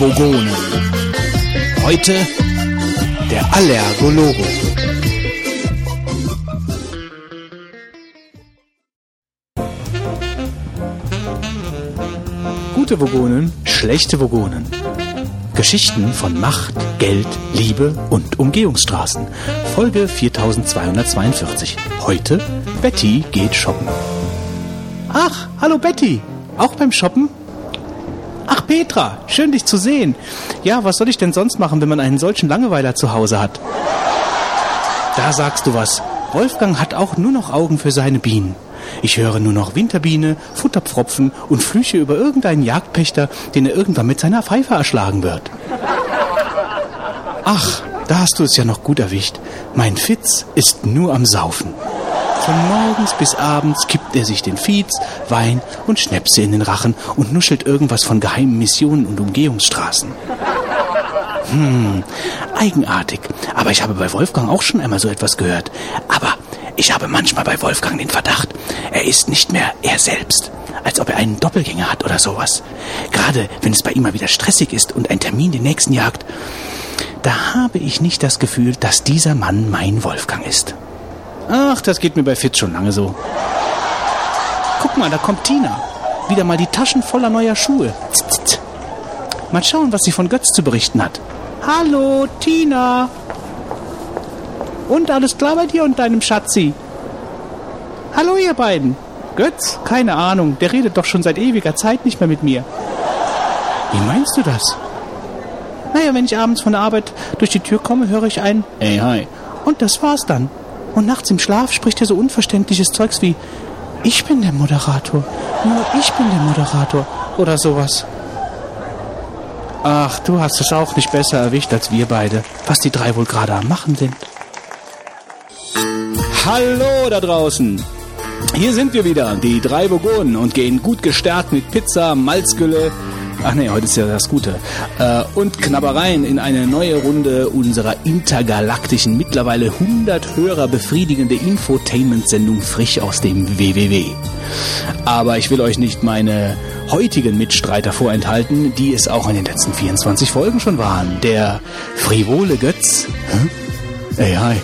Vogonen. Heute der Allergologo. Gute Vogonen, schlechte Vogonen. Geschichten von Macht, Geld, Liebe und Umgehungsstraßen. Folge 4242. Heute Betty geht shoppen. Ach, hallo Betty. Auch beim Shoppen? Petra, schön dich zu sehen. Ja, was soll ich denn sonst machen, wenn man einen solchen Langeweiler zu Hause hat? Da sagst du was. Wolfgang hat auch nur noch Augen für seine Bienen. Ich höre nur noch Winterbiene, Futterpfropfen und Flüche über irgendeinen Jagdpächter, den er irgendwann mit seiner Pfeife erschlagen wird. Ach, da hast du es ja noch gut erwischt. Mein Fitz ist nur am Saufen. Von morgens bis abends kippt er sich den Fietz, Wein und Schnäpse in den Rachen und nuschelt irgendwas von geheimen Missionen und Umgehungsstraßen. Hm, eigenartig. Aber ich habe bei Wolfgang auch schon einmal so etwas gehört. Aber ich habe manchmal bei Wolfgang den Verdacht, er ist nicht mehr er selbst. Als ob er einen Doppelgänger hat oder sowas. Gerade wenn es bei ihm mal wieder stressig ist und ein Termin den nächsten jagt, da habe ich nicht das Gefühl, dass dieser Mann mein Wolfgang ist. Ach, das geht mir bei Fitz schon lange so. Guck mal, da kommt Tina. Wieder mal die Taschen voller neuer Schuhe. Mal schauen, was sie von Götz zu berichten hat. Hallo, Tina. Und alles klar bei dir und deinem Schatzi? Hallo, ihr beiden. Götz? Keine Ahnung. Der redet doch schon seit ewiger Zeit nicht mehr mit mir. Wie meinst du das? Naja, wenn ich abends von der Arbeit durch die Tür komme, höre ich ein Hey, hi. Und das war's dann. Und nachts im Schlaf spricht er so unverständliches Zeugs wie Ich bin der Moderator. Nur ich bin der Moderator. Oder sowas. Ach, du hast es auch nicht besser erwischt als wir beide. Was die drei wohl gerade am Machen sind. Hallo da draußen. Hier sind wir wieder, die drei Vogonen, und gehen gut gestärkt mit Pizza, Malzgülle, ach nee, heute ist ja das Gute, äh, und Knabbereien in eine neue Runde unserer intergalaktischen, mittlerweile 100 Hörer befriedigende Infotainment-Sendung frisch aus dem WWW. Aber ich will euch nicht meine heutigen Mitstreiter vorenthalten, die es auch in den letzten 24 Folgen schon waren. Der frivole Götz, hä? Ey, hi.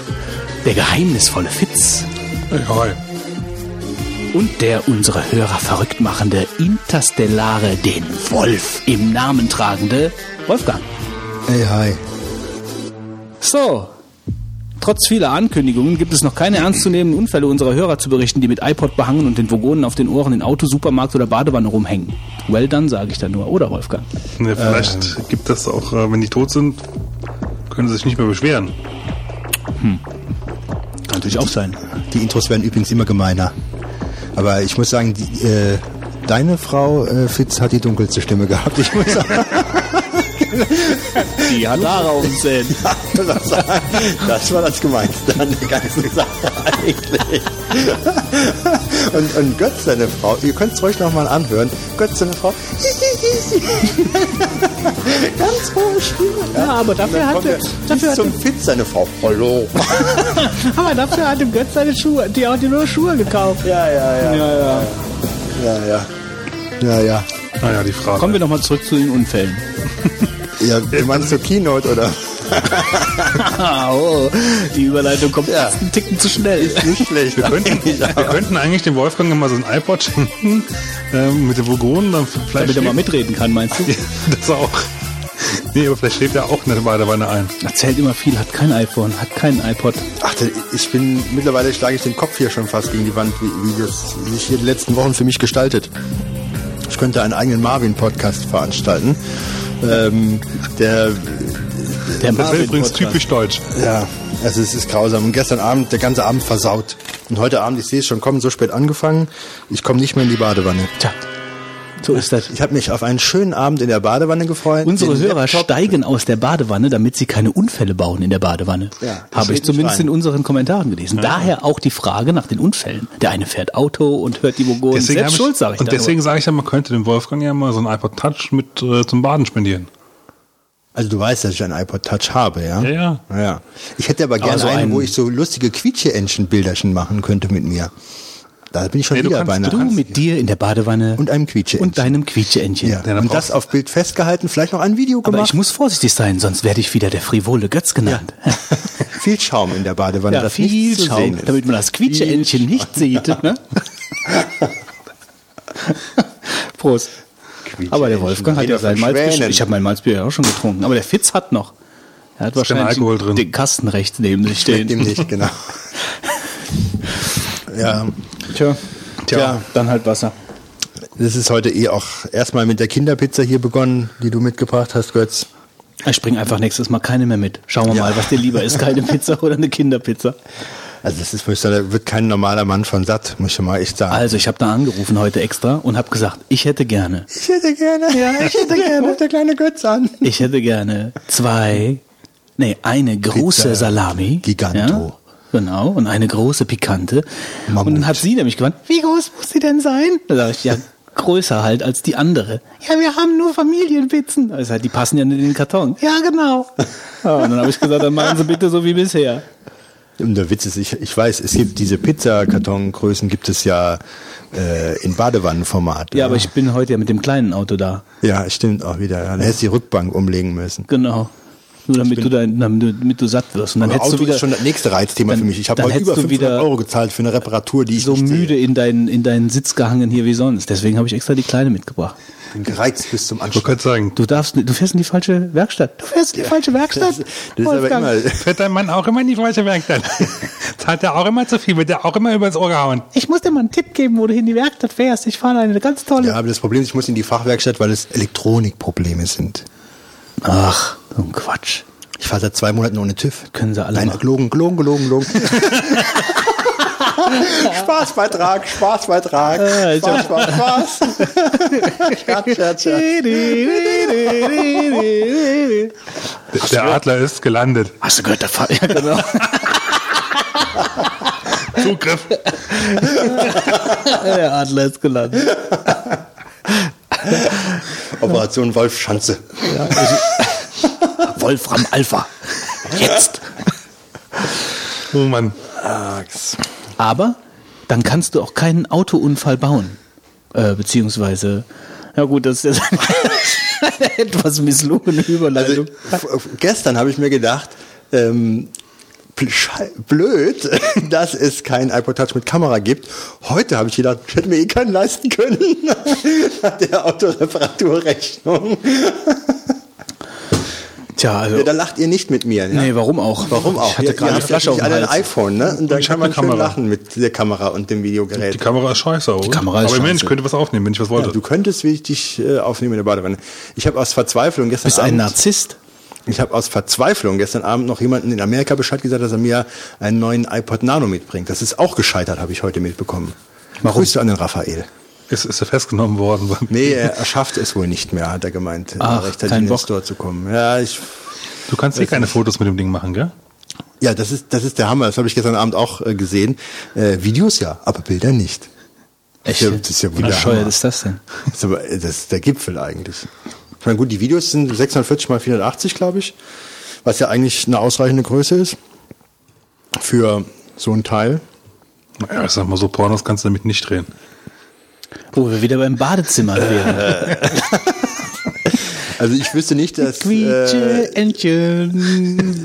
der geheimnisvolle Fitz, Hey, hi. Und der unsere Hörer verrückt machende Interstellare, den Wolf im Namen tragende Wolfgang. Hey, hi. So, trotz vieler Ankündigungen gibt es noch keine ernstzunehmenden Unfälle unserer Hörer zu berichten, die mit iPod behangen und den Vogonen auf den Ohren in Auto, Supermarkt oder Badewanne rumhängen. Well done, sage ich da nur. Oder Wolfgang? Ne, vielleicht gibt das auch, äh, wenn die tot sind, können sie sich nicht mehr beschweren. Kann natürlich auch sein. Die Intros werden übrigens immer gemeiner. Aber ich muss sagen, die, äh, deine Frau äh, Fitz hat die dunkelste Stimme gehabt. Ich muss sagen, Die hat Haare auf Zähnen. das, das war das Gemeinste an der ganzen Sache eigentlich. Und, und Götz, seine Frau, ihr könnt es ruhig nochmal anhören. Götz, seine Frau, ganz hohe Stimme. Ja, aber dafür hat, er, dafür, bis hat, zum Fitz, seine Frau. Hallo. aber dafür hat dem Götz seine Schuhe, die hat ihm nur Schuhe gekauft. Ja, ja, ja. Ja, ja. Ja, ja. Ja, ja. Naja, die Frage. Kommen wir nochmal zurück zu den Unfällen. Ja, du meinst so Keynote oder? Oh, die Überleitung kommt Ja. fast einen Ticken zu schnell. Nicht schlecht. wir, könnten, wir könnten eigentlich dem Wolfgang mal so ein iPod schenken ähm, mit den Vogonen, dann vielleicht Damit er mal mitreden kann, meinst du? das auch. Nee, aber vielleicht schläft er auch in der Badewanne ein. Erzählt immer viel, hat kein iPhone, hat keinen iPod. Ach, ich bin, mittlerweile schlage ich den Kopf hier schon fast gegen die Wand, wie, wie das sich hier die letzten Wochen für mich gestaltet. Ich könnte einen eigenen Marvin-Podcast veranstalten. Ähm, der, Der Das wäre übrigens typisch deutsch. ja, also es ist grausam. Und gestern Abend, der ganze Abend versaut. Und heute Abend, ich sehe es schon kommen, so spät angefangen. Ich komme nicht mehr in die Badewanne. Tja, so ist das. Ich habe mich auf einen schönen Abend in der Badewanne gefreut. Unsere Hörer Laptop- steigen aus der Badewanne, damit sie keine Unfälle bauen in der Badewanne. Ja, das Habe ich zumindest in unseren Kommentaren gelesen. Daher auch die Frage nach den Unfällen. Der eine fährt Auto und hört die Vogonen. Deswegen Selbst hab schuld, sage ich Und deswegen sage ich ja, man könnte dem Wolfgang ja mal so ein iPod Touch mit äh, zum Baden spendieren. Also du weißt, dass ich einen iPod Touch habe, ja? Ja, ja. ja. Ich hätte aber gerne so einen, einen- wo ich so lustige Quietsche-Entchen-Bilderchen machen könnte mit mir. Da bin ich schon Nee, du wieder bei einer Du mit dir in der Badewanne Und einem Quietscheentchen. und deinem Quietscheentchen. Ja. Ja, dann und das auf Bild festgehalten, vielleicht noch ein Video Aber gemacht. ich muss vorsichtig sein, sonst werde ich wieder der frivole Götz genannt. viel Schaum in der Badewanne, Ja, viel Schaum, damit man das Quietscheentchen nicht sieht. Ne? Prost. Aber der Wolfgang hat ja sein Malzbier. Ich habe mein Malzbier ja auch schon getrunken. Aber der Fitz hat noch. Er hat wahrscheinlich Alkohol drin. den Kasten rechts neben sich stehen. Mit dem nicht, genau. ja, Tja, Tja. dann halt Wasser. das ist heute eh auch erstmal mit der Kinderpizza hier begonnen, die du mitgebracht hast, Götz. Ich bringe einfach nächstes Mal keine mehr mit. Schauen wir Ja. mal, was dir lieber ist, keine Pizza oder eine Kinderpizza. Also das ist, da wird kein normaler Mann von satt, muss ich mal echt sagen. Also, ich habe da angerufen heute extra und habe gesagt, ich hätte gerne, ich hätte gerne, ja, ich hätte gerne, ruft der kleine Götz an. ich hätte gerne zwei, nee, eine große Pizza Salami. Giganto. Ja, genau, und eine große Pikante. Mammut. Und dann hat sie nämlich gemeint, wie groß muss sie denn sein? Da sag ich, ja, größer halt als die andere. Ja, wir haben nur Familienpizzen. Also halt, die passen ja nicht in den Karton. Ja, genau. Ja, und dann habe ich gesagt, dann machen Sie bitte so wie bisher. Und der Witz ist, ich, ich weiß, es gibt diese Pizzakartongrößen gibt es ja äh, in Badewannenformat. Ja, aber ich bin heute ja mit dem kleinen Auto da. Ja, stimmt auch wieder. Ja. Da hättest du die Rückbank umlegen müssen. Genau. Nur damit du, dein, damit, du, damit du satt wirst. Und dann hättest Auto du wieder ist schon das nächste Reizthema dann- für mich. Ich habe heute über hättest du 500 wieder Euro gezahlt für eine Reparatur, die ich so nicht müde sehe. in deinen, in deinen Sitz gehangen hier wie sonst. Deswegen habe ich extra die kleine mitgebracht. bin gereizt bis zum Anschluss. wollte sagen, Du darfst, du fährst in die falsche Werkstatt. Du fährst in die falsche Werkstatt. Das, das ist aber immer. fährt dein Mann auch immer in die falsche Werkstatt. Zahlt er auch immer zu viel, wird er auch immer übers Ohr gehauen. Ich muss dir mal einen Tipp geben, wo du in die Werkstatt fährst. Ich fahre eine ganz tolle. Ja, aber das Problem ist, ich muss in die Fachwerkstatt, weil es Elektronikprobleme sind. Ach, so ein Quatsch. Ich fahre seit zwei Monaten ohne TÜV. Können sie alle Nein, machen. gelogen, gelogen, gelogen, gelogen. Spaßbeitrag, Spaßbeitrag. Ich Spaß, Spaß, Spaß. Scherz, Scherz, Scherz. Der, der Adler ist gelandet. Hast du gehört, der Fall? Ja, genau. Zugriff. der Adler ist gelandet. Operation Wolfschanze. Wolfram Alpha. Jetzt. Oh Mann. Aber dann kannst du auch keinen Autounfall bauen. Äh, beziehungsweise, ja gut, das ist jetzt eine etwas misslungene Überleitung. Also, gestern habe ich mir gedacht, ähm, blöd, dass es keinen iPod Touch mit Kamera gibt. Heute habe ich gedacht, ich hätte mir eh keinen leisten können. Nach der Autoreparaturrechnung. Tja, also, Ja, da lacht ihr nicht mit mir. Ja? nee, warum auch? Warum auch? Ich hatte Ihr- gerade ihr eine Flasche auf alle ein Hals. iPhone, ne? Und dann ich kann man schön lachen mit der Kamera und dem Videogerät. Die Kamera ist scheiße, oder? Kamera ist Aber immerhin, ich könnte was aufnehmen, wenn ich was wollte. ja, du könntest wirklich äh, aufnehmen in der Badewanne. Ich habe aus Verzweiflung gestern bist ein Abend, Narzisst. ich habe aus Verzweiflung gestern Abend noch jemanden in Amerika Bescheid gesagt, dass er mir einen neuen iPod Nano mitbringt. Das ist auch gescheitert, habe ich heute mitbekommen. Warum? Grüße an den Raphael. Ist, ist er festgenommen worden? Nee, er, schafft es wohl nicht mehr, hat er gemeint, in Ach, den kein Dinge Bock. Store zu kommen. Ja, ich, Du kannst hier keine Fotos mit dem Ding machen, gell? ja, das ist, das ist der Hammer. Das habe ich gestern Abend auch äh, gesehen. Äh, Videos ja, aber Bilder nicht. Echt? Das ist ja Wie bescheuert ist das denn? Das ist, aber, äh, das ist der Gipfel eigentlich. Ich meine, gut, die Videos sind 640 mal 480, glaube ich, was ja eigentlich eine ausreichende Größe ist für so ein Teil. Naja, ich sag mal so, Pornos kannst du damit nicht drehen. Wo wir wieder beim Badezimmer wären. Also ich wüsste nicht, dass äh.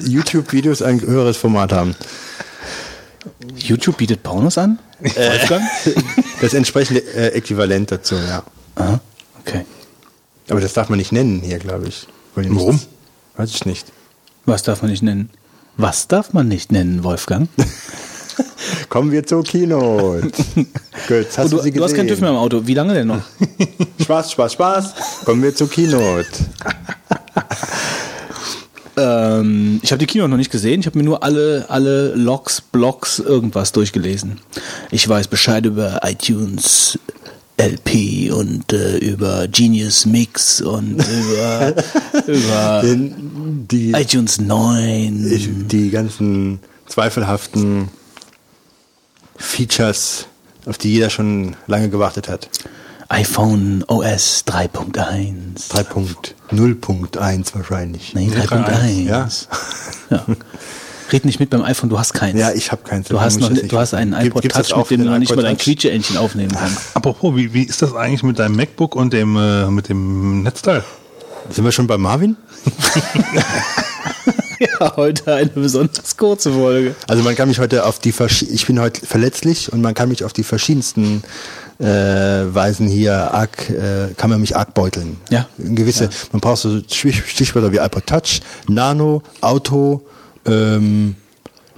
YouTube-Videos ein höheres Format haben. YouTube bietet Pornos an? Wolfgang? Das entsprechende äh, Äquivalent dazu, ja. Aha, okay. Aber das darf man nicht nennen hier, glaube ich. Warum? nichts- Weiß ich nicht. Was darf man nicht nennen? Was darf man nicht nennen, Wolfgang? Kommen wir zur Kino. Gut, hast Oh, du, du, sie du hast keinen gesehen? TÜV mehr im Auto. Wie lange denn noch? Spaß, Spaß, Spaß. Kommen wir zur Keynote. ähm, ich habe die Kino noch nicht gesehen. Ich habe mir nur alle, alle Logs, Blogs, irgendwas durchgelesen. Ich weiß Bescheid über iTunes LP und äh, über Genius Mix und über, über Den, die, iTunes 9. die ganzen zweifelhaften Features, auf die jeder schon lange gewartet hat. iPhone OS 3.1. 3.0.1 wahrscheinlich. Nee, 3.1. Ja. ja. Red nicht mit beim iPhone, du hast keins. Ja, ich habe keins. Du hast, noch, du hast einen Gibt- iPod gibt's das Touch, mit dem du noch nicht mal Touch? Quietscheentchen aufnehmen kannst. Apropos, wie, wie ist das eigentlich mit deinem MacBook und dem, äh, mit dem Netzteil? Sind wir schon bei Marvin? Ja, heute eine besonders kurze Folge. Also man kann mich heute auf die verschi- ich bin heute verletzlich und man kann mich auf die verschiedensten äh, Weisen hier arg, äh, kann man mich arg beuteln. Ja. Gewisse, man braucht so Stich- Stichwörter wie iPod Touch, Nano, Auto, ähm,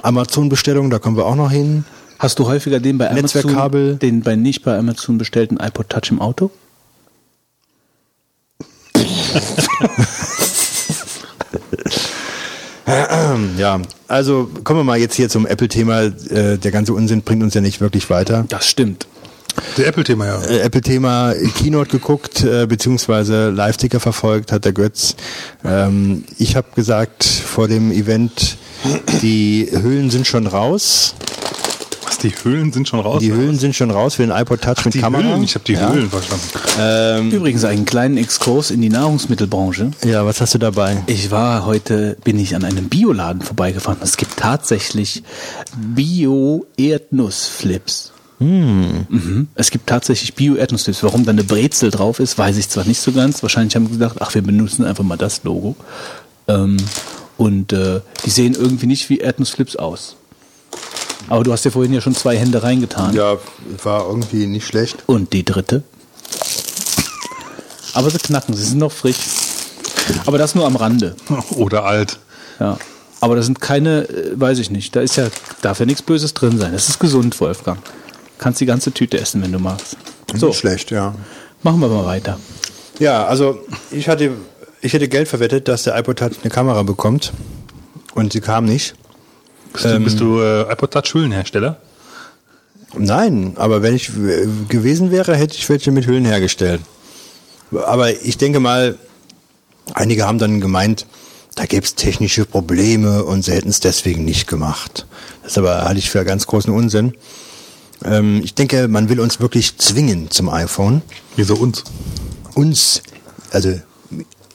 Amazon-Bestellung, da kommen wir auch noch hin. Hast du häufiger den bei Amazon, den bei nicht bei Amazon bestellten iPod Touch im Auto? Ja, also kommen wir mal jetzt hier zum Apple-Thema. Äh, der ganze Unsinn bringt uns ja nicht wirklich weiter. Das stimmt. Der Apple-Thema, ja. äh, Apple-Thema Keynote geguckt, äh, beziehungsweise Live-Ticker verfolgt, hat der Götz. Ähm, ich habe gesagt vor dem Event, die Hüllen sind schon raus. Die Höhlen sind schon raus? Die Hüllen sind schon raus für den iPod Touch Ach, mit die Kamera. Höhlen, ich habe die ja. Höhlen verstanden. Ähm, Übrigens einen kleinen Exkurs in die Nahrungsmittelbranche. ja, was hast du dabei? Ich war heute, bin ich an einem Bioladen vorbeigefahren. Es gibt tatsächlich Bio-Erdnussflips. Mhm. Es gibt tatsächlich Bio-Erdnussflips. Warum da eine Brezel drauf ist, weiß ich zwar nicht so ganz. Wahrscheinlich haben sie gedacht, ach, wir benutzen einfach mal das Logo. Ähm, und äh, die sehen irgendwie nicht wie Erdnussflips aus. Aber du hast ja vorhin ja schon zwei Hände reingetan. Ja, war irgendwie nicht schlecht. Und die dritte. Aber sie knacken, sie sind noch frisch. Aber das nur am Rande. Oder alt. Ja. Aber da sind keine, äh, weiß ich nicht, da ist ja, darf ja nichts Böses drin sein. Das ist gesund, Wolfgang. Kannst die ganze Tüte essen, wenn du magst. So, Nicht schlecht, ja. machen wir mal weiter. Ja, also ich hatte, ich hätte Geld verwettet, dass der iPod Touch eine Kamera bekommt. Und sie kam nicht. Bist du, bist du äh, iPod Touch Hüllenhersteller? Nein, aber wenn ich äh, gewesen wäre, hätte ich welche mit Hüllen hergestellt. Aber ich denke mal, einige haben dann gemeint, da gäbe es technische Probleme und sie hätten es deswegen nicht gemacht. Das aber halte ich für ganz großen Unsinn. Ähm, ich denke, man will uns wirklich zwingen zum iPhone. Wieso uns? Uns, also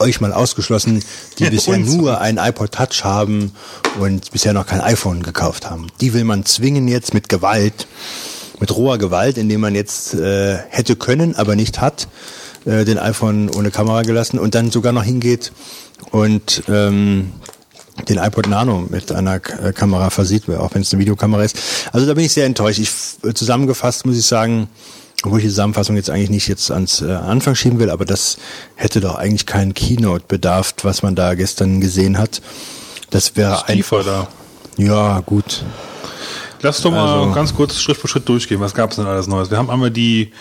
euch mal ausgeschlossen, die bisher nur ein iPod Touch haben und bisher noch kein iPhone gekauft haben. Die will man zwingen jetzt mit Gewalt, mit roher Gewalt, indem man jetzt äh, hätte können, aber nicht hat, äh, den iPhone ohne Kamera gelassen und dann sogar noch hingeht und ähm, den iPod Nano mit einer K- äh, Kamera versieht, auch wenn es eine Videokamera ist. Also da bin ich sehr enttäuscht. Ich äh, zusammengefasst muss ich sagen, obwohl ich die Zusammenfassung jetzt eigentlich nicht jetzt ans äh, Anfang schieben will, aber das hätte doch eigentlich keinen Keynote bedarf, was man da gestern gesehen hat. Das wäre einfach. da. Ja, gut. Lass doch mal Also- ganz kurz Schritt für Schritt durchgehen. Was gab es denn alles Neues? Wir haben einmal die,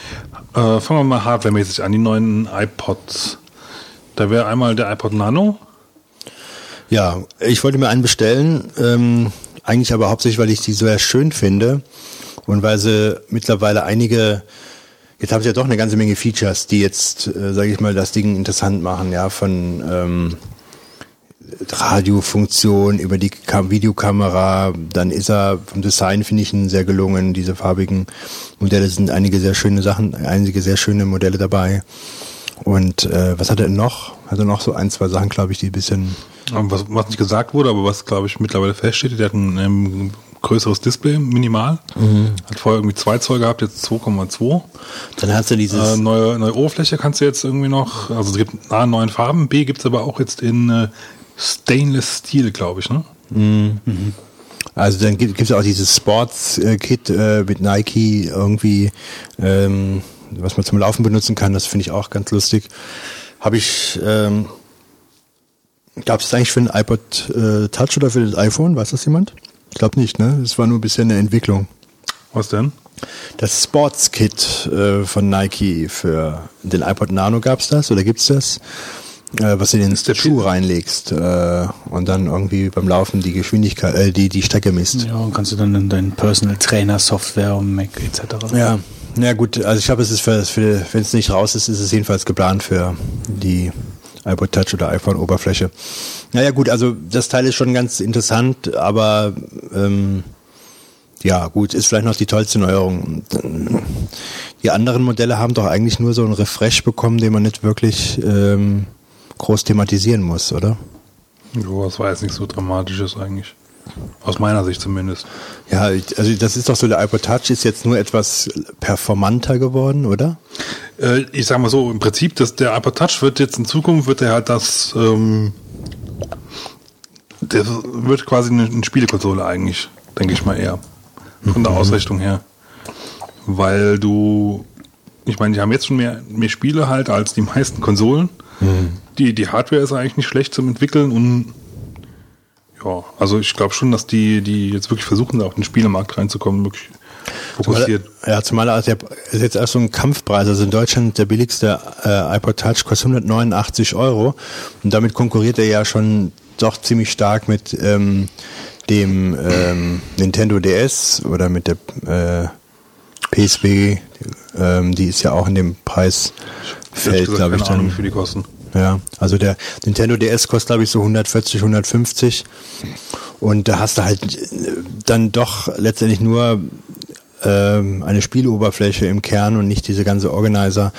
äh, fangen wir mal hardwaremäßig an, die neuen iPods. Da wäre einmal der iPod Nano. Ja, ich wollte mir einen bestellen, ähm, eigentlich aber hauptsächlich, weil ich die sehr schön finde und weil sie mittlerweile einige, jetzt haben sie ja doch eine ganze Menge Features, die jetzt, äh, sage ich mal, das Ding interessant machen, ja, von ähm, Radiofunktion über die Ka Videokamera, dann ist er vom Design finde ich ihn sehr gelungen. Diese farbigen Modelle sind einige sehr schöne Sachen, einige sehr schöne Modelle dabei. Und äh, was hat er noch? Hat er noch so ein, zwei Sachen, glaube ich, die ein bisschen Ähm, Was, was nicht gesagt wurde, aber was, glaube ich, mittlerweile feststeht, der hat ein ähm, größeres Display, minimal. Hat vorher irgendwie 2 Zoll gehabt, jetzt 2,2. Dann hast du dieses. Äh, neue, neue Oberfläche kannst du jetzt irgendwie noch, also es gibt A, neuen Farben, B gibt's aber auch jetzt in äh, Stainless Steel, glaube ich, ne? Also dann gibt es auch dieses Sports-Kit äh, mit Nike irgendwie, ähm, was man zum Laufen benutzen kann. Das finde ich auch ganz lustig. Habe ich, ähm, gab es eigentlich für den iPod äh, Touch oder für das iPhone? Weiß das jemand? Ich glaube nicht, ne? Das war nur bisher eine Entwicklung. Was denn? Das Sports-Kit äh, von Nike für den iPod Nano gab's das oder gibt's das? Äh, was du in den der Schuh reinlegst äh, und dann irgendwie beim Laufen die Geschwindigkeit, äh, die die Strecke misst. Ja, und kannst du dann in deinen Personal Trainer Software und Mac etc. Ja, ja gut, also ich glaube, es ist für, für wenn es nicht raus ist, ist es jedenfalls geplant für die iPod Touch oder iPhone Oberfläche. Naja gut, also das Teil ist schon ganz interessant, aber ähm, ja gut, ist vielleicht noch die tollste Neuerung. Die anderen Modelle haben doch eigentlich nur so einen Refresh bekommen, den man nicht wirklich ähm, groß thematisieren muss, oder? Jo, das war jetzt nicht so dramatisch ist eigentlich. Aus meiner Sicht zumindest. Ja, also das ist doch so, der iPod Touch ist jetzt nur etwas performanter geworden, oder? Äh, ich sag mal so, im Prinzip, dass der iPod Touch wird jetzt in Zukunft, wird er halt das, ähm, der wird quasi eine, eine Spielekonsole eigentlich, denke ich mal eher. Von der Ausrichtung her. Weil du, ich meine, die haben jetzt schon mehr, mehr Spiele halt als die meisten Konsolen. Die, die Hardware ist eigentlich nicht schlecht zum Entwickeln und ja, also ich glaube schon, dass die, die jetzt wirklich versuchen, da auf den Spielemarkt reinzukommen, wirklich fokussiert. Ja, zumal also der ist jetzt erst so ein Kampfpreis. Also in Deutschland der billigste äh, iPod Touch kostet 189 Euro und damit konkurriert er ja schon doch ziemlich stark mit ähm, dem ähm, Nintendo DS oder mit der äh, PSP. Ähm, die ist ja auch in dem Preisfeld, glaube ich, Ahnung, dann. wie viel die kosten. Ja, also der Nintendo DS kostet, glaube ich, so 140, 150. Und da hast du halt äh, dann doch letztendlich nur ähm, eine Spieloberfläche im Kern und nicht diese ganze Organizer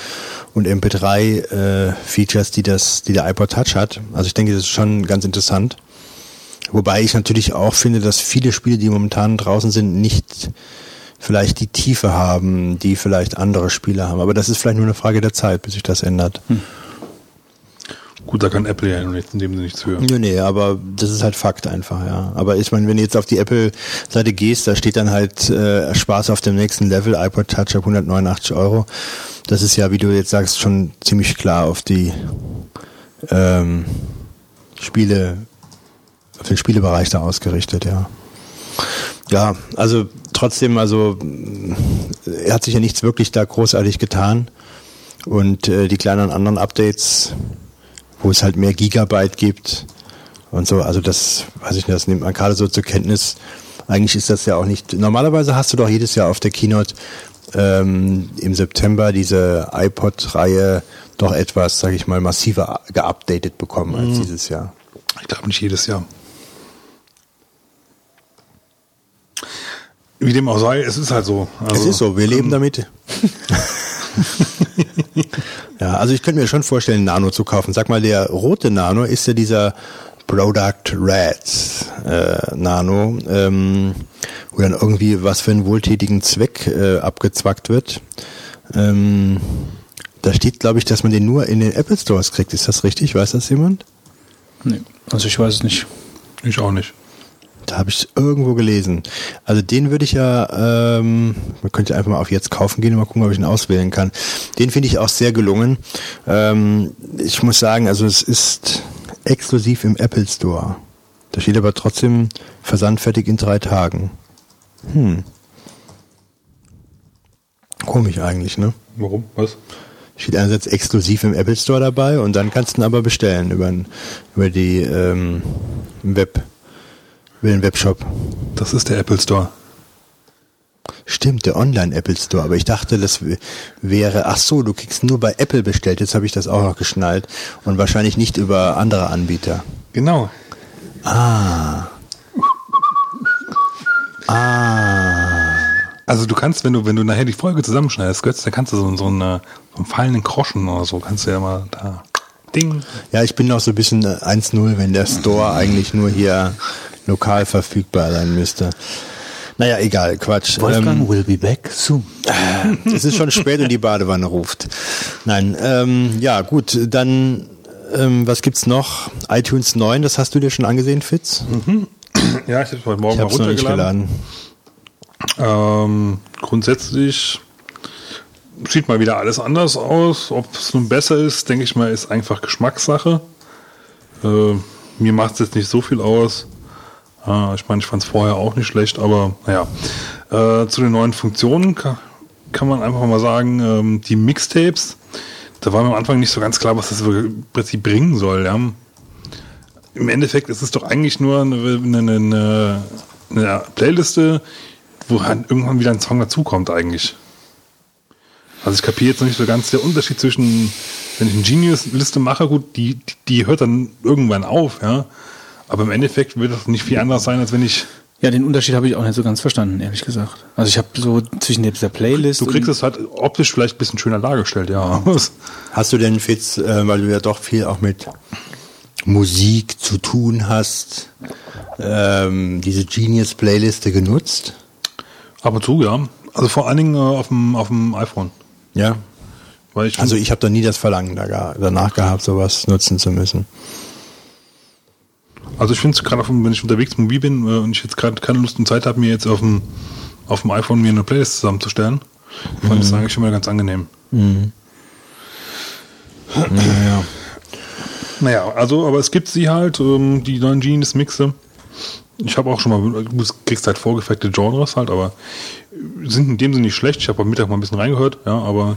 und MP3-Features, die das, die der iPod Touch hat. Also ich denke, das ist schon ganz interessant. Wobei ich natürlich auch finde, dass viele Spiele, die momentan draußen sind, nicht vielleicht die Tiefe haben, die vielleicht andere Spiele haben. Aber das ist vielleicht nur eine Frage der Zeit, bis sich das ändert. Gut, da kann Apple ja noch nicht, in dem Sinne nichts für. Nee, nee, aber das ist halt Fakt einfach, ja. Aber ich meine, wenn du jetzt auf die Apple-Seite gehst, da steht dann halt äh, Spaß auf dem nächsten Level, iPod Touch ab 189 Euro. Das ist ja, wie du jetzt sagst, schon ziemlich klar auf die ähm, Spiele, auf den Spielebereich da ausgerichtet, ja. Ja, also trotzdem, also er hat sich ja nichts wirklich da großartig getan. Und äh, die kleinen anderen Updates, wo es halt mehr Gigabyte gibt und so, also das, weiß ich nicht, das nimmt man gerade so zur Kenntnis. Eigentlich ist das ja auch nicht, normalerweise hast du doch jedes Jahr auf der Keynote ähm, im September diese iPod-Reihe doch etwas, sage ich mal, massiver geupdatet bekommen als dieses Jahr. Ich glaube nicht jedes Jahr. Wie dem auch sei, es ist halt so. Es Also, ist so, wir leben damit. ja, also ich könnte mir schon vorstellen, Nano zu kaufen. Sag mal, der rote Nano ist ja dieser Product Red äh, Nano, ähm, wo dann irgendwie was für einen wohltätigen Zweck äh, abgezwackt wird. Ähm, da steht, glaube ich, dass man den nur in den Apple Stores kriegt. Ist das richtig? Weiß das jemand? Nee, also ich weiß es nicht. Ich auch nicht. Da habe ich irgendwo gelesen. Also den würde ich ja, ähm, man könnte einfach mal auf jetzt kaufen gehen und mal gucken, ob ich ihn auswählen kann. Den finde ich auch sehr gelungen. Ähm, ich muss sagen, also es ist exklusiv im Apple Store. Da steht aber trotzdem versandfertig in drei Tagen. Hm. Komisch eigentlich, ne? Warum? Was? Steht einerseits exklusiv im Apple Store dabei und dann kannst du ihn aber bestellen über, über die ähm, Web, über den Webshop. Das ist der Apple Store. Stimmt, der Online-Apple Store. Aber ich dachte, das wäre, ach so, du kriegst nur bei Apple bestellt. Jetzt habe ich das auch noch geschnallt. Und wahrscheinlich nicht über andere Anbieter. Genau. Ah. Ah. Also du kannst, wenn du, wenn du nachher die Folge zusammenschneidest, Götz, dann kannst du so, so, eine, so einen fallenden Groschen oder so, kannst du ja mal da. Ding. Ja, ich bin noch so ein bisschen äh, 1-0, wenn der Store eigentlich nur hier lokal verfügbar sein müsste. Naja, egal, Quatsch. Wolfgang Ähm, will be back soon. es ist schon spät und die Badewanne ruft. Nein, ähm, ja, gut, dann, ähm, was gibt's noch? iTunes 9, das hast du dir schon angesehen, Fitz? Ja, ich habe heute Morgen Ich mal runtergeladen. geladen. Ähm, grundsätzlich sieht mal wieder alles anders aus. Ob es nun besser ist, denke ich mal, ist einfach Geschmackssache. Äh, mir macht es jetzt nicht so viel aus. Äh, ich meine, ich fand es vorher auch nicht schlecht, aber naja. Äh, zu den neuen Funktionen kann, kann man einfach mal sagen, ähm, die Mixtapes, da war mir am Anfang nicht so ganz klar, was das im bringen soll. Ja. Im Endeffekt ist es doch eigentlich nur eine, eine, eine, eine Playliste, wo halt irgendwann wieder ein Song dazukommt eigentlich. Also ich kapiere jetzt noch nicht so ganz der Unterschied zwischen, wenn ich eine Genius-Liste mache, gut, die, die, die hört dann irgendwann auf, ja. Aber im Endeffekt wird das nicht viel anders sein, als wenn ich. Ja, den Unterschied habe ich auch nicht so ganz verstanden, ehrlich gesagt. Also ich habe so zwischen dieser Playlist Du kriegst es halt optisch vielleicht ein bisschen schöner dargestellt, ja. Hast du denn, Fitz, äh, weil du ja doch viel auch mit Musik zu tun hast, ähm, diese Genius-Playliste genutzt? Ab und zu, ja. Also vor allen Dingen äh, auf, dem, auf dem iPhone. Ja. Weil ich Also ich habe da nie das Verlangen danach gehabt, sowas nutzen zu müssen. Also ich finde es gerade, wenn ich unterwegs mobil bin äh, und ich jetzt gerade keine Lust und Zeit habe, mir jetzt auf dem, auf dem iPhone mir eine Playlist zusammenzustellen, fand ich das eigentlich schon mal ganz angenehm. Naja. Naja, also, aber es gibt sie halt, ähm, die neuen Genius-Mixe. Ich habe auch schon mal, du kriegst halt vorgefertigte Genres halt, aber sind in dem Sinne nicht schlecht. Ich habe am Mittag mal ein bisschen reingehört, ja, aber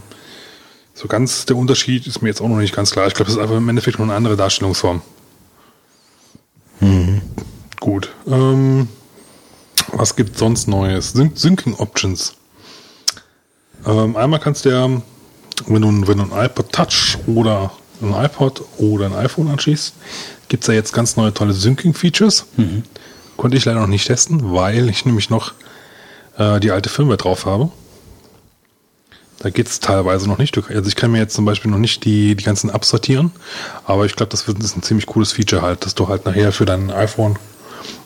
so ganz der Unterschied ist mir jetzt auch noch nicht ganz klar. Ich glaube, das ist einfach im Endeffekt nur eine andere Darstellungsform. Gut. Ähm, was gibt sonst Neues? Syn Syncing Options. Ähm, einmal kannst du ja, wenn du, wenn du ein iPod Touch oder ein iPod oder ein iPhone anschließt, gibt es ja jetzt ganz neue tolle Syncing-Features. Konnte ich leider noch nicht testen, weil ich nämlich noch äh, die alte Firmware drauf habe. Da geht es teilweise noch nicht. Also ich kann mir jetzt zum Beispiel noch nicht die, die ganzen Apps sortieren, aber ich glaube, das wird ist ein ziemlich cooles Feature halt, dass du halt nachher für dein iPhone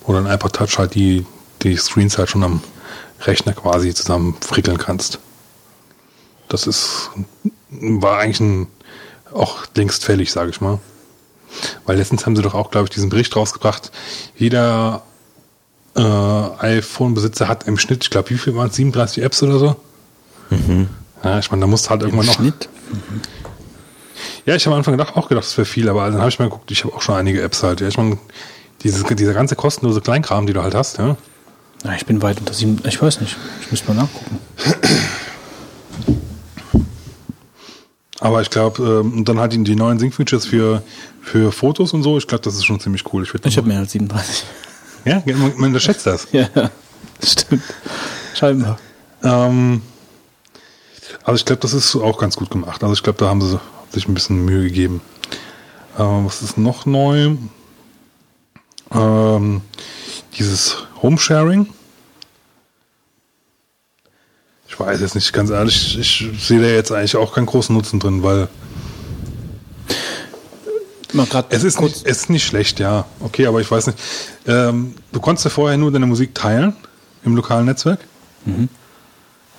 oder ein iPod Touch halt die, die Screens halt schon am Rechner quasi zusammen frickeln kannst. Das ist, war eigentlich ein, auch längst fällig, sage ich mal. Weil letztens haben sie doch auch, glaube ich, diesen Bericht rausgebracht. Jeder äh, iPhone-Besitzer hat im Schnitt, ich glaube, wie viel waren es? 37 Apps oder so? Ja, ich meine, da musst du halt irgendwann noch. Schnitt. Ja, ich habe am Anfang gedacht, auch gedacht, das wäre viel, aber dann habe ich mal geguckt, ich habe auch schon einige Apps halt. Ja, ich meine, dieses, dieser ganze kostenlose Kleinkram, die du halt hast, ja. Na, ich bin weit unter sieben. Ich weiß nicht. Ich müsste mal nachgucken. Aber ich glaube, ähm, und dann halt die, die neuen Sync-Features für, für Fotos und so, ich glaube, das ist schon ziemlich cool. Ich, Ich habe mehr als 37. ja, man, man unterschätzt das. ja, stimmt. Scheinbar. Ähm, also ich glaube, das ist auch ganz gut gemacht. Also ich glaube, da haben sie sich ein bisschen Mühe gegeben. Ähm, was ist noch neu? Ähm, dieses Homesharing. Ich weiß jetzt nicht, ganz ehrlich, ich sehe da jetzt eigentlich auch keinen großen Nutzen drin, weil es ist, nicht, es ist nicht schlecht, ja. Okay, aber ich weiß nicht. Ähm, du konntest ja vorher nur deine Musik teilen im lokalen Netzwerk.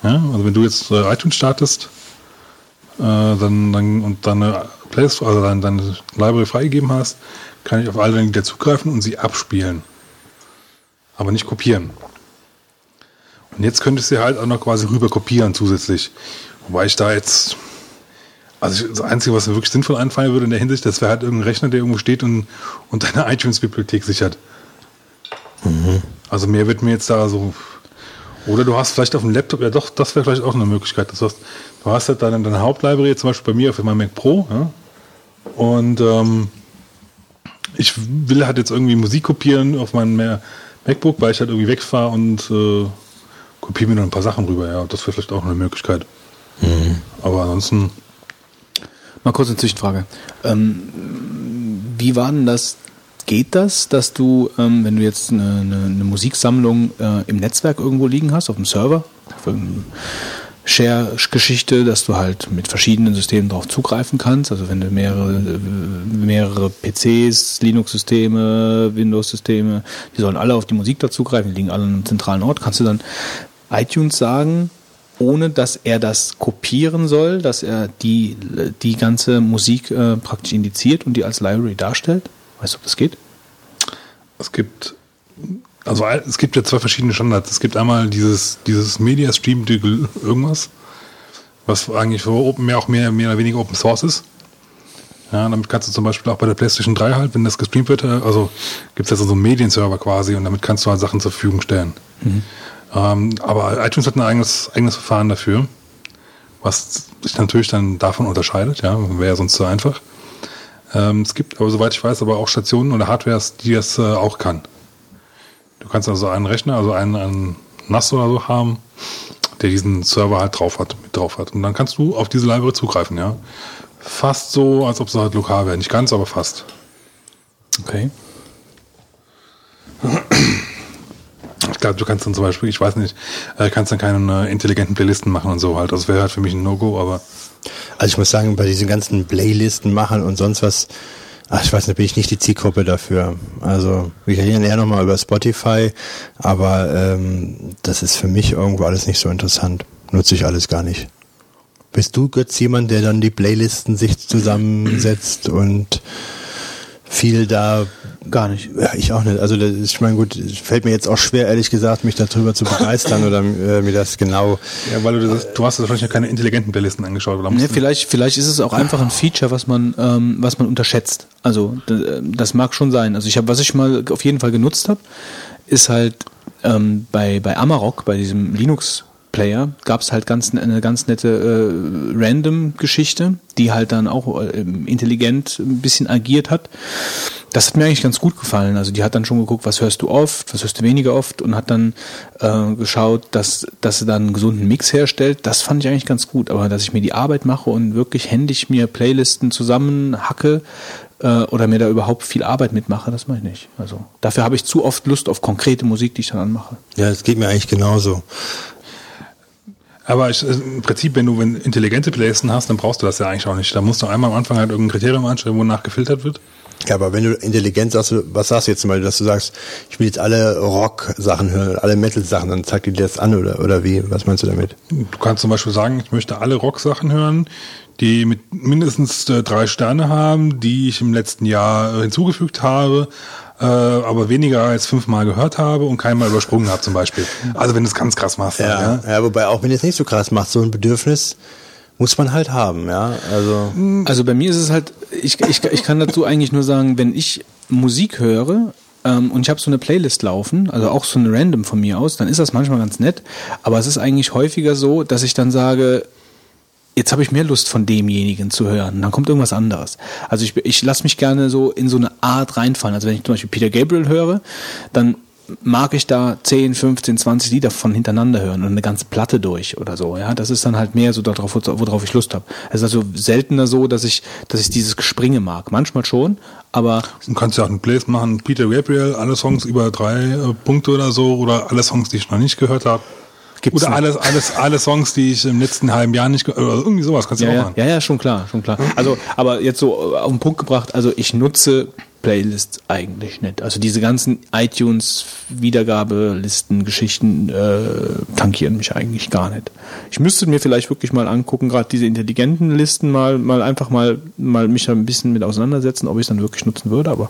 Ja, also wenn du jetzt äh, iTunes startest, äh, dann, dann und deine Playlist, also deine, deine Library freigegeben hast, kann ich auf alle Lieder zugreifen und sie abspielen. Aber nicht kopieren. Und jetzt könntest du sie halt auch noch quasi rüber kopieren zusätzlich. Wobei ich da jetzt, also ich, das Einzige, was mir wirklich sinnvoll einfallen würde in der Hinsicht, das wäre halt irgendein Rechner, der irgendwo steht und, und deine iTunes-Bibliothek sichert. Also mehr wird mir jetzt da so. Oder du hast vielleicht auf dem Laptop, ja doch, das wäre vielleicht auch eine Möglichkeit. Das heißt, du hast halt deine, deine Hauptlibrary, zum Beispiel bei mir auf meinem Mac Pro, ja? und ähm, ich will halt jetzt irgendwie Musik kopieren auf meinem Ma- MacBook, weil ich halt irgendwie wegfahre und äh, kopiere mir noch ein paar Sachen rüber. Ja, das wäre vielleicht auch eine Möglichkeit. Aber ansonsten, Mal kurz eine Zwischenfrage. Ähm, wie war denn das? Geht das, dass du, ähm, wenn du jetzt eine, eine, eine Musiksammlung äh, im Netzwerk irgendwo liegen hast, auf dem Server, auf irgendeine Share-Geschichte, dass du halt mit verschiedenen Systemen darauf zugreifen kannst? Also wenn du mehrere, äh, mehrere PCs, Linux-Systeme, Windows-Systeme, die sollen alle auf die Musik dazugreifen, die liegen alle an einem zentralen Ort, kannst du dann iTunes sagen, ohne dass er das kopieren soll, dass er die, die ganze Musik äh, praktisch indiziert und die als Library darstellt? Weißt du, ob das geht? es gibt, also es gibt ja zwei verschiedene Standards. Es gibt einmal dieses, dieses Media Stream irgendwas, was eigentlich so open, mehr auch mehr, mehr oder weniger Open Source ist. Ja, damit kannst du zum Beispiel auch bei der PlayStation 3 halt, wenn das gestreamt wird, äh, also gibt es ja so einen Medienserver quasi und damit kannst du halt Sachen zur Verfügung stellen. Ähm, aber iTunes hat ein eigenes, eigenes Verfahren dafür, was sich natürlich dann davon unterscheidet, ja, wäre ja sonst zu einfach. Ähm, es gibt aber, soweit ich weiß, aber auch Stationen oder Hardwares, die das äh, auch kann. Du kannst also einen Rechner, also einen, einen NAS oder so haben, der diesen Server halt drauf hat, mit drauf hat. Und dann kannst du auf diese Library zugreifen, ja. Fast so, als ob sie halt lokal wäre. Nicht ganz, aber fast. Okay. Ich glaube, du kannst dann zum Beispiel, ich weiß nicht, äh, kannst dann keine äh, intelligenten Playlisten machen und so halt. Das wäre halt für mich ein No-Go, aber Also ich muss sagen, bei diesen ganzen Playlisten machen und sonst was, Ach, ich weiß nicht, bin ich nicht die Zielgruppe dafür. Also wir reden eher nochmal über Spotify, aber ähm, das ist für mich irgendwo alles nicht so interessant. Nutze ich alles gar nicht. Bist du, Götz, jemand, der dann die Playlisten sich zusammensetzt und viel da Gar nicht. ja, ich auch nicht. Also das ist, ich meine, gut, es fällt mir jetzt auch schwer, ehrlich gesagt, mich darüber zu begeistern oder äh, mir das genau. Ja, weil du das, du hast wahrscheinlich noch keine intelligenten Playlisten angeschaut. Oder Nee, vielleicht, vielleicht ist es auch einfach ein Feature, was man, ähm, was man unterschätzt. Also das mag schon sein. Also ich habe, was ich mal auf jeden Fall genutzt habe, ist halt ähm, bei bei Amarok, bei diesem Linux Player, gab es halt ganz eine ganz nette äh, Random-Geschichte, die halt dann auch äh, intelligent ein bisschen agiert hat. Das hat mir eigentlich ganz gut gefallen. Also die hat dann schon geguckt, was hörst du oft, was hörst du weniger oft und hat dann äh, geschaut, dass, dass sie dann einen gesunden Mix herstellt. Das fand ich eigentlich ganz gut. Aber dass ich mir die Arbeit mache und wirklich händisch mir Playlisten zusammenhacke äh, oder mir da überhaupt viel Arbeit mitmache, das mache ich nicht. Also dafür habe ich zu oft Lust auf konkrete Musik, die ich dann anmache. Ja, das geht mir eigentlich genauso. Aber ich, im Prinzip, wenn du wenn intelligente Playlisten hast, dann brauchst du das ja eigentlich auch nicht. Da musst du einmal am Anfang halt irgendein Kriterium anstellen, wonach gefiltert wird. Ja, aber wenn du intelligent sagst, was sagst du jetzt Beispiel, dass du sagst, ich will jetzt alle Rock-Sachen hören, alle Metal-Sachen, dann zeigt dir das an oder, oder wie? Was meinst du damit? Du kannst zum Beispiel sagen, ich möchte alle Rock-Sachen hören, die mit mindestens äh, drei Sterne haben, die ich im letzten Jahr hinzugefügt habe, äh, aber weniger als fünfmal gehört habe und keinmal übersprungen habe zum Beispiel. Also wenn du es ganz krass machst. dann, Ja, ja, wobei auch wenn es nicht so krass macht, so ein Bedürfnis muss man halt haben, ja. Also Also bei mir ist es halt, ich, ich, ich kann dazu eigentlich nur sagen, wenn ich Musik höre ähm, und ich habe so eine Playlist laufen, also auch so eine Random von mir aus, dann ist das manchmal ganz nett, aber es ist eigentlich häufiger so, dass ich dann sage, jetzt habe ich mehr Lust von demjenigen zu hören. Dann kommt irgendwas anderes. Also ich, ich lasse mich gerne so in so eine Art reinfallen. Also wenn ich zum Beispiel Peter Gabriel höre, dann mag ich da 10, 15, 20 Lieder von hintereinander hören und eine ganze Platte durch oder so. Ja, das ist dann halt mehr so darauf, worauf ich Lust habe. Es ist also seltener so, dass ich, dass ich dieses Gespringe mag. Manchmal schon, aber Du kannst ja auch einen Playlist machen, Peter Gabriel, alle Songs über drei äh, Punkte oder so, oder alle Songs, die ich noch nicht gehört habe. Gibt's oder nicht. alles, alles, alle Songs, die ich im letzten halben Jahr nicht oder irgendwie sowas kannst du ja, auch ja, machen. ja, ja, schon klar, schon klar. Also, aber jetzt so auf den Punkt gebracht, also ich nutze Playlists eigentlich nicht. Also diese ganzen iTunes Wiedergabelisten Geschichten äh, tankieren mich eigentlich gar nicht. Ich müsste mir vielleicht wirklich mal angucken, gerade diese intelligenten Listen mal mal einfach mal mal mich ein bisschen mit auseinandersetzen, ob ich es dann wirklich nutzen würde, aber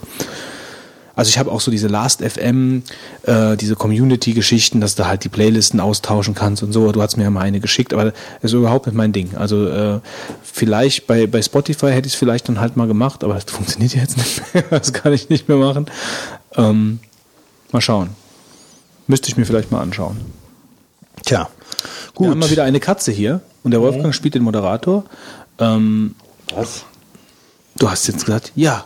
also ich habe auch so diese Last FM, äh, diese Community-Geschichten, dass du halt die Playlisten austauschen kannst und so. Du hast mir ja mal eine geschickt, aber das ist überhaupt nicht mein Ding. Also äh, vielleicht bei, bei Spotify hätte ich es vielleicht dann halt mal gemacht, aber das funktioniert ja jetzt nicht mehr. Das kann ich nicht mehr machen. Ähm, mal schauen. Müsste ich mir vielleicht mal anschauen. tja, Wir gut. haben mal wieder eine Katze hier und der Wolfgang spielt den Moderator. Ähm, Was? du hast jetzt gesagt, ja.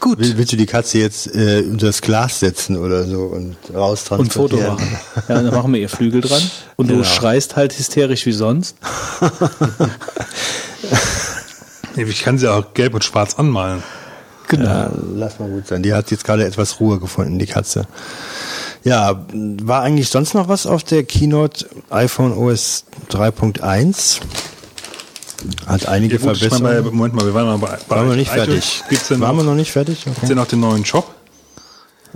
Gut. Will, willst du die Katze jetzt äh, unter das Glas setzen oder so und und raustransportieren? Foto machen. Ja, dann machen wir ihr Flügel dran. Und Genau. du schreist halt hysterisch wie sonst. Ich kann sie auch gelb und schwarz anmalen. Genau. Ja, lass mal gut sein. Die hat jetzt gerade etwas Ruhe gefunden, die Katze. Ja, war eigentlich sonst noch was auf der Keynote iPhone OS 3.1? Hat einige Ja, gut, bei, Verbesserungen. Moment mal, wir waren noch bei, bei Waren wir nicht fertig? Gibt's denn Waren noch, wir noch nicht fertig? gibt's Okay. denn noch den neuen Shop?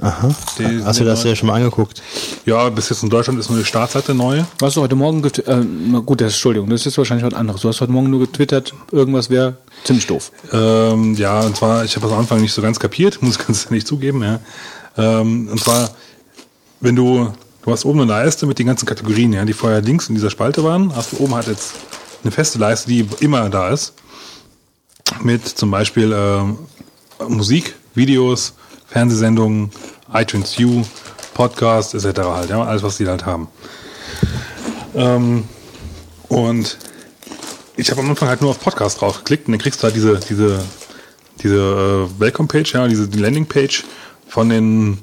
Aha. Die- Hast du das ja schon mal angeguckt? Ja, bis jetzt in Deutschland ist nur die Startseite neu. Was du heute Morgen getwittert, äh, na gut, das, Entschuldigung, das ist jetzt wahrscheinlich was anderes. Du hast heute Morgen nur getwittert, irgendwas wäre ziemlich doof. Ähm, ja, und zwar, ich habe das am Anfang nicht so ganz kapiert, muss ich ganz ehrlich zugeben, ja. Ähm, und zwar, wenn du, du hast oben eine Leiste mit den ganzen Kategorien, ja, die vorher links in dieser Spalte waren, hast du oben halt jetzt eine feste Leiste, die immer da ist. Mit zum Beispiel ähm, Musik, Videos, Fernsehsendungen, iTunes U, Podcast etc. halt, ja, alles was die halt haben. Ähm, und ich habe am Anfang halt nur auf Podcast draufgeklickt und dann kriegst du halt diese, diese, diese äh, Welcome-Page, ja, diese die Landing-Page von den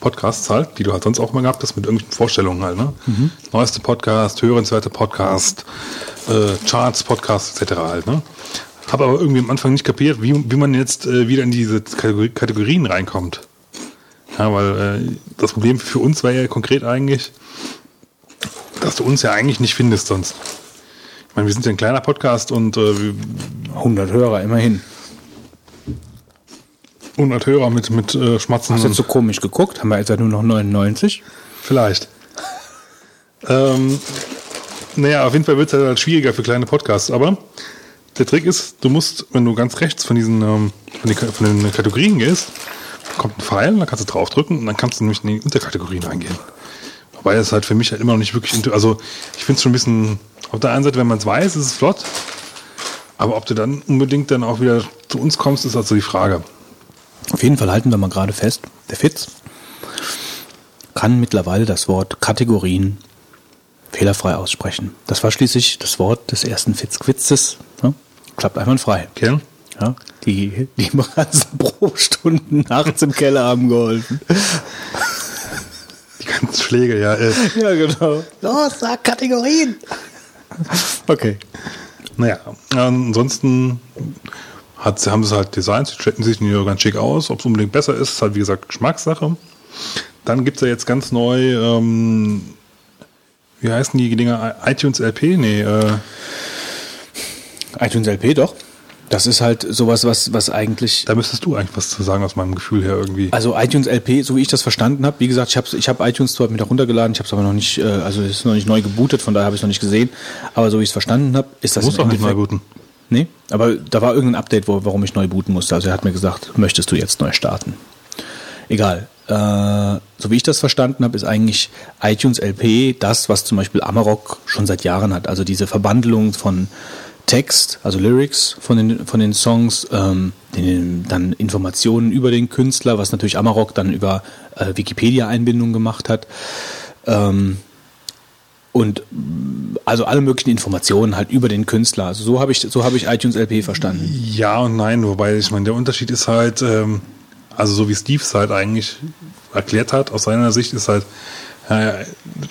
Podcasts halt, die du halt sonst auch mal gehabt hast, mit irgendwelchen Vorstellungen halt, ne? Neueste Podcast, hörenswerte Podcast, äh, Charts, Podcast, etc. halt, ne? Habe aber irgendwie am Anfang nicht kapiert, wie, wie man jetzt äh, wieder in diese Kategor- Kategorien reinkommt. Ja, weil äh, das Problem für uns war ja konkret eigentlich, dass du uns ja eigentlich nicht findest sonst. Ich meine, wir sind ja ein kleiner Podcast und äh, wir- 100 Hörer, immerhin. 100 Hörer mit, mit äh, Schmatzen. Hast du jetzt so komisch geguckt? Haben wir jetzt ja nur noch 99? Vielleicht. ähm, naja, auf jeden Fall wird es halt schwieriger für kleine Podcasts. Aber der Trick ist, du musst, wenn du ganz rechts von diesen ähm, von, den, von den Kategorien gehst, kommt ein Pfeil, dann kannst du draufdrücken und dann kannst du nämlich in die Unterkategorien reingehen. Wobei das halt für mich halt immer noch nicht wirklich, also ich finde es schon ein bisschen, auf der einen Seite, wenn man es weiß, ist es flott, aber ob du dann unbedingt dann auch wieder zu uns kommst, ist also die Frage. Auf jeden Fall halten wir mal gerade fest, der Fitz kann mittlerweile das Wort Kategorien fehlerfrei aussprechen. Das war schließlich das Wort des ersten Fitz-Quizzes. Ne? Klappt einwandfrei. Okay? Ja, die, die ganzen Probestunden nachts im Keller haben geholfen. Die ganzen Schläge, ja. Äh, Ja, genau. Los, sag Kategorien. Okay. Naja, ansonsten hat, haben sie es halt designt, sie checken sich ja ganz schick aus. Ob es unbedingt besser ist, ist halt wie gesagt Geschmackssache. Dann gibt es ja jetzt ganz neu, ähm, wie heißen die Dinger? iTunes LP? Nee, äh, iTunes LP doch. Das ist halt sowas, was, was eigentlich. da müsstest du eigentlich was zu sagen aus meinem Gefühl her irgendwie. Also iTunes LP, so wie ich das verstanden habe, wie gesagt, ich habe ich hab iTunes zwar mit runtergeladen, ich habe es aber noch nicht, äh, also es ist noch nicht neu gebootet, von daher habe ich es noch nicht gesehen. Aber so wie ich es verstanden habe, ist das Du musst doch nicht neu booten. Nee, aber da war irgendein Update, wo, warum ich neu booten musste. Also er hat mir gesagt, möchtest du jetzt neu starten? Egal. Äh, so wie ich das verstanden habe, ist eigentlich iTunes LP das, was zum Beispiel Amarok schon seit Jahren hat. Also diese Verbandelung von Text, also Lyrics von den, von den Songs, ähm, den, dann Informationen über den Künstler, was natürlich Amarok dann über äh, Wikipedia-Einbindung gemacht hat. Ähm, und mh, also alle möglichen Informationen halt über den Künstler. Also so habe ich so habe ich iTunes LP verstanden. Ja und nein, wobei ich meine, der Unterschied ist halt, ähm, also so wie Steve es halt eigentlich erklärt hat, aus seiner Sicht ist halt, äh,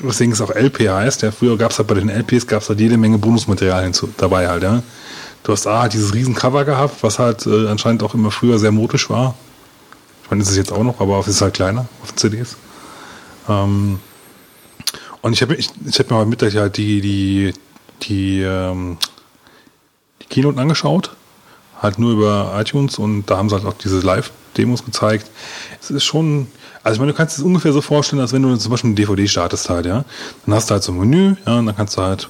deswegen es auch LP heißt, ja, früher gab es halt bei den LPs gab es halt jede Menge Bonusmaterial hinzu, dabei halt, ja. Du hast A, halt dieses riesen Cover gehabt, was halt äh, anscheinend auch immer früher sehr modisch war. Ich meine, ist es jetzt auch noch, aber es ist halt kleiner auf CDs. Ähm, und ich habe ich, ich hab mir mal mittlerweile halt die, die, die, ähm, die Keynote angeschaut, halt nur über iTunes und da haben sie halt auch diese Live-Demos gezeigt. Es ist schon, also ich meine, du kannst es ungefähr so vorstellen, als wenn du zum Beispiel eine DVD startest halt, ja. Dann hast du halt so ein Menü, ja, und dann kannst du halt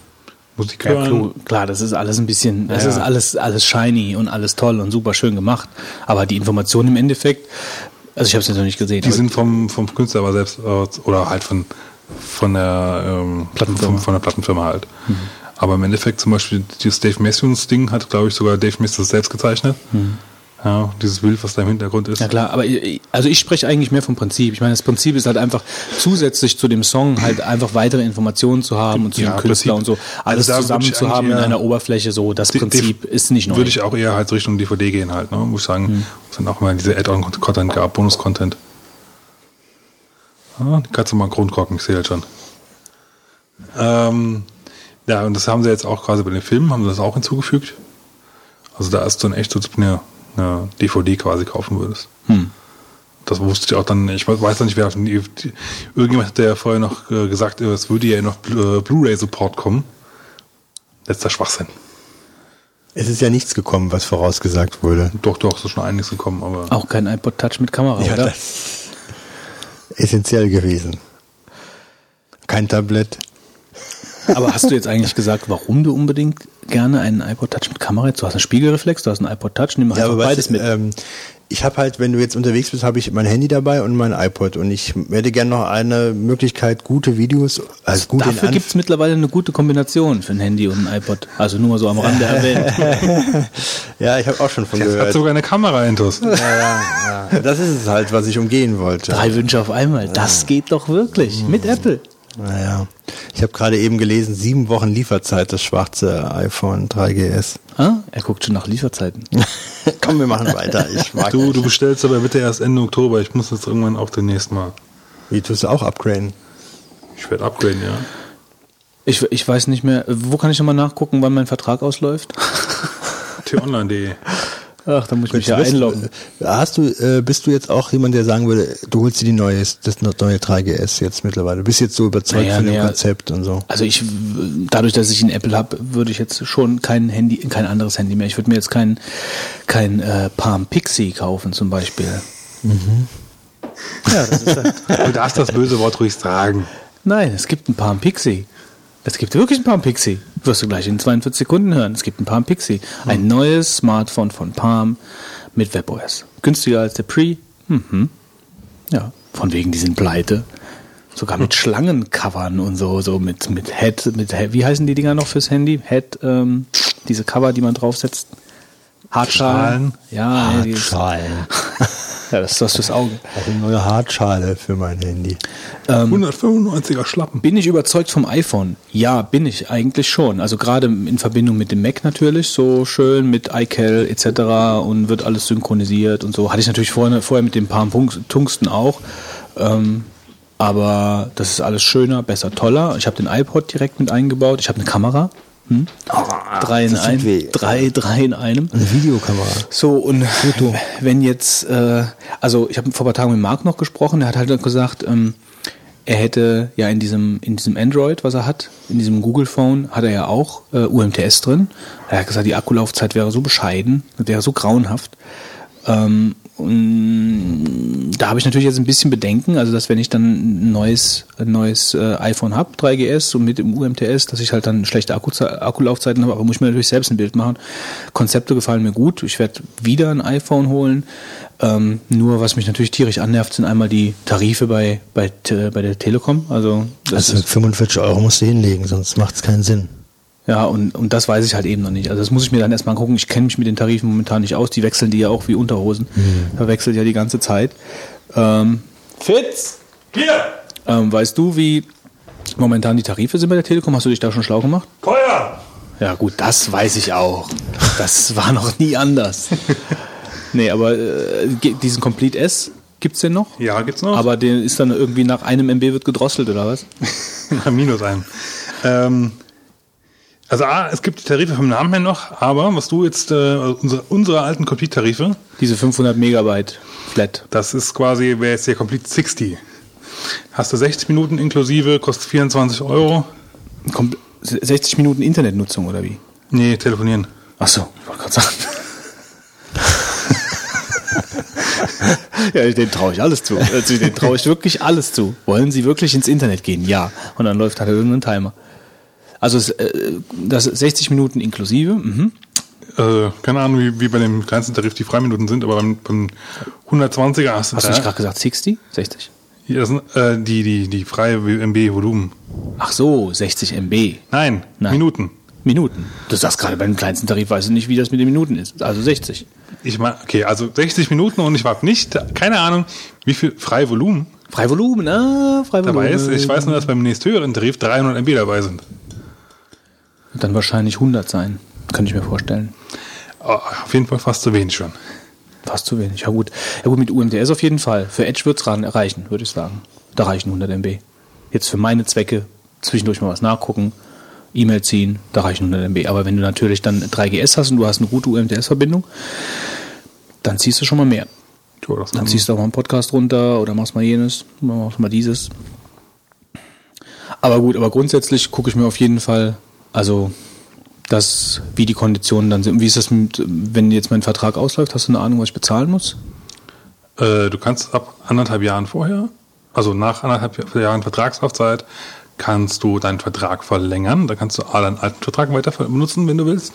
Musik Ja, hören. klar, klar, das ist alles ein bisschen, das Ja. ist alles, alles shiny und alles toll und super schön gemacht. Aber die Informationen im Endeffekt, also ich habe es jetzt noch nicht gesehen. Die sind vom, vom Künstler aber selbst, äh, oder halt von, von der ähm, Plattenfirma. Von, der Plattenfirma halt. Aber im Endeffekt zum Beispiel dieses Dave Matthews Ding hat, glaube ich, sogar Dave Matthews selbst gezeichnet. Ja, dieses Bild, was da im Hintergrund ist. ja klar, aber ich- also ich spreche eigentlich mehr vom Prinzip. Ich meine, das Prinzip ist halt einfach zusätzlich zu dem Song halt einfach weitere Informationen zu haben und zu Ja, dem Künstler Prinzip. und so alles Also zusammen zu haben in einer Oberfläche. So, das Die- Prinzip die- ist nicht neu. Würde ich auch eher halt Richtung DVD gehen halt, ne? Muss ich sagen, Hm. es dann auch mal diese Add-on-Content gab, Bonus-Content. Ah, die kannst du mal einen Grund gucken, ich sehe das schon. Ähm, ja, und das haben sie jetzt auch quasi bei den Filmen, haben sie das auch hinzugefügt. Also da ist dann echt so, als ob du eine, eine DVD quasi kaufen würdest. Hm. Das wusste ich auch dann, ich weiß noch nicht, wer, irgendjemand hat ja vorher noch äh, gesagt, es würde ja noch äh, Blu-ray-Support kommen. Letzter Schwachsinn. Es ist ja nichts gekommen, was vorausgesagt wurde. Doch, doch, es ist schon einiges gekommen, aber Auch kein iPod Touch mit Kamera, Ja, oder? das essentiell gewesen. Kein Tablett. Aber hast du jetzt eigentlich gesagt, warum du unbedingt gerne einen iPod Touch mit Kamera hättest? Du hast einen Spiegelreflex, du hast einen iPod Touch, nimm aber weißt beides mit. Ähm, ich habe halt, wenn du jetzt unterwegs bist, habe ich mein Handy dabei und mein iPod und ich hätte gerne noch eine Möglichkeit, gute Videos, also gut in Dafür Anf- gibt's mittlerweile eine gute Kombination für ein Handy und ein iPod. Also nur mal so am Rande erwähnt. Ja, ich habe auch schon von Jetzt hat gehört. sogar eine Kamera intus. Ja, ja, ja. Das ist es halt, was ich umgehen wollte. Drei Wünsche auf einmal. Das geht doch wirklich. Mit Apple. Naja. Ich habe gerade eben gelesen, sieben Wochen Lieferzeit, das schwarze iPhone 3GS. Ah, er guckt schon nach Lieferzeiten. Komm, wir machen weiter. Ich mag Du, du bestellst aber bitte erst Ende Oktober. Ich muss jetzt irgendwann auch demnächst mal. Wie tust du auch upgraden? Ich werde upgraden, ja. Ich, ich weiß nicht mehr, wo kann ich nochmal nachgucken, wann mein Vertrag ausläuft? t-online.de. Ach, da muss ich mich ja Bist- einloggen. Hast du, äh, bist du jetzt auch jemand, der sagen würde, du holst dir die neue, das neue 3GS jetzt mittlerweile? Du bist jetzt so überzeugt Naja, von dem naja. Konzept und so. Also ich, dadurch, dass ich ein Apple habe, würde ich jetzt schon kein Handy, kein anderes Handy mehr. Ich würde mir jetzt kein, kein äh, Palm Pixie kaufen zum Beispiel. Ja, das ist halt, Du darfst das böse Wort ruhig sagen. nein, es gibt ein Palm Pixie. Es gibt wirklich ein Palm Pixie. Wirst du gleich in 42 Sekunden hören. Es gibt ein Palm Pixie. Ein neues Smartphone von Palm mit WebOS. Günstiger als der Pre. Mhm. Ja, von wegen, die sind pleite. Sogar mit Schlangencovern und so, so mit, mit Head, mit wie heißen die Dinger noch fürs Handy? Head, ähm, diese Cover, die man draufsetzt. Hartschalen. Ja, Hartschalen. ja, das ist was fürs Auge. Auch eine neue Hartschale für mein Handy. 195er Schlappen. Bin ich überzeugt vom iPhone? Ja, bin ich eigentlich schon. Also gerade in Verbindung mit dem Mac natürlich, so schön mit iCal etc. und wird alles synchronisiert und so. Hatte ich natürlich vorher, vorher mit dem Palm Tungsten auch. Ähm, aber das ist alles schöner, besser, toller. Ich habe den iPod direkt mit eingebaut. Ich habe eine Kamera. Hm? Drei, in das tut ein, weh. drei, drei in einem. Eine Videokamera. So, und wenn jetzt, äh, also ich habe vor ein paar Tagen mit Marc noch gesprochen, der hat halt gesagt, ähm, er hätte ja in diesem, in diesem Android, was er hat, in diesem Google Phone, hat er ja auch äh, UMTS drin. Er hat gesagt, die Akkulaufzeit wäre so bescheiden, wäre so grauenhaft. Ähm, und da habe ich natürlich jetzt ein bisschen Bedenken, also dass wenn ich dann ein neues, ein neues äh, iPhone habe, 3GS und mit dem UMTS, dass ich halt dann schlechte Akku, Akkulaufzeiten habe, aber muss ich mir natürlich selbst ein Bild machen. Konzepte gefallen mir gut. Ich werde wieder ein iPhone holen. Ähm, nur was mich natürlich tierisch annervt, sind einmal die Tarife bei, bei, Te- bei der Telekom. Also das Also ist, 45 Euro musst du hinlegen, sonst macht es keinen Sinn. Ja, und, und das weiß ich halt eben noch nicht. Also das muss ich mir dann erstmal gucken. Ich kenne mich mit den Tarifen momentan nicht aus. Die wechseln die ja auch wie Unterhosen. Da wechselt ja die ganze Zeit. Ähm, Fitz! Hier! Ähm, weißt du, wie momentan die Tarife sind bei der Telekom? Hast du dich da schon schlau gemacht? Teuer! Ja gut, das weiß ich auch. Das war noch nie anders. nee, aber äh, diesen Complete S gibt's den noch? Ja, gibt's noch. Aber den ist dann irgendwie nach einem MB wird gedrosselt oder was? Na, minus ein. Ähm, also A, es gibt die Tarife vom Namen her noch, aber was du jetzt, äh, unsere, unsere alten Complete-Tarife, Diese 500 Megabyte Flat. das ist quasi, wäre jetzt der Complete 60. Hast du 60 Minuten inklusive, kostet 24 Euro. Kommt 60 Minuten Internetnutzung oder wie? Nee, telefonieren. Ach so, ich wollte gerade sagen. ja, den traue ich alles zu. Also, den traue ich wirklich alles zu. Wollen Sie wirklich ins Internet gehen? Ja. Und dann läuft halt irgendein Timer. Also äh, das ist 60 Minuten inklusive. Mhm. Äh, keine Ahnung, wie, wie bei dem kleinsten Tarif die Freiminuten sind, aber beim, beim 120er hast du Hast du nicht gerade gesagt 60? 60? Hier, das sind äh, die, die, die freie MB-Volumen. Ach so, 60 MB. Nein, Nein. Minuten. Minuten. Du sagst gerade beim kleinsten Tarif, weißt du nicht, wie das mit den Minuten ist. Also 60. Ich meine, okay, also 60 Minuten und ich habe nicht, keine Ahnung, wie viel freie Volumen Freivolumen, ah, Freivolumen. dabei ist. Ich weiß nur, dass beim nächsthöheren Tarif 300 MB dabei sind. Dann wahrscheinlich 100 sein. Könnte ich mir vorstellen. Oh, auf jeden Fall fast zu wenig schon. Fast zu wenig. Ja gut. Ja gut, mit UMTS auf jeden Fall. Für Edge wird's ran reichen, würde ich sagen. Da reichen 100 MB. Jetzt für meine Zwecke zwischendurch mal was nachgucken, E-Mail ziehen, da reichen 100 MB. Aber wenn du natürlich dann 3GS hast und du hast eine gute UMTS-Verbindung, dann ziehst du schon mal mehr. Das Dann ziehst du auch mal einen Podcast runter oder machst mal jenes, machst mal dieses. Aber gut, aber grundsätzlich gucke ich mir auf jeden Fall, also das, wie die Konditionen dann sind. Wie ist das, mit, wenn jetzt mein Vertrag ausläuft? Hast du eine Ahnung, was ich bezahlen muss? Äh, du kannst ab anderthalb Jahren vorher, also nach anderthalb Jahren Vertragslaufzeit, kannst du deinen Vertrag verlängern. Da kannst du A, deinen alten Vertrag weiter benutzen, wenn du willst.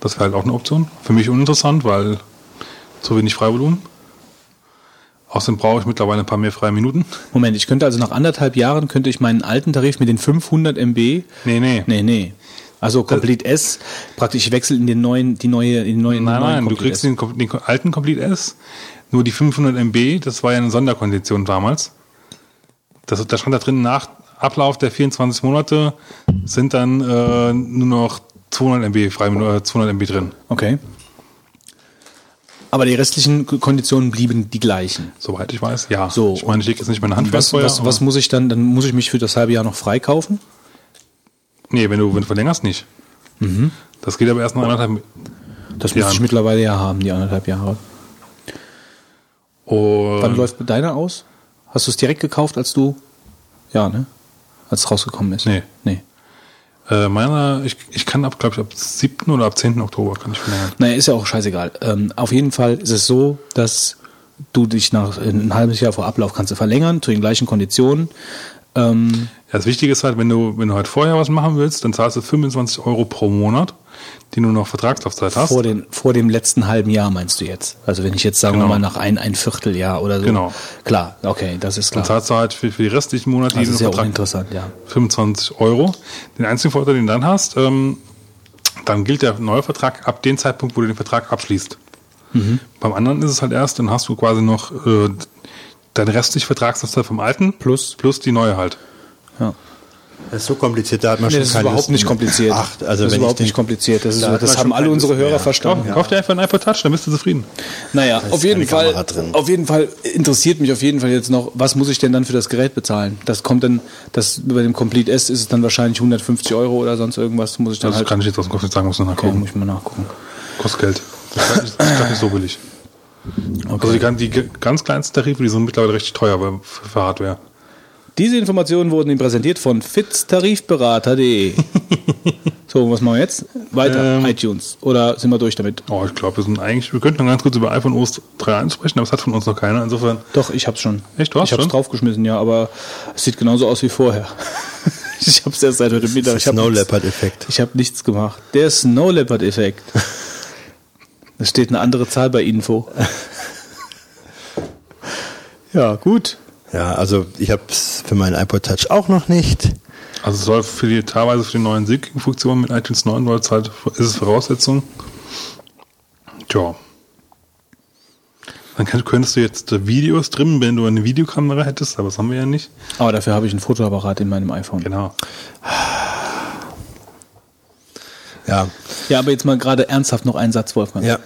Das wäre halt auch eine Option. Für mich uninteressant, weil zu wenig Freivolumen. Außerdem brauche ich mittlerweile ein paar mehr freie Minuten. Moment, ich könnte also nach anderthalb Jahren könnte ich meinen alten Tarif mit den 500 MB. Nee, nee. Nee, nee. Also Complete S, praktisch ich wechsle in den neuen, die neue, in den neuen, Nein, neuen nein, du kriegst den, den alten Complete S, nur die 500 MB, das war ja eine Sonderkondition damals. Das, da stand da drin, nach Ablauf der 24 Monate sind dann äh, nur noch 200 MB, frei, äh, 200 MB drin. Okay. Aber die restlichen Konditionen blieben die gleichen. Soweit ich weiß, ja. So, ich meine, ich lege jetzt nicht meine Hand Was, was, was muss ich dann, dann muss ich mich für das halbe Jahr noch freikaufen? Nee, wenn du, wenn du verlängerst, nicht. Mhm. Das geht aber erst nach anderthalb, Das müsste Ja. ich mittlerweile ja haben, die anderthalb Jahre. Und Wann läuft deiner aus? Hast du es direkt gekauft, als du. Ja, ne? Als es rausgekommen ist? Nee. Nee. Äh, meiner, ich, ich kann ab, glaube ich, ab 7. oder ab 10. Oktober kann ich verlängern. Naja, ist ja auch scheißegal. Ähm, auf jeden Fall ist es so, dass du dich nach ein halbes Jahr vor Ablauf kannst du verlängern, zu den gleichen Konditionen. Ähm, das Wichtige ist halt, wenn du, wenn du halt vorher was machen willst, dann zahlst du 25 Euro pro Monat, die du noch Vertragslaufzeit hast. vor, den, vor dem letzten halben Jahr meinst du jetzt? Also wenn ich jetzt sagen wir Genau. mal nach ein, ein Vierteljahr oder so. Genau. Klar, okay, das ist Dann klar. zahlst du halt für, für die restlichen Monate, Das die ist ja interessant, ja. 25 Euro. Den einzigen Vorteil, den du dann hast, ähm, dann gilt der neue Vertrag ab dem Zeitpunkt, wo du den Vertrag abschließt. Mhm. Beim anderen ist es halt erst, dann hast du quasi noch äh, deine restliche Vertragslaufzeit vom alten Plus? plus die neue halt. Ja. Das ist so kompliziert, da hat man Nee, schon das ist überhaupt Lust nicht kompliziert. Ach, also das ist wenn überhaupt nicht kompliziert. Das, ist, Da das haben alle unsere Hörer mehr. verstanden. Kauf, kauf dir einfach einen iPod Touch, dann bist du zufrieden. Naja, auf jeden Fall, auf jeden Fall interessiert mich auf jeden Fall jetzt noch, was muss ich denn dann für das Gerät bezahlen? Das kommt dann, das bei dem Complete S ist es dann wahrscheinlich 150 Euro oder sonst irgendwas, muss ich dann Das halt. kann ich jetzt aus dem Kopf nicht sagen, muss noch okay, nachgucken. muss ich mal nachgucken. Kostet Geld. Das ist nicht- das ist gar nicht so billig. Also die, die ganz kleinsten Tarife, die sind mittlerweile richtig teuer für Hardware. Diese Informationen wurden Ihnen präsentiert von fitztarifberater.de. so, was machen wir jetzt? Weiter, Ähm. iTunes. Oder sind wir durch damit? Oh, ich glaube, wir sind eigentlich, wir könnten noch ganz kurz über iPhone OS 3.1 sprechen, aber es hat von uns noch keiner. Insofern, Doch, ich hab's schon. Echt, du hast Ich hab's schon? draufgeschmissen, ja, aber es sieht genauso aus wie vorher. ich hab's erst seit heute Mittag. Hab Snow nichts- Leopard Effekt. Ich habe nichts gemacht. Der Snow Leopard Effekt. Da steht eine andere Zahl bei Info. ja, gut. Ja, also ich habe es für meinen iPod Touch auch noch nicht. also es soll für die, teilweise für die neuen Sync-Funktionen mit iTunes 9 soll es halt, ist es Voraussetzung. Tja. Dann kann, könntest du jetzt Videos trimmen, wenn du eine Videokamera hättest, aber das haben wir ja nicht. Aber dafür habe ich ein Fotoapparat in meinem iPhone. Genau. Ja, Ja, aber jetzt mal gerade ernsthaft noch einen Satz, Wolfgang. ja.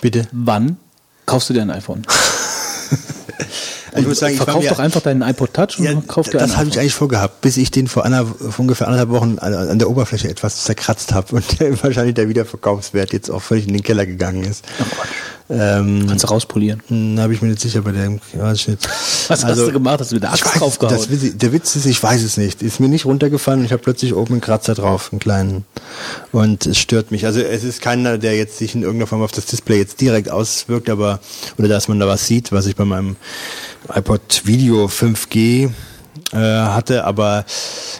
Bitte. Wann kaufst du dir ein iPhone? Ich muss sagen, ich Verkauf mir- doch einfach deinen iPod Touch und Ja, kauf dir das habe ich eigentlich vorgehabt, bis ich den vor, einer, vor ungefähr anderthalb Wochen an, an der Oberfläche etwas zerkratzt habe und der, wahrscheinlich der Wiederverkaufswert jetzt auch völlig in den Keller gegangen ist. Ähm, Kannst du rauspolieren. hm, habe ich mir nicht sicher bei dem nicht. Was hast du gemacht? Hast du mit der Axt weiß, draufgehauen? das, der Witz ist, ich weiß es nicht. Ist mir nicht runtergefallen und ich habe plötzlich oben einen Kratzer drauf, einen kleinen. Und es stört mich. Also es ist keiner, der jetzt sich in irgendeiner Form auf das Display jetzt direkt auswirkt, aber oder dass man da was sieht, was ich bei meinem iPod Video 5G äh, hatte, aber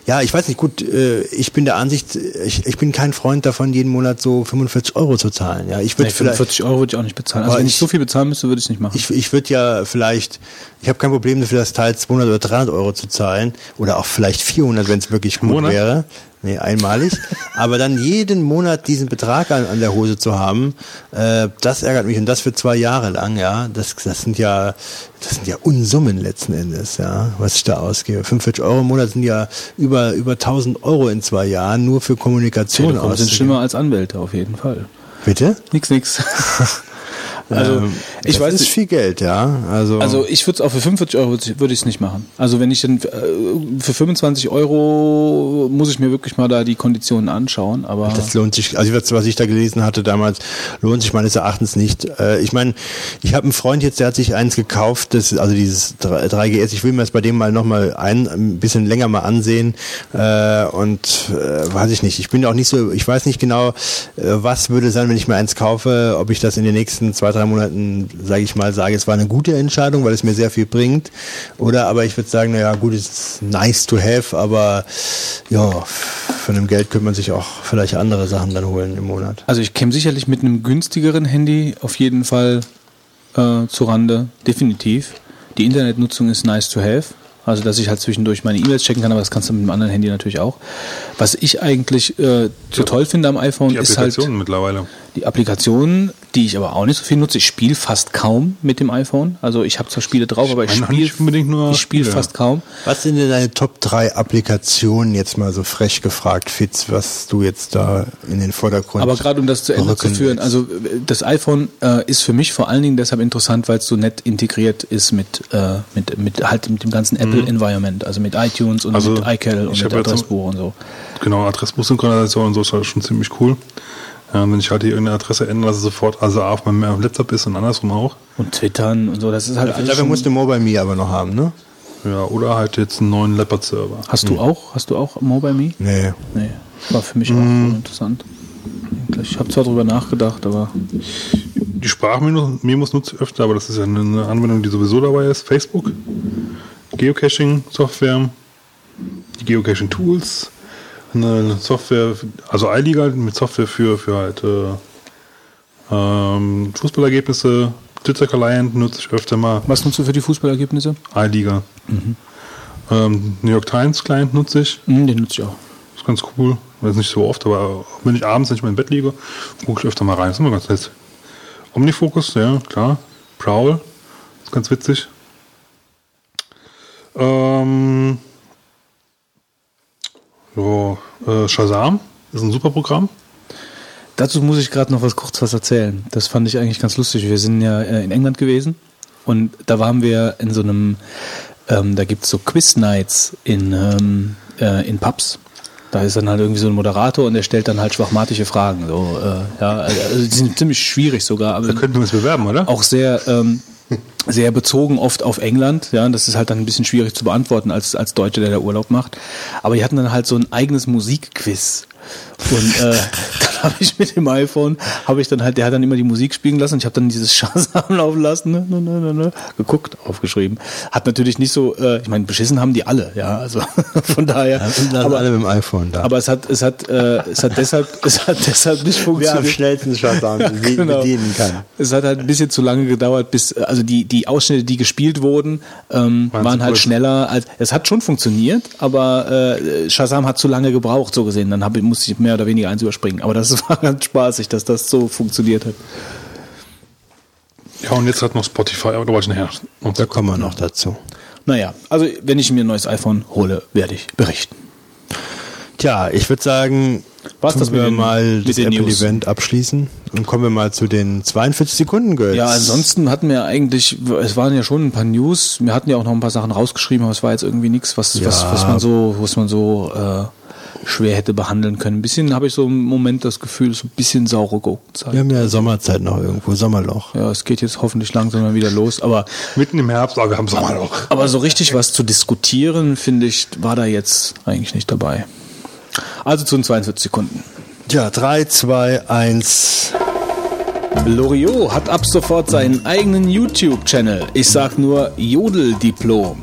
ja, ich weiß nicht, gut, äh, ich bin der Ansicht, ich, ich bin kein Freund davon, jeden Monat so 45 Euro zu zahlen. Ja, ich würde Nee, vielleicht 45 Euro würde ich auch nicht bezahlen. Also wenn ich ich- so viel bezahlen müsste, würde ich es nicht machen. ich, ich würde ja vielleicht, ich habe kein Problem dafür, das Teil 200 oder 300 Euro zu zahlen oder auch vielleicht 400, wenn es wirklich gut Monat? wäre. Nee, einmalig. Aber dann jeden Monat diesen Betrag an, an der Hose zu haben, äh, das ärgert mich und das für zwei Jahre lang, ja. Das, das sind ja, das sind ja Unsummen letzten Endes, ja, was ich da ausgebe. 45 Euro im Monat sind ja über, über 1000 Euro in zwei Jahren nur für Kommunikation Telekom sind auszugeben. schlimmer als Anwälte, auf jeden Fall. Bitte? Nix, nix. also, Ähm, ich das weiß ist nicht. viel Geld, ja. Also, Also ich würde es auch für 45 Euro würde ich es nicht machen. Also wenn ich dann äh, für 25 Euro muss ich mir wirklich mal da die Konditionen anschauen. Aber Das lohnt sich, also was, ich da gelesen hatte damals, lohnt sich meines Erachtens nicht. Äh, ich meine, ich habe einen Freund jetzt, der hat sich eins gekauft, das also dieses 3GS, ich will mir das bei dem mal nochmal ein, ein bisschen länger mal ansehen äh, und weiß ich nicht, ich bin auch nicht so, ich weiß nicht genau, was würde sein, wenn ich mir eins kaufe, ob ich das in den nächsten zwei, drei Monaten, sage ich mal, sage, es war eine gute Entscheidung, weil es mir sehr viel bringt oder aber ich würde sagen, naja gut, es ist nice to have, aber ja, von dem Geld könnte man sich auch vielleicht andere Sachen dann holen im Monat. Also ich käme sicherlich mit einem günstigeren Handy auf jeden Fall äh, zu Rande, definitiv. Die Internetnutzung ist nice to have. Also dass ich halt zwischendurch meine E-Mails checken kann, aber das kannst du mit einem anderen Handy natürlich auch. Was ich eigentlich äh, so toll finde am iPhone Die ist halt Applikationen mittlerweile. die Applikationen, die ich aber auch nicht so viel nutze. Ich spiele fast kaum mit dem iPhone. Also ich habe zwar Spiele drauf, aber ich spiele unbedingt nur ich spiele fast kaum. Was sind denn deine Top 3 Applikationen, jetzt mal so frech gefragt, Fitz, was du jetzt da in den Vordergrund Aber gerade um das zu Ende zu führen, also äh, das iPhone äh, ist für mich vor allen Dingen deshalb interessant, weil es so nett integriert ist mit, äh, mit, mit halt mit dem ganzen Apple-Environment, also mit iTunes und Also, mit iCal und mit Adressbuch und so. Genau, Adressbuchsynchronisation und so ist halt schon ziemlich cool. Ja, und wenn ich halt hier irgendeine Adresse ändere, dass es sofort also auf meinem Laptop ist und andersrum auch. Und Twittern und so, das ist halt alles Dafür musst du Mobile Me aber noch haben, ne? Ja, oder halt jetzt einen neuen Leopard-Server. Hast du auch? Hast du auch MobileMe? Nee. Nee, war für mich auch voll interessant. Ich habe zwar drüber nachgedacht, aber Die Sprachmemos nutze ich öfter, aber das ist ja eine- eine Anwendung, die sowieso dabei ist. Facebook, Geocaching-Software, die Geocaching-Tools, eine Software, also iLiga mit Software für, für halt äh, ähm, Fußballergebnisse, Twitter-Client nutze ich öfter mal, was nutzt du für die Fußballergebnisse? iLiga. Ähm, New York Times Client nutze ich, Hm, den nutze ich auch. ist ganz cool. Ist nicht so oft, aber wenn ich abends nicht mehr im Bett liege, gucke ich öfter mal rein. ist immer ganz nett. Omnifocus, ja, klar. Prowl, ist ganz witzig. Ähm, so, äh, Shazam ist ein super Programm. Dazu muss ich gerade noch was kurz was erzählen. Das fand ich eigentlich ganz lustig. Wir sind ja äh, in England gewesen und da waren wir in so einem, ähm, da gibt's so Quiz-Nights in, ähm, äh, in Pubs. Da ist dann halt irgendwie so ein Moderator und der stellt dann halt schwachmatische Fragen. So, äh, ja, also die sind ziemlich schwierig sogar, aber Da könnten wir uns bewerben, oder? auch sehr ähm, sehr bezogen oft auf England. Ja, das ist halt dann ein bisschen schwierig zu beantworten als als Deutsche, der da Urlaub macht. Aber die hatten dann halt so ein eigenes Musikquiz. Und äh, dann habe ich mit dem iPhone, habe ich dann halt, der hat dann immer die Musik spielen lassen und ich habe dann dieses Shazam laufen lassen, ne, ne, ne, ne, ne, geguckt, aufgeschrieben. Hat natürlich nicht so, äh, ich meine, beschissen haben die alle, ja, also von daher. Ja, sind aber, alle mit dem iPhone da. aber es hat, es hat, äh, es hat deshalb, es hat deshalb nicht Wer am funktioniert. schnellsten Shazam be- Genau. bedienen kann. Es hat halt ein bisschen zu lange gedauert, bis, also die, die Ausschnitte, die gespielt wurden, ähm, Waren waren, halt kurz. schneller. Als, es hat schon funktioniert, aber äh, Shazam hat zu lange gebraucht, so gesehen. Dann hab, musste ich mehr oder weniger eins überspringen. Aber das war ganz spaßig, dass das so funktioniert hat. Ja, und jetzt hat noch Spotify, aber da wollte ich nachher. Und Da kommen wir noch dazu. Naja, also wenn ich mir ein neues iPhone hole, werde ich berichten. Tja, ich würde sagen, Was das mit wir den- mal mit das? Apple-Event abschließen und kommen wir mal zu den 42 Sekunden Girls. Ja, ansonsten hatten wir eigentlich, es waren ja schon ein paar News. Wir hatten ja auch noch ein paar Sachen rausgeschrieben, aber es war jetzt irgendwie nichts, was, was, Ja. was man so, was man so äh, schwer hätte behandeln können. Ein bisschen habe ich so im Moment das Gefühl, so ein bisschen saure Gurkenzeit. Wir haben ja Sommerzeit noch irgendwo, Sommerloch. Ja, es geht jetzt hoffentlich langsam mal wieder los, aber, mitten im Herbst, aber wir haben Sommer noch. aber so richtig was zu diskutieren, finde ich, war da jetzt eigentlich nicht dabei. Also zu den 42 Sekunden. Tja, 3, 2, 1. Loriot hat ab sofort seinen eigenen YouTube-Channel. Ich sag nur Jodeldiplom.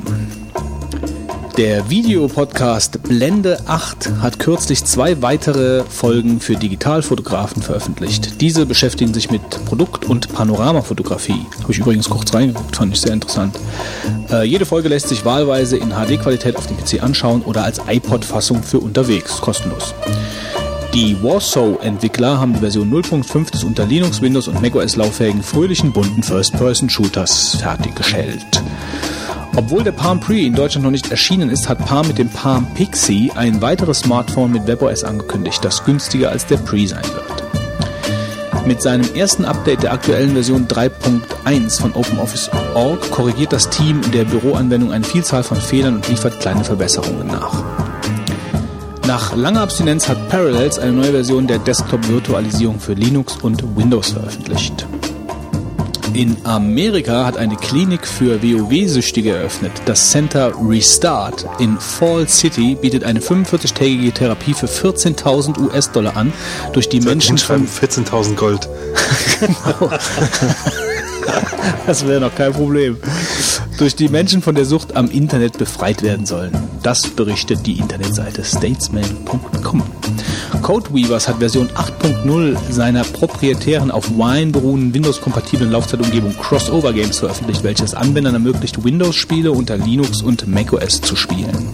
Der Videopodcast Blende 8 hat kürzlich zwei weitere Folgen für Digitalfotografen veröffentlicht. Diese beschäftigen sich mit Produkt- und Panoramafotografie. Habe ich übrigens kurz reingeguckt, fand ich sehr interessant. Äh, jede Folge lässt sich wahlweise in HD-Qualität auf dem PC anschauen oder als iPod-Fassung für unterwegs, kostenlos. Die Warsaw-Entwickler haben die Version 0.5 des unter Linux, Windows und macOS lauffähigen fröhlichen bunten First-Person-Shooters fertiggestellt. Obwohl der Palm Pre in Deutschland noch nicht erschienen ist, hat Palm mit dem Palm Pixie ein weiteres Smartphone mit WebOS angekündigt, das günstiger als der Pre sein wird. Mit seinem ersten Update der aktuellen Version 3.1 von OpenOffice.org korrigiert das Team der Büroanwendung eine Vielzahl von Fehlern und liefert kleine Verbesserungen nach. Nach langer Abstinenz hat Parallels eine neue Version der Desktop-Virtualisierung für Linux und Windows veröffentlicht. In Amerika hat eine Klinik für WoW-Süchtige eröffnet. Das Center Restart in Fall City bietet eine 45-tägige Therapie für 14.000 US-Dollar an, durch die Menschen von Hinschreiben 14.000 Gold. Das wäre noch kein Problem. Durch die Menschen von der Sucht am Internet befreit werden sollen. Das berichtet die Internetseite statesman.com. Codeweavers hat Version 8.0 seiner proprietären auf Wine beruhenden Windows-kompatiblen Laufzeitumgebung Crossover Games veröffentlicht, welches Anwendern ermöglicht, Windows-Spiele unter Linux und macOS zu spielen.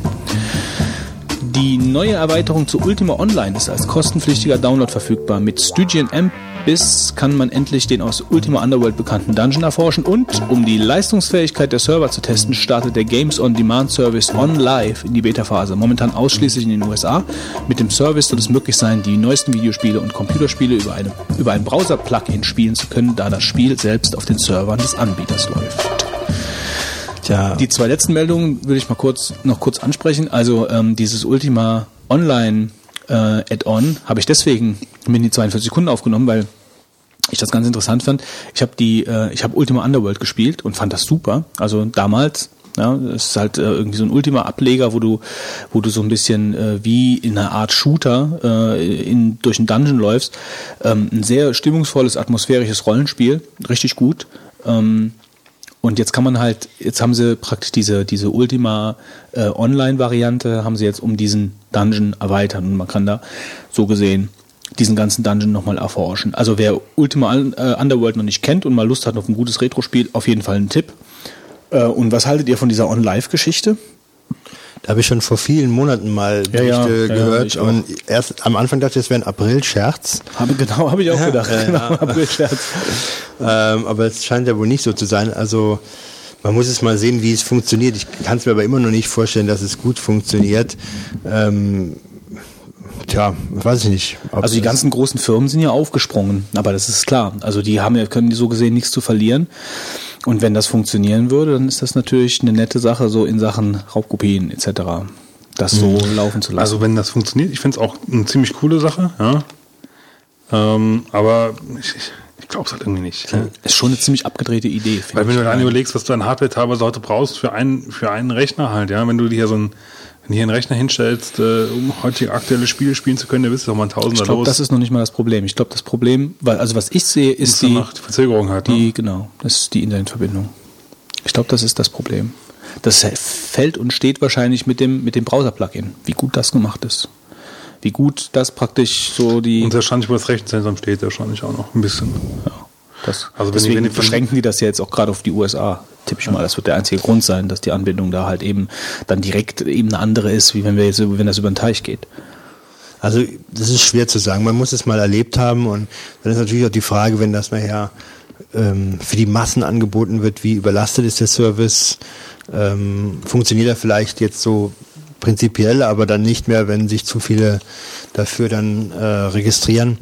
Die neue Erweiterung zu Ultima Online ist als kostenpflichtiger Download verfügbar. Mit Stygian Abyss kann man endlich den aus Ultima Underworld bekannten Dungeon erforschen und um die Leistungsfähigkeit der Server zu testen, startet der Games on Demand Service On Live in die Beta-Phase. Momentan ausschließlich in den USA. Mit dem Service soll es möglich sein, die neuesten Videospiele und Computerspiele über, eine, über ein Browser-Plugin spielen zu können, da das Spiel selbst auf den Servern des Anbieters läuft. Tja, Die zwei letzten Meldungen will ich mal kurz noch kurz ansprechen. Also ähm, dieses Ultima Online äh, Add-on habe ich deswegen Mini 42 Sekunden aufgenommen, weil ich das ganz interessant fand. Ich habe die, äh, ich habe Ultima Underworld gespielt und fand das super. Also damals, ja, es ist halt äh, irgendwie so ein Ultima-Ableger, wo du, wo du so ein bisschen äh, wie in einer Art Shooter äh, in, durch einen Dungeon läufst. Ähm, ein sehr stimmungsvolles, atmosphärisches Rollenspiel, richtig gut. Ähm, und jetzt kann man halt, jetzt haben sie praktisch diese, diese Ultima äh, Online-Variante, haben sie jetzt um diesen Dungeon erweitert und man kann da so gesehen diesen ganzen Dungeon nochmal erforschen. Also wer Ultima äh, Underworld noch nicht kennt und mal Lust hat auf ein gutes Retro-Spiel, auf jeden Fall ein Tipp. Äh, und was haltet ihr von dieser On-Live-Geschichte? Da habe ich schon vor vielen Monaten mal Ja, ja, Berichte ja, ja, gehört auch. und erst am Anfang dachte ich, es wäre ein April-Scherz. Habe genau, habe ich auch gedacht. ja, genau, ja. April-Scherz. Ähm, aber es scheint ja wohl nicht so zu sein. Also man muss es mal sehen, wie es funktioniert. Ich kann es mir aber immer noch nicht vorstellen, dass es gut funktioniert. Ähm, tja, weiß ich nicht. Also die ganzen großen Firmen sind ja aufgesprungen, aber das ist klar. Also die haben ja, können die so gesehen nichts zu verlieren. Und wenn das funktionieren würde, dann ist das natürlich eine nette Sache, so in Sachen Raubkopien etc. Das so laufen zu lassen. Also wenn das funktioniert, ich finde es auch eine ziemlich coole Sache, ja. Ähm, aber ich, ich, ich glaube es halt irgendwie nicht. ist schon eine ziemlich abgedrehte Idee. finde Weil wenn ich. du dann überlegst, was du an Hardware teilweise heute brauchst für einen, für einen Rechner halt, ja, wenn du dir hier so ein, wenn du hier einen Rechner hinstellst, äh, um heutige aktuelle Spiele spielen zu können, dann bist du doch mal ein Tausender ich glaube, los. das ist noch nicht mal das Problem. Ich glaube, das Problem, weil also was ich sehe, ist die, die Verzögerung halt. ne? die genau, das ist die Internetverbindung. Ich glaube, das ist das Problem. Das fällt und steht wahrscheinlich mit dem mit dem Browser-Plugin, wie gut das gemacht ist, wie gut das praktisch so die Und wahrscheinlich, wo das Rechenzentrum steht, wahrscheinlich auch noch ein bisschen. Ja, das, Also wenn deswegen die- beschränken die das ja jetzt auch gerade auf die USA, tippe ich mal. Das wird der einzige Grund sein, dass die Anbindung da halt eben dann direkt eben eine andere ist, wie wenn wir jetzt, wenn das über den Teich geht. Also das ist schwer zu sagen. Man muss es mal erlebt haben und dann ist natürlich auch die Frage, wenn das nachher ähm, für die Massen angeboten wird, wie überlastet ist der Service? Ähm, funktioniert er vielleicht jetzt so prinzipiell, aber dann nicht mehr, wenn sich zu viele dafür dann äh, registrieren?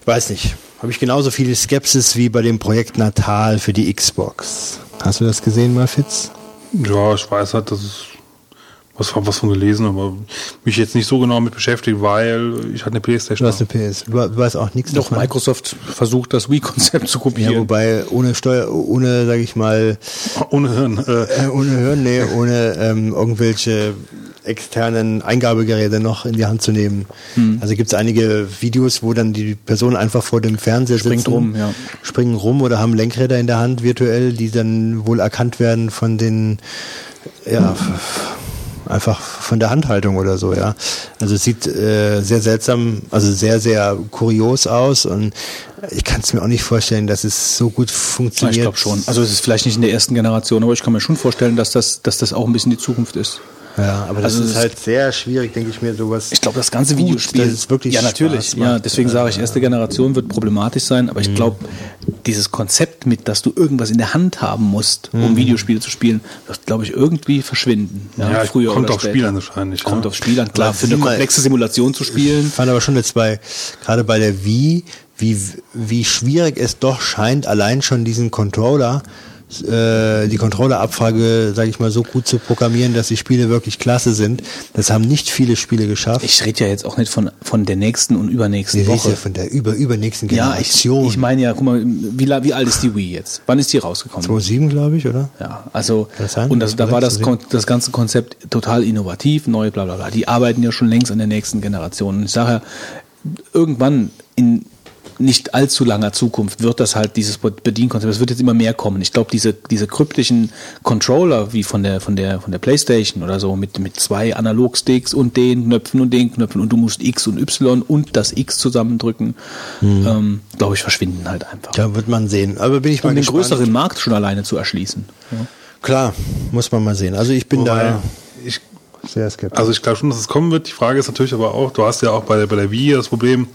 Ich weiß nicht. Habe ich genauso viel Skepsis wie bei dem Projekt Natal für die Xbox. Hast du das gesehen mal, Fitz? Ja, ich weiß halt, dass es was, was von gelesen, aber mich jetzt nicht so genau mit beschäftigt, weil ich hatte eine Playstation. Du hast eine PS. Du, du weißt auch nichts Doch, davon. Microsoft versucht, das Wii-Konzept zu Ja, kopieren. wobei ohne Steuer, ohne, sage ich mal, Ohne Hirn. Äh, Äh, ohne Hören, nee, ohne ähm, irgendwelche externen Eingabegeräte noch in die Hand zu nehmen. Hm. Also gibt es einige Videos, wo dann die Person einfach vor dem Fernseher Springt sitzen, rum, ja. springen rum oder haben Lenkräder in der Hand virtuell, die dann wohl erkannt werden von den, ja, f- einfach von der Handhaltung oder so, ja. Also es sieht äh, sehr seltsam, also sehr, sehr kurios aus und ich kann es mir auch nicht vorstellen, dass es so gut funktioniert. ich glaube schon. Also es ist vielleicht nicht in der ersten Generation, aber ich kann mir schon vorstellen, dass das, dass das auch ein bisschen die Zukunft ist. Ja, aber das Also ist halt sehr schwierig, denke ich mir, sowas. Ich glaube, das ganze Gut, Videospiel es wirklich ja natürlich, ja, deswegen sage ich, erste Generation wird problematisch sein, aber ich glaube, dieses Konzept mit, dass du irgendwas in der Hand haben musst, um Videospiele zu spielen, wird, glaube ich, irgendwie verschwinden. Ja, Ja, früher kommt oder auf später. Spiel an wahrscheinlich, Kommt ja. auf Spiel an, klar, Aber für eine komplexe Simulation zu Ich spielen. fand aber schon jetzt bei, gerade bei der Wii, wie, wie schwierig es doch scheint, allein schon diesen Controller, äh, die Controller-Abfrage, sage ich mal, so gut zu programmieren, dass die Spiele wirklich klasse sind. Das haben nicht viele Spiele geschafft. Ich rede ja jetzt auch nicht von, von der nächsten und übernächsten reden Woche. ja von der über, übernächsten Ja, ich, Generation. ich meine ja, guck mal, wie, wie alt ist die Wii jetzt? Wann ist die rausgekommen? 2007, glaube ich, oder? Ja, also das sein? und das, da war das, das ganze Konzept total innovativ, neu, bla bla bla. Die arbeiten ja schon längst an der nächsten Generation. Und ich sage ja, irgendwann in nicht allzu langer Zukunft wird das halt dieses Bedienkonzept, es wird jetzt immer mehr kommen. Ich glaube, diese, diese kryptischen Controller wie von der, von der, von der Playstation oder so mit, mit zwei Analogsticks und den Knöpfen und den Knöpfen und du musst X und Y und das X zusammendrücken, ähm, glaube ich, verschwinden halt einfach. Da wird man sehen. Aber bin ich mal Um den gespannt. größeren Markt schon alleine zu erschließen. Ja. Klar, muss man mal sehen. Also ich bin Wobei, da ich, sehr skeptisch. also ich glaube schon, dass es kommen wird. Die Frage ist natürlich aber auch, du hast ja auch bei der, bei der Wii das Problem,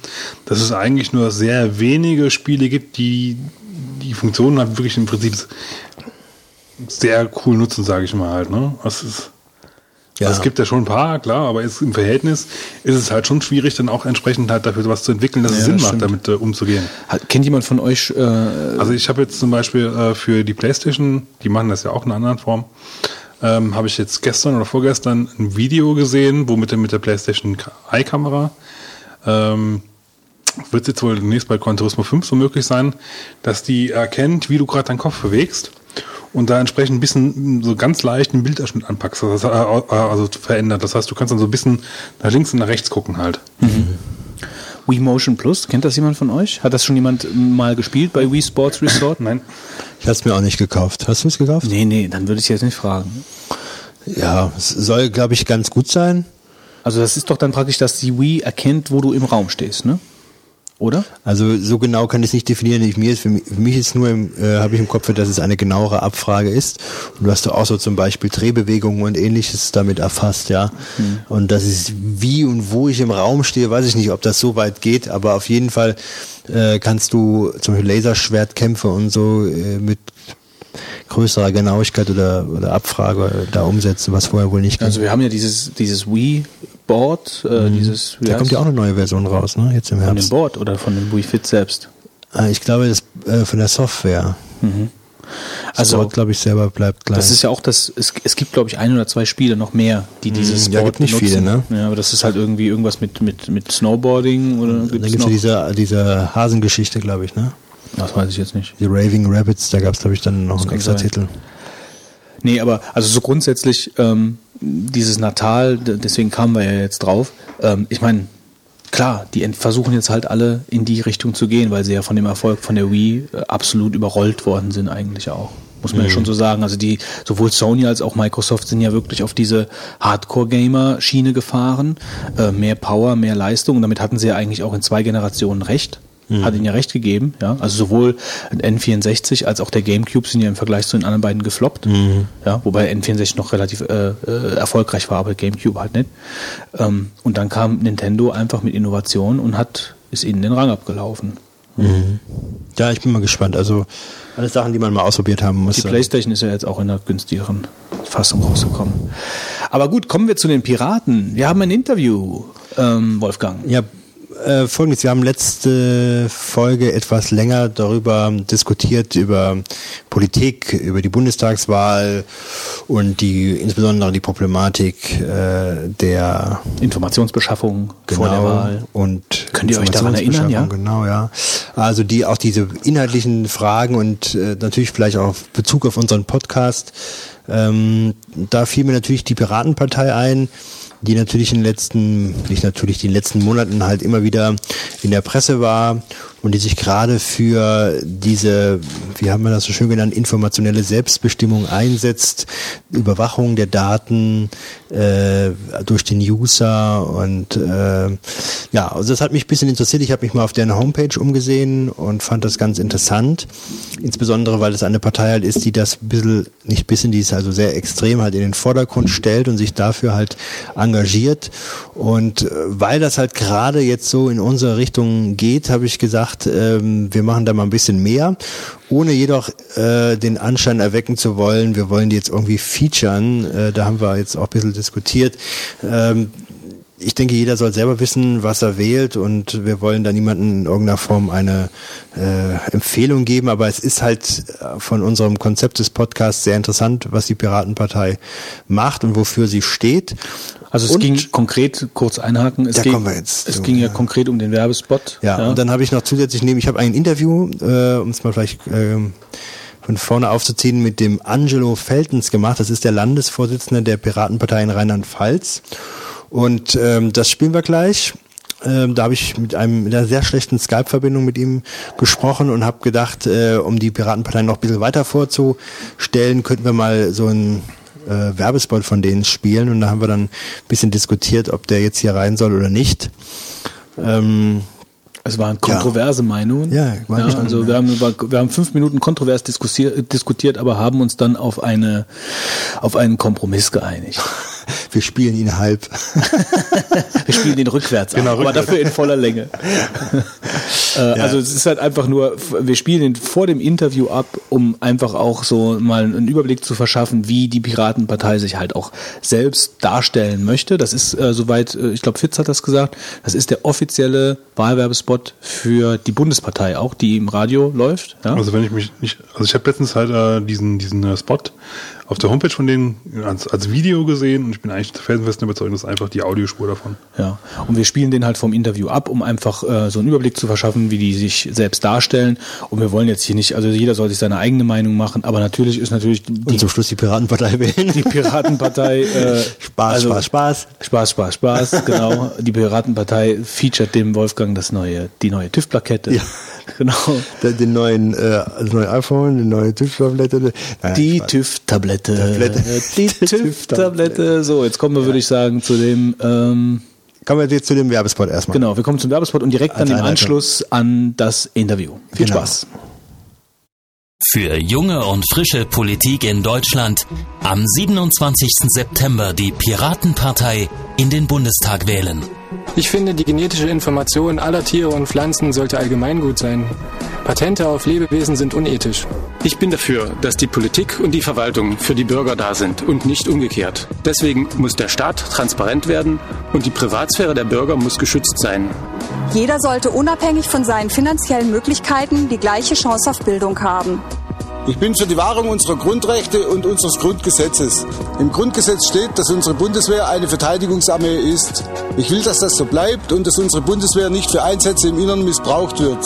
dass es eigentlich nur sehr wenige Spiele gibt, die die Funktionen halt wirklich im Prinzip sehr cool nutzen, sage ich mal halt. Ne? Das ist, Ja. also es gibt ja schon ein paar, klar, aber ist, im Verhältnis ist es halt schon schwierig, dann auch entsprechend halt dafür was zu entwickeln, dass es Ja, Sinn das macht, stimmt. damit äh, umzugehen. Hat, kennt jemand von euch äh, Also ich habe jetzt zum Beispiel äh, für die Playstation, die machen das ja auch in einer anderen Form, ähm, habe ich jetzt gestern oder vorgestern ein Video gesehen, wo mit der, mit der PlayStation Eye-Kamera ähm, wird jetzt wohl demnächst bei Gran Turismo 5 so möglich sein, dass die erkennt, wie du gerade deinen Kopf bewegst und da entsprechend ein bisschen so ganz leicht einen Bildausschnitt anpackst, also, also verändert. Das heißt, du kannst dann so ein bisschen nach links und nach rechts gucken halt. Mhm. Wii Motion Plus, kennt das jemand von euch? Hat das schon jemand mal gespielt bei Wii Sports Resort? Nein. Ich habe es mir auch nicht gekauft. Hast du es gekauft? Nee, nee, dann würde ich jetzt nicht fragen. Ja, es soll, glaube ich, ganz gut sein. Also das ist doch dann praktisch, dass die Wii erkennt, wo du im Raum stehst, ne? Oder? Also so genau kann ich es nicht definieren. Ich, mir ist, für, mich, für mich ist nur, äh, habe ich im Kopf, dass es eine genauere Abfrage ist. Und du hast auch so zum Beispiel Drehbewegungen und ähnliches damit erfasst, ja. Mhm. Und das ist wie und wo ich im Raum stehe, weiß ich nicht, ob das so weit geht, aber auf jeden Fall äh, kannst du zum Beispiel Laserschwertkämpfe und so äh, mit größerer Genauigkeit oder, oder Abfrage da umsetzen, was vorher wohl nicht ging. Also wir haben ja dieses, dieses Wii-Board, äh, mhm. dieses... Da kommt ja auch eine neue Version raus, ne? Jetzt im Herbst. Von dem Board oder von dem Wii Fit selbst? Ah, ich glaube, das äh, von der Software. Mhm. Also, Board, glaube ich, selber bleibt gleich. Das ist ja auch das, es, es gibt, glaube ich, ein oder zwei Spiele noch mehr, die mhm. dieses ja, Board gibt nicht benutzen. viele, ne? Ja, aber das ist halt irgendwie irgendwas mit, mit, mit Snowboarding oder gibt's Dann gibt es ja diese, diese Hasengeschichte, glaube ich, ne? Das weiß ich jetzt nicht. Die Raving Rabbits, da gab es, glaube ich, dann noch das einen extra sein. Titel. Nee, aber also so grundsätzlich ähm, dieses Natal, deswegen kamen wir ja jetzt drauf. Ähm, ich meine, klar, die versuchen jetzt halt alle in die Richtung zu gehen, weil sie ja von dem Erfolg von der Wii äh, absolut überrollt worden sind eigentlich auch. Muss man mhm. ja schon so sagen. Also die, sowohl Sony als auch Microsoft sind ja wirklich auf diese Hardcore-Gamer-Schiene gefahren. Äh, mehr Power, mehr Leistung. Und damit hatten sie ja eigentlich auch in zwei Generationen recht. Mhm. Hat ihnen ja recht gegeben, ja. Also sowohl N64 als auch der GameCube sind ja im Vergleich zu den anderen beiden gefloppt. Mhm. Ja, wobei N64 noch relativ äh, äh, erfolgreich war, aber GameCube halt nicht. Ähm, und dann kam Nintendo einfach mit Innovation und hat ist ihnen den Rang abgelaufen. Mhm. Ja, ich bin mal gespannt. Also alles Sachen, die man mal ausprobiert haben muss. Die PlayStation ist ja jetzt auch in einer günstigeren Fassung rausgekommen. Aber gut, kommen wir zu den Piraten. Wir haben ein Interview, ähm, Wolfgang. Ja, äh, folgendes, wir haben letzte Folge etwas länger darüber diskutiert, über Politik, über die Bundestagswahl und die insbesondere die Problematik äh, der Informationsbeschaffung genau, vor der Wahl. Und Könnt ihr euch daran erinnern, ja? Genau, ja. Also die auch diese inhaltlichen Fragen und äh, natürlich vielleicht auch Bezug auf unseren Podcast. Ähm, da fiel mir natürlich die Piratenpartei ein die natürlich in den letzten, nicht natürlich die letzten Monaten halt immer wieder in der Presse war und die sich gerade für diese, wie haben wir das so schön genannt, informationelle Selbstbestimmung einsetzt, Überwachung der Daten äh, durch den User und äh, ja, also das hat mich ein bisschen interessiert. Ich habe mich mal auf deren Homepage umgesehen und fand das ganz interessant, insbesondere weil es eine Partei halt ist, die das ein bisschen, nicht bisschen, die ist also sehr extrem halt in den Vordergrund stellt und sich dafür halt engagiert und äh, weil das halt gerade jetzt so in unsere Richtung geht, habe ich gesagt, gesagt, ähm, wir machen da mal ein bisschen mehr, ohne jedoch äh, den Anschein erwecken zu wollen, wir wollen die jetzt irgendwie featuren. Äh, da haben wir jetzt auch ein bisschen diskutiert. Ähm, ich denke, jeder soll selber wissen, was er wählt und wir wollen da niemanden in irgendeiner Form eine äh, Empfehlung geben, aber es ist halt äh, von unserem Konzept des Podcasts sehr interessant, was die Piratenpartei macht und wofür sie steht. Also es und, ging konkret, kurz einhaken, es, da ging, kommen wir jetzt es ging ja, ja, konkret um den Werbespot. Ja, ja. und dann habe ich noch zusätzlich neben, ich habe ein Interview, äh, um es mal vielleicht äh, von vorne aufzuziehen, mit dem Angelo Feltens gemacht. Das ist der Landesvorsitzende der Piratenpartei in Rheinland-Pfalz. Und ähm, das spielen wir gleich. Ähm, da habe ich mit einem mit einer sehr schlechten Skype-Verbindung mit ihm gesprochen und habe gedacht, äh, um die Piratenpartei noch ein bisschen weiter vorzustellen, könnten wir mal so ein äh, Werbespot von denen spielen und da haben wir dann ein bisschen diskutiert, ob der jetzt hier rein soll oder nicht. Ähm, es waren kontroverse ja. Meinungen. Ja, ja also ja. Wir, haben, wir haben fünf Minuten kontrovers diskutiert, aber haben uns dann auf eine auf einen Kompromiss geeinigt. Wir spielen ihn halb. wir spielen ihn rückwärts, genau, ab, rückwärts. aber dafür in voller Länge. äh, ja. Also es ist halt einfach nur, wir spielen ihn vor dem Interview ab, um einfach auch so mal einen Überblick zu verschaffen, wie die Piratenpartei sich halt auch selbst darstellen möchte. Das ist äh, soweit, äh, ich glaube Fitz hat das gesagt, das ist der offizielle Wahlwerbespot für die Bundespartei auch, die im Radio läuft. Ja? Also wenn ich mich nicht, also ich habe letztens halt äh, diesen, diesen äh, Spot auf der Homepage von denen als, als Video gesehen und ich bin eigentlich felsenfest überzeugt, das ist einfach die Audiospur davon. Ja, und wir spielen den halt vom Interview ab, um einfach äh, so einen Überblick zu verschaffen, wie die sich selbst darstellen. Und wir wollen jetzt hier nicht, also jeder soll sich seine eigene Meinung machen, aber natürlich ist natürlich die, Und zum Schluss die Piratenpartei wählen. die Piratenpartei äh, Spaß, also, Spaß, Spaß. Spaß, Spaß, Spaß, genau. Die Piratenpartei featuret dem Wolfgang das neue, die neue TÜV-Plakette. Ja. Genau. Den, neuen, äh, das neue iPhone, die neue TÜV-Tablette. Nein, Die. TÜV-Tablette. Tablette. Die TÜV-Tablette. So, jetzt kommen wir, würde ich sagen, zu dem, ähm, Kommen wir jetzt zu dem Werbespot erstmal. genau, wir kommen zum Werbespot und direkt dann im. Anschluss an das Interview. Viel Genau. Spaß. Für junge und frische Politik in Deutschland am 27. September die Piratenpartei in den Bundestag wählen. Ich finde, die genetische Information aller Tiere und Pflanzen sollte allgemeingut sein. Patente auf Lebewesen sind unethisch. Ich bin dafür, dass die Politik und die Verwaltung für die Bürger da sind und nicht umgekehrt. Deswegen muss der Staat transparent werden und die Privatsphäre der Bürger muss geschützt sein. Jeder sollte unabhängig von seinen finanziellen Möglichkeiten die gleiche Chance auf Bildung haben. Ich bin für die Wahrung unserer Grundrechte und unseres Grundgesetzes. Im Grundgesetz steht, dass unsere Bundeswehr eine Verteidigungsarmee ist. Ich will, dass das so bleibt und dass unsere Bundeswehr nicht für Einsätze im Innern missbraucht wird.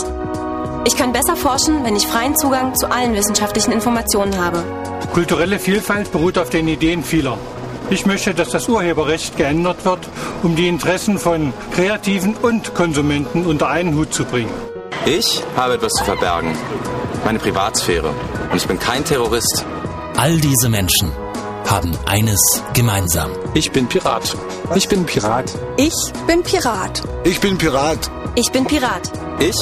Ich kann besser forschen, wenn ich freien Zugang zu allen wissenschaftlichen Informationen habe. Kulturelle Vielfalt beruht auf den Ideen vieler. Ich möchte, dass das Urheberrecht geändert wird, um die Interessen von Kreativen und Konsumenten unter einen Hut zu bringen. Ich habe etwas zu verbergen. Meine Privatsphäre. Und ich bin kein Terrorist. All diese Menschen haben eines gemeinsam. Ich bin Pirat. Ich bin Pirat. Ich bin Pirat. Ich bin Pirat. Ich bin Pirat. Ich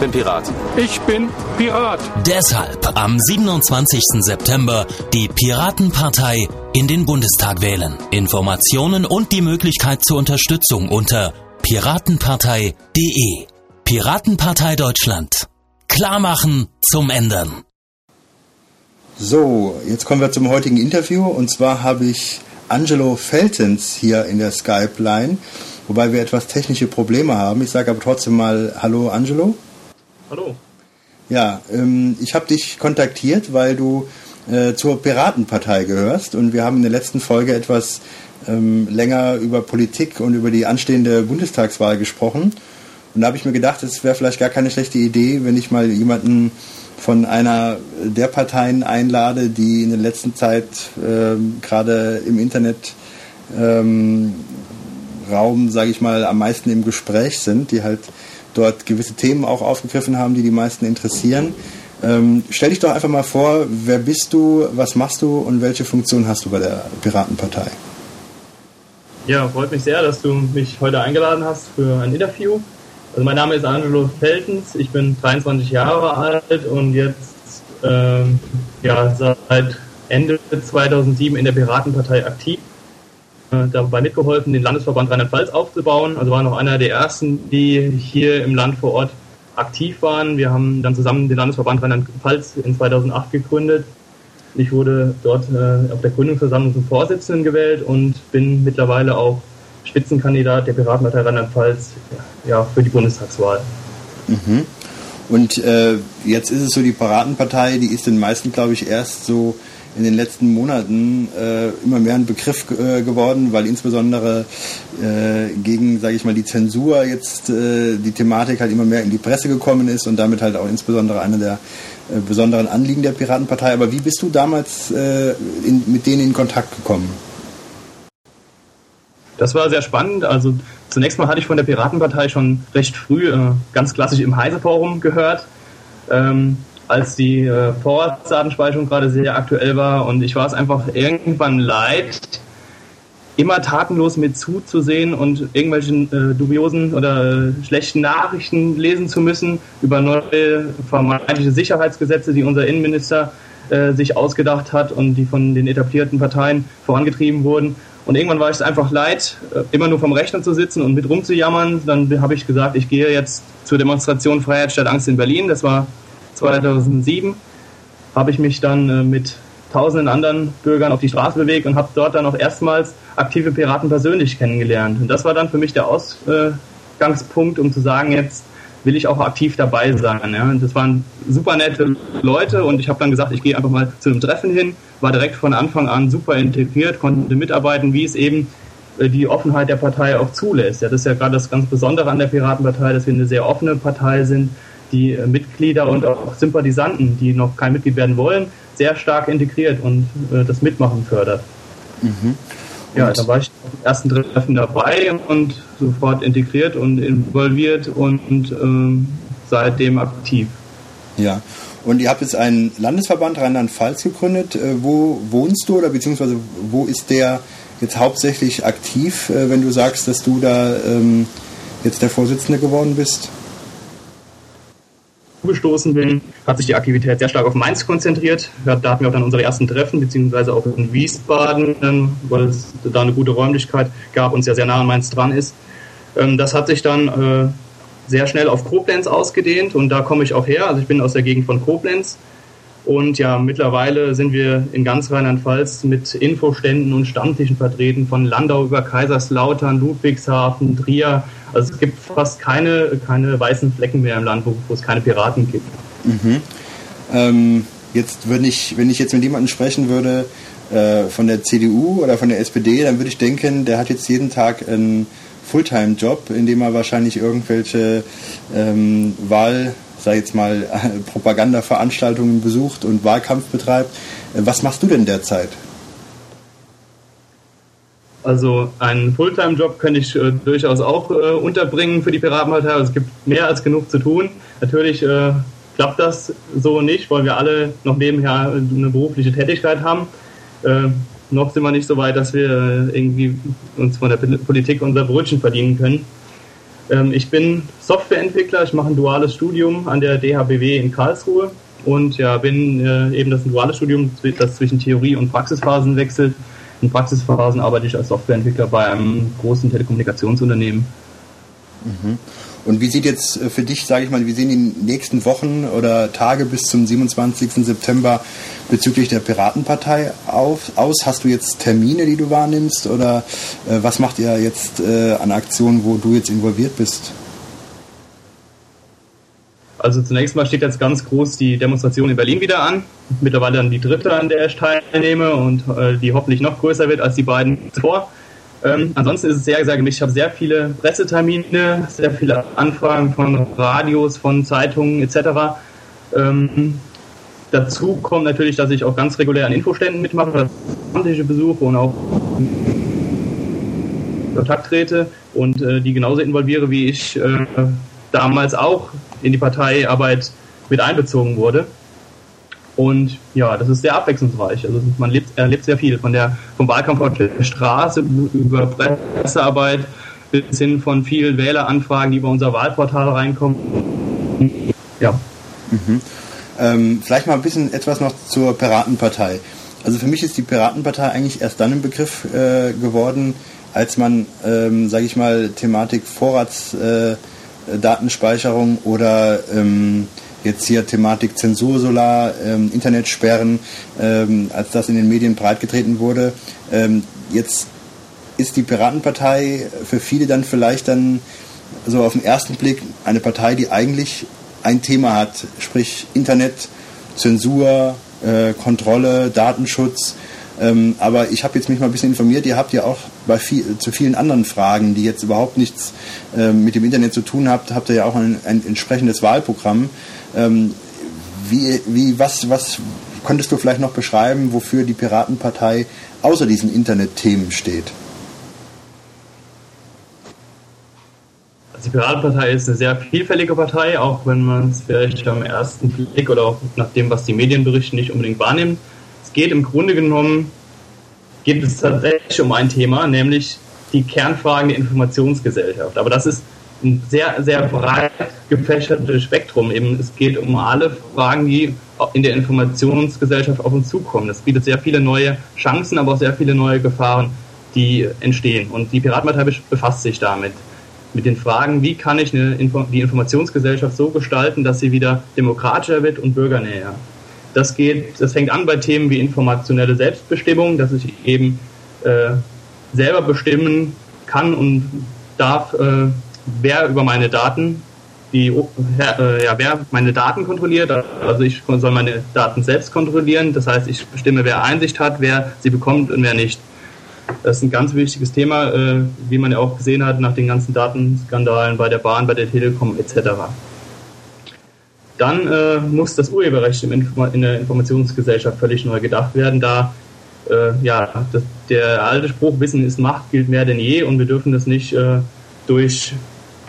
bin Pirat. Ich bin Pirat. Deshalb am 27. September die Piratenpartei in den Bundestag wählen. Informationen und die Möglichkeit zur Unterstützung unter piratenpartei.de. Piratenpartei Deutschland. Klarmachen zum Ändern. So, jetzt kommen wir zum heutigen Interview und zwar habe ich Angelo Feltens hier in der Skype-Line, wobei wir etwas technische Probleme haben. Ich sage aber trotzdem mal Hallo Angelo. Hallo. Ja, ähm, ich habe dich kontaktiert, weil du äh, zur Piratenpartei gehörst und wir haben in der letzten Folge etwas ähm, länger über Politik und über die anstehende Bundestagswahl gesprochen. Und da habe ich mir gedacht, es wäre vielleicht gar keine schlechte Idee, wenn ich mal jemanden von einer der Parteien einlade, die in der letzten Zeit ähm, gerade im Internet ähm, Raum, sage ich mal, am meisten im Gespräch sind, die halt dort gewisse Themen auch aufgegriffen haben, die die meisten interessieren. Ähm, stell dich doch einfach mal vor, wer bist du, was machst du und welche Funktion hast du bei der Piratenpartei? Ja, freut mich sehr, dass du mich heute eingeladen hast für ein Interview. Also mein Name ist Angelo Feltens, ich bin 23 Jahre alt und jetzt ähm, ja, seit Ende 2007 in der Piratenpartei aktiv. Äh, dabei mitgeholfen, den Landesverband Rheinland-Pfalz aufzubauen. Also war noch einer der ersten, die hier im Land vor Ort aktiv waren. Wir haben dann zusammen den Landesverband Rheinland-Pfalz in 2008 gegründet. Ich wurde dort äh, auf der Gründungsversammlung zum Vorsitzenden gewählt und bin mittlerweile auch Spitzenkandidat der Piratenpartei Rheinland-Pfalz ja, für die Bundestagswahl. Mhm. Und äh, jetzt ist es so, die Piratenpartei, die ist den meisten, glaube ich, erst so in den letzten Monaten äh, immer mehr ein Begriff äh, geworden, weil insbesondere äh, gegen, sage ich mal, die Zensur jetzt äh, die Thematik halt immer mehr in die Presse gekommen ist und damit halt auch insbesondere eine der äh, besonderen Anliegen der Piratenpartei. Aber wie bist du damals äh, in, mit denen in Kontakt gekommen? Das war sehr spannend. Also zunächst mal hatte ich von der Piratenpartei schon recht früh äh, ganz klassisch im Heise-Forum gehört, ähm, als die äh, Vorratsdatenspeicherung gerade sehr aktuell war und ich war es einfach irgendwann leid, immer tatenlos mit zuzusehen und irgendwelche äh, dubiosen oder äh, schlechten Nachrichten lesen zu müssen über neue vermeintliche Sicherheitsgesetze, die unser Innenminister äh, sich ausgedacht hat und die von den etablierten Parteien vorangetrieben wurden. Und irgendwann war ich es einfach leid, äh, immer nur vom Rechner zu sitzen und mit rumzujammern. Dann habe ich gesagt, ich gehe jetzt zur Demonstration Freiheit statt Angst in Berlin. Das war 2007. Habe ich mich dann äh, mit tausenden anderen Bürgern auf die Straße bewegt und habe dort dann auch erstmals aktive Piraten persönlich kennengelernt. Und das war dann für mich der Ausgangspunkt, um zu sagen, jetzt will ich auch aktiv dabei sein. Ja. Das waren super nette Leute und ich habe dann gesagt, ich gehe einfach mal zu einem Treffen hin, war direkt von Anfang an super integriert, konnte mitarbeiten, wie es eben äh, die Offenheit der Partei auch zulässt. Ja, das ist ja gerade das ganz Besondere an der Piratenpartei, dass wir eine sehr offene Partei sind, die äh, Mitglieder und auch Sympathisanten, die noch kein Mitglied werden wollen, sehr stark integriert und äh, das Mitmachen fördert. Mhm. Ja, da war ich auf ersten Treffen dabei und sofort integriert und involviert und ähm, seitdem aktiv. Ja, und ihr habt jetzt einen Landesverband Rheinland-Pfalz gegründet. Äh, wo wohnst du oder beziehungsweise wo ist der jetzt hauptsächlich aktiv, äh, wenn du sagst, dass du da ähm, jetzt der Vorsitzende geworden bist? Gestoßen bin, hat sich die Aktivität sehr stark auf Mainz konzentriert. Da hatten wir auch dann unsere ersten Treffen, beziehungsweise auch in Wiesbaden, weil es da eine gute Räumlichkeit gab und sehr, sehr nah an Mainz dran ist. Ähm, das hat sich dann äh, sehr schnell auf Koblenz ausgedehnt und da komme ich auch her. Also ich bin aus der Gegend von Koblenz und ja, mittlerweile sind wir in ganz Rheinland-Pfalz mit Infoständen und Stammtischen vertreten, von Landau über Kaiserslautern, Ludwigshafen, Trier. Also es gibt fast keine, keine weißen Flecken mehr im Land, wo, wo es keine Piraten gibt. Mhm. Ähm, jetzt, wenn ich, wenn ich jetzt mit jemandem sprechen würde äh, von der CDU oder von der SPD, dann würde ich denken, der hat jetzt jeden Tag einen Fulltime-Job, in dem er wahrscheinlich irgendwelche ähm, Wahl sei jetzt mal äh, Propagandaveranstaltungen besucht und Wahlkampf betreibt. Äh, was machst du denn derzeit? Also einen Fulltime-Job könnte ich äh, durchaus auch äh, unterbringen für die Piratenpartei. Also es gibt mehr als genug zu tun. Natürlich äh, klappt das so nicht, weil wir alle noch nebenher eine berufliche Tätigkeit haben. Äh, noch sind wir nicht so weit, dass wir irgendwie uns von der Politik unser Brötchen verdienen können. Ähm, ich bin Softwareentwickler, ich mache ein duales Studium an der DHBW in Karlsruhe und ja, bin äh, eben das ein duales Studium, das zwischen Theorie und Praxisphasen wechselt. In Praxisphasen arbeite ich als Softwareentwickler bei einem großen Telekommunikationsunternehmen. Mhm. Und wie sieht jetzt äh, für dich, sage ich mal, wie sehen die nächsten Wochen oder Tage bis zum 27. September bezüglich der Piratenpartei auf, aus? Hast du jetzt Termine, die du wahrnimmst oder äh, was macht ihr jetzt äh, an Aktionen, wo du jetzt involviert bist? Also zunächst mal steht jetzt ganz groß die Demonstration in Berlin wieder an. Mittlerweile dann die dritte, an der ich teilnehme und äh, die hoffentlich noch größer wird als die beiden zuvor. Ähm, ansonsten ist es sehr, sehr gemischt. Ich habe sehr viele Pressetermine, sehr viele Anfragen von Radios, von Zeitungen etc. Ähm, dazu kommt natürlich, dass ich auch ganz regulär an Infoständen mitmache, amtliche besuche und auch Kontakt trete und äh, die genauso involviere, wie ich äh, damals auch in die Parteiarbeit mit einbezogen wurde. Und ja, das ist sehr abwechslungsreich. Also man lebt, erlebt sehr viel. Von der, vom Wahlkampf auf der Straße über Pressearbeit bis hin von vielen Wähleranfragen, die über unser Wahlportal reinkommen. Ja. Mhm. Ähm, vielleicht mal ein bisschen etwas noch zur Piratenpartei. Also für mich ist die Piratenpartei eigentlich erst dann ein Begriff äh, geworden, als man, ähm, sage ich mal, Thematik Vorratsdatenspeicherung äh, oder ähm, jetzt hier Thematik Zensur, Solar, ähm, Internetsperren, ähm, als das in den Medien breitgetreten wurde. Ähm, jetzt ist die Piratenpartei für viele dann vielleicht dann so auf den ersten Blick eine Partei, die eigentlich ein Thema hat, sprich Internet, Zensur, äh, Kontrolle, Datenschutz. Ähm, aber ich habe jetzt mich mal ein bisschen informiert. Ihr habt ja auch bei viel, zu vielen anderen Fragen, die jetzt überhaupt nichts äh, mit dem Internet zu tun habt, habt ihr ja auch ein, ein entsprechendes Wahlprogramm. Ähm, wie, wie, was, was könntest du vielleicht noch beschreiben, wofür die Piratenpartei außer diesen Internetthemen steht? Also die Piratenpartei ist eine sehr vielfältige Partei, auch wenn man es vielleicht am ersten Blick oder auch nach dem, was die Medien berichten, nicht unbedingt wahrnimmt. Es geht im Grunde genommen, geht es tatsächlich um ein Thema, nämlich die Kernfragen der Informationsgesellschaft. Aber das ist ein sehr, sehr breit gefächertes Spektrum. Eben, es geht um alle Fragen, die in der Informationsgesellschaft auf uns zukommen. Das bietet sehr viele neue Chancen, aber auch sehr viele neue Gefahren, die entstehen. Und die Piratenpartei befasst sich damit. Mit den Fragen, wie kann ich eine, die Informationsgesellschaft so gestalten, dass sie wieder demokratischer wird und bürgernäher. Das geht, das fängt an bei Themen wie informationelle Selbstbestimmung, dass ich eben äh, selber bestimmen kann und darf, äh, wer über meine Daten die, äh, ja, wer meine Daten kontrolliert. Also ich soll meine Daten selbst kontrollieren. Das heißt, ich bestimme, wer Einsicht hat, wer sie bekommt und wer nicht. Das ist ein ganz wichtiges Thema, äh, wie man ja auch gesehen hat nach den ganzen Datenskandalen bei der Bahn, bei der Telekom etc. Dann äh, muss das Urheberrecht in der Informationsgesellschaft völlig neu gedacht werden, da äh, ja, das, der alte Spruch Wissen ist Macht gilt mehr denn je und wir dürfen das nicht äh, durch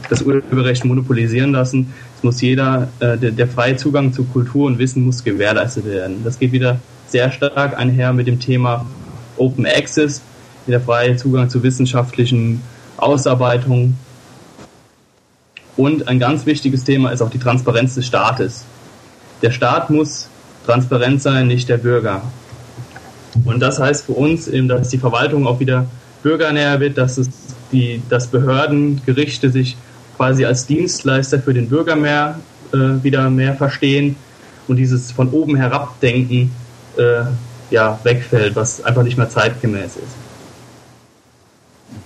das Urheberrecht monopolisieren lassen. Es muss jeder, äh, der, der freie Zugang zu Kultur und Wissen muss gewährleistet werden. Das geht wieder sehr stark einher mit dem Thema Open Access, der freie Zugang zu wissenschaftlichen Ausarbeitungen. Und ein ganz wichtiges Thema ist auch die Transparenz des Staates. Der Staat muss transparent sein, nicht der Bürger. Und das heißt für uns eben, dass die Verwaltung auch wieder bürgernäher wird, dass es die, dass Behörden, Gerichte sich quasi als Dienstleister für den Bürger mehr äh, wieder mehr verstehen und dieses von oben herab Denken äh, ja, wegfällt, was einfach nicht mehr zeitgemäß ist.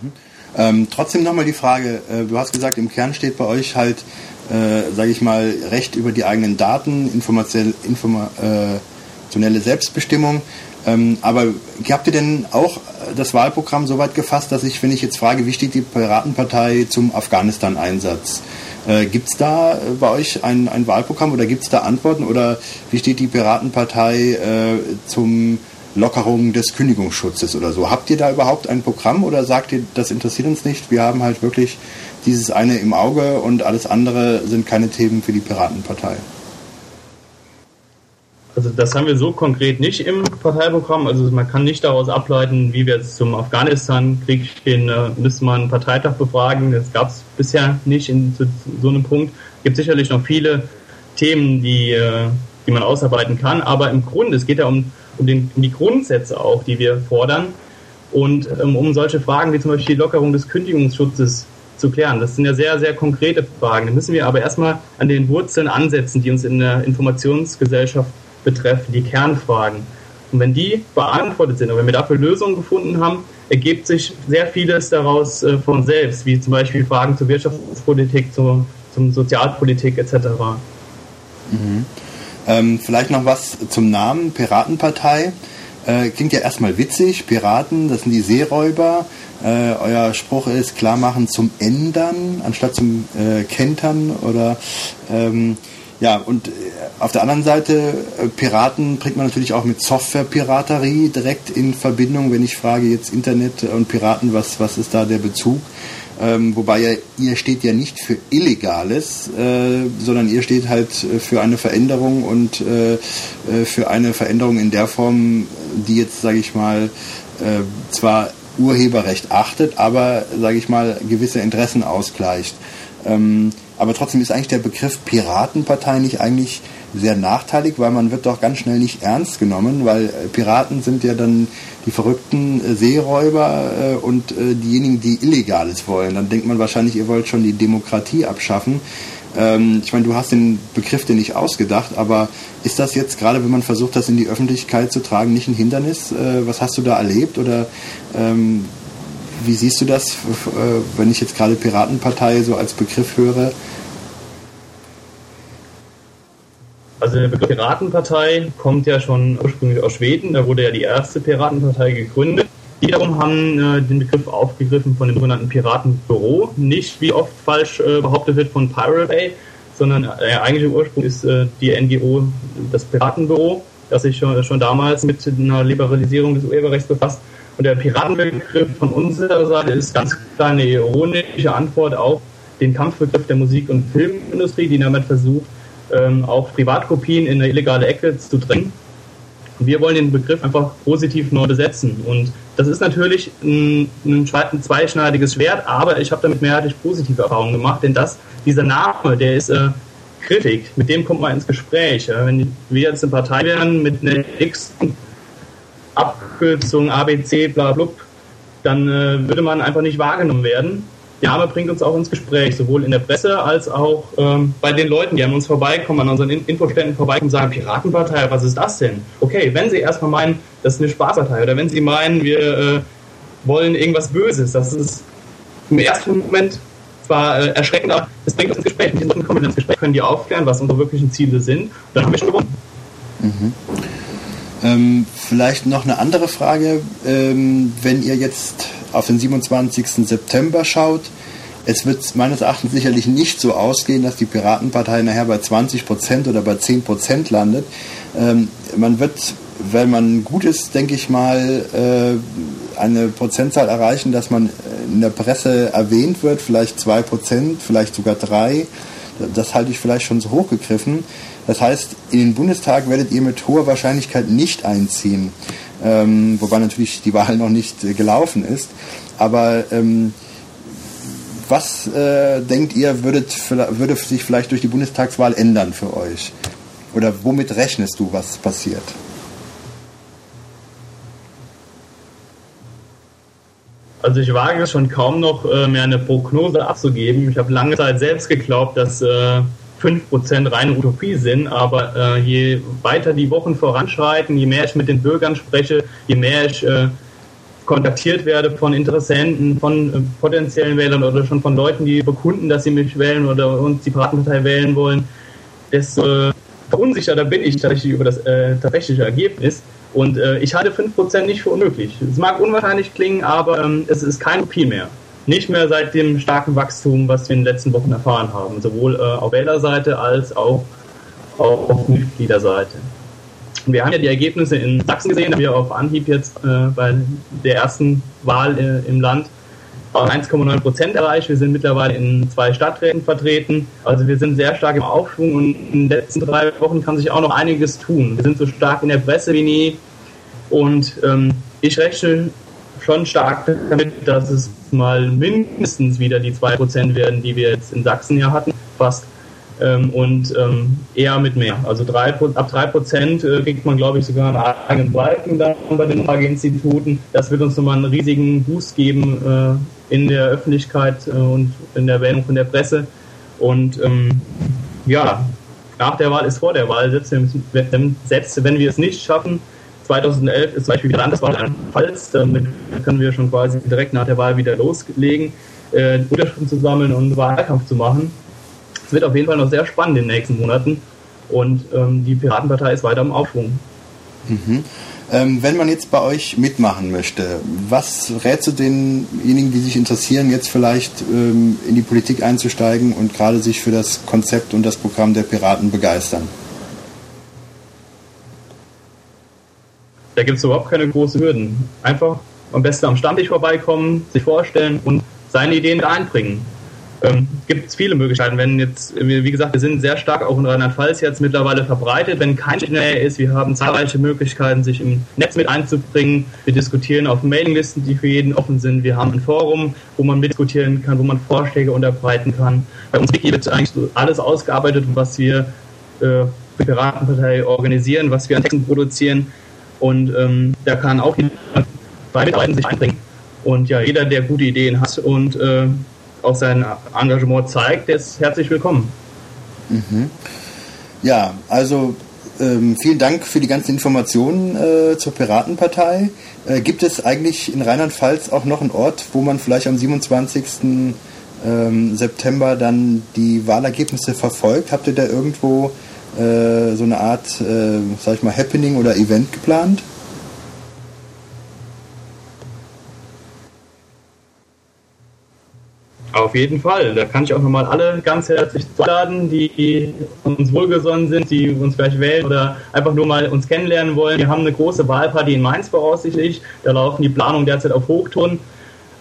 Mhm. Ähm, trotzdem nochmal die Frage, äh, du hast gesagt, im Kern steht bei euch halt, äh, sage ich mal, Recht über die eigenen Daten, informationelle, informationelle Selbstbestimmung. Ähm, aber habt ihr denn auch das Wahlprogramm so weit gefasst, dass ich, wenn ich jetzt frage, wie steht die Piratenpartei zum Afghanistan-Einsatz? Äh, gibt es da äh, bei euch ein, ein Wahlprogramm oder gibt es da Antworten oder wie steht die Piratenpartei äh, zum Lockerung des Kündigungsschutzes oder so? Habt ihr da überhaupt ein Programm oder sagt ihr, das interessiert uns nicht? Wir haben halt wirklich dieses eine im Auge und alles andere sind keine Themen für die Piratenpartei. Also das haben wir so konkret nicht im Parteiprogramm. Also man kann nicht daraus ableiten, wie wir jetzt zum Afghanistan-Krieg stehen, äh, müsste man einen Parteitag befragen. Das gab es bisher nicht in zu, so einem Punkt. Es gibt sicherlich noch viele Themen, die, äh, die man ausarbeiten kann, aber im Grunde, es geht ja um, um, den, um die Grundsätze auch, die wir fordern und ähm, um solche Fragen wie zum Beispiel die Lockerung des Kündigungsschutzes zu klären. Das sind ja sehr, sehr konkrete Fragen. Da müssen wir aber erstmal an den Wurzeln ansetzen, die uns in der Informationsgesellschaft betreffen, die Kernfragen. Und wenn die beantwortet sind und wenn wir dafür Lösungen gefunden haben, ergibt sich sehr vieles daraus äh, von selbst, wie zum Beispiel Fragen zur Wirtschaftspolitik, zur, zum Sozialpolitik etc. Mhm. Ähm, vielleicht noch was zum Namen Piratenpartei. Äh, klingt ja erstmal witzig. Piraten, das sind die Seeräuber. Äh, euer Spruch ist klar machen zum Ändern anstatt zum äh, Kentern oder ähm, ja, und äh, auf der anderen Seite, äh, Piraten bringt man natürlich auch mit Software-Piraterie direkt in Verbindung. Wenn ich frage jetzt Internet und Piraten, was, was ist da der Bezug? Ähm, wobei ja, ihr steht ja nicht für Illegales, äh, sondern ihr steht halt für eine Veränderung und äh, äh für eine Veränderung in der Form, die jetzt, sage ich mal, äh, zwar Urheberrecht achtet, aber, sage ich mal, gewisse Interessen ausgleicht. Ähm, aber trotzdem ist eigentlich der Begriff Piratenpartei nicht eigentlich sehr nachteilig, weil man wird doch ganz schnell nicht ernst genommen, weil äh, Piraten sind ja dann die verrückten äh, Seeräuber äh, und diejenigen, die Illegales wollen. Dann denkt man wahrscheinlich, ihr wollt schon die Demokratie abschaffen. Ähm, ich meine, du hast den Begriff dir nicht ausgedacht, aber ist das jetzt gerade, wenn man versucht, das in die Öffentlichkeit zu tragen, nicht ein Hindernis? Was hast du da erlebt oder ähm, wie siehst du das, wenn ich jetzt gerade Piratenpartei so als Begriff höre? Also der Begriff Piratenpartei kommt ja schon ursprünglich aus Schweden. Da wurde ja die erste Piratenpartei gegründet. Die wiederum haben äh, den Begriff aufgegriffen von dem sogenannten Piratenbüro. Nicht, wie oft falsch äh, behauptet wird, von Pirate Bay, sondern äh, der eigentliche Ursprung ist äh, die NGO, das Piratenbüro, das sich schon, schon damals mit einer Liberalisierung des Urheberrechts befasst. Und der Piratenbegriff von unserer Seite ist ganz klar eine ironische Antwort auf den Kampfbegriff der Musik- und Filmindustrie, die damit versucht, ähm, auch Privatkopien in eine illegale Ecke zu drängen. Wir wollen den Begriff einfach positiv neu besetzen. Und das ist natürlich ein, ein zweischneidiges Schwert, aber ich habe damit mehrheitlich positive Erfahrungen gemacht, denn das, dieser Name, der ist äh, Kritik, mit dem kommt man ins Gespräch. Wenn wir jetzt eine Partei wären mit einer X Abkürzung ABC, bla, bla, dann äh, würde man einfach nicht wahrgenommen werden der Name bringt uns auch ins Gespräch, sowohl in der Presse als auch ähm, bei den Leuten, die an uns vorbeikommen, an unseren Infoständen vorbeikommen und sagen, Piratenpartei, was ist das denn? Okay, wenn sie erstmal meinen, das ist eine Spaßpartei oder wenn sie meinen, wir äh, wollen irgendwas Böses, das ist im ersten Moment zwar äh, erschreckend, aber es bringt uns ins Gespräch. Mit diesen kommen wir ins Gespräch, können die aufklären, was unsere wirklichen Ziele sind. Und dann haben wir schon gewonnen. Mhm. Ähm, vielleicht noch eine andere Frage. Ähm, wenn ihr jetzt auf den 27. September schaut, es wird meines Erachtens sicherlich nicht so ausgehen, dass die Piratenpartei nachher bei 20 Prozent oder bei 10 Prozent landet. Ähm, man wird, wenn man gut ist, denke ich mal, äh, eine Prozentzahl erreichen, dass man in der Presse erwähnt wird, vielleicht 2 Prozent, vielleicht sogar 3. Das halte ich vielleicht schon so hochgegriffen. Das heißt, in den Bundestag werdet ihr mit hoher Wahrscheinlichkeit nicht einziehen, ähm, wobei natürlich die Wahl noch nicht äh, gelaufen ist. Aber ähm, was äh, denkt ihr, würdet, würde sich vielleicht durch die Bundestagswahl ändern für euch? Oder womit rechnest du, was passiert? Also ich wage schon kaum noch äh, mehr eine Prognose abzugeben. Ich habe lange Zeit selbst geglaubt, dass äh, 5% reine Utopie sind, aber äh, je weiter die Wochen voranschreiten, je mehr ich mit den Bürgern spreche, je mehr ich äh, kontaktiert werde von Interessenten, von äh, potenziellen Wählern oder schon von Leuten, die bekunden, dass sie mich wählen oder uns die Piratenpartei wählen wollen, desto verunsicherter bin ich tatsächlich über das äh, tatsächliche Ergebnis. Und äh, ich halte 5% nicht für unmöglich. Es mag unwahrscheinlich klingen, aber ähm, es ist kein Utopie mehr. Nicht mehr seit dem starken Wachstum, was wir in den letzten Wochen erfahren haben, sowohl äh, auf Wählerseite als auch auf Mitgliederseite. Wir haben ja die Ergebnisse in Sachsen gesehen, da wir auf Anhieb jetzt äh, bei der ersten Wahl äh, im Land 1,9 Prozent erreicht. Wir sind mittlerweile in zwei Stadträten vertreten. Also wir sind sehr stark im Aufschwung und in den letzten drei Wochen kann sich auch noch einiges tun. Wir sind so stark in der Presse wie nie und ähm, ich rechne schon stark damit, dass es mal mindestens wieder die 2 Prozent werden, die wir jetzt in Sachsen ja hatten, fast. Ähm, und ähm, eher mit mehr. Also drei, ab 3 Prozent äh, kriegt man, glaube ich, sogar einen eigenen Balken dann bei den Umfrageinstituten. Das wird uns nochmal einen riesigen Boost geben äh, in der Öffentlichkeit äh, und in der Erwähnung von der Presse. Und ähm, ja, nach der Wahl ist vor der Wahl, selbst wenn wir es nicht schaffen, 2011 ist zum Beispiel wieder in Pfalz, damit können wir schon quasi direkt nach der Wahl wieder loslegen, äh, Unterschriften zu sammeln und Wahlkampf zu machen. Es wird auf jeden Fall noch sehr spannend in den nächsten Monaten und ähm, die Piratenpartei ist weiter im Aufschwung. Mhm. Ähm, wenn man jetzt bei euch mitmachen möchte, was rätst du denjenigen, die sich interessieren, jetzt vielleicht ähm, in die Politik einzusteigen und gerade sich für das Konzept und das Programm der Piraten begeistern? Da gibt es überhaupt keine großen Hürden. Einfach am besten am Stammtisch vorbeikommen, sich vorstellen und seine Ideen einbringen ähm, gibt es viele Möglichkeiten. Wenn jetzt, wie gesagt, wir sind sehr stark auch in Rheinland-Pfalz jetzt mittlerweile verbreitet. Wenn kein Nähe ist, wir haben zahlreiche Möglichkeiten, sich im Netz mit einzubringen. Wir diskutieren auf Mailinglisten, die für jeden offen sind. Wir haben ein Forum, wo man mitdiskutieren kann, wo man Vorschläge unterbreiten kann. Bei uns wird eigentlich alles ausgearbeitet, was wir äh, für die Piratenpartei organisieren, was wir an Texten produzieren. Und ähm, da kann auch bei Mitarbeitern sich einbringen. Und ja, jeder, der gute Ideen hat und äh, auch sein Engagement zeigt, der ist herzlich willkommen. Mhm. Ja, also ähm, vielen Dank für die ganzen Informationen äh, zur Piratenpartei. Äh, gibt es eigentlich in Rheinland-Pfalz auch noch einen Ort, wo man vielleicht am 27. Ähm, September dann die Wahlergebnisse verfolgt? Habt ihr da irgendwo äh, so eine Art, äh, sag ich mal, Happening oder Event geplant? Auf jeden Fall. Da kann ich auch nochmal alle ganz herzlich einladen, die uns wohlgesonnen sind, die uns gleich wählen oder einfach nur mal uns kennenlernen wollen. Wir haben eine große Wahlparty in Mainz voraussichtlich. Da laufen die Planungen derzeit auf Hochton.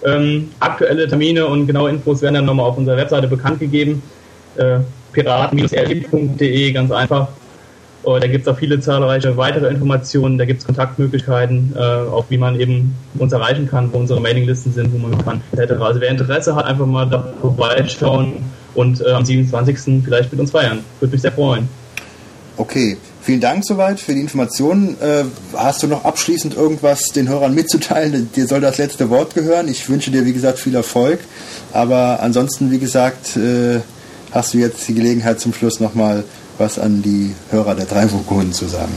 Ähm, aktuelle Termine und genaue Infos werden dann nochmal auf unserer Webseite bekannt gegeben. Äh, piraten-rl.de, ganz einfach. Oh, da gibt es auch viele zahlreiche weitere Informationen, da gibt es Kontaktmöglichkeiten, äh, auch wie man eben uns erreichen kann, wo unsere Mailinglisten sind, wo man kann, etc. Also wer Interesse hat, einfach mal da vorbeischauen und äh, am 27. vielleicht mit uns feiern. Würde mich sehr freuen. Okay, vielen Dank soweit für die Informationen. Äh, hast du noch abschließend irgendwas den Hörern mitzuteilen? Dir soll das letzte Wort gehören. Ich wünsche dir, wie gesagt, viel Erfolg. Aber ansonsten, wie gesagt, äh, hast du jetzt die Gelegenheit zum Schluss nochmal was an die Hörer der drei Vogonen zu sagen.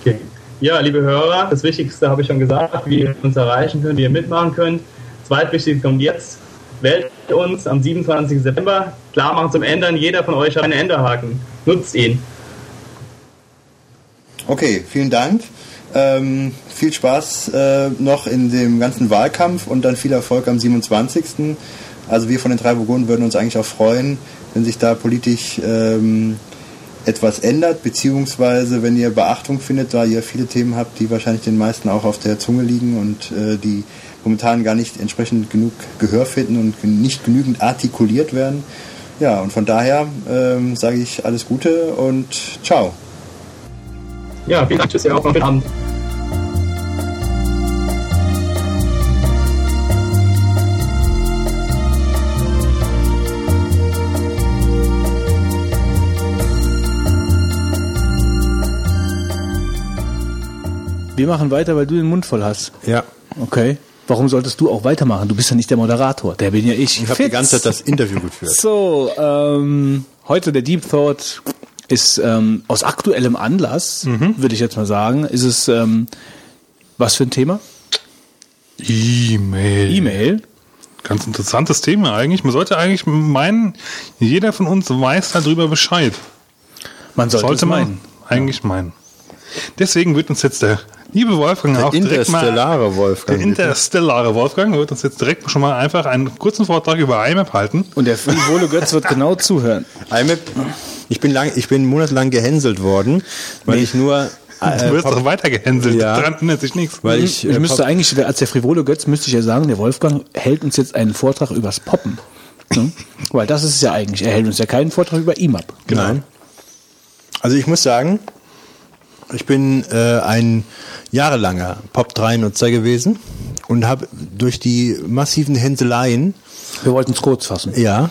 Okay. Ja, liebe Hörer, das Wichtigste habe ich schon gesagt, wie ihr uns erreichen könnt, wie ihr mitmachen könnt. zweitwichtigste kommt jetzt. Wählt uns am 27. September. Klar machen zum Ändern. Jeder von euch hat einen Enderhaken. Nutzt ihn. Okay, vielen Dank. Ähm, viel Spaß äh, noch in dem ganzen Wahlkampf und dann viel Erfolg am 27. Also wir von den drei Burgunden würden uns eigentlich auch freuen, wenn sich da politisch ähm, etwas ändert, beziehungsweise wenn ihr Beachtung findet, da ihr viele Themen habt, die wahrscheinlich den meisten auch auf der Zunge liegen und äh, die momentan gar nicht entsprechend genug Gehör finden und nicht genügend artikuliert werden. Ja, und von daher ähm, sage ich alles Gute und ciao. Ja, vielen Dank. Tschüss, ja, auch noch Abend. Wir machen weiter, weil du den Mund voll hast. Ja. Okay. Warum solltest du auch weitermachen? Du bist ja nicht der Moderator. Der bin ja ich. Ich habe die ganze Zeit das Interview geführt. So, ähm, heute der Deep Thought ist ähm, aus aktuellem Anlass, Mhm. würde ich jetzt mal sagen, ist es ähm, was für ein Thema? E-Mail. E-Mail. Ganz interessantes Thema eigentlich. Man sollte eigentlich meinen, jeder von uns weiß darüber Bescheid. Man sollte es man meinen. eigentlich meinen. Deswegen wird uns jetzt der liebe Wolfgang Der auch direkt mal interstellare Wolfgang, Der interstellare Wolfgang wird uns jetzt direkt schon mal einfach einen kurzen Vortrag über IMAP halten. Und der frivole Götz wird genau zuhören. IMAP, ich bin lang, ich bin monatelang gehänselt worden, weil ich nur äh, Du wirst Pop- doch weiter gehänselt. Ja. Daran ändert sich nichts. weil Ich, ich, äh, müsste eigentlich, als der frivole Götz, müsste ich ja sagen, der Wolfgang hält uns jetzt einen Vortrag übers Poppen. Ne? Weil das ist es ja eigentlich. Er hält uns ja keinen Vortrag über IMAP. Nein. Also ich muss sagen, ich bin äh, ein jahrelanger Pop-3-Nutzer gewesen und habe durch die massiven Hänseleien, Wir wollten es kurz fassen. ja,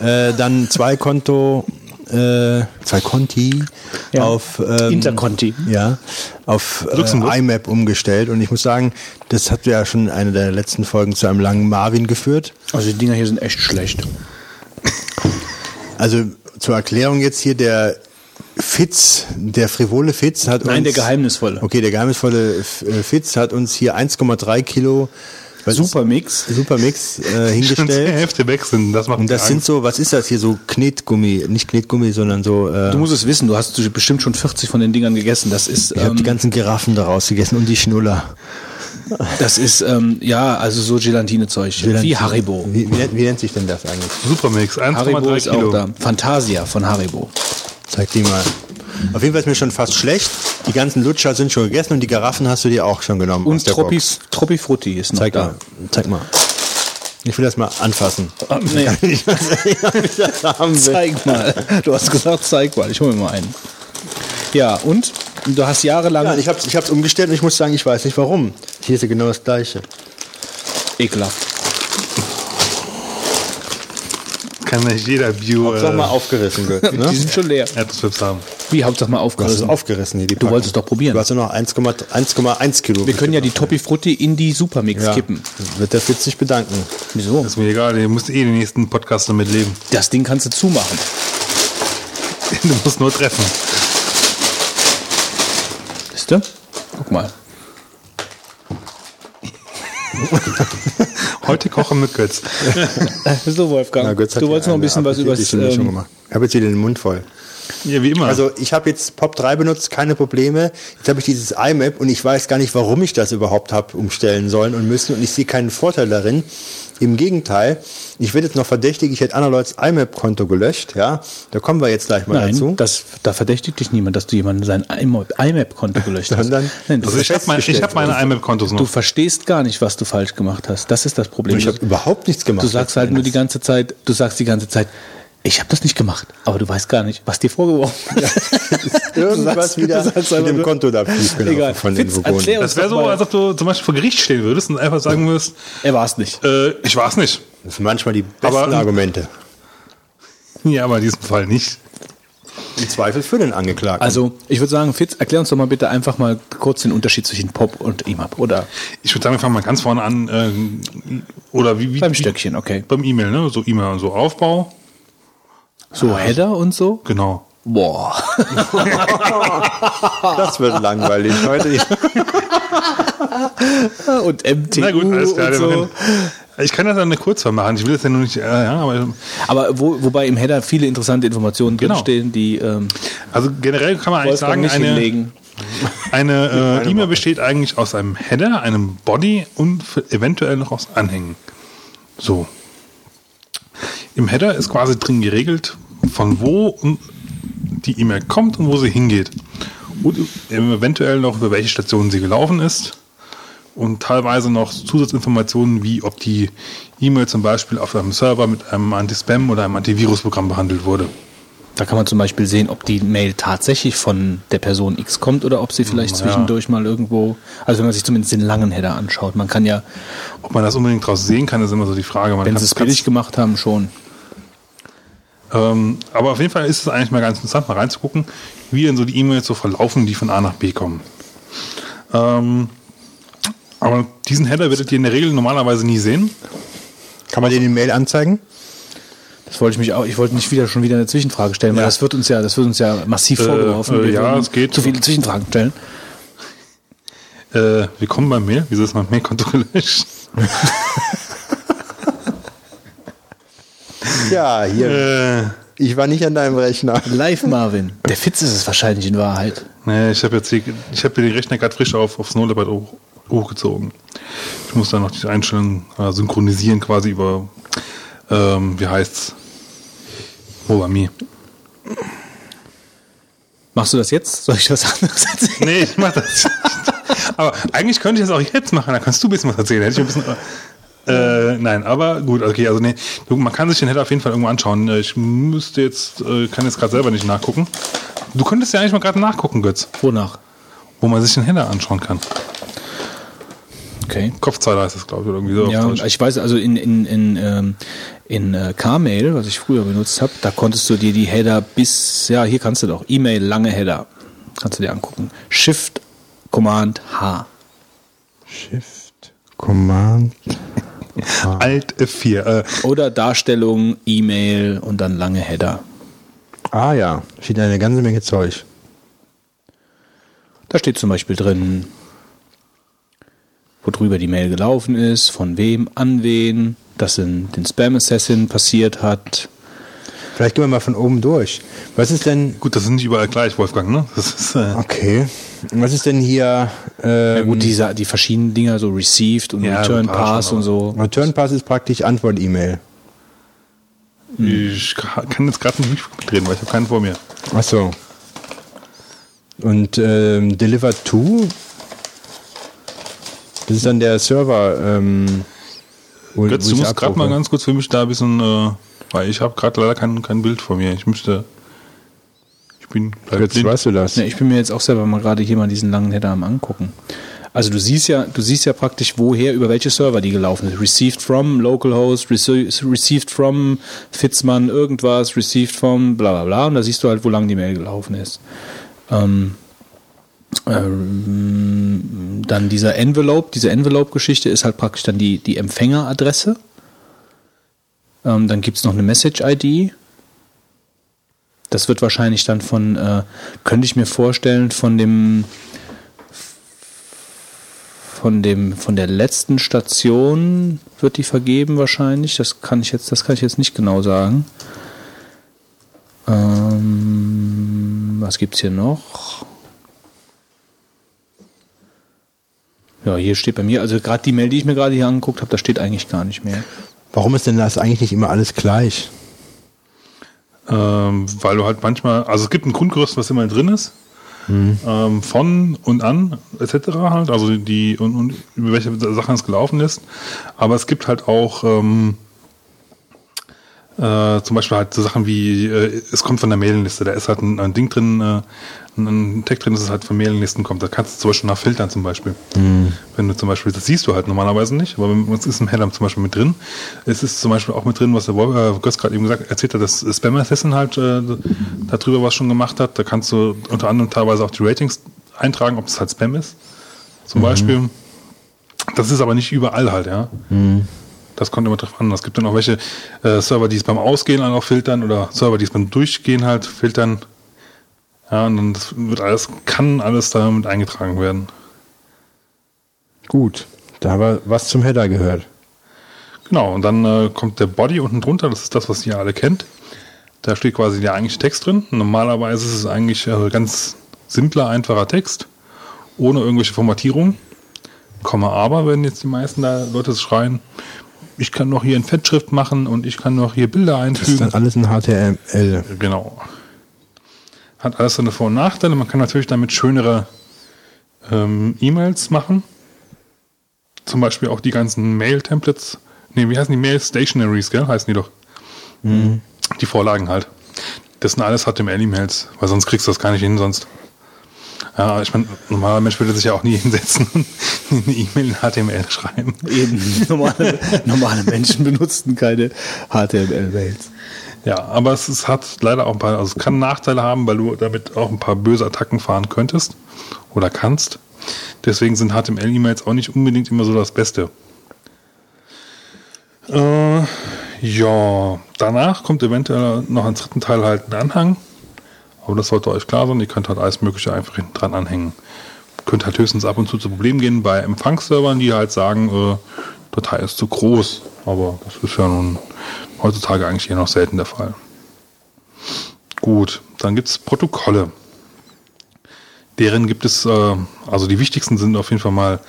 äh, dann zwei Konto, äh, zwei Konti Ja. auf ähm, Interconti. ja, auf äh. IMAP umgestellt und ich muss sagen, das hat ja schon eine der letzten Folgen zu einem langen Marvin geführt. Also die Dinger hier sind echt schlecht. Also zur Erklärung jetzt hier der Fitz, der frivole Fitz hat Nein, uns der geheimnisvolle. Okay, der geheimnisvolle äh, Fitz hat uns hier 1,3 Kilo Supermix. Supermix äh, Schon hingestellt. Hälfte weg sind. Das macht Und das sind so, was ist das hier so Knetgummi, nicht Knetgummi, sondern so. Äh, Du musst es wissen, du hast bestimmt schon 40 von den Dingern gegessen. Das ist, ich habe die ähm, ganzen Giraffen daraus gegessen und die Schnuller. das ist ähm, ja, also so Gelatinezeug. Wie Haribo. Wie, wie, nennt- wie nennt sich denn das eigentlich? Supermix, Haribo 1,3 ist auch Kilo. da. Fantasia von Haribo. Zeig die mal. Auf jeden Fall ist mir schon fast schlecht. Die ganzen Lutscher sind schon gegessen und die Giraffen hast du dir auch schon genommen. Und der Troppi, Box. Troppi Frutti ist noch Zeig da. mal. Zeig mal. Ich will das mal anfassen. Ah, nee. Ich das haben will. Zeig mal. Du hast gesagt, zeig mal. Ich hole mir mal einen. Ja, und du hast jahrelang Ja, ich habe ich hab's umgestellt und ich muss sagen, ich weiß nicht warum. Hier ist ja genau das gleiche. ekelhaft. Kann nicht jeder Bio Sag mal aufgerissen, Die ne? sind schon leer. Erdnussflips haben. Wie, Hauptsache mal Du hast es aufgerissen. aufgerissen hier, die Du Packung. wolltest doch probieren. Du hast nur noch 1,1 1,1 Kilo. Wir können ja die Toppi Frutti in die Supermix ja. kippen. Wird der Fitz sich bedanken. Wieso? Ist mir egal, ihr müsst eh den nächsten Podcast damit leben. Das Ding kannst du zumachen. Du musst nur treffen. Wisst ihr? Guck mal. Heute kochen mit Götz. So, Wolfgang. Na, Götz du hier wolltest noch ein bisschen was über appetitliche Mischung gemacht. Ich habe jetzt wieder den Mund voll. Ja, wie immer. Also ich habe jetzt Pop 3 benutzt, keine Probleme. Jetzt habe ich dieses IMAP und ich weiß gar nicht, warum ich das überhaupt habe umstellen sollen und müssen und ich sehe keinen Vorteil darin. Im Gegenteil, ich werde jetzt noch verdächtig, ich hätte anderlorts IMAP-Konto gelöscht, ja. Da kommen wir jetzt gleich mal Nein, dazu. das, da verdächtigt dich niemand, dass du jemanden sein IMAP-Konto gelöscht hast. Sondern- Nein, du, also ich habe mein, ich hab meine IMAP-Kontos du noch. verstehst gar nicht, was du falsch gemacht hast. Das ist das Problem. ich habe überhaupt nichts gemacht. du sagst halt nur die ganze Zeit, du sagst die ganze Zeit, ich habe das nicht gemacht, aber du weißt gar nicht, was dir vorgeworfen wird. Irgendwas Du sagst- wieder mit dem Konto da Egal. von den Fitz, Vogonen. uns Das wäre so, als ob du zum Beispiel vor Gericht stehen würdest und einfach sagen würdest, Er war es nicht. äh, ich war es nicht. Das sind manchmal die besten Aber- Argumente. Ja, aber in diesem Fall nicht. Im Zweifel für den Angeklagten. Also, ich würde sagen, Fitz, erklär uns doch mal bitte einfach mal kurz den Unterschied zwischen Pop und IMAP. Oder Ich würde sagen, wir fangen mal ganz vorne an. Äh, oder wie, wie beim Stöckchen, okay. Beim E-Mail, ne? So E-Mail und so Aufbau. So Header und so? Genau. Boah. das wird langweilig heute. und MTU Na gut, alles klar, so. Ich kann das dann eine Kurzform machen. Ich will das ja nur nicht. Äh, ja, aber, Aber wo, wobei im Header viele interessante Informationen Genau. drinstehen, die ähm, also generell kann man eigentlich sagen, nicht eine, hinlegen. eine äh, E-Mail besteht eigentlich aus einem Header, einem Body und eventuell noch aus Anhängen. So. Im Header ist quasi drin geregelt, von wo die E-Mail kommt und wo sie hingeht. Und eventuell noch über welche Stationen sie gelaufen ist. Und teilweise noch Zusatzinformationen, wie ob die E-Mail zum Beispiel auf einem Server mit einem Anti-Spam oder einem Antivirusprogramm behandelt wurde. Da kann man zum Beispiel sehen, ob die Mail tatsächlich von der Person X kommt oder ob sie vielleicht Ja. zwischendurch mal irgendwo, also wenn man sich zumindest den langen Header anschaut. Man kann ja, Ob man das unbedingt draus sehen kann, ist immer so die Frage. Man wenn sie es billig gemacht haben, schon. Ähm, aber auf jeden Fall ist es eigentlich mal ganz interessant, mal reinzugucken, wie denn so die E-Mails so verlaufen, die von A nach B kommen. Ähm, aber diesen Header werdet ihr in der Regel normalerweise nie sehen. Kann man den in Mail anzeigen? Das wollte ich mich auch, ich wollte nicht wieder schon wieder eine Zwischenfrage stellen, weil Ja. das wird uns ja, das wird uns ja massiv Äh, vorgeworfen. äh, ja, es geht. Zu viele Zwischenfragen stellen. Äh, willkommen beim Mail. Wieso ist mein Mailkonto gelöscht? Ja, hier. Äh, Ich war nicht an deinem Rechner. Live Marvin. Der Fitz ist es wahrscheinlich in Wahrheit. nee, ich habe jetzt hier, ich habe den Rechner gerade frisch auf, auf Snow Leopard hoch, hochgezogen. Ich muss dann noch die Einstellungen äh, synchronisieren quasi über, ähm, wie heißt's? Mir. Machst du das jetzt? Soll ich was anderes erzählen? Nee, ich mach das. Aber eigentlich könnte ich das auch jetzt machen, da kannst du ein bisschen was erzählen. Hätte ich ein bisschen. Äh, nein, aber gut, okay, also nee, man kann sich den Header auf jeden Fall irgendwo anschauen. Äh, Ich müsste jetzt, äh, kann jetzt gerade selber nicht nachgucken. Du könntest ja eigentlich mal gerade nachgucken, Götz, Wonach? wo man sich den Header anschauen kann. Okay. Kopfzeiler heißt das, glaube ich, oder irgendwie so. Ja, ich weiß, also in, in, in, ähm, in äh, Carmail, was ich früher benutzt habe, da konntest du dir die Header bis, ja, hier kannst du doch, E-Mail, lange Header, kannst du dir angucken. Shift, Command, H. Shift, Command. Alt F4. Äh, Oder Darstellung, E-Mail und dann lange Header. Ah ja, steht eine ganze Menge Zeug. Da steht zum Beispiel drin, worüber die Mail gelaufen ist, von wem, an wen, dass in den Spam Assassin passiert hat. Vielleicht gehen wir mal von oben durch. Was ist denn. gut, das ist nicht überall gleich, Wolfgang, ne? Das ist, äh, Okay. Was ist denn hier. Ähm, Ja, gut, diese, die verschiedenen Dinger, so Received und Ja, Return Pass und so. Return Pass ist praktisch Antwort-E-Mail. ich kann jetzt gerade nicht mitreden, weil ich habe keinen vor mir. Ach so. Und ähm, Deliver to? Das ist dann der Server. Ähm, wo, Götz, wo du ich musst gerade mal ganz kurz für mich da ein bisschen, äh, weil ich habe gerade leider kein, kein Bild vor mir. Ich müsste. Ich bin Götz, blind. weißt du das? Ja, ich bin mir jetzt auch selber mal gerade hier mal diesen langen Header am angucken. Also du siehst ja, du siehst ja praktisch, woher, über welche Server die gelaufen ist. Received from localhost, rece- received from Fitzmann irgendwas, received from bla bla bla. Und da siehst du halt, wo lang die Mail gelaufen ist. Ähm, ähm, dann dieser Envelope, diese Envelope-Geschichte ist halt praktisch dann die, die Empfängeradresse. Ähm, dann gibt's noch eine Message-ID. Das wird wahrscheinlich dann von, äh, könnte ich mir vorstellen, von dem von dem von der letzten Station wird die vergeben wahrscheinlich. Das kann ich jetzt, das kann ich jetzt nicht genau sagen. Ähm, was gibt's hier noch? Ja, hier steht bei mir, also gerade die Mail, die ich mir gerade hier angeguckt habe, da steht eigentlich gar nicht mehr. Warum ist denn das eigentlich nicht immer alles gleich? Ähm, weil du halt manchmal, also es gibt ein Grundgerüst, was immer drin ist. Ähm, von und an, etc. halt, also die und, und über welche Sachen es gelaufen ist. Aber es gibt halt auch ähm, äh, zum Beispiel halt so Sachen wie, äh, es kommt von der Mailingliste, da ist halt ein, ein Ding drin, äh, ein Tag drin, dass es halt von Mailinglisten kommt. Da kannst du zum Beispiel nach filtern zum Beispiel. Wenn du zum Beispiel, das siehst du halt normalerweise nicht, aber es ist im Header zum Beispiel mit drin. Es ist zum Beispiel auch mit drin, was der Wolf, äh, Götz gerade eben gesagt erzählt hat, dass Spam Assassin halt äh, darüber was schon gemacht hat. Da kannst du unter anderem teilweise auch die Ratings eintragen, ob es halt Spam ist. Zum Beispiel. Das ist aber nicht überall halt, ja. Das kommt immer drauf an. Es gibt dann auch welche äh, Server, die es beim Ausgehen auch filtern oder Server, die es beim Durchgehen halt filtern. Ja, und dann wird alles, kann alles damit eingetragen werden. Gut, da haben wir was zum Header gehört. Genau, und dann äh, kommt der Body unten drunter, das ist das, was ihr alle kennt. Da steht quasi der eigentliche Text drin. Normalerweise ist es eigentlich äh, ganz simpler, einfacher Text, ohne irgendwelche Formatierung. Komma aber, wenn jetzt die meisten da Leute schreien, ich kann noch hier in Fettschrift machen und ich kann noch hier Bilder Das ist einfügen. dann alles in HTML. Genau. Hat alles seine Vor- und Nachteile. Man kann natürlich damit schönere ähm, E-Mails machen. Zum Beispiel auch die ganzen Mail-Templates. Nee, wie heißen die Mail-Stationaries, gell? Heißen die doch. Die Vorlagen halt. Das sind alles HTML-E-Mails, weil sonst kriegst du das gar nicht hin, sonst. Ja, ich meine, normaler Mensch würde sich ja auch nie hinsetzen und eine E-Mail in HTML schreiben. Eben, normale, normale Menschen benutzten keine HTML-Mails. Ja, aber es, ist, hat leider auch ein paar, also es kann Nachteile haben, weil du damit auch ein paar böse Attacken fahren könntest oder kannst. Deswegen sind HTML-E-Mails auch nicht unbedingt immer so das Beste. Äh, ja, danach kommt eventuell noch ein dritten Teil halt ein Anhang. Aber das sollte euch klar sein, ihr könnt halt alles Mögliche einfach hinten dran anhängen. Könnt halt höchstens ab und zu zu Problemen gehen bei Empfangsservern, die halt sagen, äh, Datei ist zu groß. Aber das ist ja nun heutzutage eigentlich hier noch selten der Fall. Gut, dann gibt es Protokolle. Deren gibt es, äh, also die wichtigsten sind auf jeden Fall mal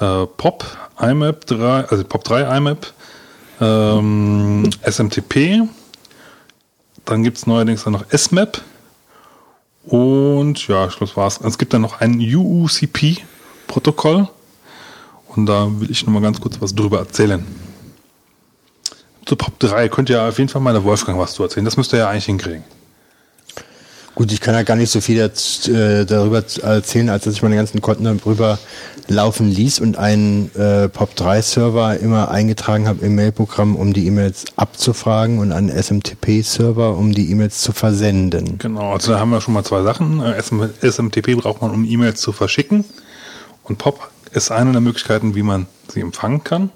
äh, POP, IMAP 3, also POP 3 IMAP, ähm, SMTP, dann gibt es neuerdings dann noch SMAP und ja, das war's. Es gibt dann noch ein UUCP-Protokoll und da will ich nochmal ganz kurz was drüber erzählen. Zu POP 3 könnt ihr auf jeden Fall mal der Wolfgang was zu erzählen. Das müsst ihr ja eigentlich hinkriegen. Gut, ich kann ja gar nicht so viel äh, darüber erzählen, als dass ich meine ganzen Konten darüber laufen ließ und einen äh, POP3-Server immer eingetragen habe im Mailprogramm, um die E-Mails abzufragen und einen SMTP-Server, um die E-Mails zu versenden. Genau, also da haben wir schon mal zwei Sachen. Äh, SM SMTP braucht man, um E-Mails zu verschicken. Und POP ist eine der Möglichkeiten, wie man sie empfangen kann.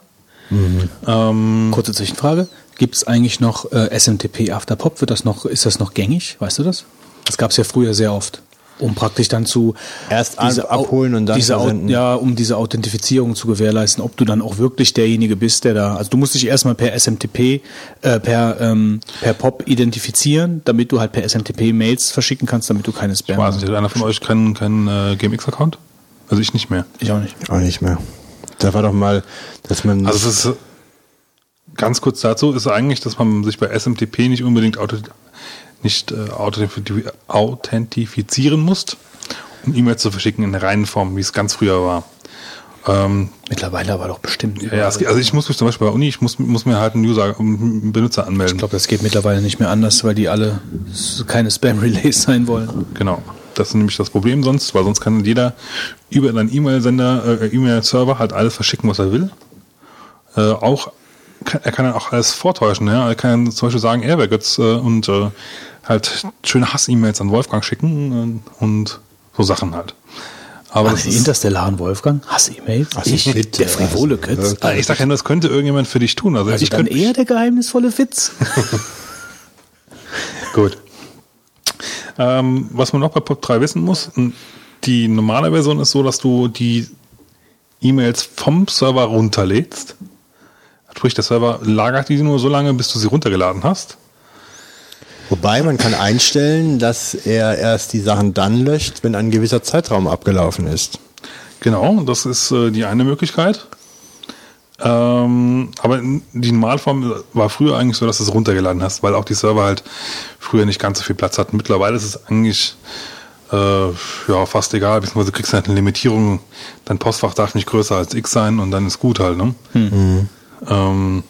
Ähm, Kurze Zwischenfrage. Gibt es eigentlich noch äh, SMTP After Pop? Wird das noch, ist das noch gängig? Weißt du das? Das gab es ja früher sehr oft. Um praktisch dann zu Erst Au- abholen und dann diese, versenden. ja, um diese Authentifizierung zu gewährleisten, ob du dann auch wirklich derjenige bist, der da. Also du musst dich erstmal per SMTP, äh, per, ähm, per POP identifizieren, damit du halt per SMTP Mails verschicken kannst, damit du keine ich Spam weiß nicht, hat einer von euch keinen keinen äh, GMX-Account? Also ich nicht mehr. Ich auch nicht. Auch nicht mehr. Da war doch mal, dass man. Also es ist ganz kurz dazu ist eigentlich, dass man sich bei SMTP nicht unbedingt auto, nicht äh, authentifi- authentifizieren muss, um E-Mails zu verschicken in der reinen Form, wie es ganz früher war. Ähm, Mittlerweile aber doch bestimmt. ja, also ich muss mich zum Beispiel bei Uni, ich muss, muss mir halt einen User, einen Benutzer anmelden. Ich glaube, das geht mittlerweile nicht mehr anders, weil die alle keine Spam-Relays sein wollen. Genau. Das ist nämlich das Problem sonst, weil sonst kann jeder über einen E-Mail-Sender, äh, E-Mail-Server halt alles verschicken, was er will. Äh, auch kann, er kann dann auch alles vortäuschen. Ja? Er kann zum Beispiel sagen, er wäre Götz äh, und äh, halt schöne Hass-E-Mails an Wolfgang schicken äh, und so Sachen halt. Aber Ach, das die ist, interstellaren Wolfgang? Hass-E-Mails? Also Ich, bitte, der frivole also, Götz. Ah, ich sag ja nur, das könnte irgendjemand für dich tun. Also, Also ich dann könnte, eher der geheimnisvolle Witz. Gut. Ähm, was man noch bei POP3 wissen muss, die normale Version ist so, dass du die E-Mails vom Server runterlädst. Sprich, der Server lagert die nur so lange, bis du sie runtergeladen hast. Wobei man kann einstellen, dass er erst die Sachen dann löscht, wenn ein gewisser Zeitraum abgelaufen ist. Genau, das ist äh, die eine Möglichkeit. Ähm, aber die Normalform war früher eigentlich so, dass du es runtergeladen hast, weil auch die Server halt früher nicht ganz so viel Platz hatten. Mittlerweile ist es eigentlich äh, ja fast egal, beziehungsweise du kriegst halt eine Limitierung. Dein Postfach darf nicht größer als X sein und dann ist gut halt, ne? Ähm,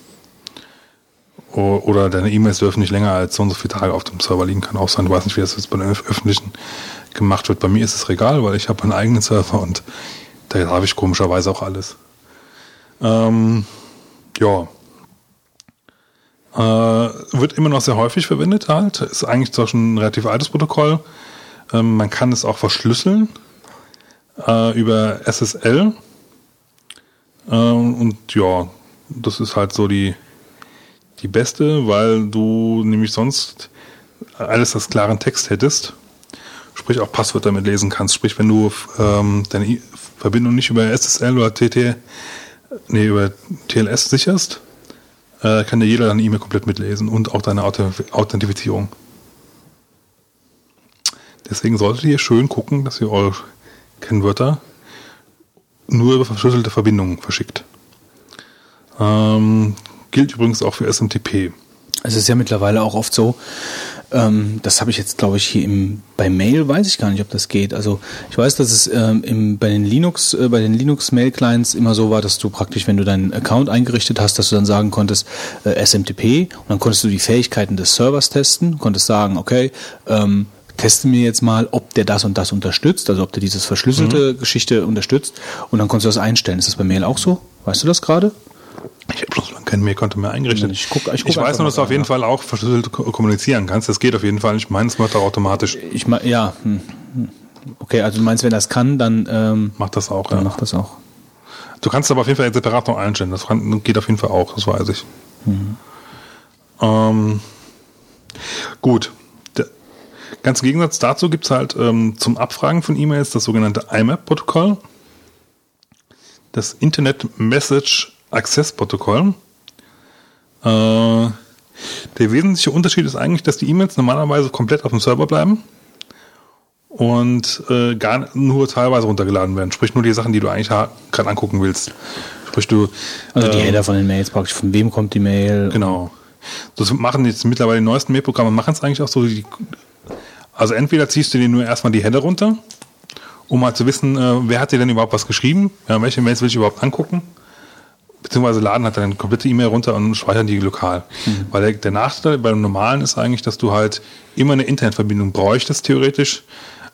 o- oder deine E-Mails dürfen nicht länger als so und so viele Tage auf dem Server liegen. Kann auch sein. Du weißt nicht, wie das jetzt bei den Öf- öffentlichen gemacht wird. Bei mir ist es egal, weil ich habe einen eigenen Server und da habe ich komischerweise auch alles. Ähm, ja. Äh, wird immer noch sehr häufig verwendet halt. Ist eigentlich zwar schon ein relativ altes Protokoll. Ähm, man kann es auch verschlüsseln äh, über SSL. Ähm, und ja, das ist halt so die, die beste, weil du nämlich sonst alles als klaren Text hättest. Sprich auch Passwörter mit lesen kannst. Sprich, wenn du ähm, deine Verbindung nicht über SSL oder TT, nee, über TLS sicherst, äh, kann dir jeder deine E-Mail komplett mitlesen und auch deine Authentifizierung. Deswegen solltet ihr schön gucken, dass ihr eure Kennwörter nur über verschlüsselte Verbindungen verschickt. Ähm, gilt übrigens auch für SMTP. Es ist ja mittlerweile auch oft so, ähm, das habe ich jetzt, glaube ich, hier im, bei Mail weiß ich gar nicht, ob das geht. Also ich weiß, dass es ähm, im, bei den Linux, äh, bei den Linux Mail Clients immer so war, dass du praktisch, wenn du deinen Account eingerichtet hast, dass du dann sagen konntest äh, SMTP und dann konntest du die Fähigkeiten des Servers testen, konntest sagen, okay, ähm, teste mir jetzt mal, ob der das und das unterstützt, also ob der dieses verschlüsselte mhm. Geschichte unterstützt und dann konntest du das einstellen. Ist das bei Mail auch so? Weißt du das gerade? Ich habe bloß kein Mailkonto mehr eingerichtet. Ich, guck, ich, guck ich weiß nur, dass du auf jeden Fall auch verschlüsselt kommunizieren kannst. Das geht auf jeden Fall. Ich meine, es macht auch automatisch. Ich meine, ja. Hm, hm. Okay, also du meinst, wenn das kann, dann ähm, macht das auch. Dann ja. macht das auch. Du kannst aber auf jeden Fall separat noch einstellen. Das geht auf jeden Fall auch. Das weiß ich. Mhm. Ähm, gut. Der, ganz im Gegensatz dazu gibt es halt ähm, zum Abfragen von E-Mails das sogenannte IMAP-Protokoll. Das Internet Message Access-Protokoll. Äh, der wesentliche Unterschied ist eigentlich, dass die E-Mails normalerweise komplett auf dem Server bleiben und äh, gar nur teilweise runtergeladen werden. Sprich nur die Sachen, die du eigentlich gerade angucken willst. Sprich du. Also die äh, Header von den Mails praktisch. Von wem kommt die Mail? Genau. Das machen jetzt mittlerweile die neuesten Mailprogramme machen es eigentlich auch so. Die, also entweder ziehst du dir nur erstmal die Header runter, um mal zu wissen, äh, wer hat dir denn überhaupt was geschrieben? Ja, welche Mails will ich überhaupt angucken? Beziehungsweise laden hat dann eine komplette E-Mail runter und speichern die lokal. Mhm. Weil der, der, Nachteil beim normalen ist eigentlich, dass du halt immer eine Internetverbindung bräuchtest, theoretisch.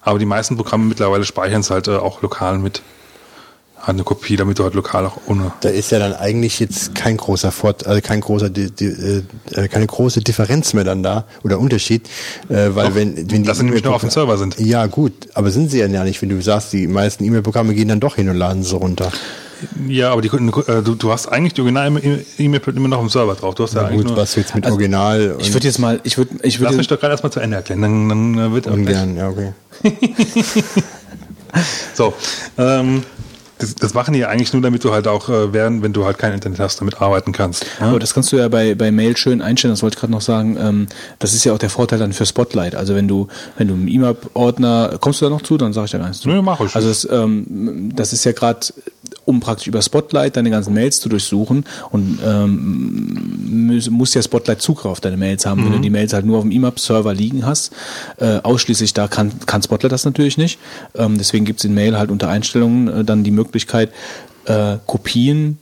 Aber die meisten Programme mittlerweile speichern es halt äh, auch lokal mit. Hat eine Kopie, damit du halt lokal auch ohne. Da ist ja dann eigentlich jetzt kein großer Fort, also kein großer, die, die, äh, keine große Differenz mehr dann da oder Unterschied, äh, weil Doch, wenn, wenn die dass sie nämlich nur auf dem Server sind. Ja gut, aber sind sie ja nicht, wenn du sagst, die meisten E-Mail-Programme gehen dann doch hin und laden sie runter. Ja, aber die, äh, du, du hast eigentlich die original E-Mail immer noch im Server drauf. Du hast ja, ja eigentlich gut, nur, was jetzt mit also, Original. Ich würde jetzt mal, ich würde, ich würde. Lass mich doch gerade erstmal zu Ende erklären, dann, dann wird Ungern, ja okay. so, ähm, das, das, machen die ja eigentlich nur, damit du halt auch, äh, während, wenn du halt kein Internet hast, damit arbeiten kannst. Ja? Aber das kannst du ja bei, bei Mail schön einstellen, das wollte ich gerade noch sagen. Ähm, das ist ja auch der Vorteil dann für Spotlight. Also wenn du, wenn du im E-Mail-Ordner, kommst du da noch zu, dann sage ich da gar nichts zu. Nö, mach ich. Also das, ähm, das ist ja gerade um praktisch über Spotlight deine ganzen Mails zu durchsuchen und ähm, muss ja Spotlight Zugriff auf deine Mails haben. Mhm. Wenn du mhm. die Mails halt nur auf dem IMAP-Server liegen hast, äh, ausschließlich da kann, kann Spotlight das natürlich nicht. Ähm, deswegen gibt es in Mail halt unter Einstellungen äh, dann die Möglichkeit, äh, Kopien,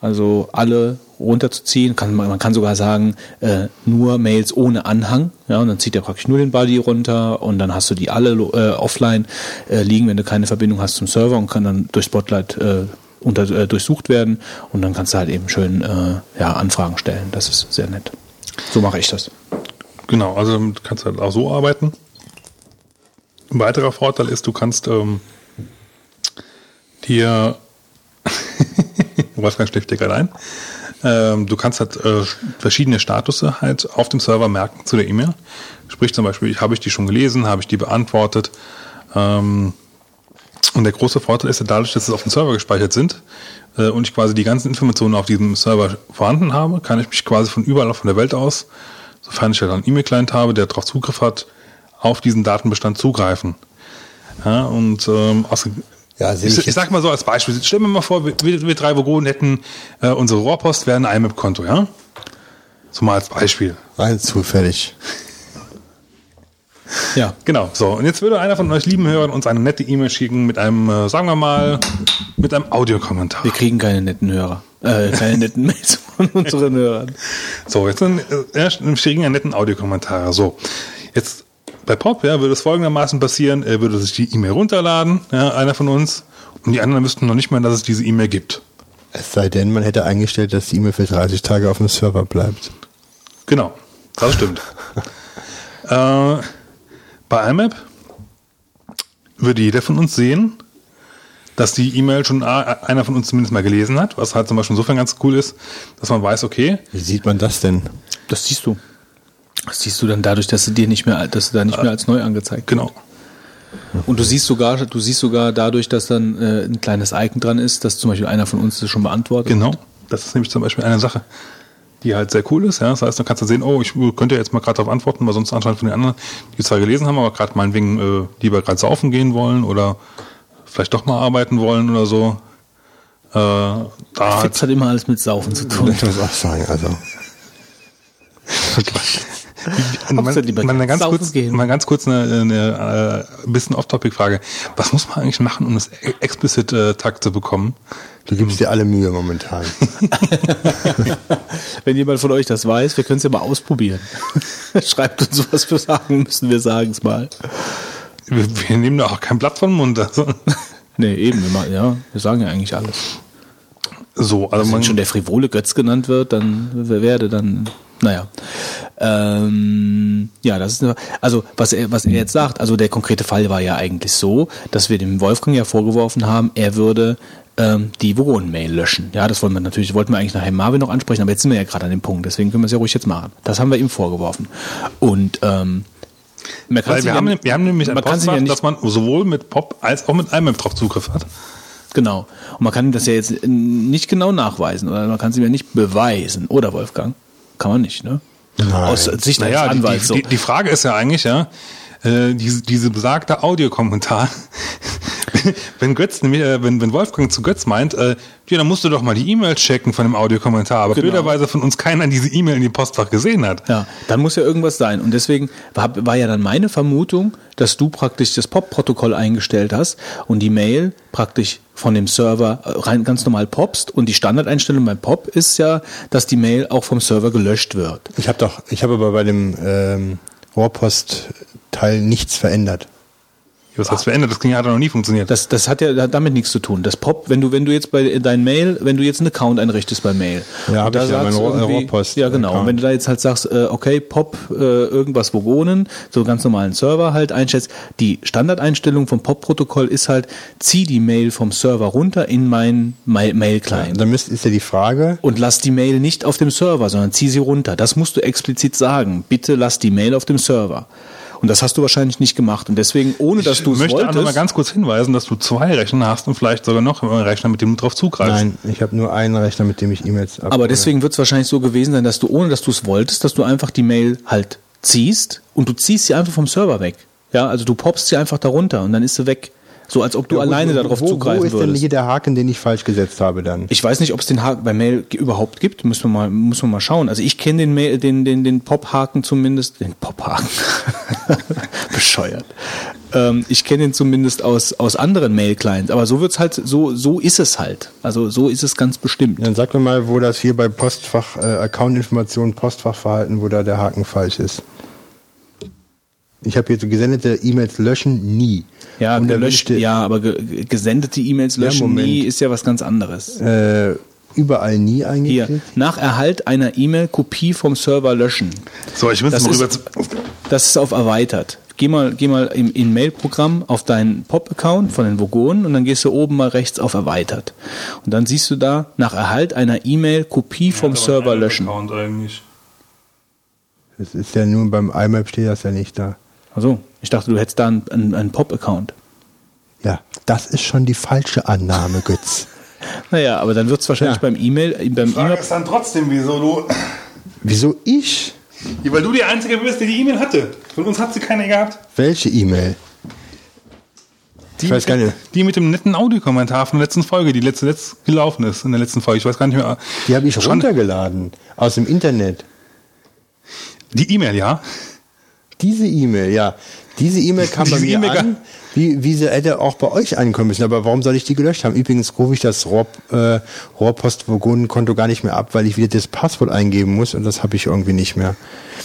also alle runterzuziehen. Kann, man kann sogar sagen, äh, nur Mails ohne Anhang. Ja, und dann zieht er praktisch nur den Body runter und dann hast du die alle äh, offline äh, liegen, wenn du keine Verbindung hast zum Server und kann dann durch Spotlight äh, unter, äh, durchsucht werden und dann kannst du halt eben schön äh, ja, Anfragen stellen. Das ist sehr nett. So mache ich das. Genau, also du kannst halt auch so arbeiten. Ein weiterer Vorteil ist, du kannst ähm, dir Wolfgang schläft dir gerade ein. Ähm, du kannst halt äh, verschiedene Statusse halt auf dem Server merken zu der E-Mail. Sprich zum Beispiel, habe ich die schon gelesen, habe ich die beantwortet. Ähm, und der große Vorteil ist ja dadurch, dass es auf dem Server gespeichert sind äh, und ich quasi die ganzen Informationen auf diesem Server vorhanden habe, kann ich mich quasi von überall von der Welt aus, sofern ich halt einen E-Mail-Client habe, der darauf Zugriff hat, auf diesen Datenbestand zugreifen. Ja, und ähm, aus, ja, ich, ich, ich sag mal so als Beispiel, stell mir mal vor, wir, wir drei Vogonen hätten äh, unsere Rohrpost wäre ein IMAP-Konto, ja? So mal als Beispiel. Rein zufällig. Ja. Genau, so. Und jetzt würde einer von euch lieben Hörern uns eine nette E-Mail schicken mit einem, äh, sagen wir mal, mit einem Audiokommentar. Wir kriegen keine netten Hörer. Äh, keine netten Mails von unseren Hörern. So, jetzt äh, wir kriegen einen netten Audiokommentar. So, jetzt bei Pop ja, würde es folgendermaßen passieren, er würde sich die E-Mail runterladen, ja, einer von uns, und die anderen wüssten noch nicht mal, dass es diese E-Mail gibt. Es sei denn, man hätte eingestellt, dass die E-Mail für 30 Tage auf dem Server bleibt. Genau, das stimmt. äh, bei IMAP würde jeder von uns sehen, dass die E-Mail schon einer von uns zumindest mal gelesen hat, was halt zum Beispiel insofern ganz cool ist, dass man weiß, okay. Wie sieht man das denn? Das siehst du. Das siehst du dann dadurch, dass du dir nicht mehr, dass du da nicht mehr als neu angezeigt Genau. Und du siehst sogar, du siehst sogar dadurch, dass dann äh, ein kleines Icon dran ist, dass zum Beispiel einer von uns das schon beantwortet. Genau. Das ist nämlich zum Beispiel eine Sache. die halt sehr cool ist. Ja? Das heißt, du kannst du sehen, oh, ich könnte jetzt mal gerade darauf antworten, weil sonst anscheinend von den anderen, die zwar gelesen haben, aber gerade meinetwegen äh, lieber gerade saufen gehen wollen oder vielleicht doch mal arbeiten wollen oder so. Äh, da Fitz halt, hat immer alles mit Saufen zu tun. Ich muss auch sagen, also. lieber man, ganz kurz, gehen. mal ganz kurz eine, eine äh, ein bisschen Off-Topic-Frage. Was muss man eigentlich machen, um das e- Explicit-Tag zu bekommen? Du gibst dir alle Mühe momentan. Wenn jemand von euch das weiß, wir können es ja mal ausprobieren. Schreibt uns, was wir sagen müssen, wir sagen es mal. Wir, wir nehmen da auch kein Blatt vom Mund. Also. Nee, eben, wir, machen, ja, wir sagen ja eigentlich alles. So, also Also man wenn schon der frivole Götz genannt wird, dann wer werde dann, naja. Ähm, ja, das ist eine, also was er, was er jetzt sagt, also der konkrete Fall war ja eigentlich so, dass wir dem Wolfgang ja vorgeworfen haben, er würde ähm, die Vogon-Mail löschen. Ja, das wollen wir natürlich, wollten wir eigentlich nachher Marvin noch ansprechen, aber jetzt sind wir ja gerade an dem Punkt, deswegen können wir es ja ruhig jetzt machen. Das haben wir ihm vorgeworfen. Und ähm, man kann Weil wir ja- haben, wir haben nämlich man kann ja nicht dass man sowohl mit Pop als auch mit IMAP drauf Zugriff hat. Genau. Und man kann das ja jetzt nicht genau nachweisen oder man kann es ihm ja nicht beweisen. Oder Wolfgang? Kann man nicht, ne? Aus Sicht eines Naja, die, Anwalts. die, die, die Frage ist ja eigentlich, ja, äh, diese, diese besagte Audiokommentar, wenn Götz, nämlich, äh, wenn, wenn Wolfgang zu Götz meint, äh, ja, dann musst du doch mal die E-Mail checken von dem Audiokommentar, aber Genau. blöderweise von uns keiner diese E-Mail in die Postfach gesehen hat. Ja, dann muss ja irgendwas sein. Und deswegen war, war ja dann meine Vermutung, dass du praktisch das POP-Protokoll eingestellt hast und die Mail praktisch von dem Server äh, rein ganz normal popst. Und die Standardeinstellung beim POP ist ja, dass die Mail auch vom Server gelöscht wird. Ich habe doch, ich habe aber bei dem ähm, Rohrpost-Teil nichts verändert. Was heißt verändert? Das Ding hat noch nie funktioniert. Das, das hat ja damit nichts zu tun. Das Pop, wenn du, wenn du jetzt bei dein Mail, wenn du jetzt einen Account einrichtest bei Mail. Ja, hab und da ich ja, mein irgendwie- Rohrpost- Ja, genau. Und wenn du da jetzt halt sagst, äh, okay, Pop, äh, irgendwas Vogonen, so ganz normalen Server halt einstellst, die Standardeinstellung vom Pop-Protokoll ist halt, zieh die Mail vom Server runter in meinen Mail- Mail-Client. Dann müsst, ist ja die Frage, Und lass die Mail nicht auf dem Server, sondern zieh sie runter. Das musst du explizit sagen. Bitte lass die Mail auf dem Server. Und das hast du wahrscheinlich nicht gemacht. Und deswegen, ohne dass du Ich es möchte auch noch mal wolltest, ganz kurz hinweisen, dass du zwei Rechner hast und vielleicht sogar noch einen Rechner, mit dem du drauf zugreifst. nein, ich habe nur einen Rechner, mit dem ich E-Mails ab. Aber deswegen wird es wahrscheinlich so gewesen sein, dass du, ohne dass du es wolltest, dass du einfach die Mail halt ziehst und du ziehst sie einfach vom Server weg. Ja, also du poppst sie einfach darunter und dann ist sie weg. So als ob du Ja, wo- alleine wo, darauf wo, zugreifen Wo ist denn würdest. hier der Haken, den ich falsch gesetzt habe dann? Ich weiß nicht, ob es den Haken bei Mail überhaupt gibt. Müssen wir mal, muss man mal schauen. Also ich kenne den, Mail- den, den, den Pop-Haken zumindest. Den Pop-Haken. Bescheuert. Ähm, ich kenne ihn zumindest aus, aus anderen Mail-Clients. Aber so wird's halt, so, so ist es halt. Also so ist es ganz bestimmt. Dann sag mir mal, wo das hier bei Postfach, äh, Account-Information, Postfachverhalten, wo da der Haken falsch ist. Ich habe hier so gesendete E-Mails löschen nie. Ja, Und da gelöscht, will ich- ja, aber ge gesendete E-Mails Ja, löschen Moment. nie ist ja was ganz anderes. Äh, überall nie Hier, eingeklickt. nach Erhalt einer E-Mail Kopie vom Server löschen. So, ich will Das mal ist, rüber zu, das ist auf erweitert. Geh mal, geh mal im, im Mail-Programm auf deinen Pop-Account von den Vogonen und dann gehst du oben mal rechts auf erweitert. Und dann siehst du da, nach Erhalt einer E-Mail Kopie vom Server löschen. Account eigentlich. Das ist ja nur beim IMAP steht das ja nicht da. Also, ich dachte, du hättest da einen, einen, einen Pop-Account. Ja, das ist schon die falsche Annahme, Götz. Naja, aber dann wird es wahrscheinlich Ja. beim E-Mail, beim Frage E-Mail, ist dann trotzdem, wieso du. Wieso ich? Ja, weil du die Einzige bist, die die E-Mail hatte. Von uns hat sie keine gehabt. Welche E-Mail? Die, Ich weiß gar nicht. Die mit dem netten Audiokommentar von der letzten Folge, die letzte, letzt gelaufen ist in der letzten Folge. Ich weiß gar nicht mehr. Die habe ich Schon- runtergeladen aus dem Internet. Die E-Mail, ja. Diese E-Mail, ja. Diese E-Mail kam bei mir E-Mail an, wie, wie sie hätte auch bei euch ankommen müssen. Aber warum soll ich die gelöscht haben? Übrigens rufe ich das Rohr, äh, Rohrpost-Vogonen-Konto gar nicht mehr ab, weil ich wieder das Passwort eingeben muss und das habe ich irgendwie nicht mehr.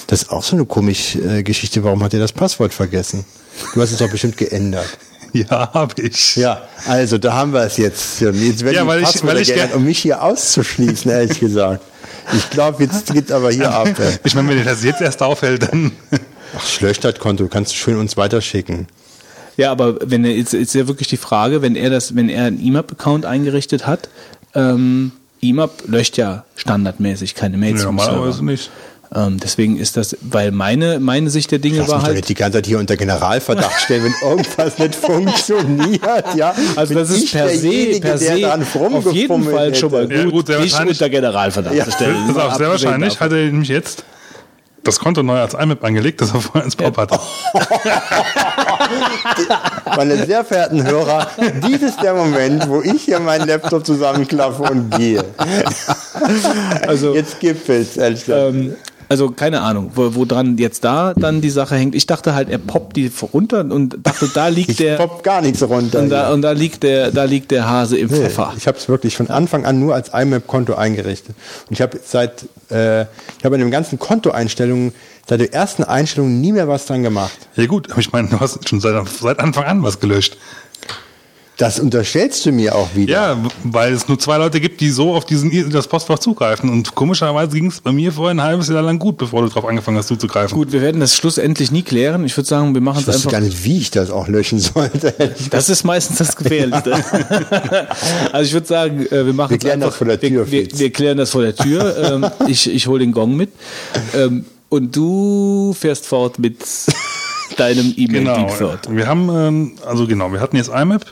Das ist auch so eine komische äh, Geschichte. Warum hat er das Passwort vergessen? Du hast es doch bestimmt geändert. Ja, habe ich. Ja, also da haben wir es jetzt. Jetzt werden Ja, die weil ich- Passwörter weil ich geändert, ger- um mich hier auszuschließen, ehrlich gesagt. Ich glaube, jetzt geht aber hier ab. ey. Ich meine, wenn dir das jetzt erst auffällt, dann. Ach, lösch das Konto, kannst du schön uns weiterschicken. Ja, aber wenn er jetzt ist ja wirklich die Frage, wenn er das, wenn er einen IMAP-Account eingerichtet hat, ähm, IMAP löscht ja standardmäßig keine Mails vom Normalerweise nicht. Ähm, deswegen ist das, weil meine, meine Sicht der Dinge Lass war mich doch halt. nicht die ganze Zeit hier unter Generalverdacht stellen, wenn irgendwas nicht funktioniert, ja. Also das ist per se, per se auf jeden Fall schon mal hätte. gut, Ja, gut, sehr nicht wahrscheinlich- unter Generalverdacht Ja, zu stellen. Pass auf, sehr Abgesehen wahrscheinlich hat er nämlich jetzt das Konto neu als IMAP angelegt, das er vorher ins Pop hatte. Meine sehr verehrten Hörer, dies ist der Moment, wo ich hier meinen Laptop zusammenklaffe und gehe. Also, Jetzt ehrlich gesagt. ähm, also keine Ahnung, wo, wo dran jetzt da dann die Sache hängt. Ich dachte halt, er poppt die runter und dachte, da liegt ich der popp gar nichts runter. und da, und da liegt der, da liegt der Hase im Nee, Pfeffer. ich habe es wirklich von Anfang an nur als IMAP-Konto eingerichtet. Und ich habe seit, äh, ich habe in den ganzen Kontoeinstellungen, seit der ersten Einstellung nie mehr was dran gemacht. Ja gut, aber ich meine, du hast schon seit, seit Anfang an was gelöscht. Das unterstellst du mir auch wieder. Ja, weil es nur zwei Leute gibt, die so auf diesen das Postfach zugreifen. Und komischerweise ging es bei mir vorher ein halbes Jahr lang gut, bevor du drauf angefangen hast zuzugreifen. Gut, wir werden das schlussendlich nie klären. Ich würde sagen, wir machen Ich es einfach. gar nicht, wie ich das auch löschen sollte. Das ist meistens das Gefährlichste. also ich würde sagen, äh, wir machen Wir es klären einfach. das vor der Tür, wir, wir, wir klären das vor der Tür. ähm, ich ich hole den Gong mit. Ähm, und du fährst fort mit deinem E-Mail-Dienst Genau. fort. Wir haben, ähm, also genau, wir hatten jetzt IMAP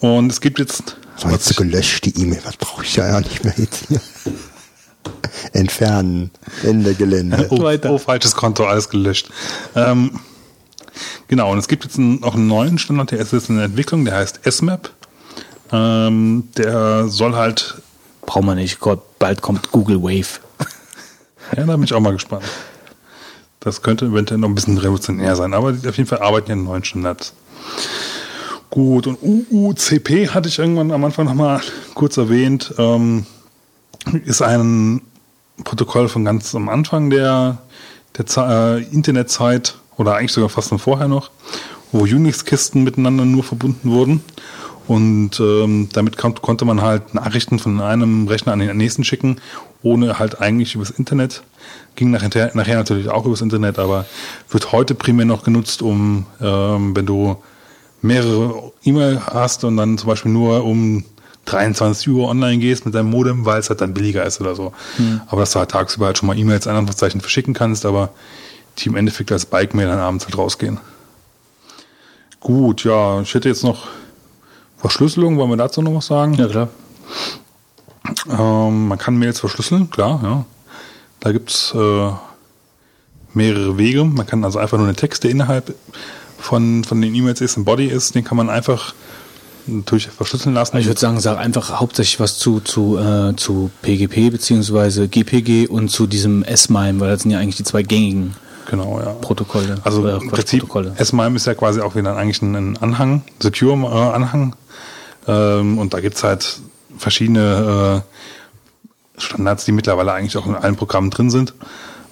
und es gibt jetzt So, jetzt gelöscht die E-Mail. Was brauche ich ja ja nicht mehr jetzt hier? Entfernen. Ende Gelände. Oh, oh, falsches Konto, alles gelöscht. Ähm, genau, und es gibt jetzt einen, auch einen neuen Standard, der ist jetzt in der Entwicklung, der heißt SMAP. Ähm, der soll halt, Brauchen wir nicht. Gott, bald kommt Google Wave. ja, da bin ich auch mal gespannt. Das könnte eventuell noch ein bisschen revolutionär sein, aber auf jeden Fall arbeiten ja an neuen Standards. Gut, und UUCP hatte ich irgendwann am Anfang nochmal kurz erwähnt, ähm, ist ein Protokoll von ganz am Anfang der, der äh, Internetzeit oder eigentlich sogar fast noch vorher noch, wo Unix-Kisten miteinander nur verbunden wurden. Und ähm, damit kon konnte man halt Nachrichten von einem Rechner an den nächsten schicken, ohne halt eigentlich übers Internet. Ging nachher, nachher natürlich auch übers Internet, aber wird heute primär noch genutzt, um, ähm, wenn du mehrere E-Mail hast und dann zum Beispiel nur um 23 Uhr online gehst mit deinem Modem, weil es halt dann billiger ist oder so. Aber dass du halt tagsüber halt schon mal E-Mails in Anführungszeichen verschicken kannst, aber die im Endeffekt als Bike-Mail dann abends halt rausgehen. Gut, ja, ich hätte jetzt noch Verschlüsselung, wollen wir dazu noch was sagen? Ja, klar. Ähm, man kann Mails verschlüsseln, klar, ja. Da gibt's äh, mehrere Wege. Man kann also einfach nur den Text, der innerhalb von, von den E-Mails ist, ein Body ist, den kann man einfach natürlich verschlüsseln lassen. Ich würde sagen, sag einfach hauptsächlich was zu, zu, äh, zu PGP beziehungsweise GPG und zu diesem S-MIME, weil das sind ja eigentlich die zwei gängigen genau, ja. Protokolle. Also Oder im Prinzip. S-MIME ist ja quasi auch wieder eigentlich ein, Anhang, Secure-Anhang. Ähm, und da gibt's halt verschiedene äh, Standards, die mittlerweile eigentlich auch in allen Programmen drin sind.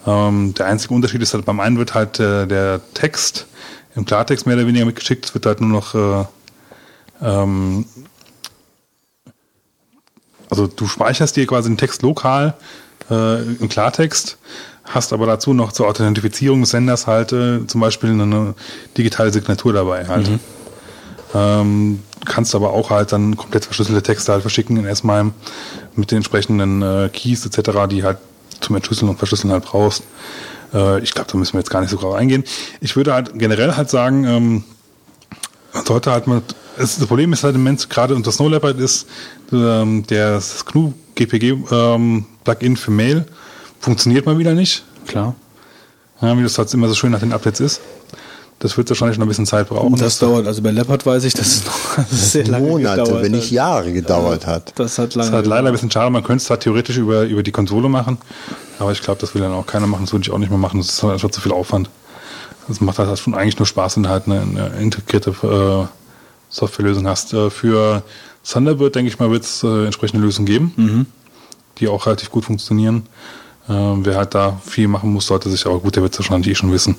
Ähm, der einzige Unterschied ist halt, beim einen wird halt äh, der Text im Klartext mehr oder weniger mitgeschickt, es wird halt nur noch äh, ähm, also du speicherst dir quasi den Text lokal äh, im Klartext, hast aber dazu noch zur Authentifizierung des Senders halt äh, zum Beispiel eine digitale Signatur dabei halt. Mhm. Ähm, kannst aber auch halt dann komplett verschlüsselte Texte halt verschicken in S-MIME mit den entsprechenden äh, Keys etc., die halt zum Entschlüsseln und Verschlüsseln halt brauchst. Äh, ich glaube, da müssen wir jetzt gar nicht so drauf eingehen. Ich würde halt generell halt sagen, ähm, man sollte halt mal, das Problem ist halt im Moment, gerade unter Snow Leopard ist, ähm, der das GNU GPG ähm, Plugin für Mail funktioniert mal wieder nicht. Klar. Ja, wie das halt immer so schön nach den Updates ist. Das wird wahrscheinlich noch ein bisschen Zeit brauchen. Das dauert, also bei Leopard weiß ich, dass es noch das ist sehr lange Monate, gedauert wenn hat. nicht Jahre gedauert hat. Das hat Das lange ist halt leider ein bisschen schade. Man könnte es halt theoretisch über, über die Konsole machen. Aber ich glaube, das will dann auch keiner machen. Das würde ich auch nicht mehr machen. Das ist halt einfach zu viel Aufwand. Das macht halt schon eigentlich nur Spaß, wenn du halt eine, eine integrierte äh, Softwarelösung hast. Äh, für Thunderbird, denke ich mal, wird es äh, entsprechende Lösungen geben, Mhm. die auch relativ gut funktionieren. Äh, wer halt da viel machen muss, sollte sich, aber gut, der wird es wahrscheinlich eh schon wissen.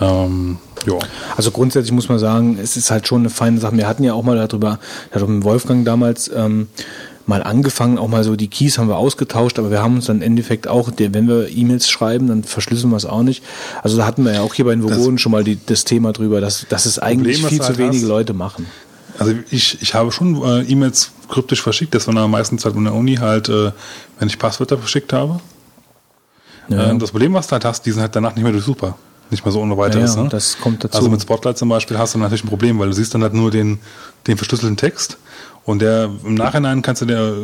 Ähm, ja. Also grundsätzlich muss man sagen, es ist halt schon eine feine Sache. Wir hatten ja auch mal darüber, ich hatte mit Wolfgang damals ähm, mal angefangen, auch mal so die Keys haben wir ausgetauscht, aber wir haben uns dann im Endeffekt auch, der- wenn wir E-Mails schreiben, dann verschlüsseln wir es auch nicht. Also da hatten wir ja auch hier bei den Vogonen schon mal die, das Thema drüber, dass, dass es eigentlich was viel zu halt wenige hast- Leute machen. Also ich, ich habe schon äh, E-Mails kryptisch verschickt, das war dann meistens halt in der Uni halt, äh, wenn ich Passwörter verschickt habe. Ja. Äh, das Problem, was du halt hast, die sind halt danach nicht mehr durchsuchbar. Nicht mehr so ohne weiteres. Ja, ne? das kommt dazu. Also mit Spotlight zum Beispiel hast du natürlich ein Problem, weil du siehst dann halt nur den, den verschlüsselten Text und der im Nachhinein kannst du der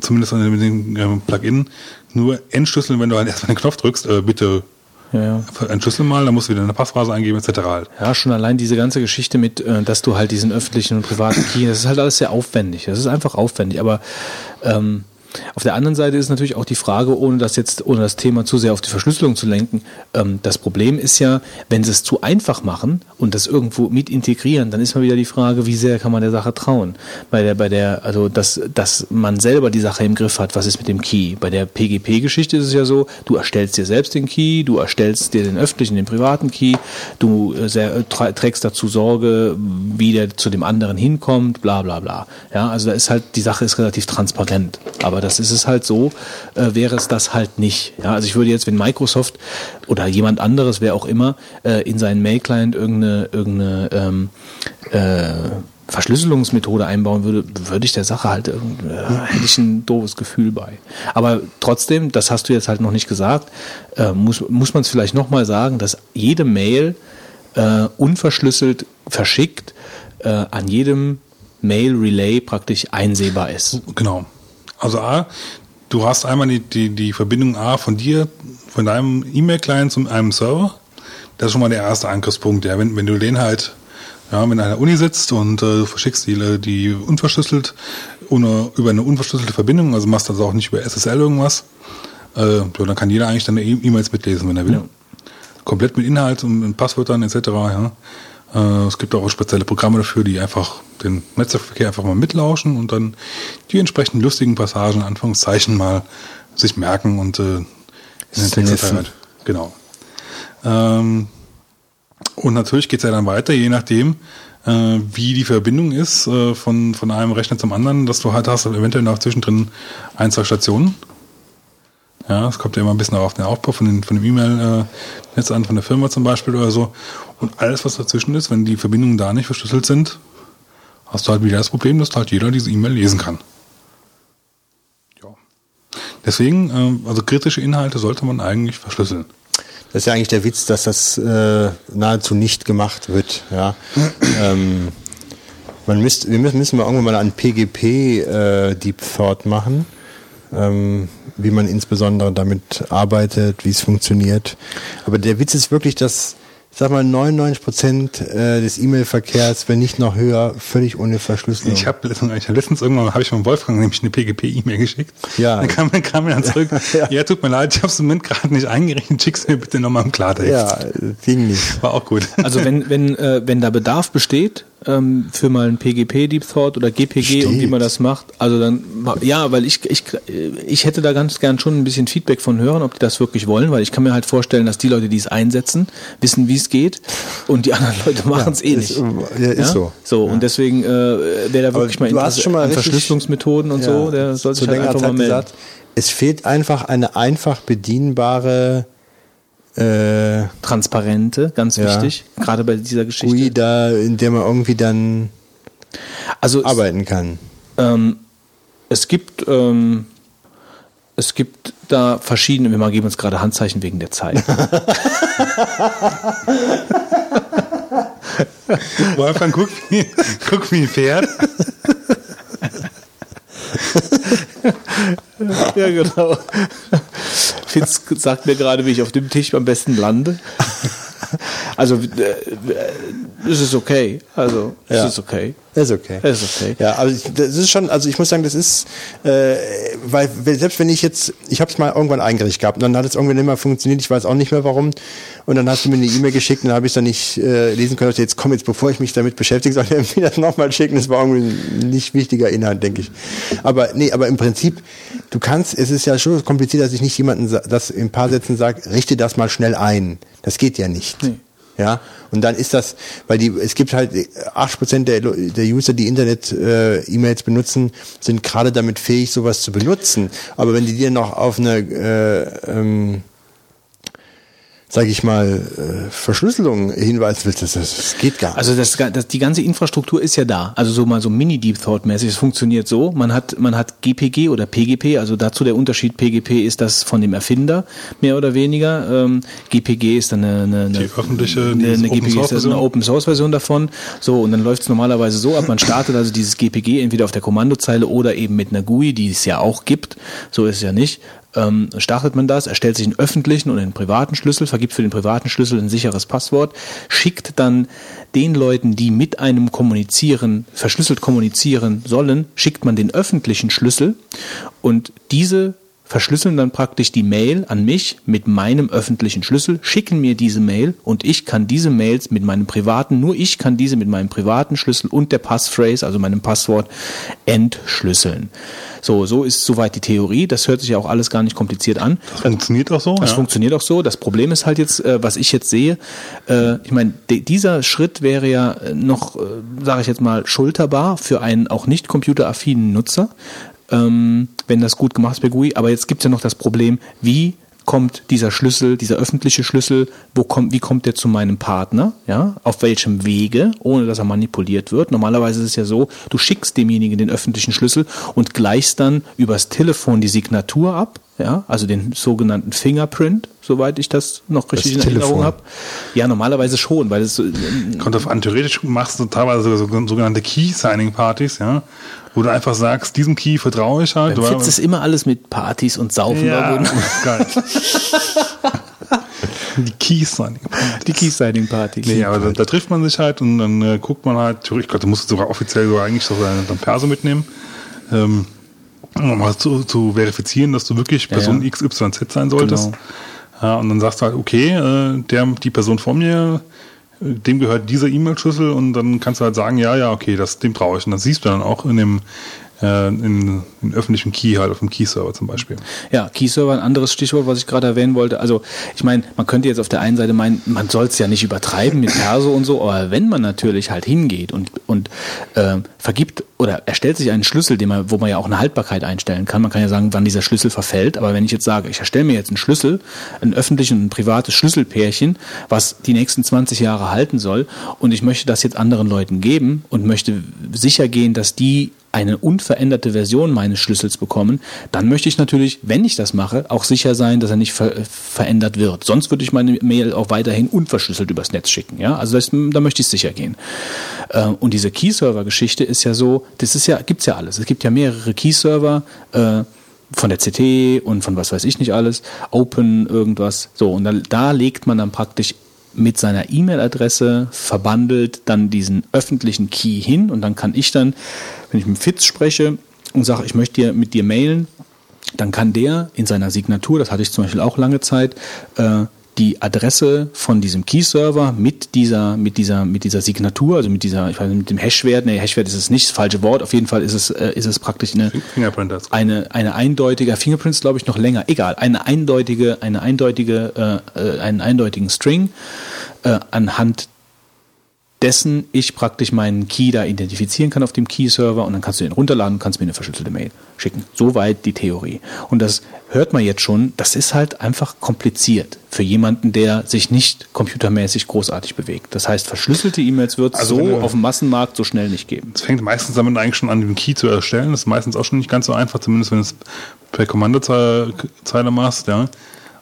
zumindest mit dem äh, Plugin nur entschlüsseln, wenn du halt erstmal den Knopf drückst, äh, bitte ja, ja. entschlüssel mal, dann musst du wieder eine Passphrase eingeben, etc. Halt. Ja, schon allein diese ganze Geschichte mit, äh, dass du halt diesen öffentlichen und privaten Key, das ist halt alles sehr aufwendig. Das ist einfach aufwendig, aber ähm, auf der anderen Seite ist natürlich auch die Frage, ohne das jetzt, ohne das Thema zu sehr auf die Verschlüsselung zu lenken, ähm, das Problem ist ja, wenn sie es zu einfach machen und das irgendwo mit integrieren, dann ist mal wieder die Frage, wie sehr kann man der Sache trauen? Bei der, bei der, also dass, dass man selber die Sache im Griff hat, was ist mit dem Key? Bei der PGP-Geschichte ist es ja so, du erstellst dir selbst den Key, du erstellst dir den öffentlichen, den privaten Key, du äh, sehr, trägst dazu Sorge, wie der zu dem anderen hinkommt, bla bla bla. Ja, also da ist halt, die Sache ist relativ transparent. Aber das ist es halt so, äh, wäre es das halt nicht. Ja, also ich würde jetzt, wenn Microsoft oder jemand anderes, wer auch immer, äh, in seinen Mail-Client irgendeine, irgendeine ähm, äh, Verschlüsselungsmethode einbauen würde, würde ich der Sache halt, äh, hätte ich ein doofes Gefühl bei. Aber trotzdem, das hast du jetzt halt noch nicht gesagt, äh, muss, muss man es vielleicht nochmal sagen, dass jede Mail äh, unverschlüsselt verschickt äh, an jedem Mail-Relay praktisch einsehbar ist. Genau. Also A, du hast einmal die, die, die Verbindung A von dir, von deinem E-Mail-Client zu einem Server. Das ist schon mal der erste Angriffspunkt. Ja, wenn, wenn du den halt, ja, wenn du an der Uni sitzt und äh, verschickst die, die unverschlüsselt, ohne, über eine unverschlüsselte Verbindung, also machst das auch nicht über SSL irgendwas, äh, ja, dann kann jeder eigentlich deine E-Mails mitlesen, wenn er will. Ja. Komplett mit Inhalt und Passwörtern etc. Ja. Äh, es gibt auch spezielle Programme dafür, die einfach den Netzwerkverkehr einfach mal mitlauschen und dann die entsprechenden lustigen Passagen, Anführungszeichen, mal sich merken und äh, in den Text halt. Genau. Ähm, und natürlich geht es ja dann weiter, je nachdem, äh, wie die Verbindung ist äh, von, von einem Rechner zum anderen, dass du halt hast eventuell noch zwischendrin ein, zwei Stationen. Ja, es kommt ja immer ein bisschen auf den Aufbau von, den, von dem E-Mail-Netz an, von der Firma zum Beispiel oder so. Und alles, was dazwischen ist, wenn die Verbindungen da nicht verschlüsselt sind, hast du halt wieder das Problem, dass halt jeder diese E-Mail lesen kann. Ja. Deswegen, äh, also kritische Inhalte sollte man eigentlich verschlüsseln. Das ist ja eigentlich der Witz, dass das äh, nahezu nicht gemacht wird. Ja. ähm, man müsst, wir müssen, müssen mal irgendwann mal einen PGP äh, Deep Thought machen, ähm, wie man insbesondere damit arbeitet, wie es funktioniert. Aber der Witz ist wirklich, dass sag mal 99 Prozent äh, des E-Mail-Verkehrs, wenn nicht noch höher, völlig ohne Verschlüsselung. Ich habe hab letztens irgendwann habe ich von Wolfgang nämlich eine PGP-E-Mail geschickt. Ja. Dann kam, kam mir dann zurück. ja. ja, tut mir leid, ich habe es im Moment gerade nicht eingerichtet. Schick's mir bitte nochmal im Klartext. Ja, ging nicht. War auch gut. Also wenn wenn äh, wenn da Bedarf besteht, ähm, für mal ein PGP Deep Thought oder GPG Steht. und wie man das macht. Also dann, ja, weil ich, ich, ich hätte da ganz gern schon ein bisschen Feedback von hören, ob die das wirklich wollen, weil ich kann mir halt vorstellen, dass die Leute, die es einsetzen, wissen, wie es geht und die anderen Leute machen es ja, eh nicht. Ist, ja, ist ja? so. So, ja. und deswegen äh, wäre da wirklich Aber mal Interesse an Verschlüsselungsmethoden und so, der soll sich halt einfach mal melden. Gesagt, es fehlt einfach eine einfach bedienbare äh, Transparente, ganz ja. wichtig, gerade bei dieser Geschichte. GUI da, in der man irgendwie dann also arbeiten kann. Ähm, es gibt ähm, es gibt da verschiedene, wir geben uns gerade Handzeichen wegen der Zeit. Wolfgang, guck wie, guck wie ein Pferd. ja, genau. Fitz sagt mir gerade, wie ich auf dem Tisch am besten lande. Also, äh, es ist okay. Also, es ja. ist okay. Es ist okay. Es ist okay. Ja, aber das ist schon, also ich muss sagen, das ist, äh, weil selbst wenn ich jetzt, ich habe es mal irgendwann eingerichtet gehabt und dann hat es irgendwann nicht mehr funktioniert, ich weiß auch nicht mehr warum. Und dann hast du mir eine E-Mail geschickt und dann habe ich es dann nicht äh, lesen können. Jetzt komm jetzt, bevor ich mich damit beschäftige, soll ich mir das nochmal schicken. Das war irgendwie ein nicht wichtiger Inhalt, denke ich. Aber nee, aber im Prinzip, du kannst, es ist ja schon kompliziert, dass ich nicht jemanden das in ein paar Sätzen sage, richte das mal schnell ein. Das geht ja nicht. Nee. Ja, und dann ist das, weil die, es gibt halt 80 Prozent der, der User, die Internet-E-Mails äh, benutzen, sind gerade damit fähig, sowas zu benutzen. Aber wenn die dir noch auf eine äh, ähm, sage ich mal, äh, Verschlüsselung hinweisen willst, das, das geht gar nicht. Also das, das, die ganze Infrastruktur ist ja da. Also so mal so Mini-Deep Thought-mäßig. Es funktioniert so. Man hat, man hat GPG oder PGP, also dazu der Unterschied PGP ist das von dem Erfinder, mehr oder weniger. Ähm, GPG ist dann eine, eine, eine, Die öffentliche, eine, eine Open GPG Source ist eine Version. Open Source Version davon. So, und dann läuft es normalerweise so ab, man startet also dieses GPG entweder auf der Kommandozeile oder eben mit einer GUI, die es ja auch gibt. So ist es ja nicht. Ähm, startet man das, erstellt sich einen öffentlichen und einen privaten Schlüssel, vergibt für den privaten Schlüssel ein sicheres Passwort, schickt dann den Leuten, die mit einem kommunizieren, verschlüsselt kommunizieren sollen, schickt man den öffentlichen Schlüssel und diese verschlüsseln dann praktisch die Mail an mich mit meinem öffentlichen Schlüssel, schicken mir diese Mail und ich kann diese Mails mit meinem privaten, nur ich kann diese mit meinem privaten Schlüssel und der Passphrase, also meinem Passwort, entschlüsseln. So, so ist soweit die Theorie. Das hört sich ja auch alles gar nicht kompliziert an. Das funktioniert auch so. Das ja. funktioniert auch so. Das Problem ist halt jetzt, äh, was ich jetzt sehe, äh, ich meine, dieser Schritt wäre ja äh, noch, sage ich jetzt mal, schulterbar für einen auch nicht computeraffinen Nutzer, ähm, wenn das gut gemacht ist bei GUI. Aber jetzt gibt es ja noch das Problem, wie kommt dieser Schlüssel, dieser öffentliche Schlüssel, wo kommt, wie kommt der zu meinem Partner, ja, auf welchem Wege, ohne dass er manipuliert wird. Normalerweise ist es ja so, du schickst demjenigen den öffentlichen Schlüssel und gleichst dann übers Telefon die Signatur ab, ja, also den sogenannten Fingerprint, soweit ich das noch richtig in Erinnerung habe. Ja, normalerweise schon, weil es so- Kommt auf an, theoretisch machst du teilweise so, sogenannte Key-Signing-Partys, ja, wo du einfach sagst, diesem Key vertraue ich halt. beim Du- Fitz ist immer alles mit Partys und Saufen ja, geil. Die Key-Signing. Die Key-Signing-Party. Nee, aber da, da trifft man sich halt und dann äh, guckt man halt, ich glaube, du musst sogar offiziell sogar eigentlich so deinen deinen Perso mitnehmen, ähm, um mal zu, zu verifizieren, dass du wirklich Ja, Person ja. XYZ sein solltest. Genau. Ja, und dann sagst du halt, okay, äh, der, die Person vor mir, äh, dem gehört dieser E-Mail-Schlüssel und dann kannst du halt sagen, ja, ja, okay, das, dem traue ich. Und das siehst du dann auch in dem äh, in, in öffentlichen Key halt, auf dem Key-Server zum Beispiel. Ja, Key-Server, ein anderes Stichwort, was ich gerade erwähnen wollte. Also, ich meine, man könnte jetzt auf der einen Seite meinen, man soll es ja nicht übertreiben mit Perso und so, aber wenn man natürlich halt hingeht und, und äh, vergibt oder erstellt sich einen Schlüssel, den man, wo man ja auch eine Haltbarkeit einstellen kann, man kann ja sagen, wann dieser Schlüssel verfällt, aber wenn ich jetzt sage, ich erstelle mir jetzt einen Schlüssel, ein öffentliches und ein privates Schlüsselpärchen, was die nächsten 20 Jahre halten soll und ich möchte das jetzt anderen Leuten geben und möchte sicher gehen, dass die eine unveränderte Version meines Schlüssels bekommen, dann möchte ich natürlich, wenn ich das mache, auch sicher sein, dass er nicht ver verändert wird. Sonst würde ich meine Mail auch weiterhin unverschlüsselt übers Netz schicken. Ja, also das, da möchte ich sicher gehen. Äh, und diese Key-Server-Geschichte ist ja so, das ist ja, gibt's ja alles. Es gibt ja mehrere Key-Server. Äh, von der CT und von was weiß ich nicht alles, Open irgendwas. So, und da, da legt man dann praktisch mit seiner E-Mail-Adresse verbandelt dann diesen öffentlichen Key hin und dann kann ich dann, wenn ich mit Fitz spreche und sage, ich möchte mit dir mailen, dann kann der in seiner Signatur, das hatte ich zum Beispiel auch lange Zeit, äh, die Adresse von diesem Key-Server mit dieser, mit dieser, mit dieser Signatur, also mit dieser, ich weiß nicht, mit dem Hashwert, nee, Hashwert ist es nicht, das falsche Wort, auf jeden Fall ist es, äh, ist es praktisch eine, eine, eine eindeutige, Fingerprints glaube ich noch länger, egal, eine eindeutige, eine eindeutige, äh, äh, einen eindeutigen String, äh, anhand dessen ich praktisch meinen Key da identifizieren kann auf dem Key-Server und dann kannst du den runterladen und kannst mir eine verschlüsselte Mail schicken. Soweit die Theorie. Und das hört man jetzt schon, das ist halt einfach kompliziert für jemanden, der sich nicht computermäßig großartig bewegt. Das heißt, verschlüsselte E-Mails wird es Also so auf dem Massenmarkt so schnell nicht geben. Es fängt meistens damit eigentlich schon an, den Key zu erstellen. Das ist meistens auch schon nicht ganz so einfach, zumindest wenn du es per Kommandozeile Zeile machst, ja.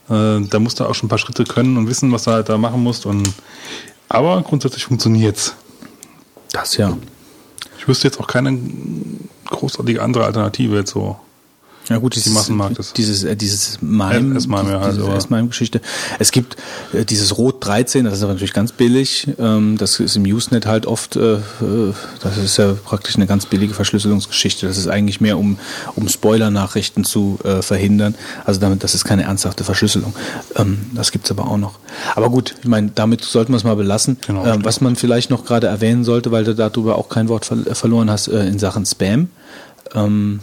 Äh, da musst du auch schon ein paar Schritte können und wissen, was du halt da machen musst. Und aber grundsätzlich funktioniert's. Das ja. Ich wüsste jetzt auch keine großartige andere Alternative jetzt so. Ja gut, dieses, Massenmarkt ist. dieses, äh, dieses Mime, S-Mime, ja, halt, diese aber- S-Mime-Geschichte. Es gibt äh, dieses Rot 13, das ist aber natürlich ganz billig. Ähm, das ist im Usenet halt oft, äh, äh, das ist ja praktisch eine ganz billige Verschlüsselungsgeschichte. Das ist eigentlich mehr, um, um Spoiler-Nachrichten zu äh, verhindern. Also damit, das ist keine ernsthafte Verschlüsselung. Ähm, das gibt's aber auch noch. Aber gut, ich meine, damit sollten wir es mal belassen. Genau, ähm, was man vielleicht noch gerade erwähnen sollte, weil du darüber auch kein Wort ver verloren hast, äh, in Sachen Spam. Ähm,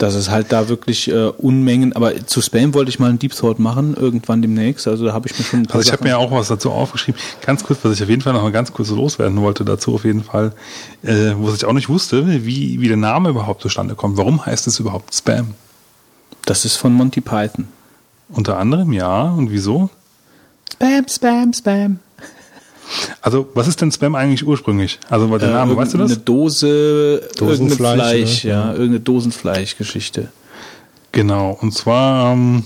dass es halt da wirklich äh, Unmengen, aber zu Spam wollte ich mal einen Deep Thought machen, irgendwann demnächst. Also da habe ich mir schon ein paar Also ich habe mir auch was dazu aufgeschrieben. Ganz kurz, was ich auf jeden Fall noch mal ganz kurz loswerden wollte dazu auf jeden Fall, äh, wo ich auch nicht wusste, wie, wie der Name überhaupt zustande kommt. Warum heißt es überhaupt Spam? Das ist von Monty Python. Unter anderem, ja. Und wieso? Spam, Spam, Spam. Also, was ist denn Spam eigentlich ursprünglich? Also, der Äh, Name, weißt du das? Eine Dose, Dosenfleisch, Fleisch, ne? ja, irgendeine Dosenfleischgeschichte. Genau, und zwar ähm,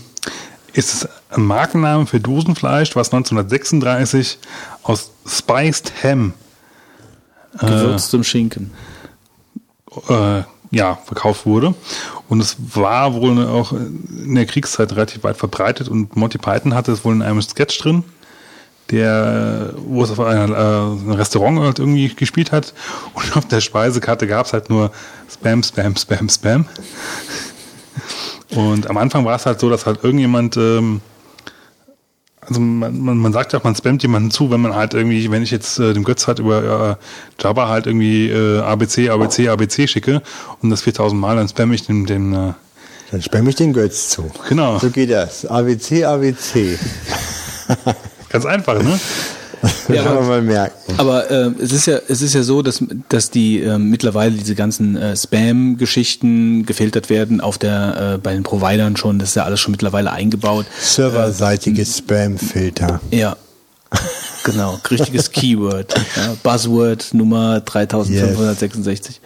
ist es ein Markenname für Dosenfleisch, was 1936 aus Spiced Ham Gewürztem Schinken. äh, ja, verkauft wurde. Und es war wohl auch in der Kriegszeit relativ weit verbreitet und Monty Python hatte es wohl in einem Sketch drin, der, wo es auf äh, einem Restaurant halt irgendwie gespielt hat. Und auf der Speisekarte gab es halt nur Spam, Spam, Spam, Spam. Und am Anfang war es halt so, dass halt irgendjemand, ähm, also man, man, man sagt ja auch, man spammt jemanden zu, wenn man halt irgendwie, wenn ich jetzt äh, dem Götz halt über äh, Java halt irgendwie äh, ABC, ABC, ABC schicke und das 4000 Mal, dann spamme ich dem, dem äh, Dann spamme ich den Götz zu. Genau. So geht das. ABC, ABC. Ganz einfach, ne? Ja, aber- man mal merken. Aber äh, es ist ja, es ist ja so, dass, dass die äh, mittlerweile diese ganzen äh, Spam-Geschichten gefiltert werden auf der äh, bei den Providern schon. Das ist ja alles schon mittlerweile eingebaut. Serverseitige Spam-Filter. Ja. Genau, richtiges Keyword. Ja, Buzzword Nummer 3566.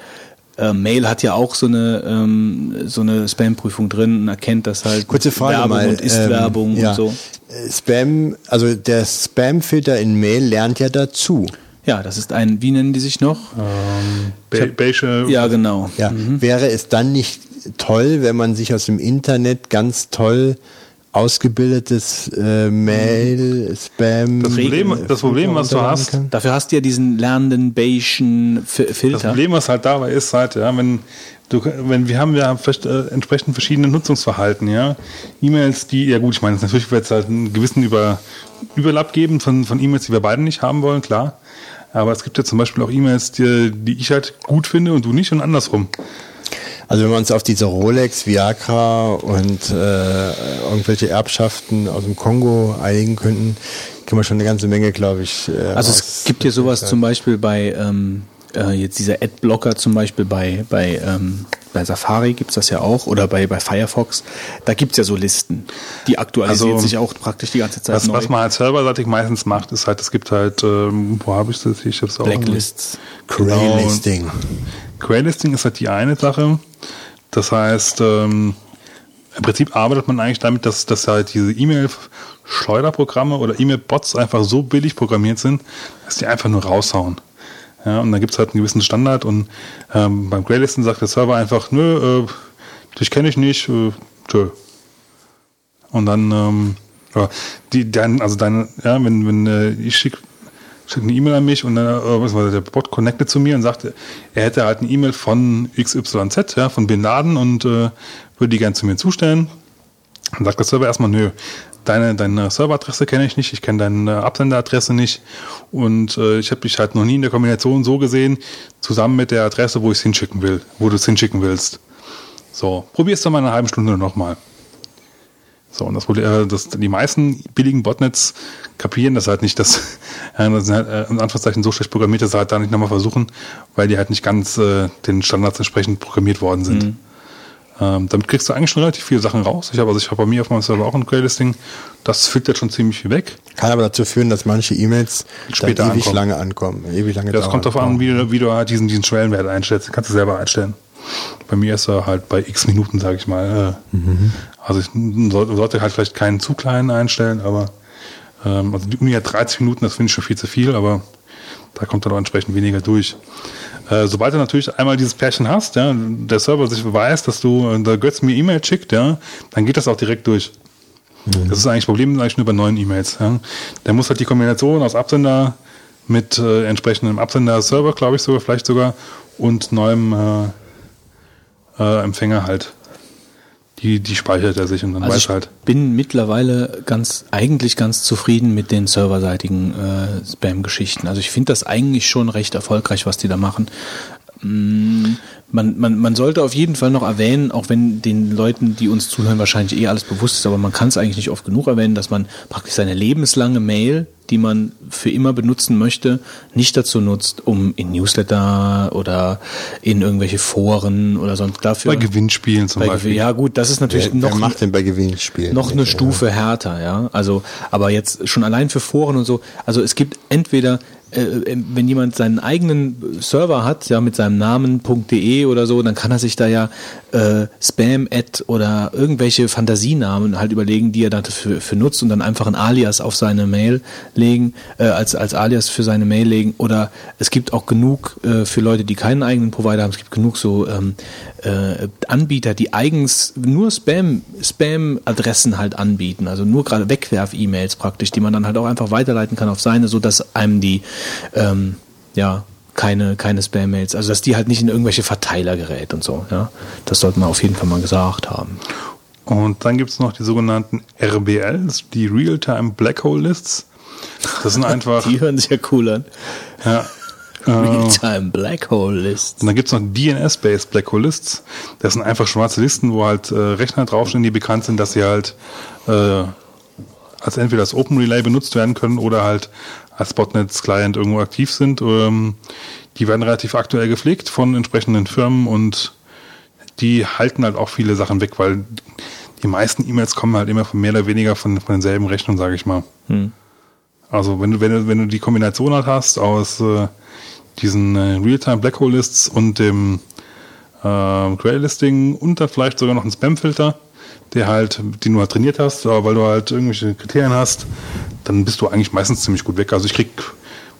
Äh, Mail hat ja auch so eine ähm, so eine Spam-Prüfung drin und erkennt das halt Kurze Frage Werbung mal. und ist ähm, Werbung ja. und so. Äh, Spam, also der Spam-Filter in Mail lernt ja dazu. Ja, das ist ein, wie nennen die sich noch? Be Beige, Ja, genau. Ja, wäre es dann nicht toll, wenn man sich aus dem Internet ganz toll ausgebildetes äh, Mail, Spam. Das Problem, das Problem, was du hast, Dafür hast du ja diesen lernenden Bayesian Fi- das Filter. Problem, was halt dabei ist, halt, ja, wenn du, wenn wir haben ja vielleicht, äh, entsprechend verschiedene Nutzungsverhalten, ja. E-Mails, die, ja gut, ich meine, natürlich wird es halt einen gewissen Über, Überlapp geben von, von E-Mails, die wir beide nicht haben wollen, klar. Aber es gibt ja zum Beispiel auch E-Mails, die, die ich halt gut finde und du nicht und andersrum. Also wenn wir uns auf diese Rolex, Viagra und äh, irgendwelche Erbschaften aus dem Kongo einigen könnten, können wir schon eine ganze Menge, glaube ich. Äh, Also es gibt ja sowas zum Beispiel bei ähm, äh, jetzt dieser Adblocker zum Beispiel bei bei ähm, bei Safari gibt's das ja auch oder bei bei Firefox. Da gibt's ja so Listen. Die aktualisiert Also, sich auch praktisch die ganze Zeit Was, neu. was man halt serverseitig meistens macht, ist halt, es gibt halt, ähm, wo habe ich das? Ich hab's auch. Blacklists. Graylisting. Graylisting ist halt die eine Sache. Das heißt, ähm, im Prinzip arbeitet man eigentlich damit, dass, dass halt diese E-Mail-Schleuderprogramme oder E-Mail-Bots einfach so billig programmiert sind, dass die einfach nur raushauen. Ja, und dann gibt es halt einen gewissen Standard und ähm, beim Graylisten sagt der Server einfach, nö, äh, dich kenne ich nicht, äh, tschö. Und dann, ähm, ja, die, dann, also deine, ja, wenn, wenn äh, ich schicke schickt eine E-Mail an mich und dann, äh, der Bot connectet zu mir und sagt, er hätte halt eine E-Mail von XYZ, ja, von Bin Laden und äh, würde die gerne zu mir zustellen. Dann sagt der Server erstmal, nö, deine, deine Serveradresse kenne ich nicht, ich kenne deine Absenderadresse nicht und äh, ich habe dich halt noch nie in der Kombination so gesehen, zusammen mit der Adresse, wo ich es hinschicken will, wo du es hinschicken willst. So, probier's doch mal in einer halben Stunde nochmal. So, und das Problem, äh, das, die meisten billigen Botnets kapieren das halt nicht, dass äh, das sind halt, äh, in Anführungszeichen so schlecht programmiert, dass sie halt da nicht nochmal versuchen, weil die halt nicht ganz äh, den Standards entsprechend programmiert worden sind. Mhm. Ähm, damit kriegst du eigentlich schon relativ viele Sachen raus. Ich habe also ich habe bei mir auf meinem Server auch ein Graylisting. Das filtert schon ziemlich viel weg. Kann aber dazu führen, dass manche E-Mails Später ewig ankommen. lange ankommen. Ewig lange Das dauern. kommt darauf an, wie, du- wie du halt diesen, diesen Schwellenwert einstellst. Den kannst du selber einstellen. Bei mir ist er halt bei x Minuten, sage ich mal. Äh, Mhm. Also ich sollte, halt vielleicht keinen zu kleinen einstellen, aber ähm, also die Uni hat 30 Minuten, das finde ich schon viel zu viel, aber da kommt dann auch entsprechend weniger durch. Äh, sobald du natürlich einmal dieses Pärchen hast, ja, der Server sich weiß, dass du äh, der Götz mir E-Mail schickt, ja, dann geht das auch direkt durch. Das ist eigentlich das Problem eigentlich nur bei neuen E-Mails. Ja. Der muss halt die Kombination aus Absender mit äh, entsprechendem Absender-Server, glaube ich sogar, vielleicht sogar, und neuem äh, äh, Empfänger halt. Die, die speichert er sich und dann Also weiß ich halt. bin mittlerweile ganz eigentlich ganz zufrieden mit den serverseitigen äh, Spam-Geschichten. Also ich finde das eigentlich schon recht erfolgreich, was die da machen. Mm, Man, man, man sollte auf jeden Fall noch erwähnen, auch wenn den Leuten, die uns zuhören, wahrscheinlich eh alles bewusst ist, aber man kann es eigentlich nicht oft genug erwähnen, dass man praktisch seine lebenslange Mail die man für immer benutzen möchte, nicht dazu nutzt, um in Newsletter oder in irgendwelche Foren oder sonst dafür. Bei Gewinnspielen zum bei Beispiel. Ja gut, das ist natürlich Wer, noch wer macht denn bei Gewinnspielen? noch eine Stufe härter, ja. Also, aber jetzt schon allein für Foren und so. Also es gibt entweder wenn jemand seinen eigenen Server hat, ja, mit seinem Namen.de oder so, dann kann er sich da ja äh, Spam-Ad oder irgendwelche Fantasienamen halt überlegen, die er dafür für nutzt und dann einfach ein Alias auf seine Mail legen, äh, als, als Alias für seine Mail legen. Oder es gibt auch genug äh, für Leute, die keinen eigenen Provider haben, es gibt genug so ähm, äh, Anbieter, die eigens nur Spam, Spam-Adressen halt anbieten, also nur gerade Wegwerf-E-Mails praktisch, die man dann halt auch einfach weiterleiten kann auf seine, so dass einem die ähm, ja keine keine Spam-Mails, also dass die halt nicht in irgendwelche Verteiler gerät und so, ja. Das sollte man auf jeden Fall mal gesagt haben. Und dann gibt es noch die sogenannten RBLs, die Real-Time Black Hole Lists. Das sind einfach. die hören sich ja cool an. Ja. Äh, Real-Time Black Hole Lists. Und dann gibt es noch DNS-Based Black Hole Lists. Das sind einfach schwarze Listen, wo halt äh, Rechner draufstehen, die bekannt sind, dass sie halt äh, als entweder als Open Relay benutzt werden können oder halt als Botnets-Client irgendwo aktiv sind. Ähm, die werden relativ aktuell gepflegt von entsprechenden Firmen und die halten halt auch viele Sachen weg, weil die meisten E-Mails kommen halt immer von mehr oder weniger von, von denselben Rechnern, sage ich mal. Hm. Also wenn du, wenn du, wenn du die Kombination halt hast aus äh, diesen äh, Realtime Black Hole Lists und dem äh, Graylisting und dann vielleicht sogar noch einen Spam-Filter, der halt, den du halt trainiert hast, weil du halt irgendwelche Kriterien hast, dann bist du eigentlich meistens ziemlich gut weg. Also ich krieg,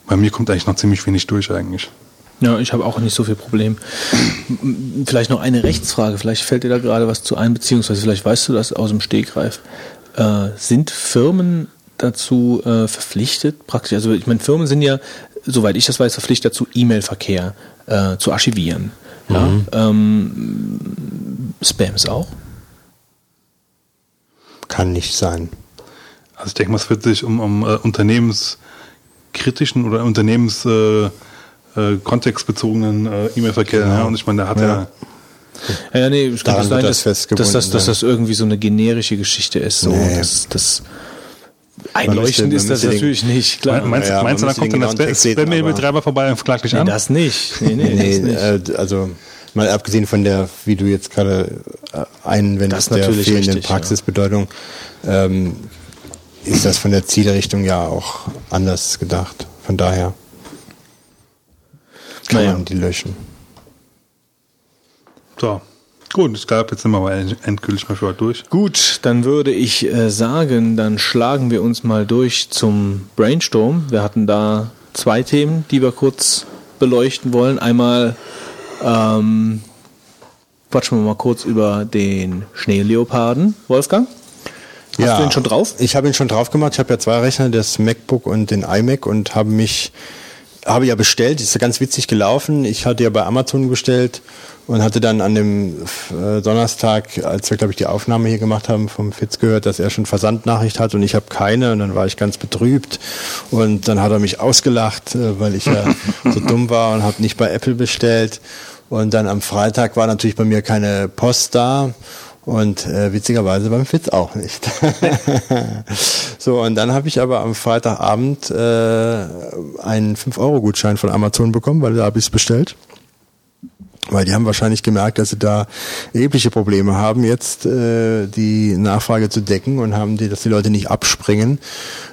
bei mir kommt eigentlich noch ziemlich wenig durch eigentlich. Ja, ich habe auch nicht so viel Problem. Vielleicht noch eine Rechtsfrage, vielleicht fällt dir da gerade was zu ein, beziehungsweise vielleicht weißt du das aus dem Stegreif. Äh, sind Firmen dazu äh, verpflichtet, praktisch, also ich meine, Firmen sind ja, soweit ich das weiß, verpflichtet dazu, E-Mail-Verkehr äh, zu archivieren. Ja? Ähm, Spams auch? Kann nicht sein. Also ich denke mal, es wird sich um, um äh, unternehmenskritischen oder unternehmens äh, äh, kontextbezogenen äh, E-Mail-Verkehr. Genau. Ja. Und ich meine, da hat Ja. er Ja, ja, nee, es kann sein, dass, das dass, festgebunden das, dass sein. das irgendwie so eine generische Geschichte ist. So, Nee. das, das einleuchtend ist das natürlich nicht, klar. Meinst, Ja, meinst du, dann kommt dann den das Spam-Mail-Betreiber vorbei und klagt dich nee, an? das nicht. Nee, nee, Nee, das nicht. äh, also mal abgesehen von der, wie du jetzt gerade äh, einwendest, Das ist der natürlich fehlenden richtig, Praxisbedeutung, ähm, ist das von der Zielrichtung ja auch anders gedacht. Von daher kann Naja. man die löschen. So, gut, ich glaube, jetzt sind wir mal endgültig mal für heute durch. Gut, dann würde ich äh, sagen, dann schlagen wir uns mal durch zum Brainstorm. Wir hatten da zwei Themen, die wir kurz beleuchten wollen. Einmal ähm, quatschen wir mal kurz über den Schneeleoparden, Wolfgang. Hast du ihn schon drauf? Ich habe ihn schon drauf gemacht. Ich habe ja zwei Rechner, das MacBook und den iMac und habe mich habe ja bestellt, ist ja ganz witzig gelaufen. Ich hatte ja bei Amazon bestellt und hatte dann an dem äh, Donnerstag, als wir glaube ich die Aufnahme hier gemacht haben, vom Fitz gehört, dass er schon Versandnachricht hat und ich habe keine und dann war ich ganz betrübt und dann hat er mich ausgelacht, äh, weil ich ja so dumm war und habe nicht bei Apple bestellt und dann am Freitag war natürlich bei mir keine Post da und äh, witzigerweise beim Fitz auch nicht. so, und dann habe ich aber am Freitagabend äh, einen 5-Euro-Gutschein von Amazon bekommen, weil da habe ich es bestellt. Weil die haben wahrscheinlich gemerkt, dass sie da erhebliche Probleme haben, jetzt äh, die Nachfrage zu decken und haben die, dass die Leute nicht abspringen,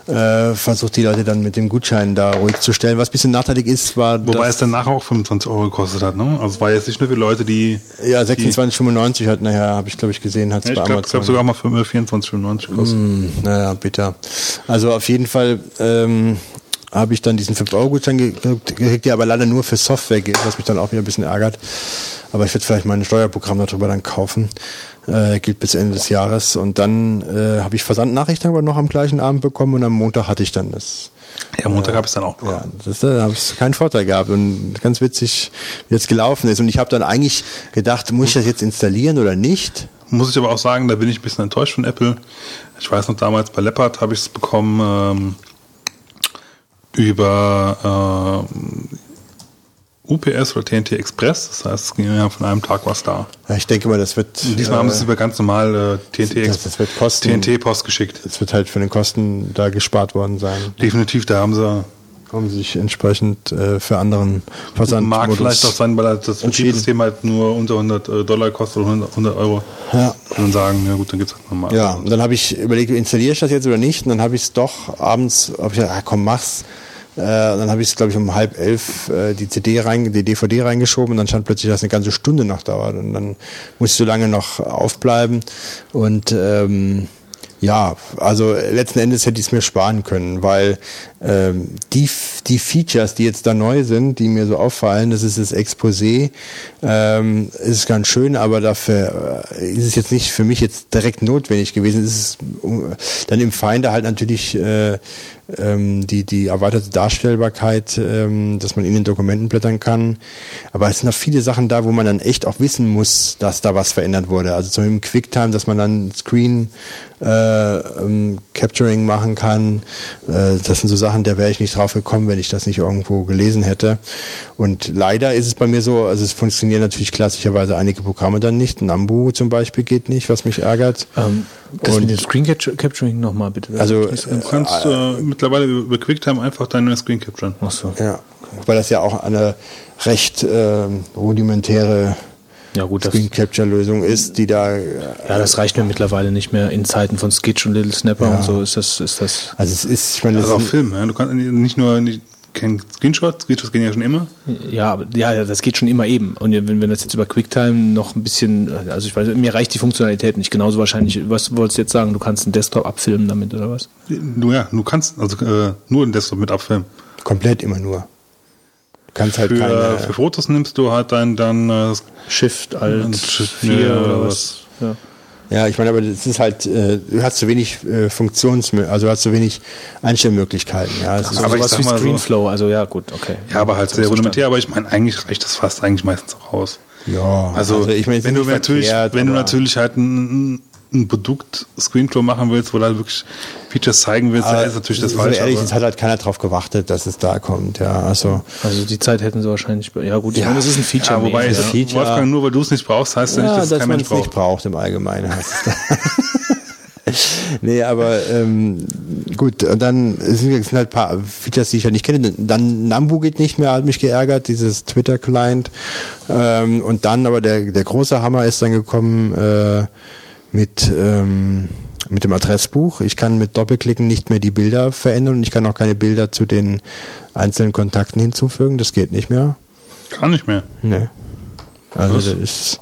äh, versucht die Leute dann mit dem Gutschein da ruhig zu stellen. Was ein bisschen nachteilig ist, war Wobei es danach auch 25 Euro gekostet hat, ne? Also es war jetzt nicht nur für Leute, die. ja 26,95 hat nachher, habe ich glaube ich gesehen, hat es ich bei glaube Amazon. glaub sogar mal für 24,95 gekostet. Mm, naja, bitter. Also auf jeden Fall ähm, habe ich dann diesen 5-Euro-Gutschein ge- gekriegt, der aber leider nur für Software gilt, was mich dann auch wieder ein bisschen ärgert. Aber ich werde vielleicht mein Steuerprogramm darüber dann kaufen. Äh, gilt bis Ende des Jahres. Und dann äh, habe ich Versandnachrichten aber noch am gleichen Abend bekommen und am Montag hatte ich dann das. Ja, Montag habe ich es dann auch bekommen. Ja, das, da habe ich keinen Vorteil gehabt und ganz witzig, wie jetzt gelaufen ist. Und ich habe dann eigentlich gedacht, muss ich das jetzt installieren oder nicht? Muss ich aber auch sagen, da bin ich ein bisschen enttäuscht von Apple. Ich weiß noch, damals bei Leopard habe ich es bekommen ähm, über UPS oder TNT Express. Das heißt, es ging ja von einem Tag was da. Ja, ich denke mal, das wird. Und diesmal haben sie es über ganz normal äh, TNT das, das wird kosten, TNT Post geschickt. Es wird halt für den Kosten da gespart worden sein. Definitiv, da haben sie haben sie sich entsprechend äh, für anderen Versand Mag vielleicht auch sein, weil das Betriebssystem halt nur unter 100 äh, Dollar kostet oder 100, 100 Euro. Ja. Und dann sagen, ja gut, dann gibt's halt nochmal. Ja, und dann habe ich überlegt, installiere ich das jetzt oder nicht? Und dann habe ich es doch abends, habe ich gesagt, ah, komm, mach's. Äh, dann habe ich glaube ich, um halb elf äh, die CD rein, die DVD reingeschoben und dann stand plötzlich, dass eine ganze Stunde noch dauert. Und dann ich so lange noch aufbleiben. Und ähm, ja, also letzten Endes hätte ich es mir sparen können, weil ähm, die, die Features, die jetzt da neu sind, die mir so auffallen, das ist das Exposé, ähm, ist ganz schön, aber dafür äh, ist es jetzt nicht für mich jetzt direkt notwendig gewesen. Es ist dann im Finder halt natürlich äh, ähm, die, die erweiterte Darstellbarkeit, ähm, dass man in den Dokumenten blättern kann. Aber es sind noch viele Sachen da, wo man dann echt auch wissen muss, dass da was verändert wurde. Also zum Beispiel im QuickTime, dass man dann Screen äh, ähm, Capturing machen kann. Äh, das sind so Sachen, da wäre ich nicht drauf gekommen, wenn ich das nicht irgendwo gelesen hätte. Und leider ist es bei mir so, also es funktionieren natürlich klassischerweise einige Programme dann nicht. Nambu zum Beispiel geht nicht, was mich ärgert. Ähm, das und mit dem Screen Capturing nochmal bitte. Also du kannst äh, mittlerweile über QuickTime einfach deine Screen capturen. Ach so. Ja, weil das ja auch eine recht äh, rudimentäre ja, gut, Screen Capture Lösung ist, die da. Äh, ja, das reicht mir mittlerweile nicht mehr in Zeiten von Skitch und Little Snapper ja. und so ist das, ist das. Also es ist, ich meine, das ist auch Film. Ja? Du kannst nicht nur nicht, kein Screenshot, Screenshots gehen ja schon immer. Ja, aber ja, das geht schon immer eben. Und wenn wir das jetzt über QuickTime noch ein bisschen, also ich weiß, mir reicht die Funktionalität nicht. Genauso wahrscheinlich, was wolltest du jetzt sagen? Du kannst einen Desktop abfilmen damit oder was? Nur ja, du kannst also äh, nur einen Desktop mit abfilmen. Komplett immer nur kannst halt für, keine, für Fotos nimmst du halt dann, dann äh, Shift Alt 4 oder was. Ja. Ja, ich meine, aber das ist halt, äh, du hast zu wenig äh, Funktions, also du hast zu wenig Einstellmöglichkeiten. Ja, das ist aber sowas wie Screenflow, so. also ja, gut, okay. Ja, aber halt sehr rudimentär, aber ich meine, eigentlich reicht das fast eigentlich meistens auch aus. Ja, also, also ich meine, wenn du natürlich, verkehrt, wenn du natürlich halt ein, ein Produkt Screenflow machen willst, wo du halt wirklich Features zeigen willst, dann ist natürlich das so falsch. Ehrlich, es hat halt keiner drauf gewartet, dass es da kommt, ja. Also, also die Zeit hätten sie wahrscheinlich, ja gut, ich ja, meine, es ist ein Feature. Ja, wobei, ja. Feature, Wolfgang, nur weil du es nicht brauchst, heißt ja, nicht, dass, dass kein man Mensch braucht. nicht braucht im Allgemeinen. Heißt es nee, aber ähm, gut, und dann sind, sind halt ein paar Features, die ich ja nicht kenne. Dann Nambu geht nicht mehr, hat mich geärgert, dieses Twitter-Client. Ähm, und dann aber der, der große Hammer ist dann gekommen, äh, mit, ähm, mit dem Adressbuch. Ich kann mit Doppelklicken nicht mehr die Bilder verändern und ich kann auch keine Bilder zu den einzelnen Kontakten hinzufügen. Das geht nicht mehr. Kann nicht mehr. Nee. Also Was? das ist,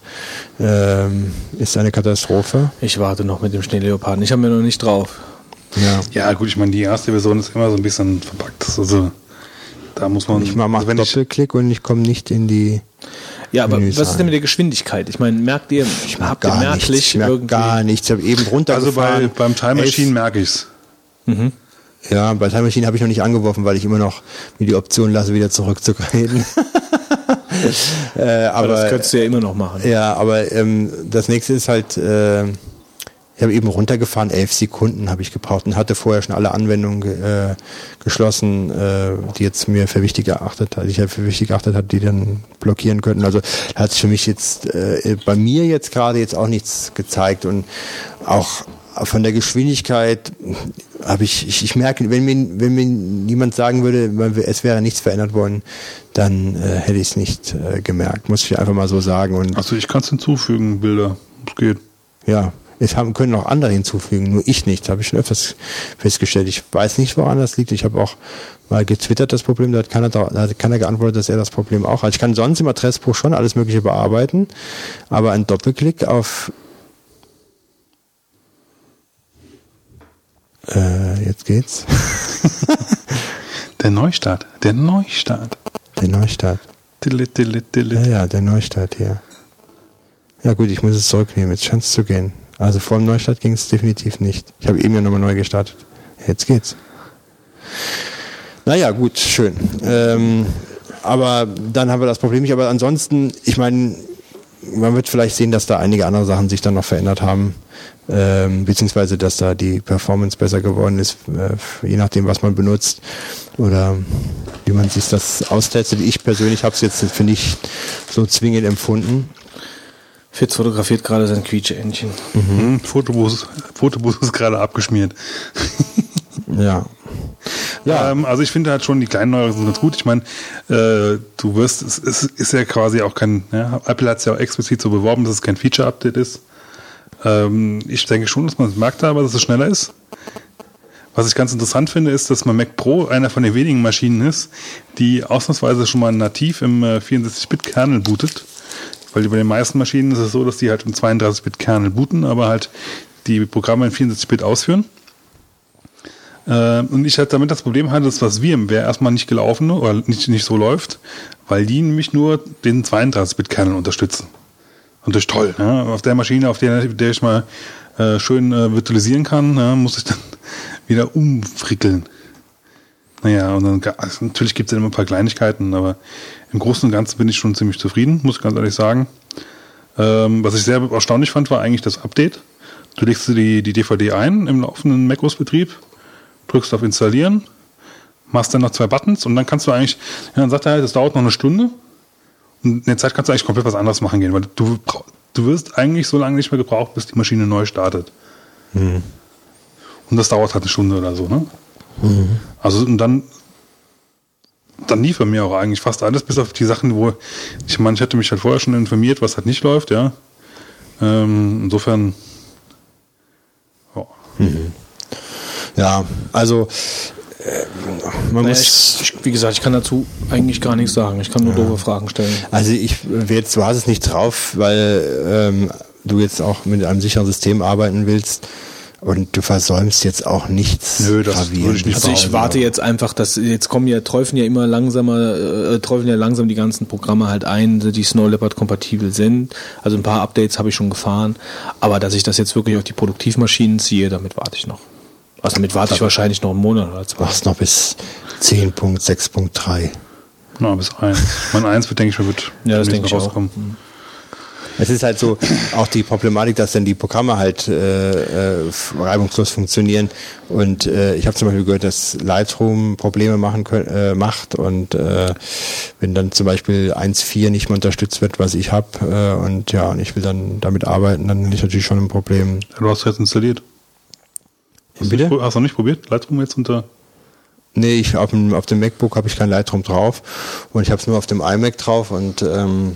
ähm, ist eine Katastrophe. Ich warte noch mit dem Schneeleoparden. Ich habe mir noch nicht drauf. Ja. ja, gut, ich meine, die erste Version ist immer so ein bisschen verpackt. Also da muss man. Ich mache also Doppelklick und ich komme nicht in die ja, aber was ist denn mit der Geschwindigkeit? Ich meine, merkt ihr, ich habt ihr merklich nichts, ich merk gar nichts. Ich habe eben runtergefahren. Also bei, beim Time Machine merke ich's. Mhm. Ja, bei Time Machine habe ich noch nicht angeworfen, weil ich immer noch mir die Option lasse, wieder zurückzureden. äh, aber, aber, das könntest du ja immer noch machen. Ja, aber ähm, das nächste ist halt, äh, ich habe eben runtergefahren, elf Sekunden habe ich gebraucht und hatte vorher schon alle Anwendungen äh, geschlossen, äh, die jetzt mir für wichtig erachtet hat, ich für wichtig erachtet hat, die dann blockieren könnten. Also hat es für mich jetzt äh, bei mir jetzt gerade jetzt auch nichts gezeigt und auch von der Geschwindigkeit habe ich, ich, ich merke, wenn mir, wenn mir niemand sagen würde, es wäre nichts verändert worden, dann äh, hätte ich es nicht äh, gemerkt, muss ich einfach mal so sagen. Und also ich kann es hinzufügen, Bilder, es geht. Ja, es haben, können auch andere hinzufügen, nur ich nicht. Habe ich schon öfters festgestellt. Ich weiß nicht, woran das liegt. Ich habe auch mal getwittert das Problem, da hat keiner, da hat keiner geantwortet, dass er das Problem auch hat. Ich kann sonst im Adressbuch schon alles Mögliche bearbeiten, aber ein Doppelklick auf äh, jetzt geht's. der Neustart, der Neustart. Der Neustart. Dillit, dillit, dillit. Ja, ja, der Neustart hier. Ja gut, ich muss es zurücknehmen, jetzt scheint es zu gehen. Also vor dem Neustart ging es definitiv nicht. Ich habe eben ja nochmal neu gestartet. Jetzt geht's. Naja, gut, schön. Ähm, aber dann haben wir das Problem nicht. Aber ansonsten, ich meine, man wird vielleicht sehen, dass da einige andere Sachen sich dann noch verändert haben, ähm, beziehungsweise dass da die Performance besser geworden ist, äh, je nachdem, was man benutzt oder wie man sich das austestet. Ich persönlich habe es jetzt für nicht so zwingend empfunden. Fitz fotografiert gerade sein Quietscheentchen. Mhm. Fotobus, Fotobus ist gerade abgeschmiert. ja. Ja. Ähm, also ich finde halt schon, die kleinen Neuerungen sind ganz gut. Ich meine, äh, du wirst, es, es ist ja quasi auch kein, ja, Apple hat es ja auch explizit so beworben, dass es kein Feature-Update ist. Ähm, ich denke schon, dass man es merkt, aber dass es schneller ist. Was ich ganz interessant finde, ist, dass mein Mac Pro einer von den wenigen Maschinen ist, die ausnahmsweise schon mal nativ im äh, 64-Bit-Kernel bootet. Weil bei den meisten Maschinen ist es so, dass die halt im 32-Bit-Kernel booten, aber halt die Programme in 64-Bit ausführen. Äh, und ich halt damit das Problem hatte, dass das VMware erstmal nicht gelaufen oder nicht, nicht so läuft, weil die nämlich nur den 32-Bit-Kernel unterstützen. Und das ist toll. Ja? Auf der Maschine, auf der, der ich mal äh, schön äh, virtualisieren kann, ja, muss ich dann wieder umfrickeln. Naja, und dann also natürlich gibt es ja immer ein paar Kleinigkeiten, aber im Großen und Ganzen bin ich schon ziemlich zufrieden, muss ich ganz ehrlich sagen. Ähm, was ich sehr erstaunlich fand, war eigentlich das Update. Du legst die, die DVD ein im laufenden macOS-Betrieb drückst auf Installieren, machst dann noch zwei Buttons und dann kannst du eigentlich, ja, dann sagt er halt, das dauert noch eine Stunde und in der Zeit kannst du eigentlich komplett was anderes machen gehen, weil du, du wirst eigentlich so lange nicht mehr gebraucht, bis die Maschine neu startet. Mhm. Und das dauert halt eine Stunde oder so, ne? Mhm. Also und dann dann lief bei mir auch eigentlich fast alles, bis auf die Sachen, wo ich meine, ich hätte mich halt vorher schon informiert, was halt nicht läuft, ja. Ähm, insofern, ja. Mhm. Ja, also äh, man naja, muss. Ich, wie gesagt, ich kann dazu eigentlich gar nichts sagen. Ich kann nur ja. doofe Fragen stellen. Also ich jetzt hast es nicht drauf, weil ähm, du jetzt auch mit einem sicheren System arbeiten willst. Und du versäumst jetzt auch nichts. Nö, das würde ich nicht Also ich warte jetzt einfach, dass jetzt kommen ja, träufeln ja immer langsamer, äh, träufeln ja langsam die ganzen Programme halt ein, die Snow Leopard kompatibel sind. Also ein paar Updates habe ich schon gefahren. Aber dass ich das jetzt wirklich auf die Produktivmaschinen ziehe, damit warte ich noch. Also damit warte ich wahrscheinlich noch einen Monat oder zwei. Machst noch bis 10.6.3. Na, bis 1. Mein 1 wird, denke ich, wird ja, das denke ich rauskommen. Auch. Es ist halt so auch die Problematik, dass dann die Programme halt äh, äh, reibungslos funktionieren. Und äh, ich habe zum Beispiel gehört, dass Lightroom Probleme machen können, äh, macht und äh, wenn dann zum Beispiel 1.4 nicht mehr unterstützt wird, was ich habe, äh, und ja, und ich will dann damit arbeiten, dann bin ich natürlich schon ein Problem. Du hast jetzt installiert. Hast Bitte? Du, hast du noch nicht probiert? Lightroom jetzt unter? Nee, ich, auf, dem, auf dem MacBook habe ich kein Lightroom drauf und ich habe es nur auf dem iMac drauf und ähm,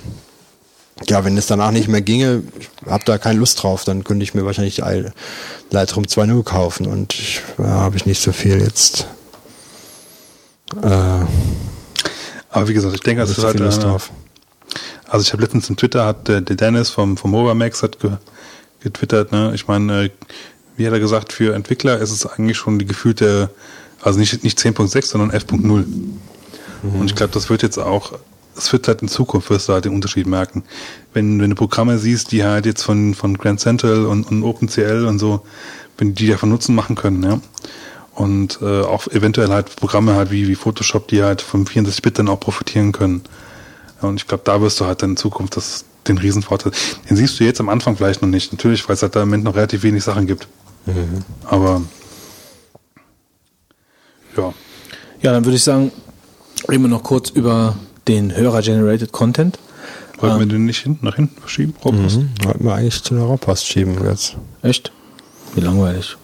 ja, wenn es danach nicht mehr ginge, ich habe da keine Lust drauf, dann könnte ich mir wahrscheinlich Lightroom 2.0 kaufen und da ja, habe ich nicht so viel jetzt. Äh, Aber wie gesagt, ich denke, also es ist halt Lust drauf. Also ich habe letztens in Twitter hat der, der Dennis vom vom Max hat ge, getwittert, ne? Ich meine, äh, wie hat er gesagt, für Entwickler ist es eigentlich schon die gefühlte, also nicht, nicht 10.6, sondern 11.0. Mhm. Und ich glaube, das wird jetzt auch, es wird halt in Zukunft, wirst du halt den Unterschied merken. Wenn, wenn du Programme siehst, die halt jetzt von, von Grand Central und, und OpenCL und so, wenn die davon Nutzen machen können, ja. Und äh, auch eventuell halt Programme halt wie, wie Photoshop, die halt vom 64-Bit dann auch profitieren können. Ja, und ich glaube, da wirst du halt dann in Zukunft das, den Riesenvorteil. Den siehst du jetzt am Anfang vielleicht noch nicht. Natürlich, weil es halt da im Moment noch relativ wenig Sachen gibt. Mhm. Aber ja. Ja, dann würde ich sagen, reden wir noch kurz über den Hörer-Generated Content. Wollten ähm, wir den nicht hinten, nach hinten verschieben? Rohrpost? Mhm. Wollten wir eigentlich zu der Rohrpost schieben jetzt. Echt? Wie langweilig.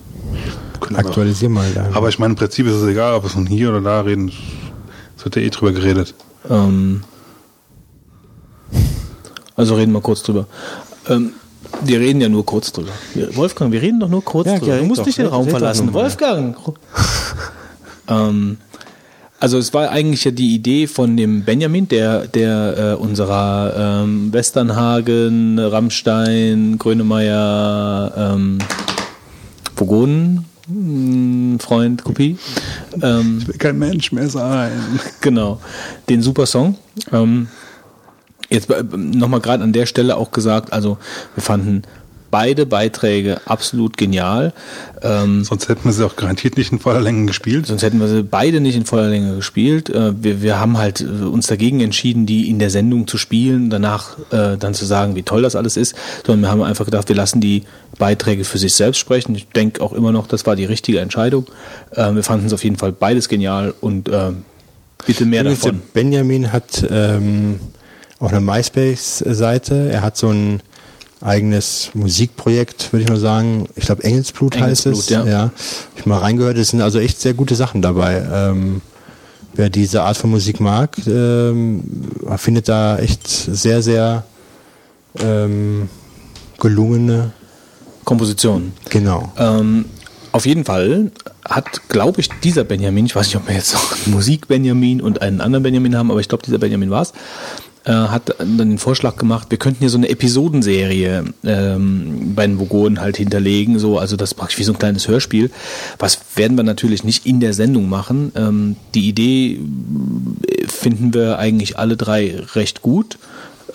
Aktualisier mal. Da. Aber ich meine, im Prinzip ist es egal, ob wir von hier oder da reden. Es wird ja eh drüber geredet. Ähm, also reden wir kurz drüber. Ähm, wir reden ja nur kurz drüber. Wolfgang, wir reden doch nur kurz ja, drüber. Du musst doch, nicht den Raum verlassen. Wolfgang! ähm, also es war eigentlich ja die Idee von dem Benjamin, der, der äh, unserer ähm, Westernhagen, Rammstein, Grönemeyer, ähm, Vogonen, hm, Freund, Kopie. Ähm, ich will kein Mensch mehr sein. Genau, den super Song. Ähm, Jetzt äh, nochmal gerade an der Stelle auch gesagt, also wir fanden beide Beiträge absolut genial. Ähm, sonst hätten wir sie auch garantiert nicht in voller Länge gespielt. Sonst hätten wir sie beide nicht in voller Länge gespielt. Äh, wir, wir haben halt äh, uns dagegen entschieden, die in der Sendung zu spielen, danach äh, dann zu sagen, wie toll das alles ist, sondern wir haben einfach gedacht, wir lassen die Beiträge für sich selbst sprechen. Ich denke auch immer noch, das war die richtige Entscheidung. Äh, wir fanden es auf jeden Fall beides genial und äh, bitte mehr Übrigens, davon. Benjamin hat ähm, auch eine MySpace-Seite. Er hat so ein eigenes Musikprojekt, würde ich mal sagen. Ich glaube, Engelsblut, heißt es. Engelsblut, ja. ja. Ich mal reingehört, es sind also echt sehr gute Sachen dabei. Ähm, wer diese Art von Musik mag, ähm, findet da echt sehr, sehr ähm, gelungene Kompositionen. Genau. Ähm, auf jeden Fall hat, glaube ich, dieser Benjamin, ich weiß nicht, ob wir jetzt noch einen Musik-Benjamin und einen anderen Benjamin haben, aber ich glaube, dieser Benjamin war es, äh, hat dann den Vorschlag gemacht, wir könnten hier so eine Episodenserie ähm, bei den Vogonen halt hinterlegen, so, also das praktisch wie so ein kleines Hörspiel. Was werden wir natürlich nicht in der Sendung machen. Ähm, die Idee äh, finden wir eigentlich alle drei recht gut.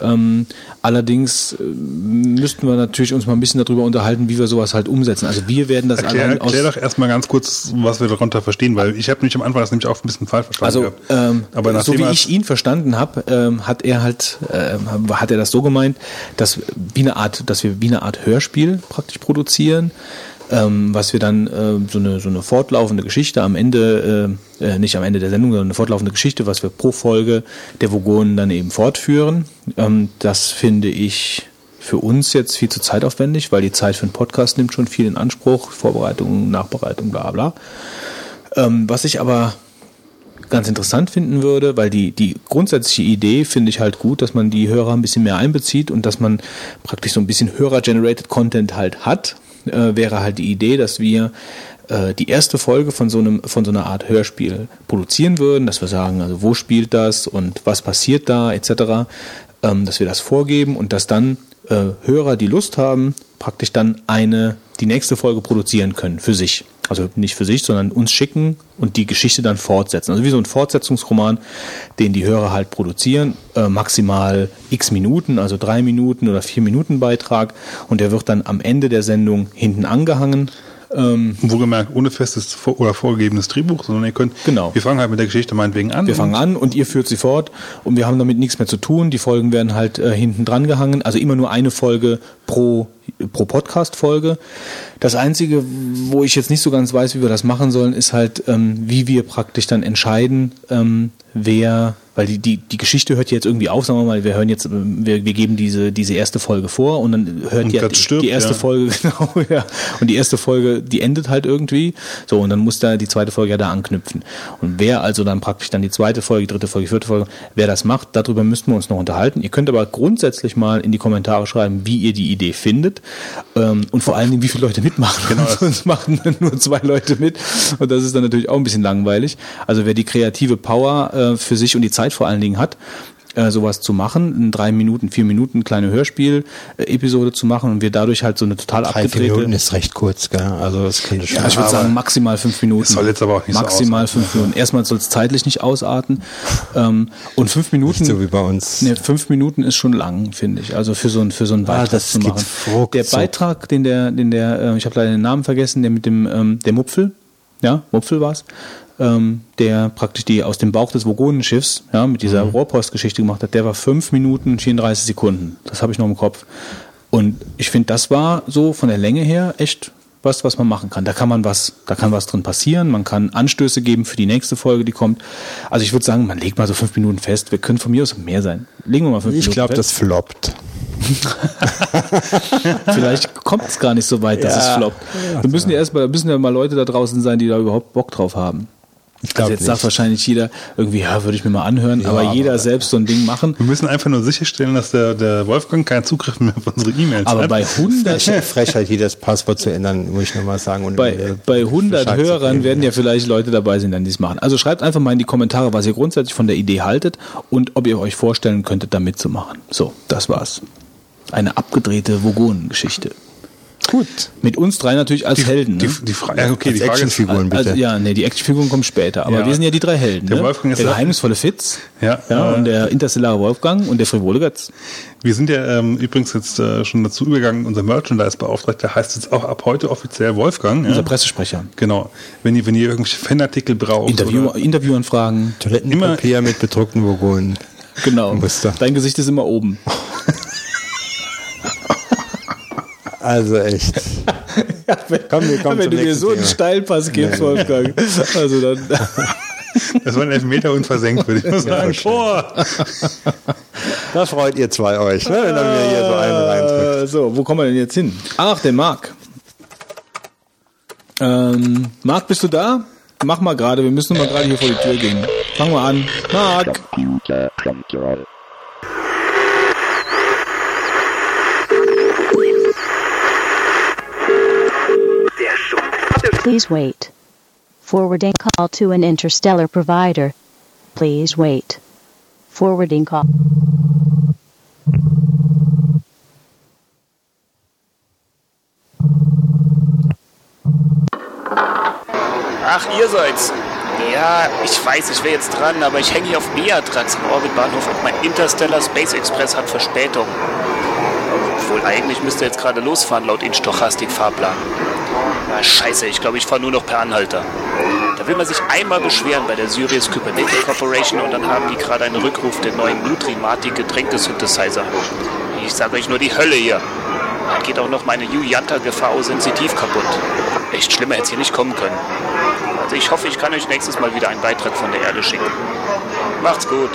Ähm, allerdings äh, müssten wir natürlich uns mal ein bisschen darüber unterhalten, wie wir sowas halt umsetzen. Also wir werden das Erklär, allein aus erklär doch erstmal ganz kurz, was wir darunter verstehen, weil ich habe mich am Anfang das nämlich auch ein bisschen falsch verstanden. Also gehabt. ähm, Aber so wie ich ihn verstanden habe, ähm, hat er halt ähm, hat er das so gemeint, dass wie eine Art, dass wir wie eine Art Hörspiel praktisch produzieren, ähm, was wir dann äh, so eine so eine fortlaufende Geschichte am Ende äh, äh, nicht am Ende der Sendung, sondern eine fortlaufende Geschichte, was wir pro Folge der Vogonen dann eben fortführen. Ähm, das finde ich für uns jetzt viel zu zeitaufwendig, weil die Zeit für einen Podcast nimmt schon viel in Anspruch, Vorbereitung, Nachbereitung, bla bla. Ähm, was ich aber ganz interessant finden würde, weil die, die grundsätzliche Idee finde ich halt gut, dass man die Hörer ein bisschen mehr einbezieht und dass man praktisch so ein bisschen Hörer-generated Content halt hat, äh, wäre halt die Idee, dass wir äh, die erste Folge von so einem von so einer Art Hörspiel produzieren würden, dass wir sagen, also wo spielt das und was passiert da etc., ähm, dass wir das vorgeben und dass dann äh, Hörer, die Lust haben, praktisch dann eine die nächste Folge produzieren können für sich. Also nicht für sich, sondern uns schicken und die Geschichte dann fortsetzen. Also wie so ein Fortsetzungsroman, den die Hörer halt produzieren, äh, maximal x Minuten, also drei Minuten oder vier Minuten Beitrag und der wird dann am Ende der Sendung hinten angehangen. Ähm, Wohlgemerkt, ohne festes vor oder vorgegebenes Drehbuch, sondern ihr könnt, Genau. wir fangen halt mit der Geschichte meinetwegen an. Wir fangen an und ihr führt sie fort und wir haben damit nichts mehr zu tun. Die Folgen werden halt äh, hinten dran gehangen. Also immer nur eine Folge pro, pro Podcast-Folge. Das Einzige, wo ich jetzt nicht so ganz weiß, wie wir das machen sollen, ist halt, ähm, wie wir praktisch dann entscheiden, ähm, wer, weil die, die, die Geschichte hört jetzt irgendwie auf, sagen wir mal, wir hören jetzt, ähm, wir, wir geben diese, diese erste Folge vor und dann hört Und die, stirbt, die erste ja. Folge, genau, ja. Und die erste Folge, die endet halt irgendwie. So, und dann muss da die zweite Folge ja da anknüpfen. Und wer also dann praktisch dann die zweite Folge, die dritte Folge, die vierte Folge, wer das macht, darüber müssten wir uns noch unterhalten. Ihr könnt aber grundsätzlich mal in die Kommentare schreiben, wie ihr die Idee findet. Ähm, und vor allen Dingen, wie viele Leute mitmachen. Genau. Sonst machen nur zwei Leute mit. Und das ist dann natürlich auch ein bisschen langweilig. Also wer die kreative Power äh, für sich und die Zeit vor allen Dingen hat, äh, sowas zu machen, in drei Minuten, vier Minuten kleine Hörspiel-Episode zu machen und wir dadurch halt so eine total Drei, vier abgedrehte. Minuten ist recht kurz, gell? Also das könnte schon. Ja, ich würde sagen maximal fünf Minuten. Es soll jetzt aber auch nicht so Maximal ausarten. fünf Minuten. Erstmal soll es zeitlich nicht ausarten. Ähm, und fünf Minuten. Nicht so wie bei uns. Ne, fünf Minuten ist schon lang, finde ich. Also für so ein für so einen Ah, Beitrag das zu machen. Der Beitrag, den der, den der, äh, ich habe leider den Namen vergessen, der mit dem ähm, der Mupfel, ja, Mupfel war's, ähm, der praktisch die aus dem Bauch des Vogonenschiffs, ja, mit dieser Mhm. Rohrpostgeschichte gemacht hat, der war fünf Minuten 34 Sekunden. Das habe ich noch im Kopf. Und ich finde, das war so von der Länge her echt was, was man machen kann. Da kann man was, da kann was drin passieren. Man kann Anstöße geben für die nächste Folge, die kommt. Also ich würde sagen, man legt mal so fünf Minuten fest. Wir können von mir aus mehr sein. Legen wir mal fünf Ich Minuten glaube, fest. das floppt. Vielleicht kommt es gar nicht so weit, dass Ja. es floppt. Wir müssen ja erstmal, da müssen ja mal Leute da draußen sein, die da überhaupt Bock drauf haben. Ich glaub Also jetzt sagt nicht. wahrscheinlich jeder irgendwie, ja, würde ich mir mal anhören, Ja, aber aber- jeder selbst so ein Ding machen. Wir müssen einfach nur sicherstellen, dass der, der Wolfgang keinen Zugriff mehr auf unsere E-Mails Aber hat. bei 100, Frech- Frechheit, hier das Passwort zu ändern, muss ich nochmal sagen. Und bei, äh, bei 100 Bescheid zu Hörern geben, werden ja vielleicht Leute dabei sein, die es machen. Also schreibt einfach mal in die Kommentare, was ihr grundsätzlich von der Idee haltet und ob ihr euch vorstellen könntet, da mitzumachen. So, das war's. Eine abgedrehte Vogonen-Geschichte. Gut. Mit uns drei natürlich als Helden. Ne? Die, die Frage, ja, okay, Als die Actionfiguren bitte. also, ja, nee, die Actionfiguren kommen später, aber Ja. wir sind ja die drei Helden. Der ne? Wolfgang ist der geheimnisvolle Fitz Ja, ja, äh, und der interstellare Wolfgang und der frivole Götz. wir sind ja ähm, übrigens jetzt äh, schon dazu übergegangen, unser Merchandise-Beauftragter heißt jetzt auch ab heute offiziell Wolfgang. Unser Ja? Pressesprecher. Genau. Wenn ihr, wenn ihr irgendwelche Fanartikel braucht. Interview, Interviewanfragen. Toilettenpapier mit bedruckten Vogonen. Genau. Dein Gesicht ist immer oben. Also echt. Komm, wir kommen Wenn zum du mir so einen Thema. Steilpass gibst, Wolfgang. Also dann. Das war ein Elfmeter unversenkt, würde ich mal sagen. Tor! Da freut ihr zwei euch, ne? wenn er mir hier so einen reindrückt. Äh, so, wo kommen wir denn jetzt hin? Ach, der Marc. Ähm, Marc, bist du da? Mach mal gerade, wir müssen mal gerade hier vor die Tür gehen. Fang mal an. Marc. Please wait. Forwarding call to an interstellar provider. Please wait. Forwarding call. Ach, ihr seid's. Ja, ich weiß, ich wäre jetzt dran, aber ich hänge hier auf Beatrix im Orbitbahnhof und mein Interstellar Space Express hat Verspätung. Obwohl, eigentlich müsste jetzt gerade losfahren, laut in Stochastik-Fahrplan. Ah, scheiße, ich glaube, ich fahre nur noch per Anhalter. Da will man sich einmal beschweren bei der Sirius Kubernetes Corporation und dann haben die gerade einen Rückruf der neuen Nutrimatic Getränkesynthesizer. Ich sage euch nur die Hölle hier. Da geht auch noch meine Yuyanta GVO sensitiv kaputt. Echt schlimmer hätte es hier nicht kommen können. Also ich hoffe, ich kann euch nächstes Mal wieder einen Beitrag von der Erde schicken. Macht's gut.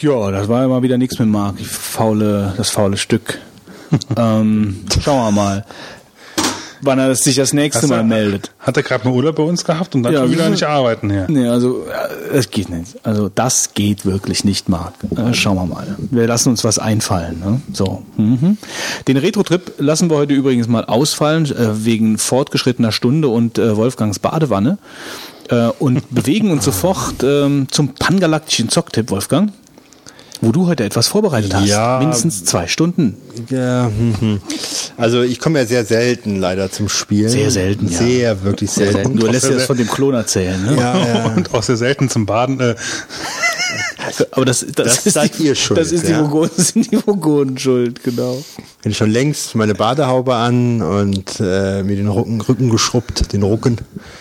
Ja, das war ja mal wieder nichts mit Marc. Die faule, das faule Stück. ähm, schauen wir mal, wann er sich das nächste Mal meldet. Hat er gerade mal Urlaub bei uns gehabt und dann Ja, schon wieder nicht arbeiten hier? Nee, also äh, das geht nicht. Also das geht wirklich nicht, Marc. Äh, schauen wir mal. Wir lassen uns was einfallen. Ne? So. Mhm. Den Retro-Trip lassen wir heute übrigens mal ausfallen, äh, wegen fortgeschrittener Stunde und äh, Wolfgangs Badewanne. Äh, und bewegen uns sofort ähm, zum pangalaktischen Zocktipp, Wolfgang. Wo du heute etwas vorbereitet hast. Ja. Mindestens zwei Stunden. Ja, hm, hm. also ich komme ja sehr selten leider zum Spielen. Sehr selten, ja. Sehr, wirklich Sehr selten. selten. Du lässt dir das von dem Klon erzählen, ne? Ja, ja. Und auch sehr selten zum Baden. Äh, Aber das, das, Das ist seid die, ihr schuld, Das ist die ja. Vogonen, das sind die Vogonen schuld, genau. Bin schon längst meine Badehaube an und äh, mir den Rücken, Rücken geschrubbt, den Rucken.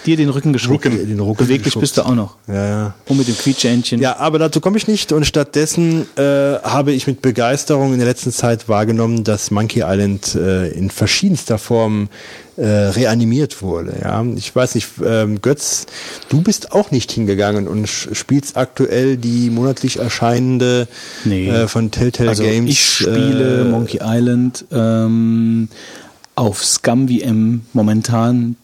Dir den Rücken geschrubbt. Den Rucken Beweglich geschrubbt. bist du auch noch. Ja, ja. Und mit dem Quietschähnchen. Ja, aber dazu komme ich nicht und stattdessen äh, habe ich mit Begeisterung in der letzten Zeit wahrgenommen, dass Monkey Island äh, in verschiedenster Form äh, reanimiert wurde. Ja, ich weiß nicht, ähm, Götz, du bist auch nicht hingegangen und spielst aktuell die monatlich erscheinende Nee. äh, von Telltale also Games. ich spiele äh, Monkey Island ähm, auf Scum VM momentan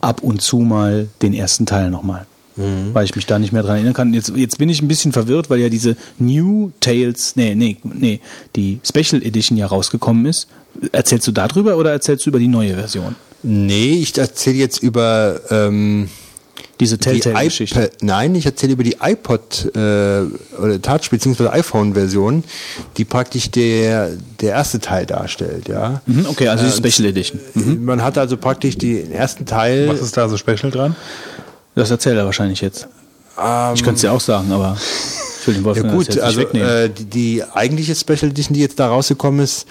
ab und zu mal den ersten Teil nochmal. Mhm. Weil ich mich da nicht mehr dran erinnern kann. Jetzt, jetzt bin ich ein bisschen verwirrt, weil ja diese New Tales, nee, nee, nee, die Special Edition ja rausgekommen ist. Erzählst du darüber oder erzählst du über die neue Version? Nee, ich erzähle jetzt über ähm, diese die Telltale-Geschichte. iPad- Nein, ich erzähle über die iPod äh, oder Touch bzw. iPhone-Version, die praktisch der der erste Teil darstellt, ja. Mhm, okay, also die Äh, Special Edition. Man hat also praktisch den ersten Teil. was ist da so special dran? Das erzählt er wahrscheinlich jetzt. ich könnte es dir auch sagen, aber Wolfgang Ja gut, also äh, die, die eigentliche Special Edition, die jetzt da rausgekommen ist,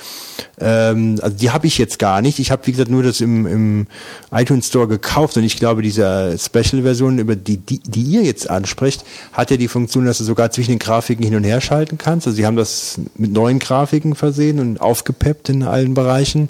ähm, also die habe ich jetzt gar nicht. Ich habe wie gesagt nur das im, im iTunes Store gekauft und ich glaube, diese Special-Version, über die, die die ihr jetzt ansprecht, hat ja die Funktion, dass du sogar zwischen den Grafiken hin und her schalten kannst. Also sie haben das mit neuen Grafiken versehen und aufgepeppt in allen Bereichen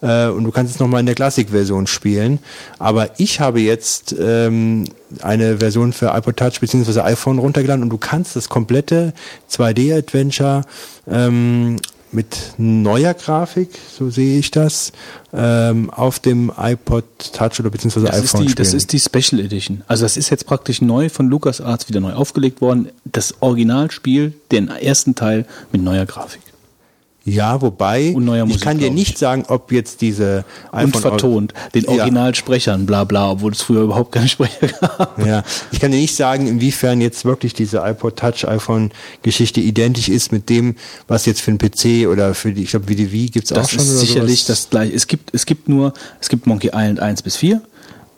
äh, und du kannst es nochmal in der Classic-Version spielen. Aber ich habe jetzt ähm, eine Version für iPod Touch bzw. iPhone runtergeladen und du kannst das komplette 2D-Adventure ähm, mit neuer Grafik, so sehe ich das, ähm, auf dem iPod Touch oder beziehungsweise Das ist, iPhone die, das ist die Special Edition. Also das ist jetzt praktisch neu von LucasArts wieder neu aufgelegt worden. Das Originalspiel, den ersten Teil mit neuer Grafik. Ja, wobei Und neuer ich Musik, kann dir ich. nicht sagen, ob jetzt diese Und vertont, den. Originalsprechern, bla bla, obwohl es früher überhaupt keine Sprecher gab. Ja, ich kann dir nicht sagen, inwiefern jetzt wirklich diese iPod Touch iPhone Geschichte identisch ist mit dem, was jetzt für einen PC oder für die, ich glaube, wie die Wii gibt's auch Das schon ist oder sicherlich sowas? das gleiche. Es gibt, es gibt nur, es gibt Monkey Island 1 bis 4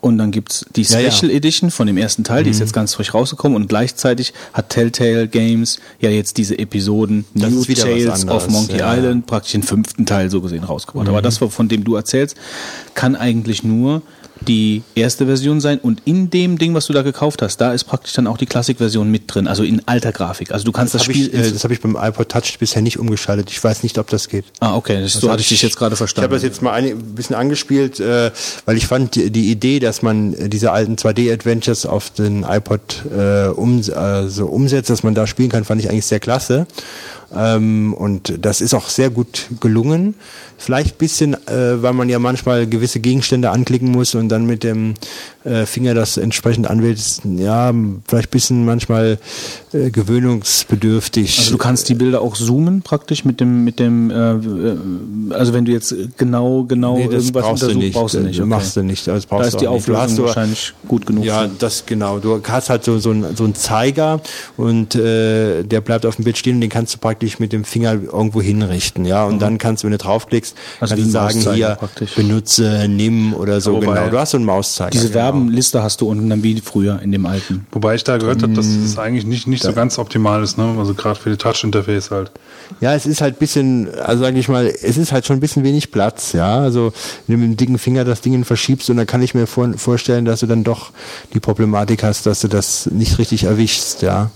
und dann gibt's die Ja, ja. Special Edition von dem ersten Teil, die ist Mhm. jetzt ganz frisch rausgekommen und gleichzeitig hat Telltale Games ja jetzt diese Episoden Das New Tales of Monkey ja. Island praktisch den fünften Teil so gesehen rausgebracht. Mhm. Aber das, von dem du erzählst, kann eigentlich nur die erste Version sein und in dem Ding, was du da gekauft hast, da ist praktisch dann auch die Classic-Version mit drin, also in alter Grafik. Also du kannst das, hab Spiel ich, äh, das habe ich beim iPod Touch bisher nicht umgeschaltet. Ich weiß nicht, ob das geht. Ah, okay, das, so hatte ich dich jetzt gerade Ich verstanden. habe das jetzt mal ein bisschen angespielt, äh, weil ich fand die, die Idee, dass man äh, diese alten 2D-Adventures auf den iPod äh, um, äh, so umsetzt, dass man da spielen kann, fand ich eigentlich sehr klasse. Ähm, und das ist auch sehr gut gelungen. Vielleicht bisschen, äh, weil man ja manchmal gewisse Gegenstände anklicken muss und dann mit dem äh, Finger das entsprechend anwählt. Ist, Ja, vielleicht bisschen manchmal äh, gewöhnungsbedürftig. Also du kannst die Bilder auch zoomen praktisch mit dem mit dem äh, äh, also wenn du jetzt genau genau Nee, das irgendwas brauchst du untersuchst, nicht. brauchst du nicht. Das Okay. machst du nicht. Das brauchst da ist du die nicht. Du Auflösung wahrscheinlich gut genug. Ja, für. das genau. Du hast halt so, so, einen, so einen Zeiger und äh, der bleibt auf dem Bild stehen und den kannst du praktisch mit dem Finger irgendwo hinrichten. Ja, und dann kannst du, wenn du draufklickst, Mhm. Also kannst du ein sagen, hier praktisch. benutze, nimm oder so. Wobei- genau. Du hast so einen Mauszeiger. Diese genau. Werbenliste hast du unten dann wie früher in dem alten. Wobei ich da gehört habe, dass Mm. das eigentlich nicht, nicht so ganz optimal ist, ne? Also gerade für die Touch-Interface halt. Ja, es ist halt bisschen, also sag ich mal, es ist halt schon ein bisschen wenig Platz, ja. Also wenn du mit dem dicken Finger das Ding verschiebst und dann kann ich mir vor, vorstellen, dass du dann doch die Problematik hast, dass du das nicht richtig erwischst, ja.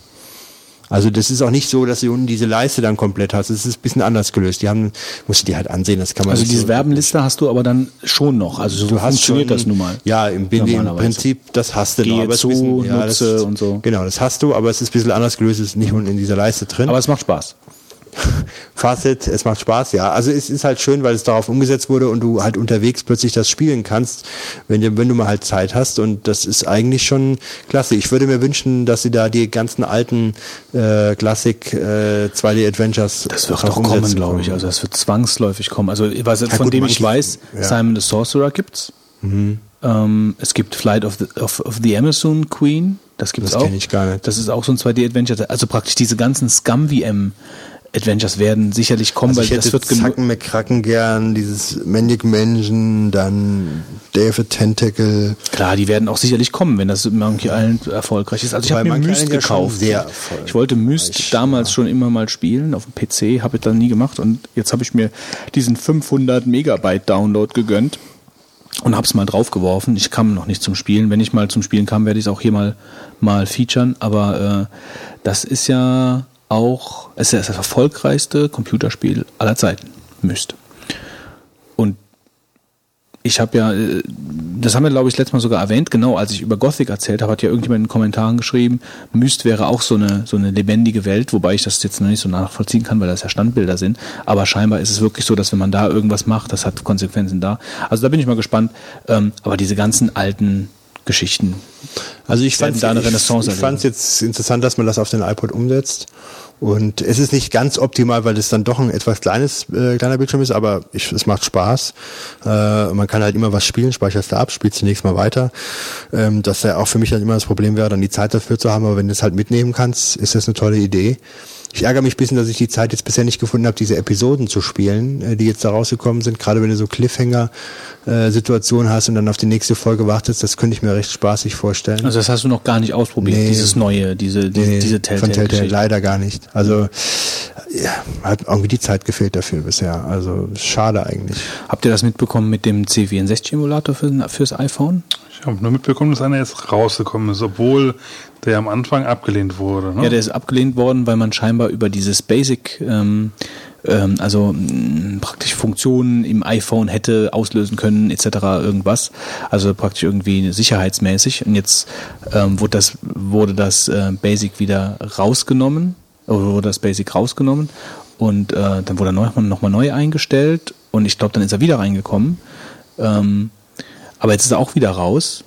Also das ist auch nicht so, dass du unten diese Leiste dann komplett hast. Es ist ein bisschen anders gelöst. Die haben, musst du dir halt ansehen, das kann man Also diese so, Werbenliste hast du aber dann schon noch. Also so du hast funktioniert schon, das nun mal. Ja, im, im. Prinzip, das hast du noch. Gehe aber es ist zu, bisschen- ja, nutze das, und so. Genau, das hast du, aber es ist ein bisschen anders gelöst, es ist nicht unten in dieser Leiste drin. Aber es macht Spaß. Fazit, es macht Spaß, ja. Also es ist halt schön, weil es darauf umgesetzt wurde und du halt unterwegs plötzlich das spielen kannst, wenn du, wenn du mal halt Zeit hast und das ist eigentlich schon klasse. Ich würde mir wünschen, dass sie da die ganzen alten äh, Classic äh, 2D Adventures Das wird doch kommen, glaube ich. Also das wird zwangsläufig kommen. Also was, Ja, von gut, dem ich weiß, ja. Simon the Sorcerer gibt's. Mhm. Ähm, es gibt Flight of the, of, of the Amazon Queen. Das gibt's Das auch. kenn ich gar nicht. Das ist auch so ein 2D-Adventure. Also praktisch diese ganzen Scum-VM Adventures werden sicherlich kommen, Also weil das wird. Zacken McCracken gern, dieses Manic Mansion, dann David Tentacle. Klar, die werden auch sicherlich kommen, wenn das Monkey Island erfolgreich ist. Also ich habe mir Myst Island ja gekauft. sehr erfolgreich ich wollte Myst damals schon immer mal spielen auf dem PC, habe ich dann nie gemacht und jetzt habe ich mir diesen 500 Megabyte Download gegönnt und hab's mal draufgeworfen. Ich kam noch nicht zum Spielen. Wenn ich mal zum Spielen kam, werde ich es auch hier mal mal featuren. Aber äh, das ist ja auch, es ist das erfolgreichste Computerspiel aller Zeiten. Myst. Und ich habe ja, äh, das haben wir glaube ich letztes Mal sogar erwähnt, genau als ich über Gothic erzählt habe, hat ja irgendjemand in den Kommentaren geschrieben, Myst wäre auch so eine, so eine lebendige Welt, wobei ich das jetzt noch nicht so nachvollziehen kann, weil das ja Standbilder sind. Aber scheinbar ist es wirklich so, dass wenn man da irgendwas macht, das hat Konsequenzen da. Also da bin ich mal gespannt. Ähm, aber diese ganzen alten Geschichten. Also ich fand da eine Renaissance ich fand es jetzt interessant, dass man das auf den iPod umsetzt. Und es ist nicht ganz optimal, weil es dann doch ein etwas kleines, äh, kleiner Bildschirm ist, aber ich, es macht Spaß. Äh, man kann halt immer was spielen, speicherst du ab, spielst zunächst mal weiter. Ähm, dass ja auch für mich dann immer das Problem wäre, dann die Zeit dafür zu haben, aber wenn du es halt mitnehmen kannst, ist das eine tolle Idee. Ich ärgere mich ein bisschen, dass ich die Zeit jetzt bisher nicht gefunden habe, diese Episoden zu spielen, äh, die jetzt da rausgekommen sind. Gerade wenn du so Cliffhanger-Situationen hast und dann auf die nächste Folge wartest, das könnte ich mir recht spaßig vorstellen. Also das hast du noch gar nicht ausprobiert, Nee. dieses neue, diese, diese, Nee, diese von Telltale leider gar nicht. Also ja, hat irgendwie die Zeit gefehlt dafür bisher. Also schade eigentlich. Habt ihr das mitbekommen mit dem C64-Emulator für, fürs iPhone? Ich habe nur mitbekommen, dass einer jetzt rausgekommen ist, obwohl der am Anfang abgelehnt wurde. Ne? Ja, der ist abgelehnt worden, weil man scheinbar über dieses Basic, ähm, ähm, also mh, praktisch Funktionen im iPhone hätte auslösen können, etc. irgendwas. Also praktisch irgendwie sicherheitsmäßig. Und jetzt ähm, wurde das, wurde das äh, Basic wieder rausgenommen, oder wurde das Basic rausgenommen und äh, dann wurde er nochmal neu eingestellt und ich glaube, dann ist er wieder reingekommen. Ähm, aber jetzt ist er auch wieder raus.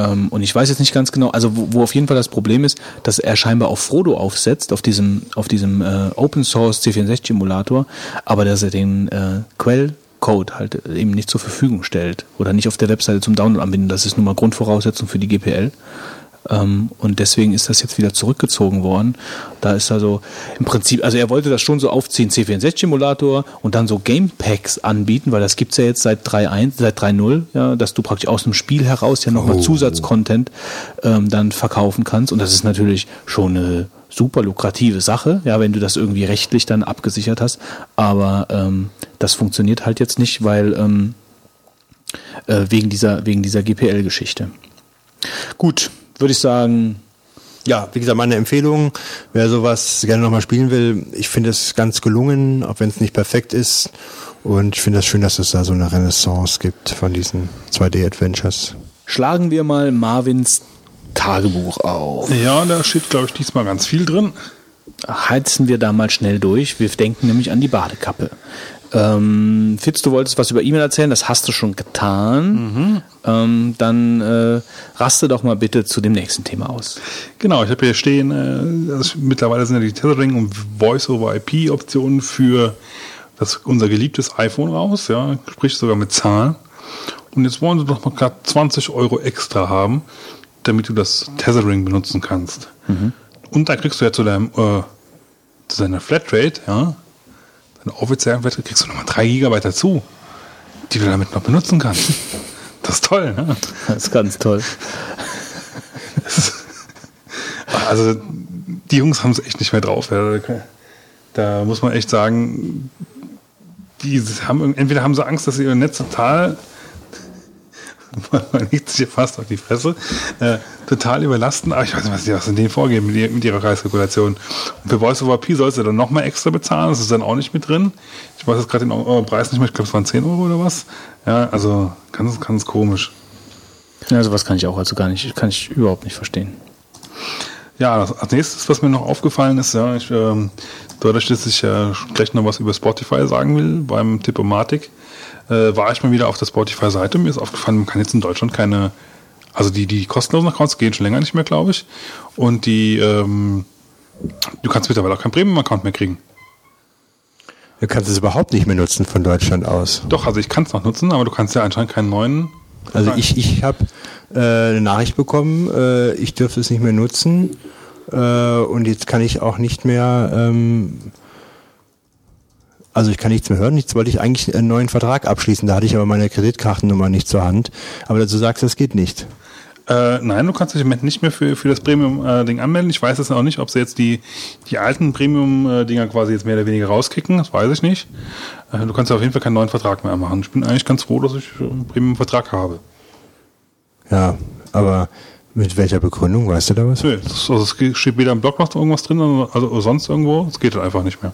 Ähm, und ich weiß jetzt nicht ganz genau, also wo, wo auf jeden Fall das Problem ist, dass er scheinbar auf Frodo aufsetzt, auf diesem, auf diesem äh, Open Source C64 Emulator, aber dass er den äh, Quellcode halt eben nicht zur Verfügung stellt oder nicht auf der Webseite zum Download anbinden. Das ist nun mal Grundvoraussetzung für die GPL. Ähm, und deswegen ist das jetzt wieder zurückgezogen worden. Da ist also im Prinzip, also er wollte das schon so aufziehen, C64-Emulator und dann so Game Packs anbieten, weil das gibt's ja jetzt seit 3.1, seit 3.0, ja, dass du praktisch aus dem Spiel heraus ja nochmal Oh. Zusatzcontent ähm, dann verkaufen kannst. Und das ist natürlich schon eine super lukrative Sache, ja, wenn du das irgendwie rechtlich dann abgesichert hast. Aber ähm, das funktioniert halt jetzt nicht, weil ähm, äh, wegen dieser, wegen dieser GPL-Geschichte. Gut, würde ich sagen, Ja, wie gesagt, meine Empfehlung, wer sowas gerne nochmal spielen will, ich finde es ganz gelungen, auch wenn es nicht perfekt ist. Und ich finde es das schön, dass es da so eine Renaissance gibt von diesen 2D-Adventures. schlagen wir mal Marvins Tagebuch auf. Ja, da steht, glaube ich, diesmal ganz viel drin. Heizen wir da mal schnell durch. Wir denken nämlich an die Badekappe. Ähm, Fitz, du wolltest was über E-Mail erzählen, das hast du schon getan. Ähm, dann äh, raste doch mal bitte zu dem nächsten Thema aus. Genau, ich habe hier stehen, äh, also mittlerweile sind ja die Tethering und Voice-over-IP-Optionen für das, unser geliebtes iPhone raus, ja, sprich sogar mit Zahlen. Und jetzt wollen sie doch mal gerade 20 Euro extra haben, damit du das Tethering benutzen kannst. Und da kriegst du ja zu deinem, äh, zu deiner Flatrate, ja, deiner offiziellen Flatrate kriegst du nochmal 3 Gigabyte dazu, die du damit noch benutzen kannst. Das ist toll, ne? Das ist ganz toll. Also die Jungs haben es echt nicht mehr drauf. Da muss man echt sagen, die haben entweder haben sie Angst, dass sie ihr Netz total man liegt sich fast auf die Fresse, äh, total überlasten, aber ich weiß nicht, was die was in denen vorgeben mit, ihr- mit ihrer Preiskalkulation. Und für Voice over P sollst du dann nochmal extra bezahlen, das ist dann auch nicht mit drin. Ich weiß jetzt gerade den euren Preis nicht mehr, ich glaube es waren 10 Euro oder was. Ja, also ganz, ganz komisch. Ja, sowas kann ich auch also gar nicht, kann ich überhaupt nicht verstehen. Ja, als nächstes, was mir noch aufgefallen ist, ja, ich, ähm, dadurch, dass ich ja gleich noch was über Spotify sagen will, beim Tippomatik, äh, war ich mal wieder auf der Spotify-Seite. Mir ist aufgefallen, man kann jetzt in Deutschland keine, also die, die kostenlosen Accounts gehen schon länger nicht mehr, glaube ich. Und die, ähm, du kannst mittlerweile auch keinen Premium-Account mehr kriegen. Du kannst es überhaupt nicht mehr nutzen von Deutschland aus. Doch, also ich kann es noch nutzen, aber du kannst ja anscheinend keinen neuen. Also ich, ich habe äh, eine Nachricht bekommen, äh, ich dürfte es nicht mehr nutzen äh, und jetzt kann ich auch nicht mehr, ähm, also ich kann nichts mehr hören. Jetzt wollte ich eigentlich einen neuen Vertrag abschließen, da hatte ich aber meine Kreditkartennummer nicht zur Hand. Aber dazu sagst du, das geht nicht. Äh, nein, du kannst dich im Moment nicht mehr für, für das Premium-Ding anmelden. Ich weiß jetzt auch nicht, ob sie jetzt die, die alten Premium-Dinger quasi jetzt mehr oder weniger rauskicken. Das weiß ich nicht. Äh, du kannst auf jeden Fall keinen neuen Vertrag mehr machen. Ich bin eigentlich ganz froh, dass ich äh, einen Premium-Vertrag habe. Ja, aber mit welcher Begründung, weißt du da was? Nö, das, also es steht weder im Blog noch irgendwas drin, also sonst irgendwo. Es geht halt einfach nicht mehr.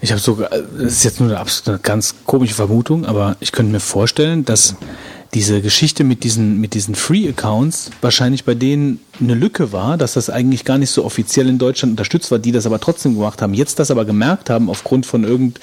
Ich habe sogar, das ist jetzt nur eine, eine ganz komische Vermutung, aber ich könnte mir vorstellen, dass diese Geschichte mit diesen, mit diesen Free-Accounts wahrscheinlich bei denen eine Lücke war, dass das eigentlich gar nicht so offiziell in Deutschland unterstützt war, die das aber trotzdem gemacht haben. Jetzt das aber gemerkt haben, aufgrund von irgend,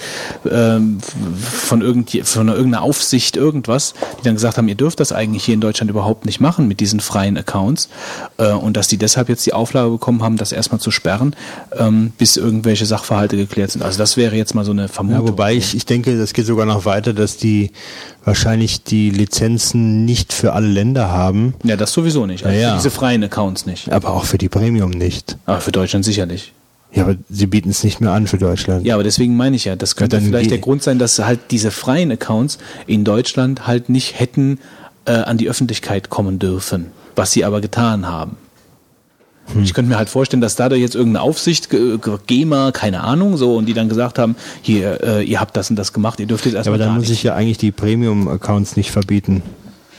ähm, von, irgend, von irgendeiner Aufsicht, irgendwas, die dann gesagt haben, ihr dürft das eigentlich hier in Deutschland überhaupt nicht machen mit diesen freien Accounts. Äh, und dass die deshalb jetzt die Auflage bekommen haben, das erstmal zu sperren, ähm, bis irgendwelche Sachverhalte geklärt sind. Also das wäre jetzt mal so eine Vermutung. Ja, wobei ich, ich denke, das geht sogar noch weiter, dass die wahrscheinlich die Lizenzen nicht für alle Länder haben. Ja, das sowieso nicht. Also Ja, ja. Diese freien Accounts nicht. Aber auch für die Premium nicht. Aber für Deutschland sicherlich. Ja, aber sie bieten es nicht mehr an für Deutschland. Ja, aber deswegen meine ich ja, das könnte Ja, dann vielleicht der Grund sein, dass halt diese freien Accounts in Deutschland halt nicht hätten äh, an die Öffentlichkeit kommen dürfen, was sie aber getan haben. Hm. Ich könnte mir halt vorstellen, dass da jetzt irgendeine Aufsicht, Ge- Ge- GEMA, keine Ahnung, so, und die dann gesagt haben, hier, äh, ihr habt das und das gemacht, ihr dürft jetzt Ja, erstmal aber dann muss nicht. ich ja eigentlich die Premium-Accounts nicht verbieten.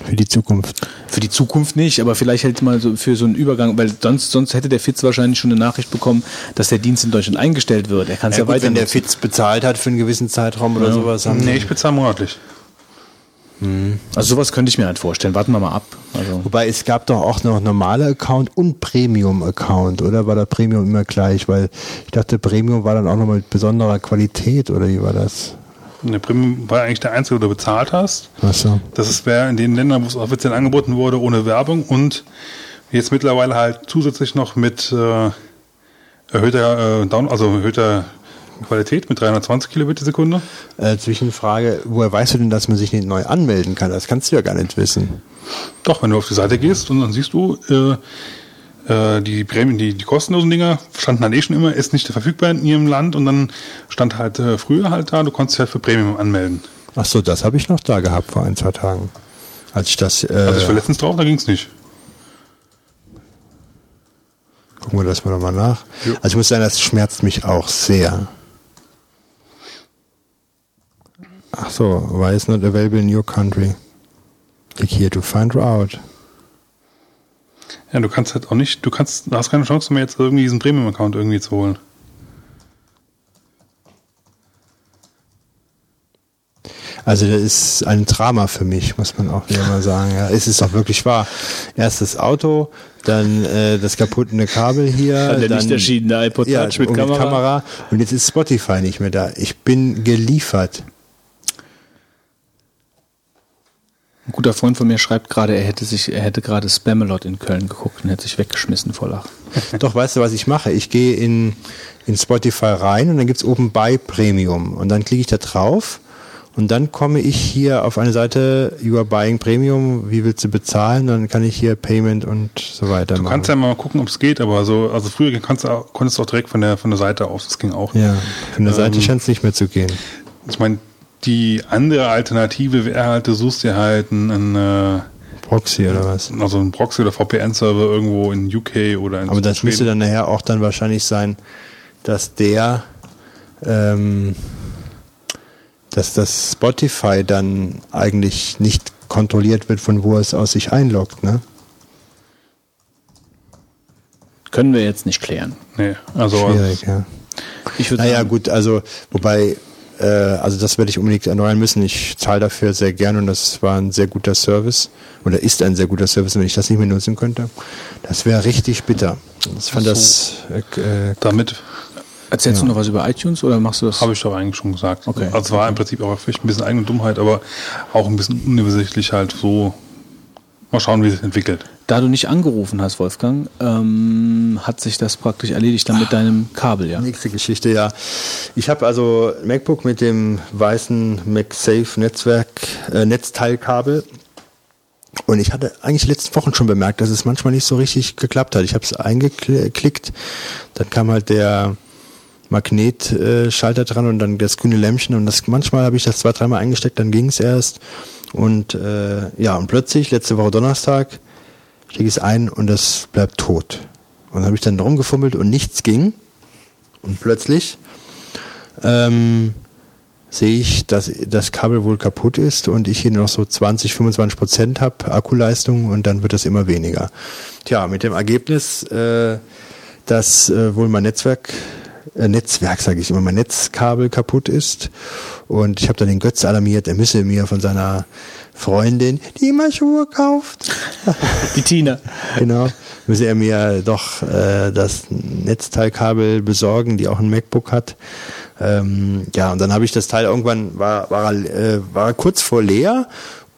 Für die Zukunft. Für die Zukunft nicht, aber vielleicht halt mal so für so einen Übergang, weil sonst, sonst hätte der Fitz wahrscheinlich schon eine Nachricht bekommen, dass der Dienst in Deutschland eingestellt wird. Er kann es ja, Ja, gut, weiter wenn der. Fitz bezahlt hat für einen gewissen Zeitraum oder Ja. sowas. haben Nee, ich bezahle monatlich. Also sowas könnte ich mir halt vorstellen. Warten wir mal ab. Also Wobei es gab doch auch noch normale Account und Premium-Account, oder? War da Premium immer gleich? Weil ich dachte, Premium war dann auch noch mit besonderer Qualität, oder wie war das? Der Premium war eigentlich der einzige, wo du bezahlt hast. Ach so. Das wäre in den Ländern, wo es offiziell angeboten wurde, ohne Werbung und jetzt mittlerweile halt zusätzlich noch mit äh, erhöhter äh, Down, also erhöhter Qualität mit 320 Kilobit die Sekunde. Äh, Zwischenfrage, woher weißt du denn, dass man sich nicht neu anmelden kann? Das kannst du ja gar nicht wissen. Doch, wenn du auf die Seite gehst und dann siehst du, äh, äh, die Prämien, die, die kostenlosen Dinger standen halt eh schon immer, ist nicht verfügbar in ihrem Land und dann stand halt äh, früher halt da, du konntest halt für Premium anmelden. Ach so, das habe ich noch da gehabt vor ein, zwei Tagen. Als ich das. Äh, Also ich war letztens drauf, da ging's nicht. Gucken wir das mal nochmal nach. Also ich muss sagen, das schmerzt mich auch sehr. Ach so, why is not available in your country? Click here to find out. Ja, du kannst halt auch nicht, du kannst, du hast keine Chance mehr jetzt irgendwie diesen Premium-Account irgendwie zu holen. Also das ist ein Drama für mich, muss man auch wieder mal sagen. Ja, es ist doch wirklich wahr. Erst das Auto, dann äh, das kaputte Kabel hier. Dann der dann, nicht erschienene iPod ja, Touch mit und Kamera. Kamera. Und jetzt ist Spotify nicht mehr da. Ich bin geliefert. Ein guter Freund von mir schreibt gerade, er hätte sich, er hätte gerade Spamalot in Köln geguckt und hätte sich weggeschmissen vor Lachen. Doch, weißt du, was ich mache? Ich gehe in, in Spotify rein und dann gibt's oben Buy Premium. Und dann klicke ich da drauf und dann komme ich hier auf eine Seite, You are buying Premium, wie willst du bezahlen? Dann kann ich hier Payment und so weiter Du machen. kannst ja mal gucken, ob es geht, aber so, also früher kannst du, auch- konntest du auch direkt von der, von der Seite aus, das ging auch. Ja, von der Seite Ähm, scheint es nicht mehr zu gehen. Ich meine, die andere Alternative wäre halt, du suchst dir halt einen, einen Proxy oder was? Also ein Proxy oder VPN-Server irgendwo in UK oder in Aber das Schweden. müsste dann nachher auch dann wahrscheinlich sein, dass der, ähm, dass das Spotify dann eigentlich nicht kontrolliert wird, von wo es aus sich einloggt, ne? Können wir jetzt nicht klären. Nee, also Schwierig, ja. Ich naja, sagen- gut, also, wobei, äh, also das werde ich unbedingt erneuern müssen. Ich zahle dafür sehr gern und das war ein sehr guter Service oder ist ein sehr guter Service, wenn ich das nicht mehr nutzen könnte. Das wäre richtig bitter. Ich fand das äh, damit. Erzählst Ja. du noch was über iTunes oder machst du das? Habe ich doch eigentlich schon gesagt. Okay. Also es war im Prinzip auch vielleicht ein bisschen eigene Dummheit, aber auch ein bisschen unübersichtlich halt so. Mal schauen, wie es sich entwickelt. Da du nicht angerufen hast, Wolfgang, ähm, hat sich das praktisch erledigt dann mit deinem Kabel, ja? Nächste Geschichte, ja. Ich habe also MacBook mit dem weißen MagSafe Netzwerk, äh, Netzteilkabel. Und ich hatte eigentlich letzten Wochen schon bemerkt, dass es manchmal nicht so richtig geklappt hat. Ich habe es eingeklickt, dann kam halt der Magnetschalter dran und dann das grüne Lämpchen und das manchmal habe ich das zwei, dreimal eingesteckt, dann ging es erst. Und äh, ja, und plötzlich, letzte Woche Donnerstag, ich es ein und das bleibt tot. Und dann habe ich dann rumgefummelt und nichts ging. Und plötzlich ähm, sehe ich, dass das Kabel wohl kaputt ist und ich hier noch so 20, 25 Prozent habe Akkuleistung und dann wird das immer weniger. Tja, mit dem Ergebnis, äh, dass äh, wohl mein Netzwerk, äh, Netzwerk sage ich immer, mein Netzkabel kaputt ist und ich habe dann den Götz alarmiert, er müsse mir von seiner Freundin, die immer Schuhe kauft, die Tina, genau, müsse er mir doch äh, das Netzteilkabel besorgen, die auch ein MacBook hat. Ähm, ja, und dann habe ich das Teil irgendwann, war, war, äh, war kurz vor leer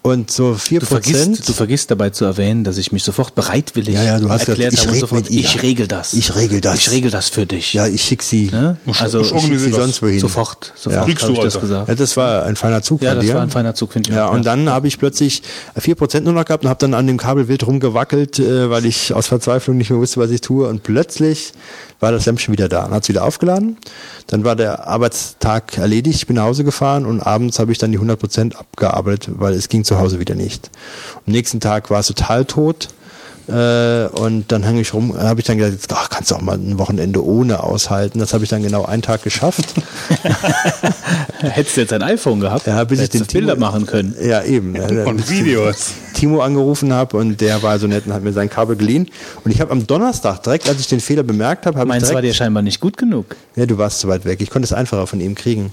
und so vier Du vergisst, du vergisst dabei zu erwähnen, dass ich mich sofort bereitwillig Ja, ja, du hast erklärt ich habe sofort, ihr. ich regel das. Ich regel das. Ich regel das für dich. Ja, ich schick sie. Ne? Also ich schick sie sonst wohin. Sofort, sofort Ja. habe ich das gesagt. Ja, das war ein feiner Zug Ja, von das dir. war ein feiner Zug, finde ich. Ja, und dann habe ich plötzlich 4% nur noch gehabt und habe dann an dem Kabel wild rumgewackelt, äh, weil ich aus Verzweiflung nicht mehr wusste, was ich tue. Und plötzlich war das Lämpchen wieder da und hat es wieder aufgeladen. Dann war der Arbeitstag erledigt, ich bin nach Hause gefahren und abends habe ich dann die 100% abgearbeitet, weil es ging zu Hause wieder nicht. Am nächsten Tag war es total tot. Äh, und dann hang ich rum, habe ich dann gesagt, jetzt, ach, kannst du auch mal ein Wochenende ohne aushalten. Das habe ich dann genau einen Tag geschafft. Hättest du jetzt ein iPhone gehabt, ja, bis ich hättest den du Bilder Timo- machen können. Ja, eben. Ja, Und Videos. Timo angerufen habe und der war so nett und hat mir sein Kabel geliehen. Und ich habe am Donnerstag, direkt als ich den Fehler bemerkt habe, habe ich Meins war dir scheinbar nicht gut genug. Ja, du warst zu weit weg. Ich konnte es einfacher von ihm kriegen.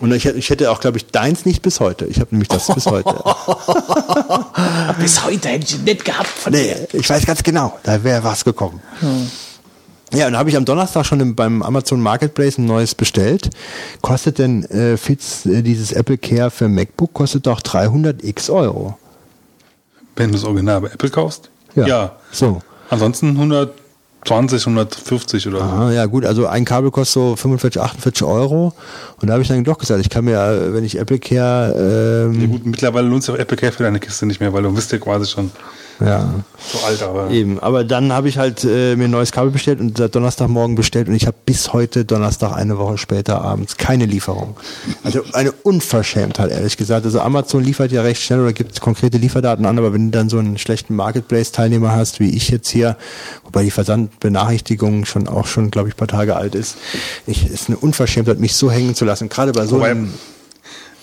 Und ich, hätte- ich hätte auch, glaube ich, deins nicht bis heute. Ich habe nämlich das bis heute. Bis heute hätte ich nicht gehabt von nee, ich weiß ganz genau, da wäre was gekommen. Ja, und habe ich am Donnerstag schon im, beim Amazon Marketplace ein neues bestellt. Kostet denn äh, Fitz äh, dieses Apple Care für MacBook kostet doch 300 x Euro. Wenn du das Original bei Apple kaufst? Ja. So. Ansonsten 120, 150 oder so. Aha, ja gut, also ein Kabel kostet so 45, 48 Euro. Und da habe ich dann doch gesagt, ich kann mir, wenn ich Apple Care... Ähm, Ja gut, mittlerweile lohnt sich auch Apple Care für deine Kiste nicht mehr, weil du bist ja quasi schon ja. so alt, aber. Eben, aber dann habe ich halt äh, mir ein neues Kabel bestellt und seit Donnerstagmorgen bestellt und ich habe bis heute Donnerstag eine Woche später abends keine Lieferung. Also eine Unverschämtheit, ehrlich gesagt. Also Amazon liefert ja recht schnell oder gibt konkrete Lieferdaten an, aber wenn du dann so einen schlechten Marketplace-Teilnehmer hast, wie ich jetzt hier, wobei die Versandbenachrichtigung schon auch schon, glaube ich, ein paar Tage alt ist, ich, ist eine Unverschämtheit, mich so hängen zu lassen. Gerade bei so Wobei, einem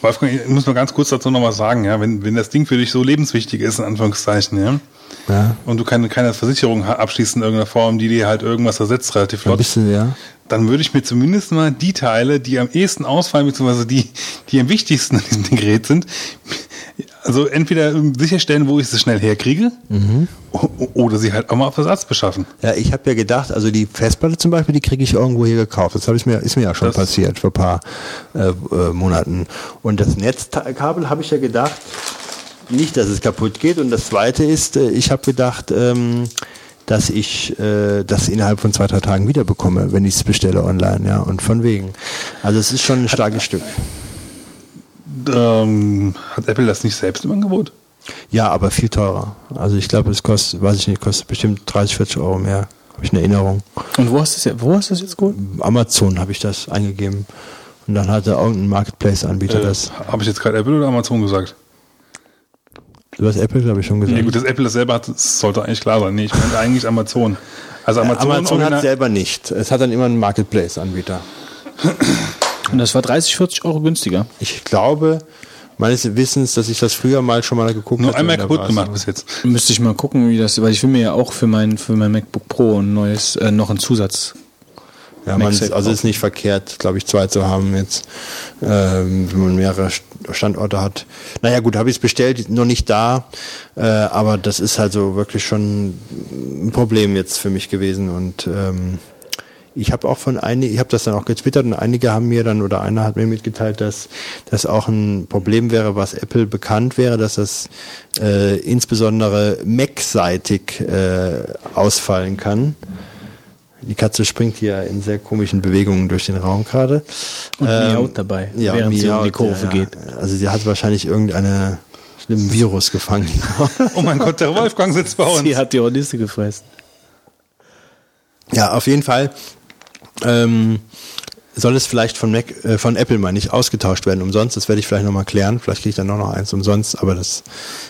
Wolfgang, ich muss mal ganz kurz dazu noch was sagen, ja, wenn, wenn das Ding für dich so lebenswichtig ist, in Anführungszeichen, ja, Ja. und du keine, keine Versicherung abschließt in irgendeiner Form, die dir halt irgendwas ersetzt, relativ ein flott, bisschen, ja. Dann würde ich mir zumindest mal die Teile, die am ehesten ausfallen, beziehungsweise die, die am wichtigsten an diesem Gerät sind, also entweder sicherstellen, wo ich sie schnell herkriege, Mhm. oder sie halt auch mal auf Ersatz beschaffen. Ja, ich habe ja gedacht, also die Festplatte zum Beispiel, die kriege ich irgendwo hier gekauft. Das ich mir, ist mir ja schon Das- passiert vor ein paar äh, äh, Monaten. Und das Netzkabel habe ich ja gedacht, nicht, dass es kaputt geht. Und das Zweite ist, äh, ich habe gedacht, ähm, dass ich äh, das innerhalb von zwei, drei Tagen wieder bekomme, wenn ich es bestelle online. Ja, und von wegen. Also es ist schon ein starkes Stück. Ähm, hat Apple das nicht selbst im Angebot? Ja, aber viel teurer. Also ich glaube, es kostet, weiß ich nicht, kostet bestimmt 30, 40 Euro mehr. Habe ich eine Erinnerung. Und wo hast du es ja, wo hast du es jetzt geholt? Amazon habe ich das eingegeben. Und dann hatte irgendein Marketplace-Anbieter Äh, das. Habe ich jetzt gerade Apple oder Amazon gesagt? Du hast Apple, glaube ich, schon gesagt. Nee, gut, dass Apple das selber hat, das sollte eigentlich klar sein. Nee, ich meine eigentlich Amazon. Also Amazon, Amazon, hat selber nicht. Es hat dann immer einen Marketplace-Anbieter. Und das war 30, 40 Euro günstiger. Ich glaube, meines Wissens, dass ich das früher mal schon mal geguckt nur hatte. einmal kaputt gemacht bis jetzt. Müsste ich mal gucken, wie das, weil ich will mir ja auch für mein, für mein MacBook Pro ein neues, äh, noch einen Zusatz. Ja, man, MagSafe also auch. ist nicht verkehrt, glaube ich, zwei zu haben jetzt, ähm, wenn man mehrere St- Standorte hat. Naja, gut, habe ich es bestellt, noch nicht da, äh, aber das ist halt so wirklich schon ein Problem jetzt für mich gewesen und ähm, ich habe auch von einigen, ich habe das dann auch getwittert und einige haben mir dann oder einer hat mir mitgeteilt, dass das auch ein Problem wäre, was Apple bekannt wäre, dass das äh, insbesondere Mac-seitig äh, ausfallen kann. Die Katze springt hier in sehr komischen Bewegungen durch den Raum gerade. Und miaut dabei, ja, während sie um die miaut, Kurve ja, geht. Also sie hat wahrscheinlich irgendeine schlimmen Virus gefangen. Oh mein Gott, der Wolfgang sitzt bei uns. Sie hat die Hornisse gefressen. Ja, auf jeden Fall ähm, soll es vielleicht von Mac, äh, von Apple mal nicht ausgetauscht werden umsonst. Das werde ich vielleicht nochmal klären. Vielleicht kriege ich dann noch, noch eins umsonst, aber das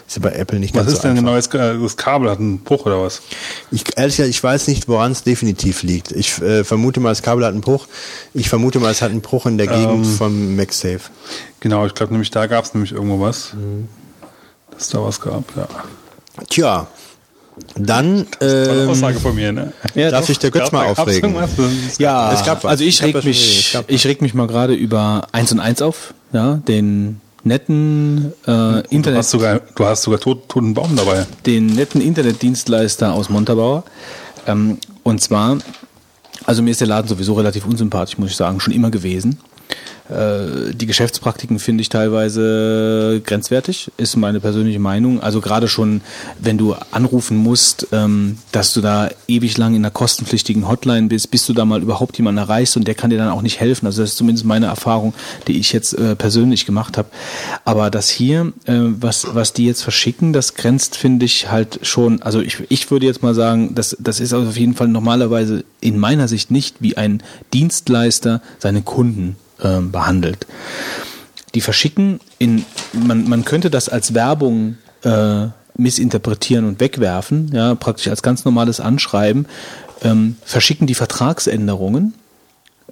ist ja bei Apple nicht Was ganz ist so denn einfach. genau jetzt, äh, das Kabel? Hat einen Bruch oder was? Ich, ehrlich gesagt, ich weiß nicht, woran es definitiv liegt. Ich äh, vermute mal, das Kabel hat einen Bruch. Ich vermute mal, es hat einen Bruch in der Gegend Ähm. vom MagSafe. Genau, ich glaube nämlich, da gab es nämlich irgendwo was. Mhm. Dass da was gab, ja. Tja, dann ähm, Aussage von mir, ne? darf ich der Götz mal aufregen. Ja, Es gab was. also ich reg mich, ich reg mich mal gerade über 1 und 1 auf, ja, den netten äh, Du Internet, hast sogar, du hast sogar tot, toten Baum dabei. den netten Internetdienstleister aus Montabaur. Ähm, und zwar, also mir ist der Laden sowieso relativ unsympathisch, muss ich sagen, schon immer gewesen. Äh, Die Geschäftspraktiken finde ich teilweise grenzwertig, ist meine persönliche Meinung. Also gerade schon, wenn du anrufen musst, ähm, dass du da ewig lang in einer kostenpflichtigen Hotline bist, bis du da mal überhaupt jemanden erreichst und der kann dir dann auch nicht helfen. Also das ist zumindest meine Erfahrung, die ich jetzt äh, persönlich gemacht habe. Aber das hier, äh, was, was die jetzt verschicken, das grenzt, finde ich, halt schon, also ich, ich würde jetzt mal sagen, das, das ist auf jeden Fall normalerweise in meiner Sicht nicht wie ein Dienstleister seine Kunden ähm, behandelt. Die verschicken in, man, man könnte das als Werbung äh, missinterpretieren und wegwerfen, ja, praktisch als ganz normales Anschreiben, ähm, verschicken die Vertragsänderungen,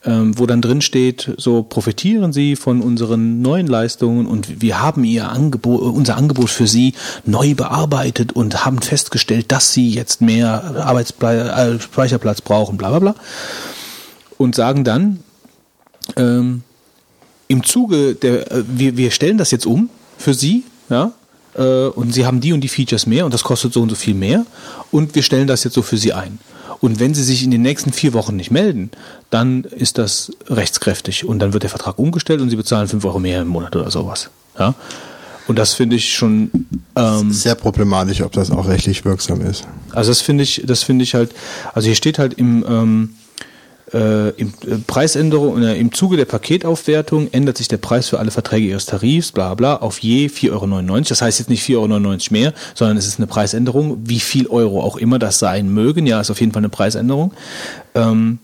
ähm, wo dann drin steht, so profitieren Sie von unseren neuen Leistungen und wir haben Ihr Angebot, unser Angebot für Sie neu bearbeitet und haben festgestellt, dass Sie jetzt mehr Arbeitsspeicherplatz brauchen, bla bla bla. Und sagen dann, ähm, im Zuge der, äh, wir, wir stellen das jetzt um für Sie, ja, äh, und Sie haben die und die Features mehr und das kostet so und so viel mehr und wir stellen das jetzt so für Sie ein. Und wenn sie sich in den nächsten vier Wochen nicht melden, dann ist das rechtskräftig und dann wird der Vertrag umgestellt und sie bezahlen fünf Euro mehr im Monat oder sowas. Ja. Und das finde ich schon ähm, Sehr problematisch, ob das auch rechtlich wirksam ist. also das finde ich, das finde ich halt, also hier steht halt im, ähm, äh, im äh, Preisänderung, äh, im Zuge der Paketaufwertung ändert sich der Preis für alle Verträge ihres Tarifs, bla bla, auf je 4,99 Euro. Das heißt jetzt nicht 4,99 Euro mehr, sondern es ist eine Preisänderung, wie viel Euro auch immer das sein mögen. Ja, ist auf jeden Fall eine Preisänderung. Ähm,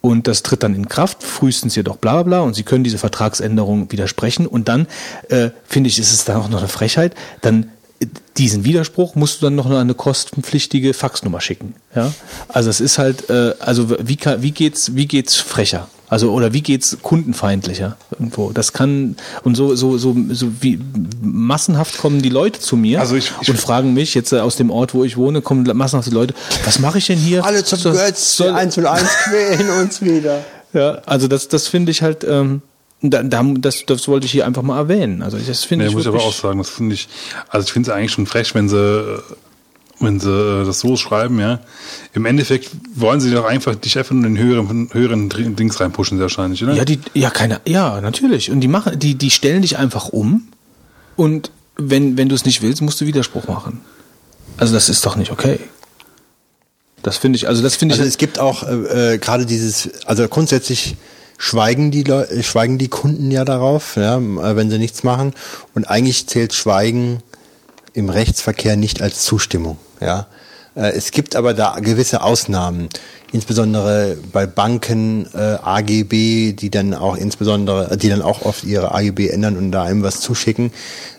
und das tritt dann in Kraft, frühestens jedoch bla bla und Sie können diese Vertragsänderung widersprechen und dann äh, finde ich, ist es dann auch noch eine Frechheit, dann diesen Widerspruch musst du dann noch eine kostenpflichtige Faxnummer schicken. Ja? Also es ist halt, äh, also wie, kann, wie geht's, wie geht's frecher? Also oder wie geht's kundenfeindlicher irgendwo? Das kann und so so so so wie massenhaft kommen die Leute zu mir Also ich- ich- und fragen mich jetzt äh, aus dem Ort, wo ich wohne, kommen massenhaft die Leute. Was mache ich denn hier? Alle zum Götz, soll- 1 und 1 quälen uns wieder. ja, also das, das finde ich halt, ähm, da, da, das, das wollte ich hier einfach mal erwähnen. Also das finde Nee, ich muss ich aber auch sagen, das finde ich, also ich finde es eigentlich schon frech, wenn sie, wenn sie äh, das so schreiben, ja. Im Endeffekt wollen sie doch einfach dich einfach nur in den höheren, höheren Dings reinpushen, sehr wahrscheinlich, oder? ja, die, ja, keine, ja, natürlich. Und die machen, die, die stellen dich einfach um und wenn, wenn du es nicht willst, musst du Widerspruch machen. Also das ist doch nicht okay. Das finde ich, also das finde ich, Also es gibt auch äh, äh, gerade dieses, also grundsätzlich schweigen die Leu äh, schweigen die Kunden ja darauf, ja, äh, wenn sie nichts machen. Und eigentlich zählt Schweigen im Rechtsverkehr nicht als Zustimmung, ja. Äh, Es gibt aber da gewisse Ausnahmen, insbesondere bei Banken, äh, AGB, die dann auch insbesondere, äh, die dann auch oft ihre AGB ändern und da einem was zuschicken.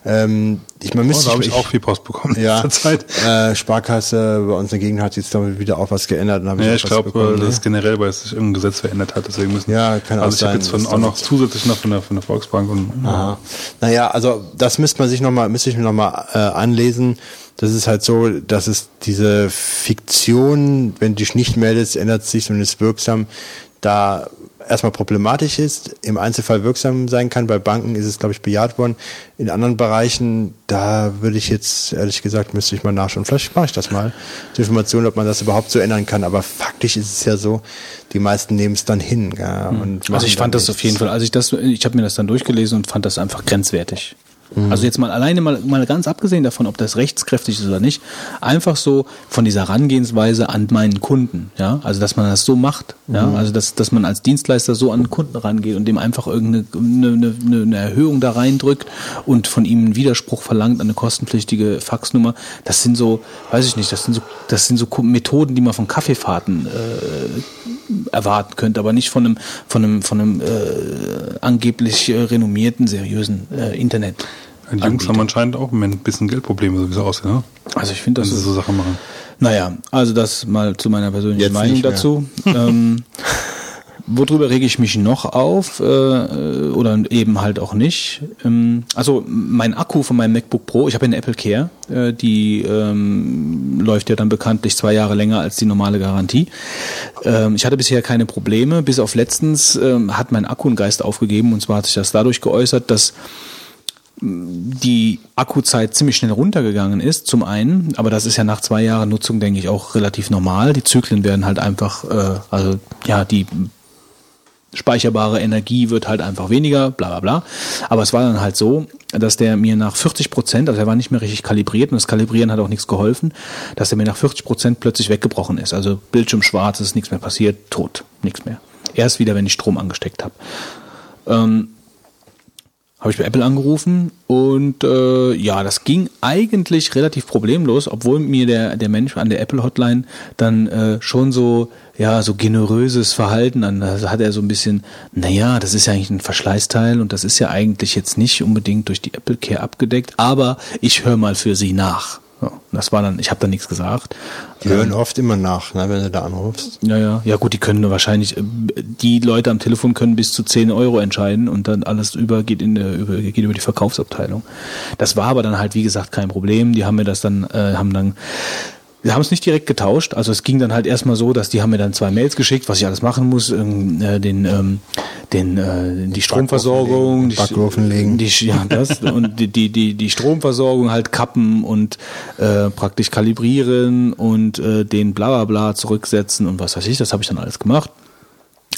Ähm, ich, man oh, müsste da habe ich ich- auch viel Post bekommen in ja, letzter Zeit. Äh, Sparkasse bei uns in der Gegend hat jetzt ich wieder auch was geändert. und hab Ja, auch ich was glaube, das ne? ist generell, weil sich irgendein Gesetz verändert hat, deswegen müssen. Ja, kann auch Also ich habe sein, jetzt von, auch noch zusätzlich noch von der, von der Volksbank und. Aha. Naja, also das müsste man sich noch mal, müsste ich mir nochmal äh, anlesen. Das ist halt so, dass es diese Fiktion, wenn du dich nicht meldest, ändert sich und ist wirksam, da erstmal problematisch ist, im Einzelfall wirksam sein kann. Bei Banken ist es, glaube ich, bejaht worden. In anderen Bereichen, da würde ich jetzt, ehrlich gesagt, müsste ich mal nachschauen. Vielleicht mache ich das mal. Die Information, ob man das überhaupt so ändern kann. Aber faktisch ist es ja so, die meisten nehmen es dann hin. Ja, und also ich fand das nichts. auf jeden Fall, also ich das, ich habe mir das dann durchgelesen und fand das einfach grenzwertig. Mhm. Also jetzt mal alleine mal, mal ganz abgesehen davon, ob das rechtskräftig ist oder nicht, einfach so von dieser Herangehensweise an meinen Kunden, ja, also dass man das so macht, ja, Mhm. also dass, dass man als Dienstleister so an den Kunden rangeht und dem einfach irgendeine eine, eine, eine Erhöhung da reindrückt und von ihm einen Widerspruch verlangt an eine kostenpflichtige Faxnummer, das sind so, weiß ich nicht, das sind so, das sind so Methoden, die man von Kaffeefahrten äh, erwarten könnte, aber nicht von einem, von einem, von einem äh, angeblich äh, renommierten, seriösen äh, Internet. Die Jungs haben anscheinend auch ein bisschen Geldprobleme, so wie es aussieht, ne? Also ich finde, das Wenn sie so Sachen machen. Naja, also das mal zu meiner persönlichen Jetzt Meinung dazu. ähm, worüber rege ich mich noch auf äh, oder eben halt auch nicht? Ähm, also mein Akku von meinem MacBook Pro, ich habe eine Apple Care, äh, die ähm, läuft ja dann bekanntlich zwei Jahre länger als die normale Garantie. Ähm, ich hatte bisher keine Probleme, bis auf letztens ähm, hat mein Akku einen Geist aufgegeben und zwar hat sich das dadurch geäußert, dass die Akkuzeit ziemlich schnell runtergegangen ist, zum einen, aber das ist ja nach zwei Jahren Nutzung, denke ich, auch relativ normal. Die Zyklen werden halt einfach, äh, also ja, die speicherbare Energie wird halt einfach weniger, bla bla bla. Aber es war dann halt so, dass der mir nach 40 Prozent, also er war nicht mehr richtig kalibriert und das Kalibrieren hat auch nichts geholfen, dass er mir nach 40 Prozent plötzlich weggebrochen ist. Also Bildschirm schwarz, es ist nichts mehr passiert, tot, nichts mehr. Erst wieder, wenn ich Strom angesteckt habe. Ähm, habe ich bei Apple angerufen und äh, ja, das ging eigentlich relativ problemlos, obwohl mir der der Mensch an der Apple Hotline dann äh, schon so ja so generöses Verhalten an, da hat er so ein bisschen, naja, das ist ja eigentlich ein Verschleißteil und das ist ja eigentlich jetzt nicht unbedingt durch die Apple Care abgedeckt, aber ich höre mal für Sie nach. Ja, das war dann, ich habe da nichts gesagt. Die hören oft immer nach, ne, wenn du da anrufst. Ja, ja. Ja gut, die können wahrscheinlich, äh, die Leute am Telefon können bis zu 10 Euro entscheiden und dann alles über geht, in über, geht über die Verkaufsabteilung. Das war aber dann halt, wie gesagt, kein Problem. Die haben mir das dann, äh, haben dann wir haben es nicht direkt getauscht. Also es ging dann halt erstmal so, dass die haben mir dann zwei Mails geschickt, was ich alles machen muss, äh, den, ähm, den, äh, die Stromversorgung, die, Backofen legen. die, ja, das und die, die, die, die Stromversorgung halt kappen und äh, praktisch kalibrieren und äh, den bla bla bla zurücksetzen und was weiß ich, das habe ich dann alles gemacht.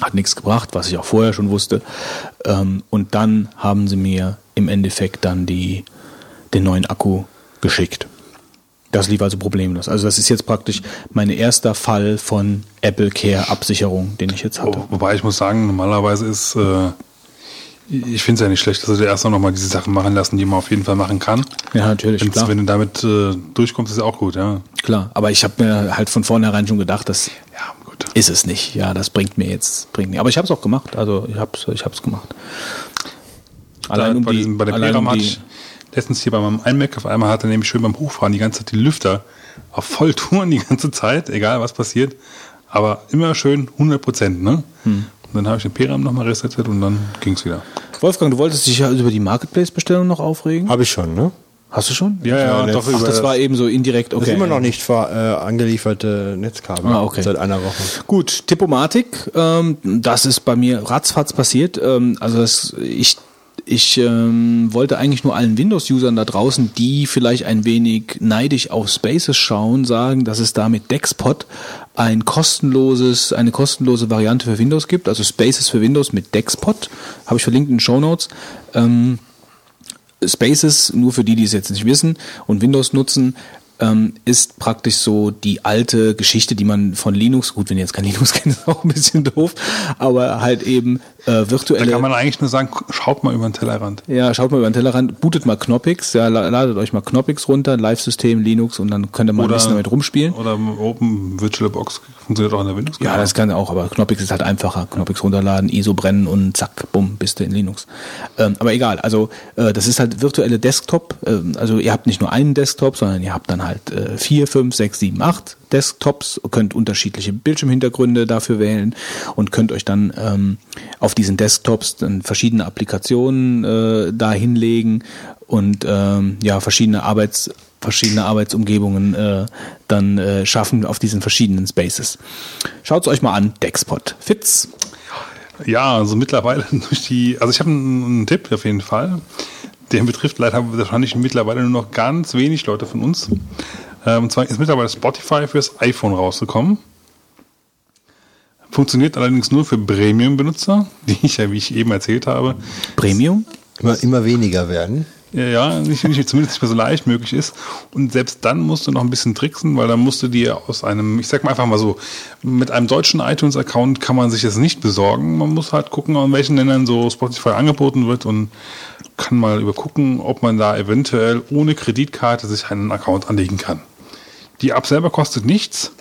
Hat nichts gebracht, was ich auch vorher schon wusste. Ähm, und dann haben sie mir im Endeffekt dann die, den neuen Akku geschickt. Das lief also problemlos. Also das ist jetzt praktisch mein erster Fall von Apple Care Absicherung, den ich jetzt hatte. Wo, wobei ich muss sagen, normalerweise ist, äh, ich finde es ja nicht schlecht, dass sie dir erst noch mal diese Sachen machen lassen, die man auf jeden Fall machen kann. Ja, natürlich, Wenn's, klar. Wenn du damit äh, durchkommst, ist ja auch gut, ja. Klar, aber ich habe mir halt von vornherein schon gedacht, das ist es nicht. Ja, das bringt mir jetzt, bringt mir. Aber ich habe es auch gemacht. Also ich habe es ich gemacht. Allein da, um bei, die, diesem, bei der allein um die, ich letztens hier bei meinem iMac auf einmal hatte nämlich schön beim Hochfahren die ganze Zeit die Lüfter auf Volltouren die ganze Zeit, egal was passiert. Aber immer schön 100 Prozent, ne? Hm. Und dann habe ich den PRAM nochmal resettet und dann ging's wieder. Wolfgang, du wolltest dich ja über die Marketplace-Bestellung noch aufregen? Habe ich schon, ne? Hast du schon? Ja, ja, Ja, doch Ach, das war eben so indirekt, Das okay. ist immer noch nicht ver, äh, angelieferte Netzkabel. Ah, okay. Seit einer Woche. Gut, Tippomatik, ähm, das ist bei mir ratzfatz passiert. Ähm, also das, ich, ich ähm, wollte eigentlich nur allen Windows-Usern da draußen, die vielleicht ein wenig neidisch auf Spaces schauen, sagen, dass es da mit Dexpot ein kostenloses, eine kostenlose Variante für Windows gibt, also Spaces für Windows mit Dexpot, habe ich verlinkt in den Show Notes. Ähm, Spaces, nur für die, die es jetzt nicht wissen und Windows nutzen, ähm, ist praktisch so die alte Geschichte, die man von Linux, gut, wenn ihr jetzt kein Linux kennt, ist auch ein bisschen doof, aber halt eben äh, Da virtuelle. kann man eigentlich nur sagen, schaut mal über den Tellerrand. ja, schaut mal über den Tellerrand, bootet mal Knoppix, ja, la- ladet euch mal Knoppix runter, Live-System, Linux und dann könnt ihr mal ein bisschen damit rumspielen. Oder Open Virtualbox funktioniert auch in der Windows. Ja, das kann auch, aber Knoppix ist halt einfacher. Knoppix runterladen, ISO brennen und zack, bumm, bist du in Linux. Ähm, aber egal, also äh, das ist halt virtuelle Desktop. Ähm, also ihr habt nicht nur einen Desktop, sondern ihr habt dann halt äh, vier, fünf, sechs, sieben, acht Desktops, könnt unterschiedliche Bildschirmhintergründe dafür wählen und könnt euch dann ähm, auf diesen Desktops dann verschiedene Applikationen äh, da hinlegen und ähm, ja verschiedene Arbeits verschiedene Arbeitsumgebungen äh, dann äh, schaffen auf diesen verschiedenen Spaces. Schaut es euch mal an, Dexpot. Fitz. Ja, also mittlerweile durch die, also ich habe einen, einen Tipp auf jeden Fall. Der betrifft leider wahrscheinlich mittlerweile nur noch ganz wenig Leute von uns. Ähm, und zwar ist mittlerweile Spotify fürs iPhone rausgekommen. Funktioniert allerdings nur für Premium-Benutzer, die ich ja, wie ich eben erzählt habe, Premium? Immer, immer weniger werden. ja, ja nicht, nicht, zumindest nicht mehr so leicht möglich ist. Und selbst dann musst du noch ein bisschen tricksen, weil dann musst du dir aus einem, ich sag mal einfach mal so, mit einem deutschen iTunes-Account kann man sich das nicht besorgen. Man muss halt gucken, in welchen Ländern so Spotify angeboten wird und kann mal übergucken, ob man da eventuell ohne Kreditkarte sich einen Account anlegen kann. Die App selber kostet nichts.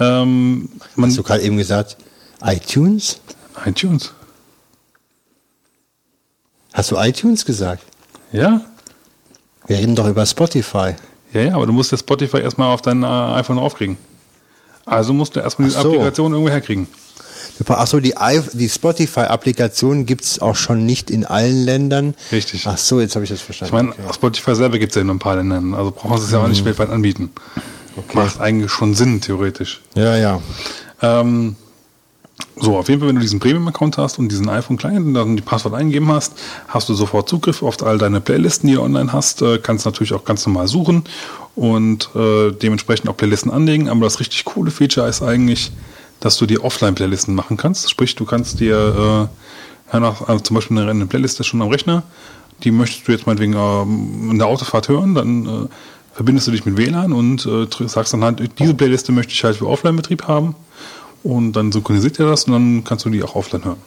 Ähm, Hast du gerade eben gesagt, iTunes? iTunes. Hast du iTunes gesagt? Ja? Wir reden doch über Spotify. Ja, ja, aber du musst das Spotify erstmal auf dein äh, iPhone aufkriegen. Also musst du erstmal die so. Applikation irgendwo herkriegen. Achso, die, die Spotify-Applikation gibt's auch schon nicht in allen Ländern. Richtig. Ach so, jetzt habe ich das Ich verstanden. meine, Spotify selber gibt es ja in ein paar Ländern. Also brauchen sie es ja auch nicht weltweit anbieten. Macht eigentlich schon Sinn, theoretisch. Ja, ja. Ähm, so, auf jeden Fall, wenn du diesen Premium-Account hast und diesen iPhone-Client und dann die Passwort eingeben hast, hast du sofort Zugriff auf all deine Playlisten, die du online hast. Äh, kannst natürlich auch ganz normal suchen und äh, dementsprechend auch Playlisten anlegen. Aber das richtig coole Feature ist eigentlich, dass du dir Offline-Playlisten machen kannst. Sprich, du kannst dir äh, nach, also zum Beispiel eine, eine Playliste schon am Rechner, die möchtest du jetzt meinetwegen ähm, in der Autofahrt hören, dann äh, verbindest du dich mit WLAN und äh, sagst dann halt, diese Playliste möchte ich halt für Offline-Betrieb haben. Und dann synchronisiert er das und dann kannst du die auch offline hören.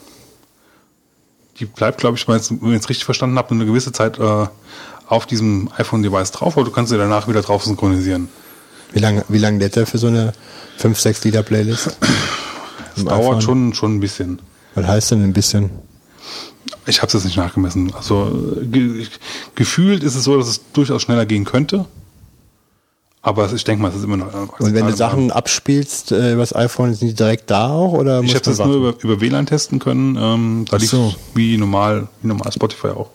Die bleibt, glaube ich, wenn ich es richtig verstanden habe, eine gewisse Zeit äh, auf diesem iPhone-Device drauf, aber du kannst sie danach wieder drauf synchronisieren. Wie lange wie lang lädt der für so eine 5, 6 Liter Playlist? Das dauert schon, schon ein bisschen. Was heißt denn ein bisschen? Ich habe es jetzt nicht nachgemessen. Also äh, ge gefühlt ist es so, dass es durchaus schneller gehen könnte. Aber ich denke mal, es ist immer noch. äh, Und wenn du akzeptabel. Sachen abspielst äh, übers iPhone, sind die direkt da auch? Oder Ich habe das man nur warten? über, über WLAN testen können. Ähm, da liegt so. wie normal, wie normal Spotify auch.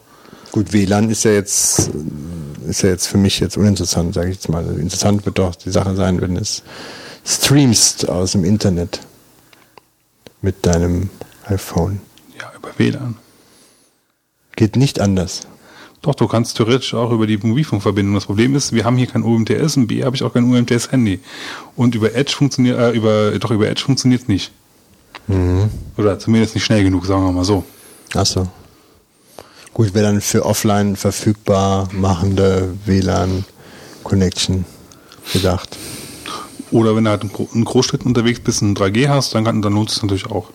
Gut, WLAN ist ja jetzt äh, ist ja jetzt für mich jetzt uninteressant, sage ich jetzt mal. Interessant wird doch die Sache sein, wenn es streamst aus dem Internet mit deinem iPhone. Ja, über WLAN. Geht nicht anders. Doch, du kannst theoretisch auch über die Mobilfunkverbindung. Das Problem ist, wir haben hier kein UMTS und B habe ich auch kein UMTS-Handy. Und über Edge funktioniert, äh, über, doch über Edge funktioniert es nicht. Mhm. Oder zumindest nicht schnell genug, sagen wir mal so. Ach so. Gut, wäre dann für offline verfügbar machende WLAN-Connection gedacht. Oder wenn du halt in Gro- in Großstädten unterwegs bist und 3G hast, dann, kann, dann lohnt es natürlich auch.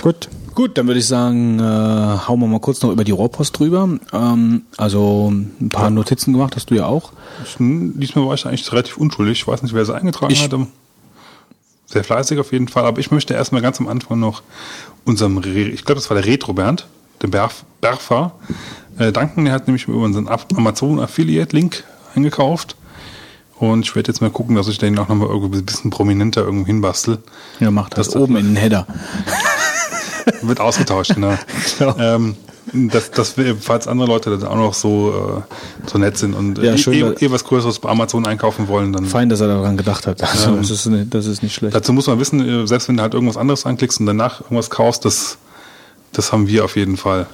Gut. Gut, dann würde ich sagen, äh, hauen wir mal kurz noch über die Rohrpost drüber. Ähm, also ein paar Notizen gemacht, hast du ja auch. Ich, diesmal war ich eigentlich relativ unschuldig. Ich weiß nicht, wer sie eingetragen Ich- hat. aber Sehr fleißig auf jeden Fall. Aber ich möchte erstmal ganz am Anfang noch unserem, Re ich glaube, das war der Retro Bernd, der Berf, Berfa, äh, danken. Der hat nämlich über unseren Af- Amazon Affiliate Link eingekauft. Und ich werde jetzt mal gucken, dass ich den auch nochmal irgendwie ein bisschen prominenter irgendwo hinbastel. Ja, macht das, Das- oben in den Header. Wird ausgetauscht, genau. ähm, dass, dass wir, falls andere Leute dann auch noch so, äh, so nett sind und Ja, äh, schön, eh, eh was Größeres bei Amazon einkaufen wollen, dann Fein, dass er daran gedacht hat. Also, Ähm, das, ist, nicht- das ist nicht schlecht. Dazu muss man wissen, äh, selbst wenn du halt irgendwas anderes anklickst und danach irgendwas kaufst, das, das haben wir auf jeden Fall.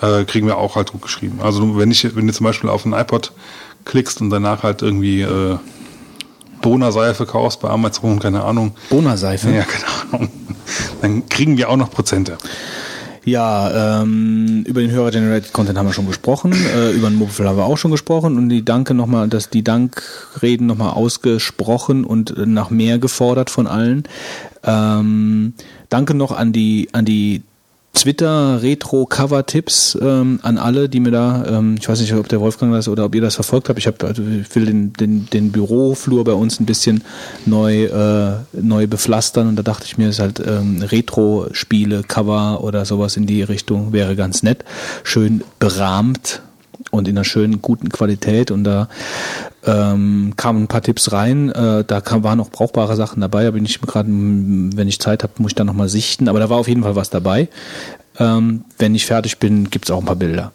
Äh, kriegen wir auch halt gut geschrieben. Also wenn ich, wenn du zum Beispiel auf einen iPod klickst und danach halt irgendwie äh, Bona-Seife kaufst bei Amazon, keine Ahnung. Bona-Seife? Ja, keine Ahnung. Dann kriegen wir auch noch Prozente. Ja, ähm, über den Hörer-Generated Content haben wir schon gesprochen, äh, über den Mobile haben wir auch schon gesprochen und die Danke nochmal, dass die Dankreden nochmal ausgesprochen und nach mehr gefordert von allen. Ähm, danke noch an die, an die Twitter Retro Cover Tipps ähm, an alle, die mir da, ähm, ich weiß nicht, ob der Wolfgang das oder ob ihr das verfolgt habt. Ich habe, also ich will den, den, den Büroflur bei uns ein bisschen neu äh, neu bepflastern. Und da dachte ich mir, ist halt ähm, Retro Spiele Cover oder sowas in die Richtung wäre ganz nett, schön berahmt und in einer schönen guten Qualität und da ähm, kamen ein paar Tipps rein. Äh, da kam, waren auch brauchbare Sachen dabei. Da bin ich gerade, wenn ich Zeit habe, muss ich da nochmal sichten. Aber da war auf jeden Fall was dabei. Ähm, wenn ich fertig bin, gibt's auch ein paar Bilder.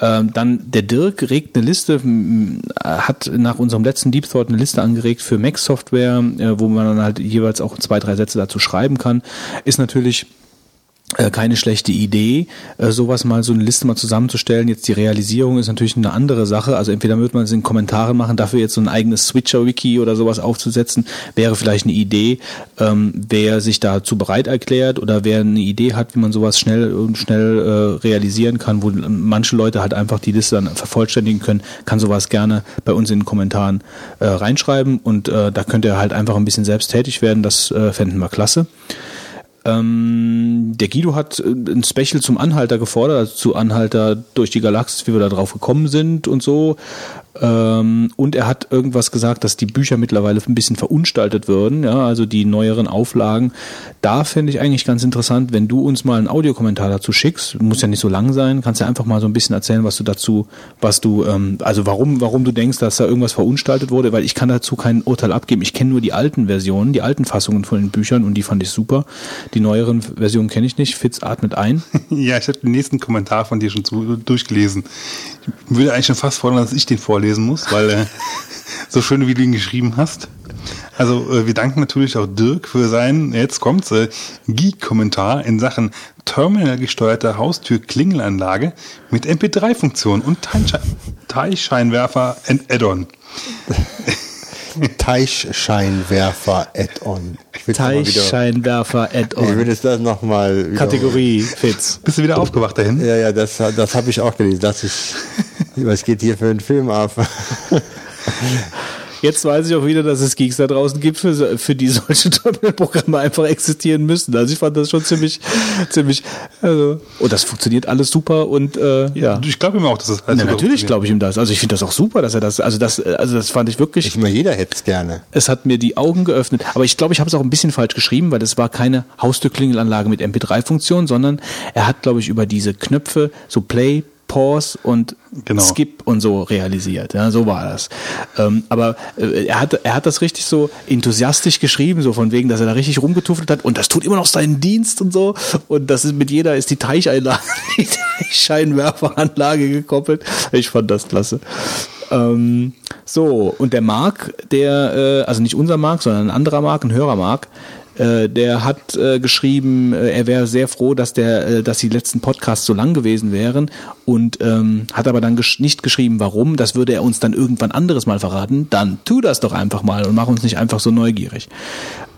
Ähm, dann der Dirk regt eine Liste, hat nach unserem letzten Deep Thought eine Liste angeregt für Mac-Software, äh, wo man dann halt jeweils auch zwei, drei Sätze dazu schreiben kann. Ist natürlich keine schlechte Idee, äh, sowas mal so eine Liste mal zusammenzustellen. Jetzt die Realisierung ist natürlich eine andere Sache. Also entweder wird man es in Kommentaren machen, dafür jetzt so ein eigenes Switcher-Wiki oder sowas aufzusetzen, wäre vielleicht eine Idee. Ähm, wer sich dazu bereit erklärt oder wer eine Idee hat, wie man sowas schnell und schnell äh, realisieren kann, wo manche Leute halt einfach die Liste dann vervollständigen können, kann sowas gerne bei uns in den Kommentaren äh, reinschreiben und äh, da könnt ihr halt einfach ein bisschen selbst tätig werden. Das äh, fänden wir klasse. Ähm, der Guido hat äh, ein Special zum Anhalter gefordert, zu Anhalter durch die Galaxis, wie wir da drauf gekommen sind und so. Ähm, und er hat irgendwas gesagt, dass die Bücher mittlerweile ein bisschen verunstaltet würden, ja, also die neueren Auflagen. Da fände ich eigentlich ganz interessant, wenn du uns mal einen Audiokommentar dazu schickst, muss ja nicht so lang sein, kannst ja einfach mal so ein bisschen erzählen, was du dazu, was du, ähm, also warum, warum du denkst, dass da irgendwas verunstaltet wurde, weil ich kann dazu kein Urteil abgeben. Ich kenne nur die alten Versionen, die alten Fassungen von den Büchern und die fand ich super. Die neueren Versionen kenne ich nicht. Fitz atmet ein. Ja, ich habe den nächsten Kommentar von dir schon zu, durchgelesen. Ich würde eigentlich schon fast fordern, dass ich den vorlesen muss, weil äh, so schön wie du ihn geschrieben hast. Also äh, wir danken natürlich auch Dirk für seinen, jetzt kommt's, äh, Geek-Kommentar in Sachen Terminal-gesteuerte Haustür-Klingelanlage mit MP3-Funktion und Teichschein Teichscheinwerfer and Add-on. Teichscheinwerfer Add-on. Ich will Teichscheinwerfer Ich Add-on. würde es das nochmal. Kategorie Fitz. Bist du wieder aufgewacht dahin? Ja, ja, das, das habe ich auch gelesen. Dass ich, was geht hier für einen Film ab? Jetzt weiß ich auch wieder, dass es Geeks da draußen gibt, für, für die solche Terminal-Programme einfach existieren müssen. Also ich fand das schon ziemlich, ziemlich, also, und das funktioniert alles super und äh, ja. Ich glaube ihm auch, dass es Na, natürlich glaube ich ihm das. Also ich finde das auch super, dass er das, also das, also das fand ich wirklich. Ich meine, jeder hätte es gerne. Es hat mir die Augen geöffnet. Aber ich glaube, ich habe es auch ein bisschen falsch geschrieben, weil das war keine Haustürklingelanlage mit MP3-Funktion, sondern er hat, glaube ich, über diese Knöpfe so Play, Pause und Genau. Skip und so realisiert. Ja, so war das. Ähm, aber äh, er, hat, er hat das richtig so enthusiastisch geschrieben, so von wegen, dass er da richtig rumgetuffelt hat und das tut immer noch seinen Dienst und so. Und das ist mit jeder ist die Teicheinlage, die Teichscheinwerferanlage gekoppelt. Ich fand das klasse. Ähm, so, und der Marc, der, äh, also nicht unser Marc, sondern ein anderer Marc, ein Hörer Marc, äh, der hat äh, geschrieben, äh, er wäre sehr froh, dass der, äh, dass die letzten Podcasts so lang gewesen wären und ähm, hat aber dann gesch nicht geschrieben, warum. Das würde er uns dann irgendwann anderes mal verraten. Dann tu das doch einfach mal und mach uns nicht einfach so neugierig.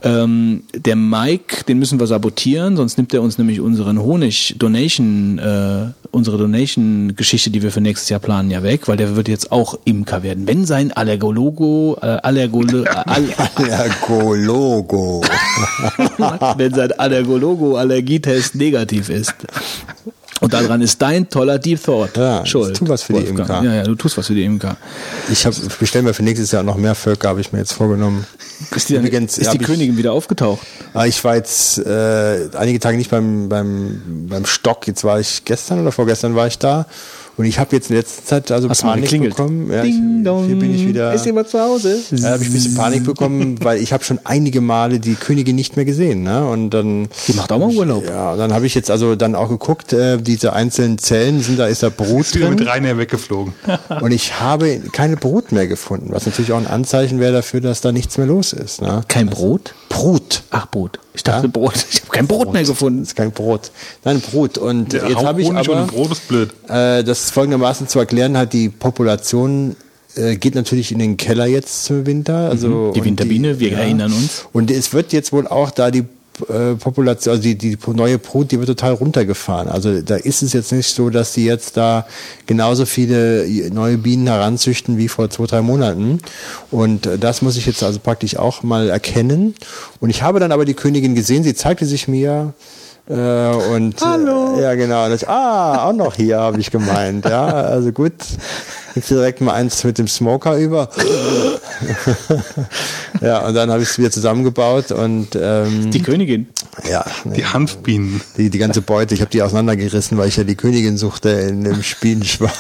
Ähm, der Mike, den müssen wir sabotieren, sonst nimmt er uns nämlich unseren Honig-Donation, äh, unsere Donation-Geschichte, die wir für nächstes Jahr planen, ja weg, weil der wird jetzt auch Imker werden. Wenn sein Allergologo, äh, Allergolo, äh, All, Allergologo. wenn sein Allergologo Allergietest negativ ist. Und daran ist dein toller Deep Thought Ja, schuld. ich tu was für die. Imker. Ja, ja, du tust was für die Imker. Ich hab, bestelle mir für nächstes Jahr noch mehr Völker, habe ich mir jetzt vorgenommen. Ist die, Übrigens ist die ich- Königin wieder aufgetaucht? Ah, Ich war jetzt äh, einige Tage nicht beim, beim, beim Stock. Jetzt war ich gestern oder vorgestern war ich da. Und ich habe jetzt in letzter Zeit also Hast Panik bekommen. Ja, Ding ich, dong. hier bin ich wieder. Ist jemand zu Hause? Da habe ich ein bisschen Panik bekommen, weil ich habe schon einige Male die Königin nicht mehr gesehen. Ne? Und dann Die macht auch mal Urlaub. ja, und dann habe ich jetzt also dann auch geguckt, äh, diese einzelnen Zellen sind da ist da Brut Ist wieder mit drin. Rainer weggeflogen. Und ich habe keine Brut mehr gefunden, was natürlich auch ein Anzeichen wäre dafür, dass da nichts mehr los ist. Ne? Kein Brot? Brut. Ach, Brot. Ich dachte Ja? Brot. Ich habe kein Brot, mehr gefunden. Das ist kein Brot. Nein, Brut. Und Der jetzt habe ich aber ein Brot ist blöd. äh, das folgendermaßen zu erklären hat, die Population äh, geht natürlich in den Keller jetzt zum Winter. Also Mhm. Die Winterbiene, wir erinnern uns. Und es wird jetzt wohl auch da die äh, Population, also die, die neue Brut, die wird total runtergefahren. Also da ist es jetzt nicht so, dass sie jetzt da genauso viele neue Bienen heranzüchten wie vor zwei, drei Monaten. Und äh, das muss ich jetzt also praktisch auch mal erkennen. Und ich habe dann aber die Königin gesehen, sie zeigte sich mir äh, und Hallo. Äh, ja genau. Und ich, ah, auch noch hier habe ich gemeint. Ja, also gut. Jetzt direkt mal eins mit dem Smoker über. ja, und dann habe ich es wieder zusammengebaut und ähm, Die Königin. ja, Die Hanfbienen. die, die ganze Beute, ich habe die auseinandergerissen, weil ich ja die Königin suchte in dem Spienenschwarm.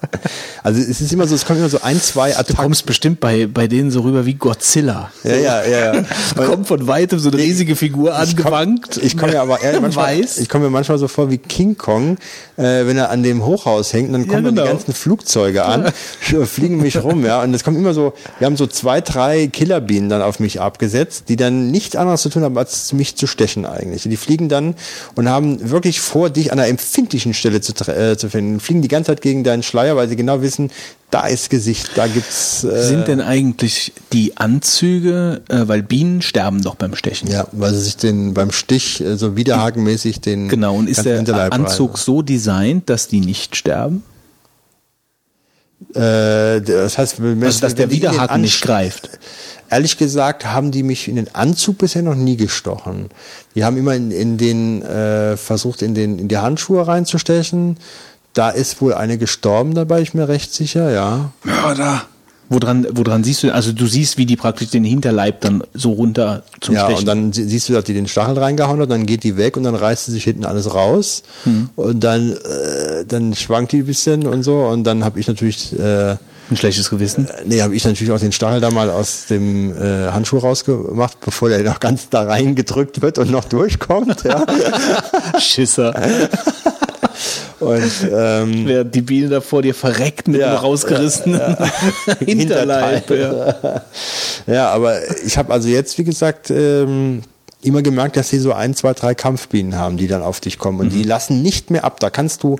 Also es ist immer so, es kommt immer so ein, zwei Du Attacken. kommst bestimmt bei, bei denen so rüber wie Godzilla. Ja, ja, ja. ja. Kommt von weitem so eine riesige Figur angewankt. Ich komme mir aber ehrlich, manchmal, Weiß. ich komme mir manchmal so vor wie King Kong, äh, wenn er an dem Hochhaus hängt, dann kommen dann genau. die ganzen Flugzeuge an, sch- fliegen mich rum, ja. Und es kommt immer so, wir haben so zwei, drei Killerbienen dann auf mich abgesetzt, die dann nichts anderes zu tun haben, als mich zu stechen eigentlich. Die fliegen dann und haben wirklich vor, dich an einer empfindlichen Stelle zu, äh, zu finden. Fliegen die ganze Zeit gegen deinen Schleier, weil sie genau wissen, da ist Gesicht, da gibt's. Äh, Sind denn eigentlich die Anzüge, äh, weil Bienen sterben doch beim Stechen. ja, weil sie sich den beim Stich äh, so widerhakenmäßig den Genau, und ist der Anzug so designt, dass die nicht sterben? Äh, das heißt, wenn, Also, dass der in den Widerhaken nicht greift. Ehrlich gesagt haben die mich in den Anzug bisher noch nie gestochen. Die haben immer in, in den äh, versucht, in den in die Handschuhe reinzustechen. Da ist wohl eine gestorben, da bin ich mir recht sicher, ja. Mörder. Woran, woran siehst du, also du siehst, wie die praktisch den Hinterleib dann so runter zum ja, Stechen. und dann sie- siehst du, dass die den Stachel reingehauen hat, dann geht die weg und dann reißt sie sich hinten alles raus Hm. und dann äh, dann schwankt die ein bisschen und so und dann habe ich natürlich äh, ein schlechtes Gewissen. Nee, habe ich natürlich auch den Stachel da mal aus dem äh, Handschuh rausgemacht, bevor der noch ganz da reingedrückt wird und noch durchkommt. Ja. Schisser. Und ähm, Während die Biene da vor dir verreckt mit Ja, einem rausgerissenen Hinterleib. Ja. ja, aber ich habe also jetzt, wie gesagt, ähm, immer gemerkt, dass sie so ein, zwei, drei Kampfbienen haben, die dann auf dich kommen. Und die Mhm. lassen nicht mehr ab. Da kannst du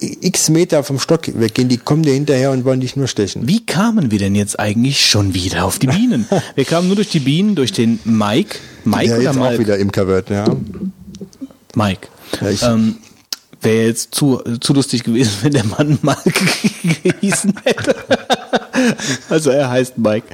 x Meter vom Stock weggehen, die kommen dir hinterher und wollen dich nur stechen. Wie kamen wir denn jetzt eigentlich schon wieder auf die Bienen? Wir kamen nur durch die Bienen, durch den Mike. Mike Der oder jetzt auch Mike? wieder Imker wird, ja. Mike. Ja, ich- ähm, Wäre jetzt zu, zu lustig gewesen, wenn der Mann Mike gehießen hätte. also er heißt Mike.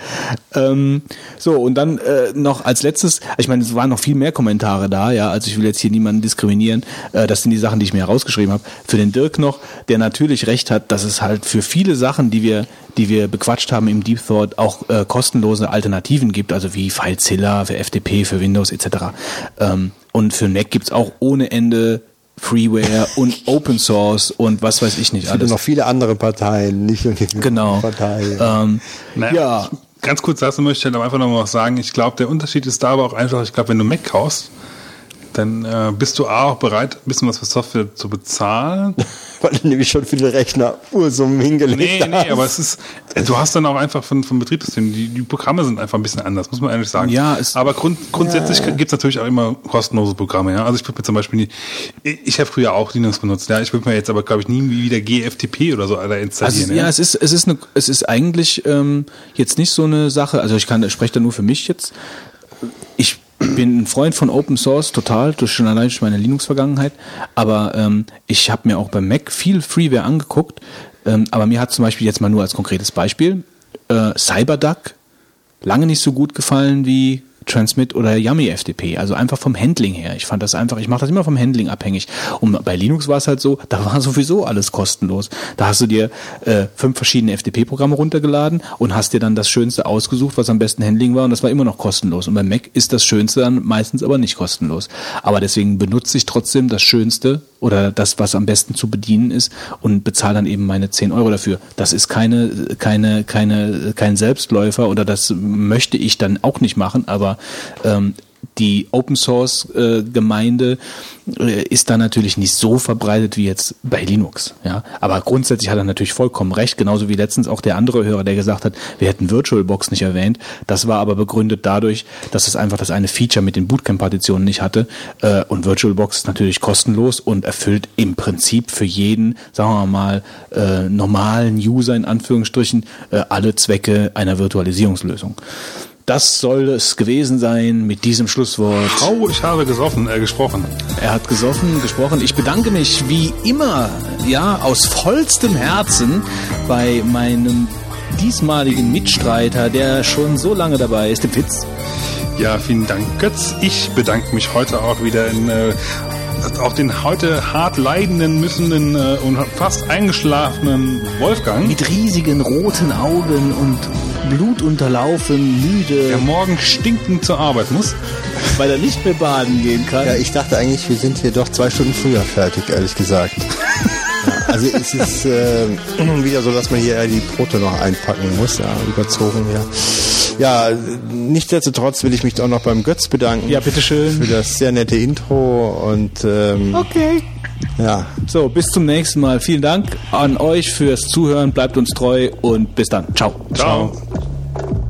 Ähm, so, und dann äh, noch als letztes, ich meine, es waren noch viel mehr Kommentare da, ja, also ich will jetzt hier niemanden diskriminieren. Äh, das sind die Sachen, die ich mir herausgeschrieben habe. Für den Dirk noch, der natürlich recht hat, dass es halt für viele Sachen, die wir, die wir bequatscht haben im Deep Thought, auch äh, kostenlose Alternativen gibt, also wie FileZilla für FTP, für Windows etc. Ähm, und für Mac gibt's auch ohne Ende Freeware und Open Source und was weiß ich nicht Es gibt alles. noch viele andere Parteien, nicht nur die Genau. Partei. Ähm, Naja, ja, Ganz kurz dazu möchte ich halt aber einfach noch mal was sagen. Ich glaube, der Unterschied ist da aber auch einfach, ich glaube, wenn du Mac kaufst, dann äh, bist du A, auch bereit, ein bisschen was für Software zu bezahlen. Weil du nämlich schon viele Rechner Ursummen hingelegt Nee, hast. nee, aber es ist, du hast dann auch einfach von, vom Betriebssystem, die, die Programme sind einfach ein bisschen anders, muss man ehrlich sagen. Ja, es- aber grund, grundsätzlich Ja. gibt's natürlich auch immer kostenlose Programme, ja. Also ich würde mir zum Beispiel nie, ich, ich habe früher auch Linux benutzt, ja. Ich würde mir jetzt aber, glaube ich, nie wieder GFTP oder so Alter, installieren. Also, ja, es ist, es ist eine, es ist eigentlich ähm, jetzt nicht so eine Sache. Also ich kann, ich spreche da nur für mich jetzt. Ich bin ein Freund von Open Source total, durch schon allein durch meine Linux-Vergangenheit. Aber ähm, ich habe mir auch beim Mac viel Freeware angeguckt. Ähm, aber mir hat zum Beispiel jetzt mal nur als konkretes Beispiel äh, CyberDuck lange nicht so gut gefallen wie Transmit oder Yummy FTP. Also einfach vom Handling her. Ich fand das einfach, ich mache das immer vom Handling abhängig. Und bei Linux war es halt so, da war sowieso alles kostenlos. Da hast du dir äh, fünf verschiedene FTP-Programme runtergeladen und hast dir dann das Schönste ausgesucht, was am besten Handling war und das war immer noch kostenlos. Und bei Mac ist das Schönste dann meistens aber nicht kostenlos. Aber deswegen benutze ich trotzdem das Schönste oder das, was am besten zu bedienen ist und bezahle dann eben meine 10 Euro dafür. Das ist keine, keine, keine, kein Selbstläufer oder das möchte ich dann auch nicht machen, aber ähm, die Open Source äh, Gemeinde äh, ist da natürlich nicht so verbreitet wie jetzt bei Linux. Ja, aber grundsätzlich hat er natürlich vollkommen recht. Genauso wie letztens auch der andere Hörer, der gesagt hat, wir hätten VirtualBox nicht erwähnt. Das war aber begründet dadurch, dass es einfach das eine Feature mit den Bootcamp-Partitionen nicht hatte. Äh, und VirtualBox ist natürlich kostenlos und erfüllt im Prinzip für jeden, sagen wir mal, normalen User in Anführungsstrichen alle Zwecke einer Virtualisierungslösung. Das soll es gewesen sein mit diesem Schlusswort. Oh, ich habe gesoffen, äh, gesprochen. Er hat gesoffen, gesprochen. Ich bedanke mich wie immer, ja, aus vollstem Herzen bei meinem diesmaligen Mitstreiter, der schon so lange dabei ist, dem Fitz. Ja, vielen Dank, Götz. Ich bedanke mich heute auch wieder in äh, auch den heute hart leidenden, müssenden äh, und fast eingeschlafenen Wolfgang. Mit riesigen roten Augen und blutunterlaufen, müde. Der morgen stinkend zur Arbeit muss. Weil er nicht mehr baden gehen kann. Ja, ich dachte eigentlich, wir sind hier doch zwei Stunden früher fertig, ehrlich gesagt. also es ist äh, wieder so, dass man hier die Brote noch einpacken muss, ja, überzogen, ja. Ja, nichtsdestotrotz will ich mich auch noch beim Götz bedanken. Ja, bitteschön. Für das sehr nette Intro und ähm, Okay. ja, So, bis zum nächsten Mal. Vielen Dank an euch fürs Zuhören. Bleibt uns treu und bis dann. Ciao. Ciao. Pups.